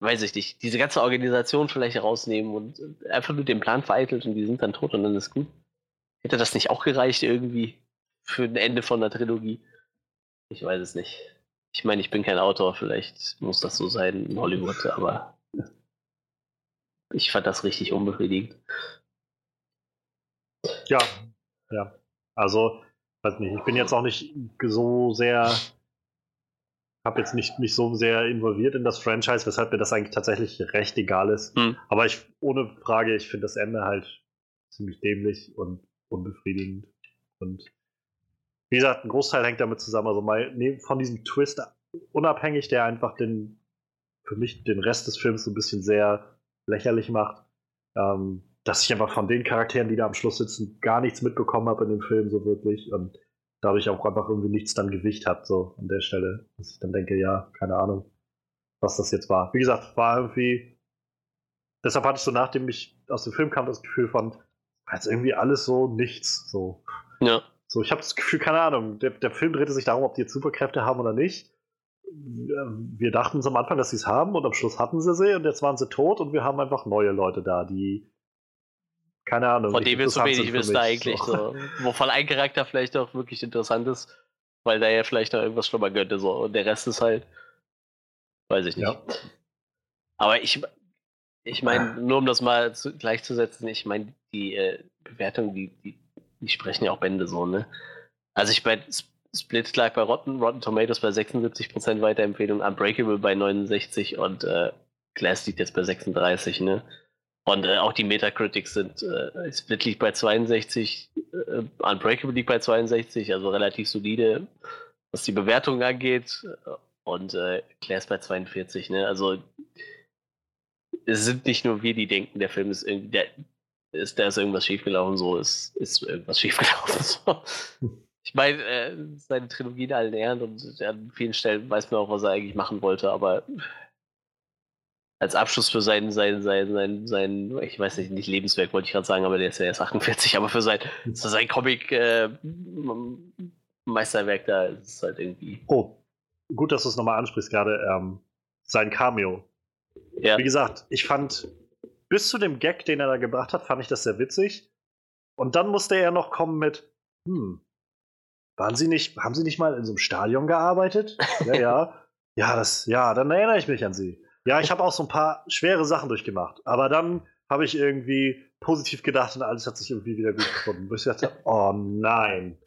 weiß ich nicht, diese ganze Organisation vielleicht rausnehmen und einfach nur den Plan vereitelt und die sind dann tot und dann ist gut. Hätte das nicht auch gereicht irgendwie für ein Ende von der Trilogie? Ich weiß es nicht. Ich meine, ich bin kein Autor, vielleicht muss das so sein in Hollywood, aber ich fand das richtig unbefriedigend. Ja, ja. Also, weiß nicht, ich bin jetzt auch nicht so sehr, habe jetzt nicht mich so sehr involviert in das Franchise, weshalb mir das eigentlich tatsächlich recht egal ist. Hm. Aber ich, ohne Frage, ich finde das Ende halt ziemlich dämlich und unbefriedigend. Und wie gesagt, ein Großteil hängt damit zusammen. Also mal nee, von diesem Twist unabhängig, der einfach den, für mich den Rest des Films so ein bisschen sehr lächerlich macht. Ähm, dass ich einfach von den Charakteren, die da am Schluss sitzen, gar nichts mitbekommen habe in dem Film so wirklich und dadurch auch einfach irgendwie nichts dann Gewicht hat, so an der Stelle. Dass ich dann denke, ja, keine Ahnung, was das jetzt war. Wie gesagt, war irgendwie. Deshalb hatte ich so, nachdem ich aus dem Film kam, das Gefühl von, jetzt irgendwie alles so nichts. So. Ja. So, ich habe das Gefühl, keine Ahnung, der, der Film drehte sich darum, ob die jetzt Superkräfte haben oder nicht. Wir dachten uns am Anfang, dass sie es haben und am Schluss hatten sie sie und jetzt waren sie tot und wir haben einfach neue Leute da, die keine Ahnung. Von dem wir so wenig wissen eigentlich. So. Wovon ein Charakter vielleicht auch wirklich interessant ist, weil da ja vielleicht noch irgendwas schlimmer könnte. So. Und der Rest ist halt. Weiß ich nicht. Ja. Aber ich, ich meine, nur um das mal zu, gleichzusetzen, ich meine, die äh, Bewertungen, die, die, die sprechen ja auch Bände so, ne? Also ich bei Split lag bei Rotten, Rotten Tomatoes bei 76% Weiterempfehlung, Unbreakable bei 69 und äh, Glass liegt jetzt bei 36, ne? Und äh, auch die Metacritics sind, äh, Split liegt bei 62, äh, Unbreakable liegt bei 62, also relativ solide, was die Bewertung angeht. Und äh, Class bei 42, ne? Also es sind nicht nur wir, die denken, der Film ist irgendwie, der, ist, da ist irgendwas schiefgelaufen, so ist, ist irgendwas schiefgelaufen. So. Ich meine, äh, seine Trilogie in allen Ehren und an vielen Stellen weiß man auch, was er eigentlich machen wollte, aber als Abschluss für sein, sein, sein, sein, sein, ich weiß nicht, nicht Lebenswerk wollte ich gerade sagen, aber der ist ja erst 48, aber für sein, für sein Comic äh, Meisterwerk da ist es halt irgendwie. Oh, gut, dass du es nochmal ansprichst gerade. Ähm, sein Cameo. Ja. Wie gesagt, ich fand, bis zu dem Gag, den er da gebracht hat, fand ich das sehr witzig. Und dann musste er noch kommen mit, hm, waren Sie nicht, haben Sie nicht mal in so einem Stadion gearbeitet? Ja, ja. Ja, das, ja, dann erinnere ich mich an Sie. Ja, ich habe auch so ein paar schwere Sachen durchgemacht. Aber dann habe ich irgendwie positiv gedacht und alles hat sich irgendwie wieder gut gefunden. Wo ich dachte, oh nein.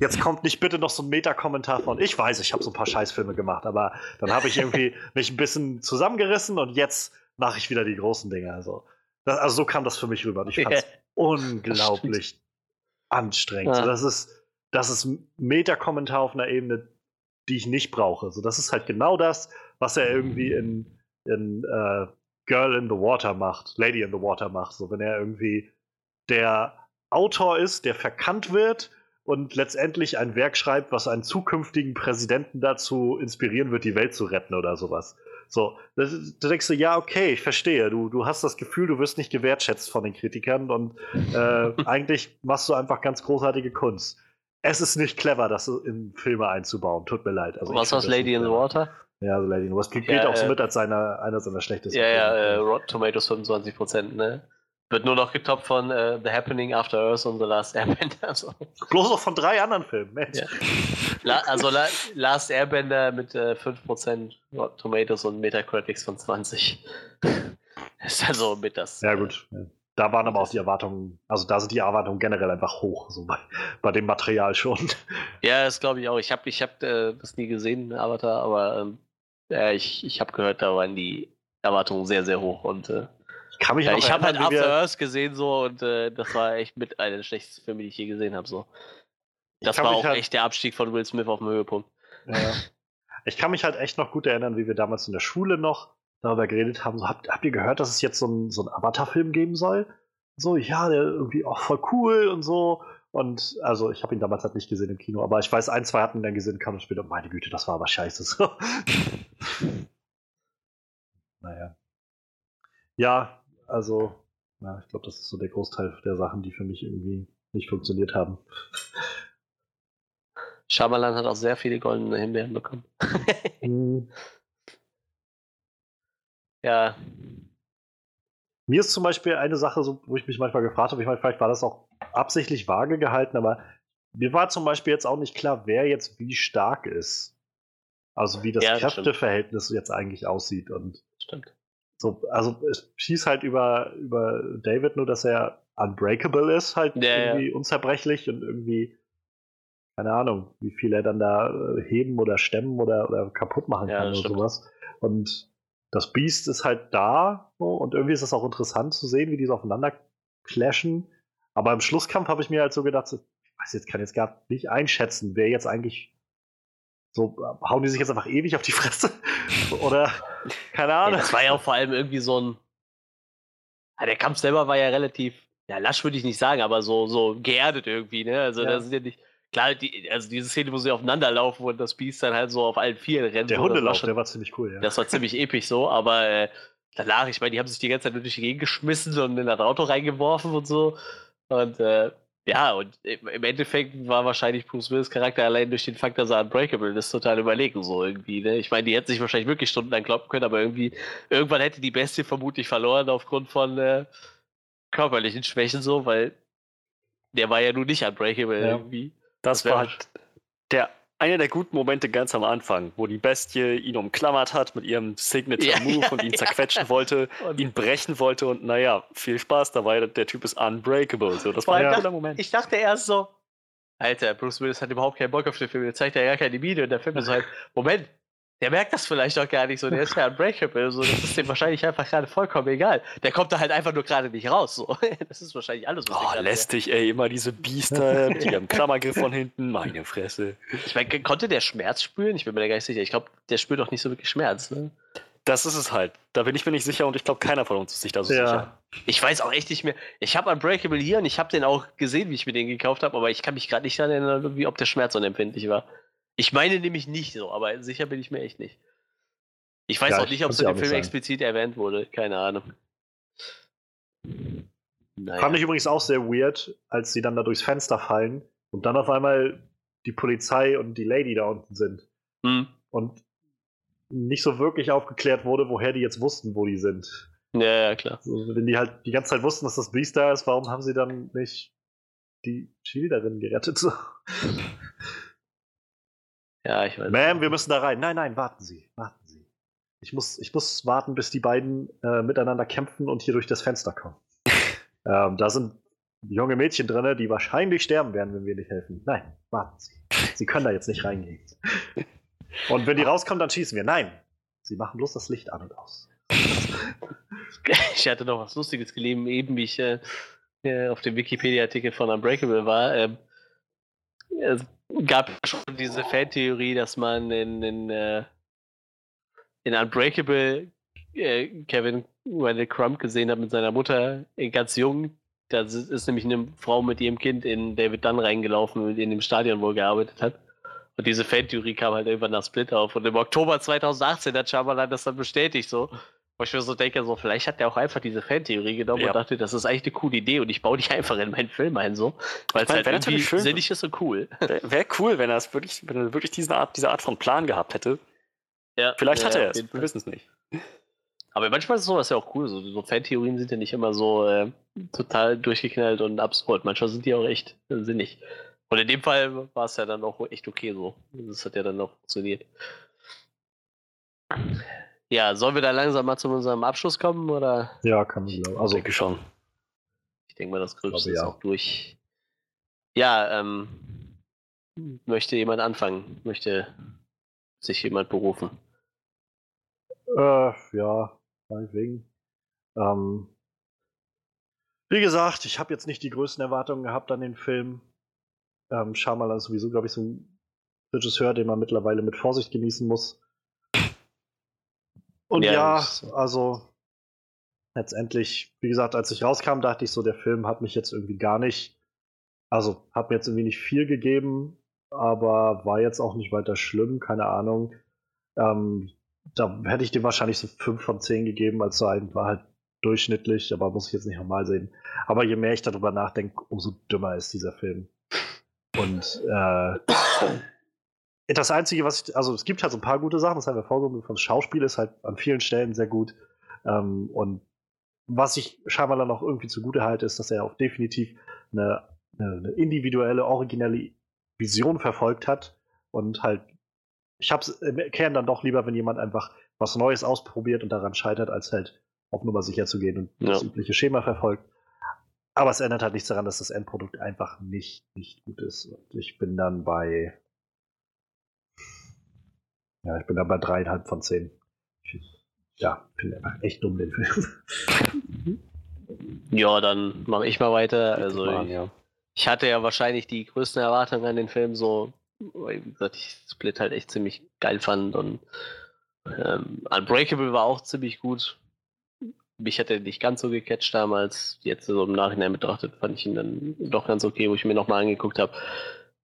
Jetzt kommt nicht bitte noch so ein Meta-Kommentar von, ich weiß, ich habe so ein paar Scheißfilme gemacht, aber dann habe ich irgendwie mich ein bisschen zusammengerissen und jetzt mache ich wieder die großen Dinge. Also, das, also so kam das für mich rüber. Und ich fand es unglaublich anstrengend. Ja. So, das ist, das ist ein Meta-Kommentar auf einer Ebene, die ich nicht brauche. So, das ist halt genau das, was er irgendwie in, in äh, Girl in the Water macht, Lady in the Water macht. So, wenn er irgendwie der Autor ist, der verkannt wird und letztendlich ein Werk schreibt, was einen zukünftigen Präsidenten dazu inspirieren wird, die Welt zu retten oder sowas. So, da, denkst du, ja, okay, ich verstehe. Du, du hast das Gefühl, du wirst nicht gewertschätzt von den Kritikern und äh, eigentlich machst du einfach ganz großartige Kunst. Es ist nicht clever, das in Filme einzubauen. Tut mir leid. Also Was das Lady in the. Water? Ja, The Lady in the Water. Gilt Ja, auch so äh, mit als seiner, einer seiner schlechtesten Ja, ja, äh. Rotten Tomatoes 25%, ne? Wird nur noch getoppt von äh, The Happening After Earth und The Last Airbender. So. Bloß auch von drei anderen Filmen. Mensch. Ja. La also La Last Airbender mit äh, 5% Rotten Tomatoes und Metacritics von 20. ist also mit das. Ja, äh, gut. Ja. Da waren aber auch die Erwartungen, also da sind die Erwartungen generell einfach hoch, so bei, bei dem Material schon. Ja, das glaube ich auch. Ich habe ich hab, äh, das nie gesehen, Avatar, aber ja, ich, ich habe gehört, da waren die Erwartungen sehr, sehr hoch. Und äh, Ich kann mich ja, ich habe halt After wir- Earth gesehen so und äh, das war echt mit einer der schlechtesten Filme, die ich je gesehen habe. So. Das war auch halt- echt der Abstieg von Will Smith auf dem Höhepunkt. Ja. Ich kann mich halt echt noch gut erinnern, wie wir damals in der Schule noch darüber geredet haben. So, habt, habt ihr gehört, dass es jetzt so einen so Avatar-Film geben soll? So, ja, der irgendwie auch voll cool und so. Und also, ich habe ihn damals halt nicht gesehen im Kino, aber ich weiß, ein, zwei hatten ihn dann gesehen, kam später, meine Güte, das war aber scheiße. So. naja. Ja, also, ja, ich glaube, das ist so der Großteil der Sachen, die für mich irgendwie nicht funktioniert haben. Shyamalan hat auch sehr viele goldene Himbeeren bekommen. Ja. Mir ist zum Beispiel eine Sache, so, wo ich mich manchmal gefragt habe, ich meine, vielleicht war das auch absichtlich vage gehalten, aber mir war zum Beispiel jetzt auch nicht klar, wer jetzt wie stark ist. Also wie das Ja, Kräfteverhältnis jetzt eigentlich aussieht. Und Stimmt. so, also es hieß halt über, über David nur, dass er unbreakable ist, halt Ja, ja. irgendwie unzerbrechlich und irgendwie, keine Ahnung, wie viel er dann da äh, heben oder stemmen oder, oder kaputt machen Ja, kann oder stimmt. sowas. Und das Biest ist halt da so, und irgendwie ist es auch interessant zu sehen, wie die so aufeinander clashen. Aber im Schlusskampf habe ich mir halt so gedacht, so, ich weiß jetzt, kann jetzt gar nicht einschätzen, wer jetzt eigentlich so, äh, hauen die sich jetzt einfach ewig auf die Fresse? Oder, keine Ja, Ahnung. das war ja auch vor allem irgendwie so ein. Ja, der Kampf selber war ja relativ, ja, lasch würde ich nicht sagen, aber so, so geerdet irgendwie, ne? Also Ja. das ist ja nicht. Klar, die, also diese Szene, wo sie aufeinander laufen und das Biest dann halt so auf allen Vieren rennt. Der Hundelauf, der war ziemlich cool, ja. Das war ziemlich episch so, aber äh, danach, ich meine, die haben sich die ganze Zeit nur durch die Gegend geschmissen und in das Auto reingeworfen und so. Und äh, ja, und im im Endeffekt war wahrscheinlich Bruce Willis Charakter allein durch den Fakt, dass er unbreakable ist, total überlegen so irgendwie. Ne? Ich meine, die hätten sich wahrscheinlich wirklich stundenlang kloppen können, aber irgendwie, irgendwann hätte die Bestie vermutlich verloren aufgrund von äh, körperlichen Schwächen so, weil der war ja nun nicht unbreakable Ja. irgendwie. Das war halt der, einer der guten Momente ganz am Anfang, wo die Bestie ihn umklammert hat mit ihrem Signature Ja, Move ja, und ihn ja. zerquetschen wollte, Und ihn brechen wollte und naja, viel Spaß dabei, der Typ ist unbreakable. So, das war ein Ja. cooler Moment. Ich dachte erst so, Alter, Bruce Willis hat überhaupt keinen Bock auf den Film, der zeigt ja gar keine Miene und der Film ist halt, Moment, der merkt das vielleicht auch gar nicht so, der ist ja unbreakable, so, das ist dem wahrscheinlich einfach gerade vollkommen egal. Der kommt da halt einfach nur gerade nicht raus, so. Das ist wahrscheinlich alles, was Oh, lästig, ey, immer diese Biester, die haben Klammergriff von hinten, meine Fresse. Ich meine, konnte der Schmerz spüren? Ich bin mir da gar nicht sicher. Ich glaube, der spürt doch nicht so wirklich Schmerz, ne? Das ist es halt. Da bin ich mir nicht sicher und ich glaube, keiner von uns ist sich da so sicher. Ja, Ich weiß auch echt nicht mehr. Ich habe Unbreakable hier und ich habe den auch gesehen, wie ich mir den gekauft habe, aber ich kann mich gerade nicht daran erinnern, ob der Schmerz unempfindlich war. Ich meine nämlich nicht so, aber sicher bin ich mir echt nicht. Ich weiß Ja, auch ich nicht, ob es in dem Film sagen. explizit erwähnt wurde. Keine Ahnung. Naja. Fand ich übrigens auch sehr weird, als sie dann da durchs Fenster fallen und dann auf einmal die Polizei und die Lady da unten sind. Hm. Und nicht so wirklich aufgeklärt wurde, woher die jetzt wussten, wo die sind. Ja, ja, klar. Also, wenn die halt die ganze Zeit wussten, dass das Beast da ist, warum haben sie dann nicht die Cheerleaderin gerettet? Ja, ich weiß. Ma'am, wir müssen da rein. Nein, nein, warten Sie, warten Sie. Ich muss, ich muss warten, bis die beiden äh, miteinander kämpfen und hier durch das Fenster kommen. ähm, da sind junge Mädchen drin, die wahrscheinlich sterben werden, wenn wir nicht helfen. Nein, warten Sie. Sie können da jetzt nicht reingehen. Und wenn die rauskommen, dann schießen wir. Nein, Sie machen bloß das Licht an und aus. Ich hatte noch was Lustiges gelesen, eben wie ich äh, äh, auf dem Wikipedia-Artikel von Unbreakable war. Ähm, es gab schon diese Fantheorie, dass man in, in, äh, in Unbreakable äh, Kevin Wendell Crump gesehen hat mit seiner Mutter ganz jung. Da ist, nämlich eine Frau mit ihrem Kind in David Dunn reingelaufen in dem Stadion, wo er gearbeitet hat. Und diese Fantheorie kam halt irgendwann nach Split auf. Und im Oktober 2018 hat Shyamalan das dann bestätigt so. Wo ich mir so denke, so, vielleicht hat er auch einfach diese Fantheorie genommen Ja. und dachte, das ist eigentlich eine coole Idee und ich baue die einfach in meinen Film ein, so. Weil es halt irgendwie schön. sinnig ist und cool. Wäre wär cool, wenn er es wirklich, wenn er wirklich diese Art, diese Art von Plan gehabt hätte. Ja, Vielleicht ja, hat er es, wir wissen es nicht. Aber manchmal ist sowas ja auch cool. So, so Fantheorien sind ja nicht immer so äh, total durchgeknallt und absurd. Manchmal sind die auch echt äh, sinnig. Und in dem Fall war es ja dann auch echt okay so. Das hat ja dann auch funktioniert. Ja, sollen wir da langsam mal zu unserem Abschluss kommen? Oder? Ja, kann man glauben. Also, Also, denke schon. Ich denke mal, das Gröbste glaube, ist ja. auch durch. Ja, ähm, möchte jemand anfangen? Möchte sich jemand berufen? Äh, ja, meinetwegen. Ähm, wie gesagt, ich habe jetzt nicht die größten Erwartungen gehabt an den Film. Ähm, Shyamalan ist sowieso, glaube ich, so ein Regisseur, den man mittlerweile mit Vorsicht genießen muss. Und Ja, ja, also letztendlich, wie gesagt, als ich rauskam, dachte ich so, der Film hat mich jetzt irgendwie gar nicht, also hat mir jetzt irgendwie nicht viel gegeben, aber war jetzt auch nicht weiter schlimm, keine Ahnung. Ähm, da hätte ich dem wahrscheinlich so 5 von 10 gegeben, als so ein war halt durchschnittlich, aber muss ich jetzt nicht normal sehen. Aber je mehr ich darüber nachdenke, umso dümmer ist dieser Film. Und äh, das Einzige, was ich, also es gibt halt so ein paar gute Sachen, das haben wir vorgenommen, das Schauspiel ist halt an vielen Stellen sehr gut. Ähm, und was ich Shyamalan noch irgendwie zugute halte, ist, dass er auch definitiv eine, eine individuelle, originelle Vision verfolgt hat und halt ich hab's im Kern dann doch lieber, wenn jemand einfach was Neues ausprobiert und daran scheitert, als halt auf Nummer sicher zu gehen und ja. das übliche Schema verfolgt. Aber es ändert halt nichts daran, dass das Endprodukt einfach nicht, nicht gut ist. Und ich bin dann bei. Ja, ich bin dann bei dreieinhalb von zehn. Ich, ja, finde einfach echt dumm den Film. Ja, dann mache ich mal weiter. Also, mal, ja. ich hatte ja wahrscheinlich die größten Erwartungen an den Film, so, weil, wie gesagt, ich Split halt echt ziemlich geil fand und ähm, Unbreakable war auch ziemlich gut mich hat er nicht ganz so gecatcht damals. Jetzt so im Nachhinein betrachtet fand ich ihn dann doch ganz okay, wo ich mir nochmal angeguckt habe.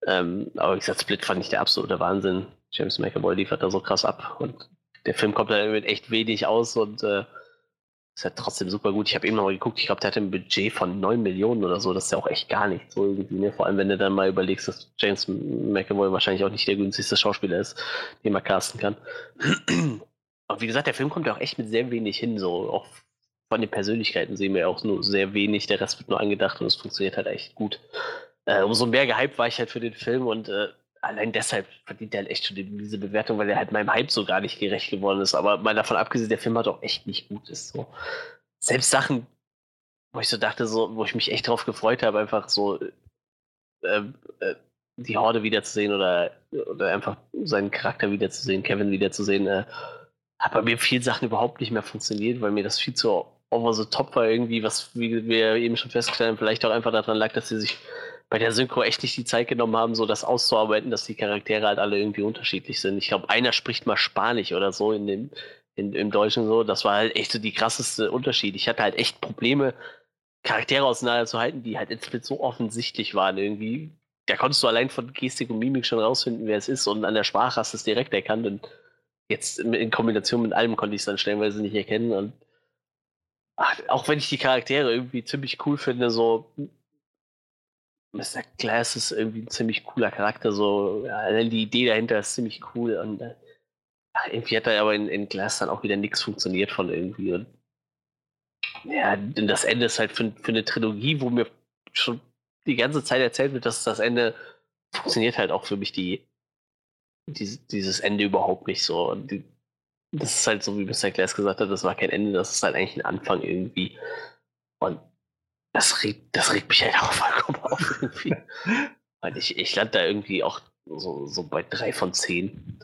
Ähm, aber wie gesagt, Split fand ich der absolute Wahnsinn. James McAvoy liefert da so krass ab und der Film kommt da mit echt wenig aus und äh, ist halt trotzdem super gut. Ich habe eben noch mal geguckt, ich glaube, der hatte ein Budget von 9 Millionen oder so. Das ist ja auch echt gar nicht so irgendwie. Ne? Vor allem, wenn du dann mal überlegst, dass James McAvoy wahrscheinlich auch nicht der günstigste Schauspieler ist, den man casten kann. Aber wie gesagt, der Film kommt ja auch echt mit sehr wenig hin, so auch von den Persönlichkeiten sehen wir auch nur sehr wenig. Der Rest wird nur angedacht und es funktioniert halt echt gut. Äh, umso mehr gehypt war ich halt für den Film und äh, allein deshalb verdient er halt echt schon diese Bewertung, weil er halt meinem Hype so gar nicht gerecht geworden ist. Aber mal davon abgesehen, der Film hat auch echt nicht gut ist. So. Selbst Sachen, wo ich so dachte, so, wo ich mich echt drauf gefreut habe, einfach so äh, äh, die Horde wiederzusehen oder, oder einfach seinen Charakter wiederzusehen, Kevin wiederzusehen, äh, hat bei mir viele Sachen überhaupt nicht mehr funktioniert, weil mir das viel zu over the top war irgendwie, was wie wir eben schon festgestellt haben, vielleicht auch einfach daran lag, dass sie sich bei der Synchro echt nicht die Zeit genommen haben, so das auszuarbeiten, dass die Charaktere halt alle irgendwie unterschiedlich sind. Ich glaube, einer spricht mal Spanisch oder so in dem, in, im Deutschen so. Das war halt echt so die krasseste Unterschied. Ich hatte halt echt Probleme, Charaktere auseinanderzuhalten, die halt in Split so offensichtlich waren irgendwie. Da konntest du allein von Gestik und Mimik schon rausfinden, wer es ist und an der Sprache hast du es direkt erkannt und jetzt in Kombination mit allem konnte ich es dann stellenweise nicht erkennen und ach, auch wenn ich die Charaktere irgendwie ziemlich cool finde, so Mr. Glass ist irgendwie ein ziemlich cooler Charakter, so ja, die Idee dahinter ist ziemlich cool und äh, irgendwie hat da aber in, in Glass dann auch wieder nichts funktioniert von irgendwie und ja, denn das Ende ist halt für, für eine Trilogie, wo mir schon die ganze Zeit erzählt wird, dass das Ende funktioniert halt auch für mich die, die dieses Ende überhaupt nicht so. Die, das ist halt so, wie Mr. Glass gesagt hat, das war kein Ende, das ist halt eigentlich ein Anfang irgendwie. Und das regt, das regt mich halt auch vollkommen auf irgendwie. Weil ich, ich lande da irgendwie auch so, so bei drei von zehn.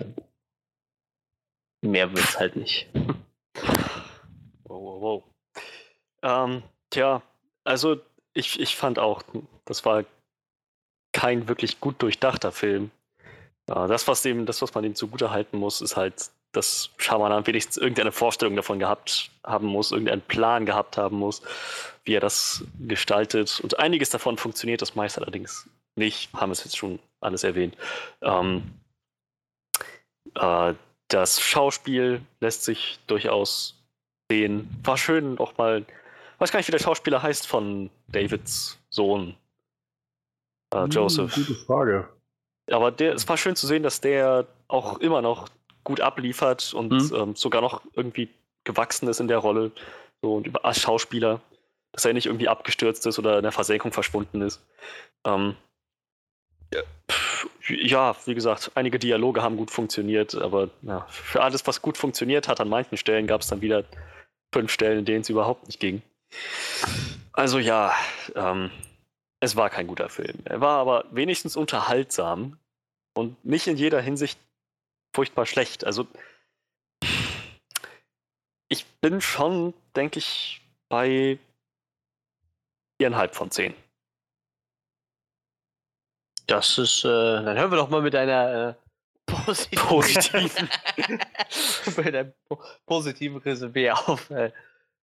Mehr wird es halt nicht. Wow, wow, wow. Ähm, tja, also ich, ich fand auch, das war kein wirklich gut durchdachter Film. Das, was dem, das, was man ihm zugute halten muss, ist halt dass Shyamalan wenigstens irgendeine Vorstellung davon gehabt haben muss, irgendeinen Plan gehabt haben muss, wie er das gestaltet. Und einiges davon funktioniert, das meiste allerdings nicht, haben wir es jetzt schon alles erwähnt. Ähm, äh, das Schauspiel lässt sich durchaus sehen. War schön auch mal, weiß gar nicht, wie der Schauspieler heißt von Davids Sohn. Äh, hm, Joseph. Gute Frage. Aber der, es war schön zu sehen, dass der auch immer noch gut abliefert und mhm. ähm, sogar noch irgendwie gewachsen ist in der Rolle. So und über, als Schauspieler, dass er nicht irgendwie abgestürzt ist oder in der Versenkung verschwunden ist. Ähm, ja, wie gesagt, einige Dialoge haben gut funktioniert, aber ja, für alles, was gut funktioniert hat, an manchen Stellen gab es dann wieder fünf Stellen, in denen es überhaupt nicht ging. Also ja, ähm, es war kein guter Film. Er war aber wenigstens unterhaltsam und nicht in jeder Hinsicht furchtbar schlecht. Also ich bin schon, denke ich, bei viereinhalb von zehn. Das ist, äh, dann hören wir doch mal mit einer äh, positiven, positiven. mit einem positiven Resümee auf. Äh,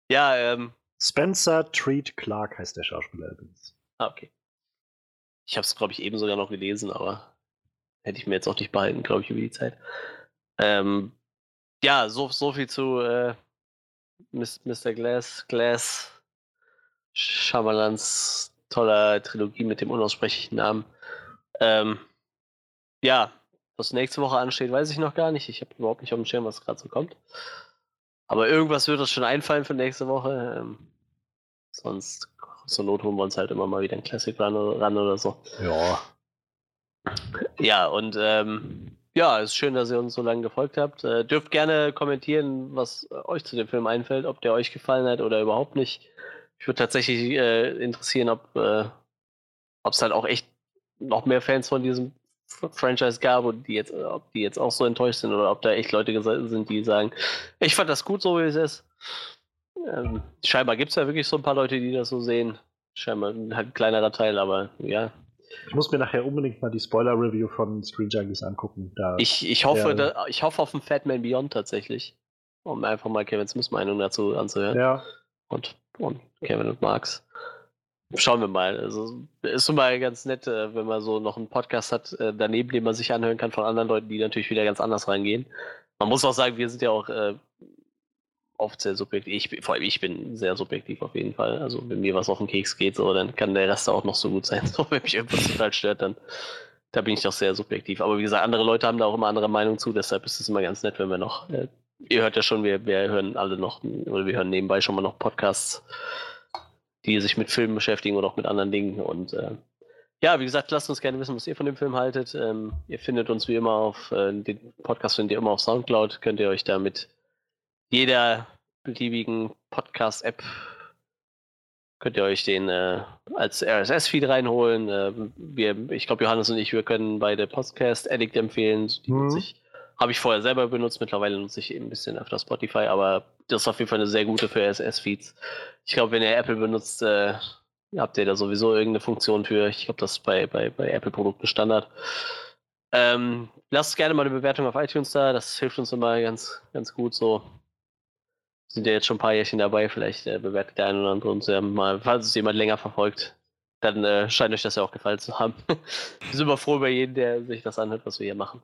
ja, ähm. Spencer Treat Clark heißt der Schauspieler übrigens. Ah, okay. Ich habe es, glaube ich, eben sogar noch gelesen, aber hätte ich mir jetzt auch nicht behalten, glaube ich, über die Zeit. Ähm, ja, so, so viel zu äh, Mr. Glass, Glass, Schamalans toller Trilogie mit dem unaussprechlichen Namen. Ähm, ja, was nächste Woche ansteht, weiß ich noch gar nicht. Ich habe überhaupt nicht auf dem Schirm, was gerade so kommt. Aber irgendwas wird uns schon einfallen für nächste Woche. Ähm, sonst, zur Not holen wir uns halt immer mal wieder ein Classic ran oder so. Ja. Ja, und ähm, ja, es ist schön, dass ihr uns so lange gefolgt habt. Äh, dürft gerne kommentieren, was äh, euch zu dem Film einfällt, ob der euch gefallen hat oder überhaupt nicht. Ich würde tatsächlich äh, interessieren, ob äh, es halt auch echt noch mehr Fans von diesem Franchise gab und die jetzt, ob die jetzt auch so enttäuscht sind oder ob da echt Leute sind, die sagen, ich fand das gut so, wie es ist. Ähm, scheinbar gibt es ja wirklich so ein paar Leute, die das so sehen. Scheinbar halt ein kleinerer Teil, aber ja, Ich muss mir nachher unbedingt mal die Spoiler-Review von Screen Junkies angucken. Ich, ich, hoffe, Ja. da, ich hoffe auf einen Fat Man Beyond tatsächlich. Um einfach mal Kevin Smiths Meinung dazu anzuhören. ja, Und, und Kevin und Marx. Schauen wir mal. Also, ist immer ganz nett, äh, wenn man so noch einen Podcast hat, äh, daneben, den man sich anhören kann von anderen Leuten, die natürlich wieder ganz anders reingehen. Man muss auch sagen, wir sind ja auch äh, oft sehr subjektiv. Ich, vor allem ich bin sehr subjektiv auf jeden Fall. Also, wenn mir was auf den Keks geht, so, dann kann der Rest auch noch so gut sein. So, wenn mich irgendwas total stört, dann da bin ich doch sehr subjektiv. Aber wie gesagt, andere Leute haben da auch immer andere Meinungen zu, deshalb ist es immer ganz nett, wenn wir noch, äh, ihr hört ja schon, wir, wir hören alle noch, oder wir hören nebenbei schon mal noch Podcasts, die sich mit Filmen beschäftigen oder auch mit anderen Dingen. Und äh, ja, wie gesagt, lasst uns gerne wissen, was ihr von dem Film haltet. Ähm, ihr findet uns wie immer auf, äh, den Podcast findet ihr immer auf Soundcloud, könnt ihr euch da mit jeder beliebigen Podcast-App könnt ihr euch den äh, als RSS-Feed reinholen. Äh, wir, ich glaube, Johannes und ich, wir können beide Podcast Addict empfehlen. Die Mhm. habe ich vorher selber benutzt. Mittlerweile nutze ich eben ein bisschen öfter Spotify, aber das ist auf jeden Fall eine sehr gute für RSS-Feeds. Ich glaube, wenn ihr Apple benutzt, äh, habt ihr da sowieso irgendeine Funktion für. Ich glaube, das ist bei, bei, bei Apple-Produkten Standard. Ähm, lasst gerne mal eine Bewertung auf iTunes da. Das hilft uns immer ganz, ganz gut so sind ja jetzt schon ein paar Jährchen dabei, vielleicht äh, bewertet der eine oder andere uns ja mal, falls es jemand länger verfolgt, dann äh, scheint euch das ja auch gefallen zu haben. Wir sind immer froh über jeden, der sich das anhört, was wir hier machen.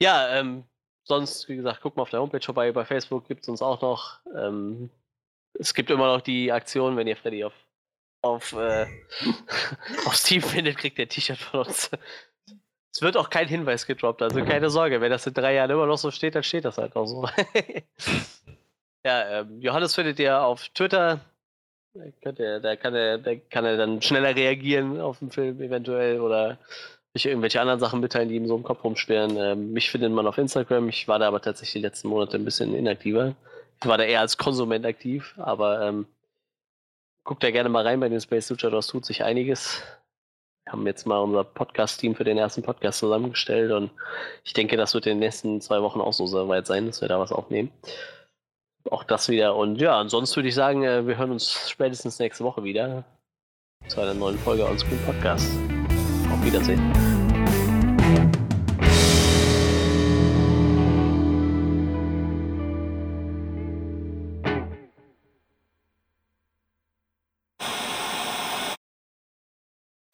Ja, ähm, sonst, wie gesagt, guckt mal auf der Homepage vorbei, bei Facebook gibt es uns auch noch. Ähm, es gibt immer noch die Aktion, wenn ihr Freddy auf, auf, äh, auf Steam findet, kriegt ihr ein T-Shirt von uns. Es wird auch kein Hinweis gedroppt, also keine Sorge, wenn das in drei Jahren immer noch so steht, dann steht das halt auch so. Ja, ähm, Johannes findet ihr auf Twitter. Da, könnt ihr, da, kann er, da kann er dann schneller reagieren auf den Film eventuell oder sich irgendwelche anderen Sachen mitteilen, die ihm so im Kopf rumsperren. Ähm, mich findet man auf Instagram. Ich war da aber tatsächlich die letzten Monate ein bisschen inaktiver. Ich war da eher als Konsument aktiv, aber ähm, guckt da gerne mal rein bei den Space Luchadors, tut sich einiges. Wir haben jetzt mal unser Podcast-Team für den ersten Podcast zusammengestellt und ich denke, das wird in den nächsten zwei Wochen auch so soweit sein, dass wir da was aufnehmen auch das wieder. Und ja, ansonsten würde ich sagen, äh, wir hören uns spätestens nächste Woche wieder zu einer neuen Folge Screen Podcast. Auf Wiedersehen.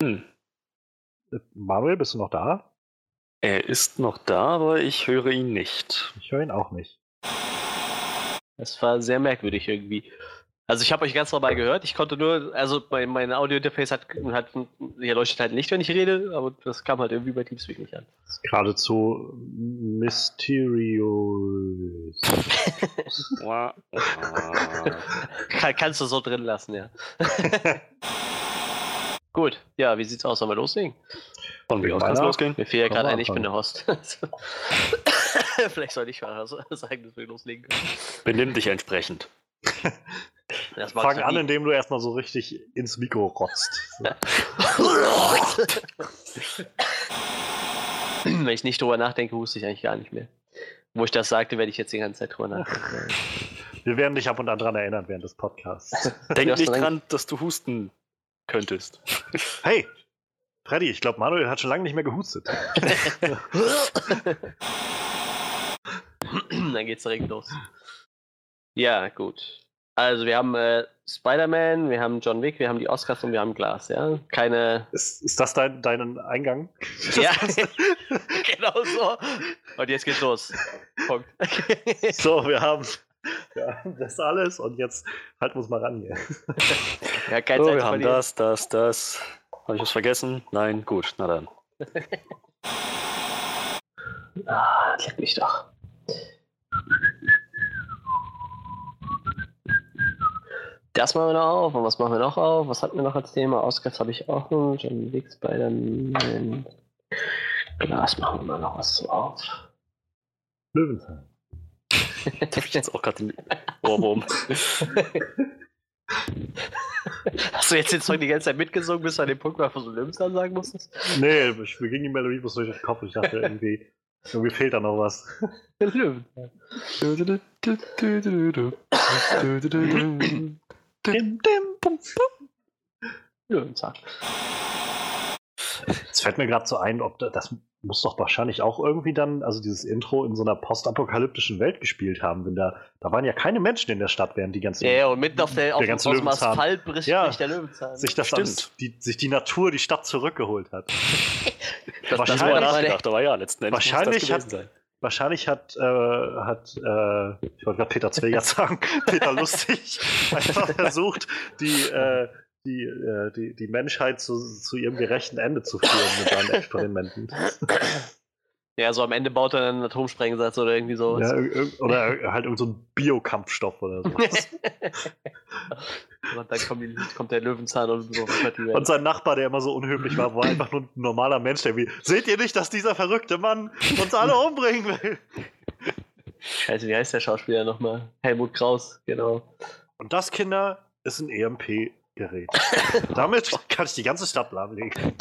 Hm. Manuel, bist du noch da? Er ist noch da, aber ich höre ihn nicht. Ich höre ihn auch nicht. Das war sehr merkwürdig irgendwie. Also ich habe euch ganz normal gehört. Ich konnte nur, also mein, mein Audio-Interface hat, hat, hier leuchtet halt nicht, wenn ich rede, aber das kam halt irgendwie bei Teamspeak nicht an. Geradezu mysteriös. Kann, kannst du so drin lassen, ja. Gut, ja, wie sieht's aus? Sollen wir loslegen? Von mir aus kann es Meiner? losgehen. Mir fiel ja gerade ein, ich bin der. Host. Vielleicht sollte ich mal sagen, dass wir loslegen können. Benimm dich entsprechend. Das Fang an, nie. indem du erstmal so richtig ins Mikro rotzt. Wenn ich nicht drüber nachdenke, huste ich eigentlich gar nicht mehr. Wo ich das sagte, werde ich jetzt die ganze Zeit drüber nachdenken. Wir werden dich ab und an dran erinnern während des Podcasts. Denk nicht dran, dass du husten könntest. Hey, Freddy, ich glaube, Manuel hat schon lange nicht mehr gehustet. Dann geht's direkt los. Ja, gut. Also wir haben äh, Spider-Man, wir haben John Wick, wir haben die Oscars und wir haben Glas, ja? Keine. Ist, ist das dein, dein Eingang? ja, genau so. Und jetzt geht's los. Punkt. So, wir haben, wir haben das alles und jetzt halten wir uns mal ran hier. ja, keine So, Zeit wir haben verlieren. das, das, das. Habe ich was vergessen? Nein, gut, na dann. Ah, leck mich doch. Das machen wir noch auf. Und was machen wir noch auf? Was hatten wir noch als Thema? Oscars habe ich auch noch. John Wick, Spider-Man. Glas machen wir mal noch was so auf. Löwenzahn. Da hab ich jetzt auch gerade den Ohrwurm. Hast du jetzt den Song die ganze Zeit mitgesungen, bis du an dem Punkt war, wo du Löwenzahn sagen musstest? Nee, ich, mir ging die Melodie bloß durch den Kopf. Ich dachte irgendwie, irgendwie fehlt da noch was. Pum, Löwenzahn. Es fällt mir gerade so ein, ob da, das muss doch wahrscheinlich auch irgendwie dann, also dieses Intro in so einer postapokalyptischen Welt gespielt haben, wenn da, da waren ja keine Menschen in der Stadt, während die ganzen Ja, ja, und mitten auf, der, auf, dem, ganze aus dem Löwenzahn. Asphalt bricht, Ja. der Löwenzahn. sich das Stimmt. alles, die, sich die Natur, die Stadt zurückgeholt hat. das, wahrscheinlich- das war nachgedacht, aber ja, letzten Endes Wahrscheinlich muss das hat- sein. Wahrscheinlich hat, äh, hat äh, ich wollte gerade Peter Zwegert sagen, Peter Lustig einfach versucht, die, äh, die, äh, die, die Menschheit zu, zu ihrem gerechten Ende zu führen mit seinen Experimenten. ja, so am Ende baut er einen Atomsprengsatz oder irgendwie so. Ja, oder halt irgend so ein Biokampfstoff oder so. und dann kommt, die, kommt der Löwenzahn und so. Und sein Nachbar, der immer so unhöflich war, war einfach nur ein normaler Mensch, der wie, seht ihr nicht, dass dieser verrückte Mann uns alle umbringen will? Scheiße, wie heißt der Schauspieler nochmal? Helmut Kraus, genau. Und das, Kinder, ist ein EMP-Gerät. Damit kann ich die ganze Stadt lahmlegen.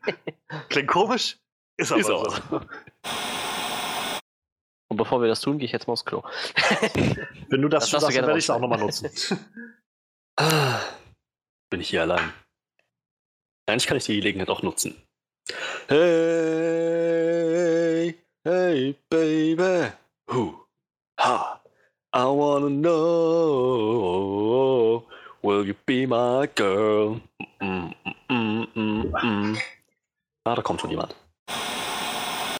Klingt komisch, ist aber Ist so. auch. Und bevor wir das tun, gehe ich jetzt mal aufs Klo. Wenn du das, Das schon sagst, werde ich es auch nochmal nutzen. Ah, Bin ich hier allein. Eigentlich kann ich die Gelegenheit auch nutzen. Hey, hey, baby. Hu, ha. I wanna know, will you be my girl? Mm, mm, mm, mm, mm. Ah, da kommt lige meget.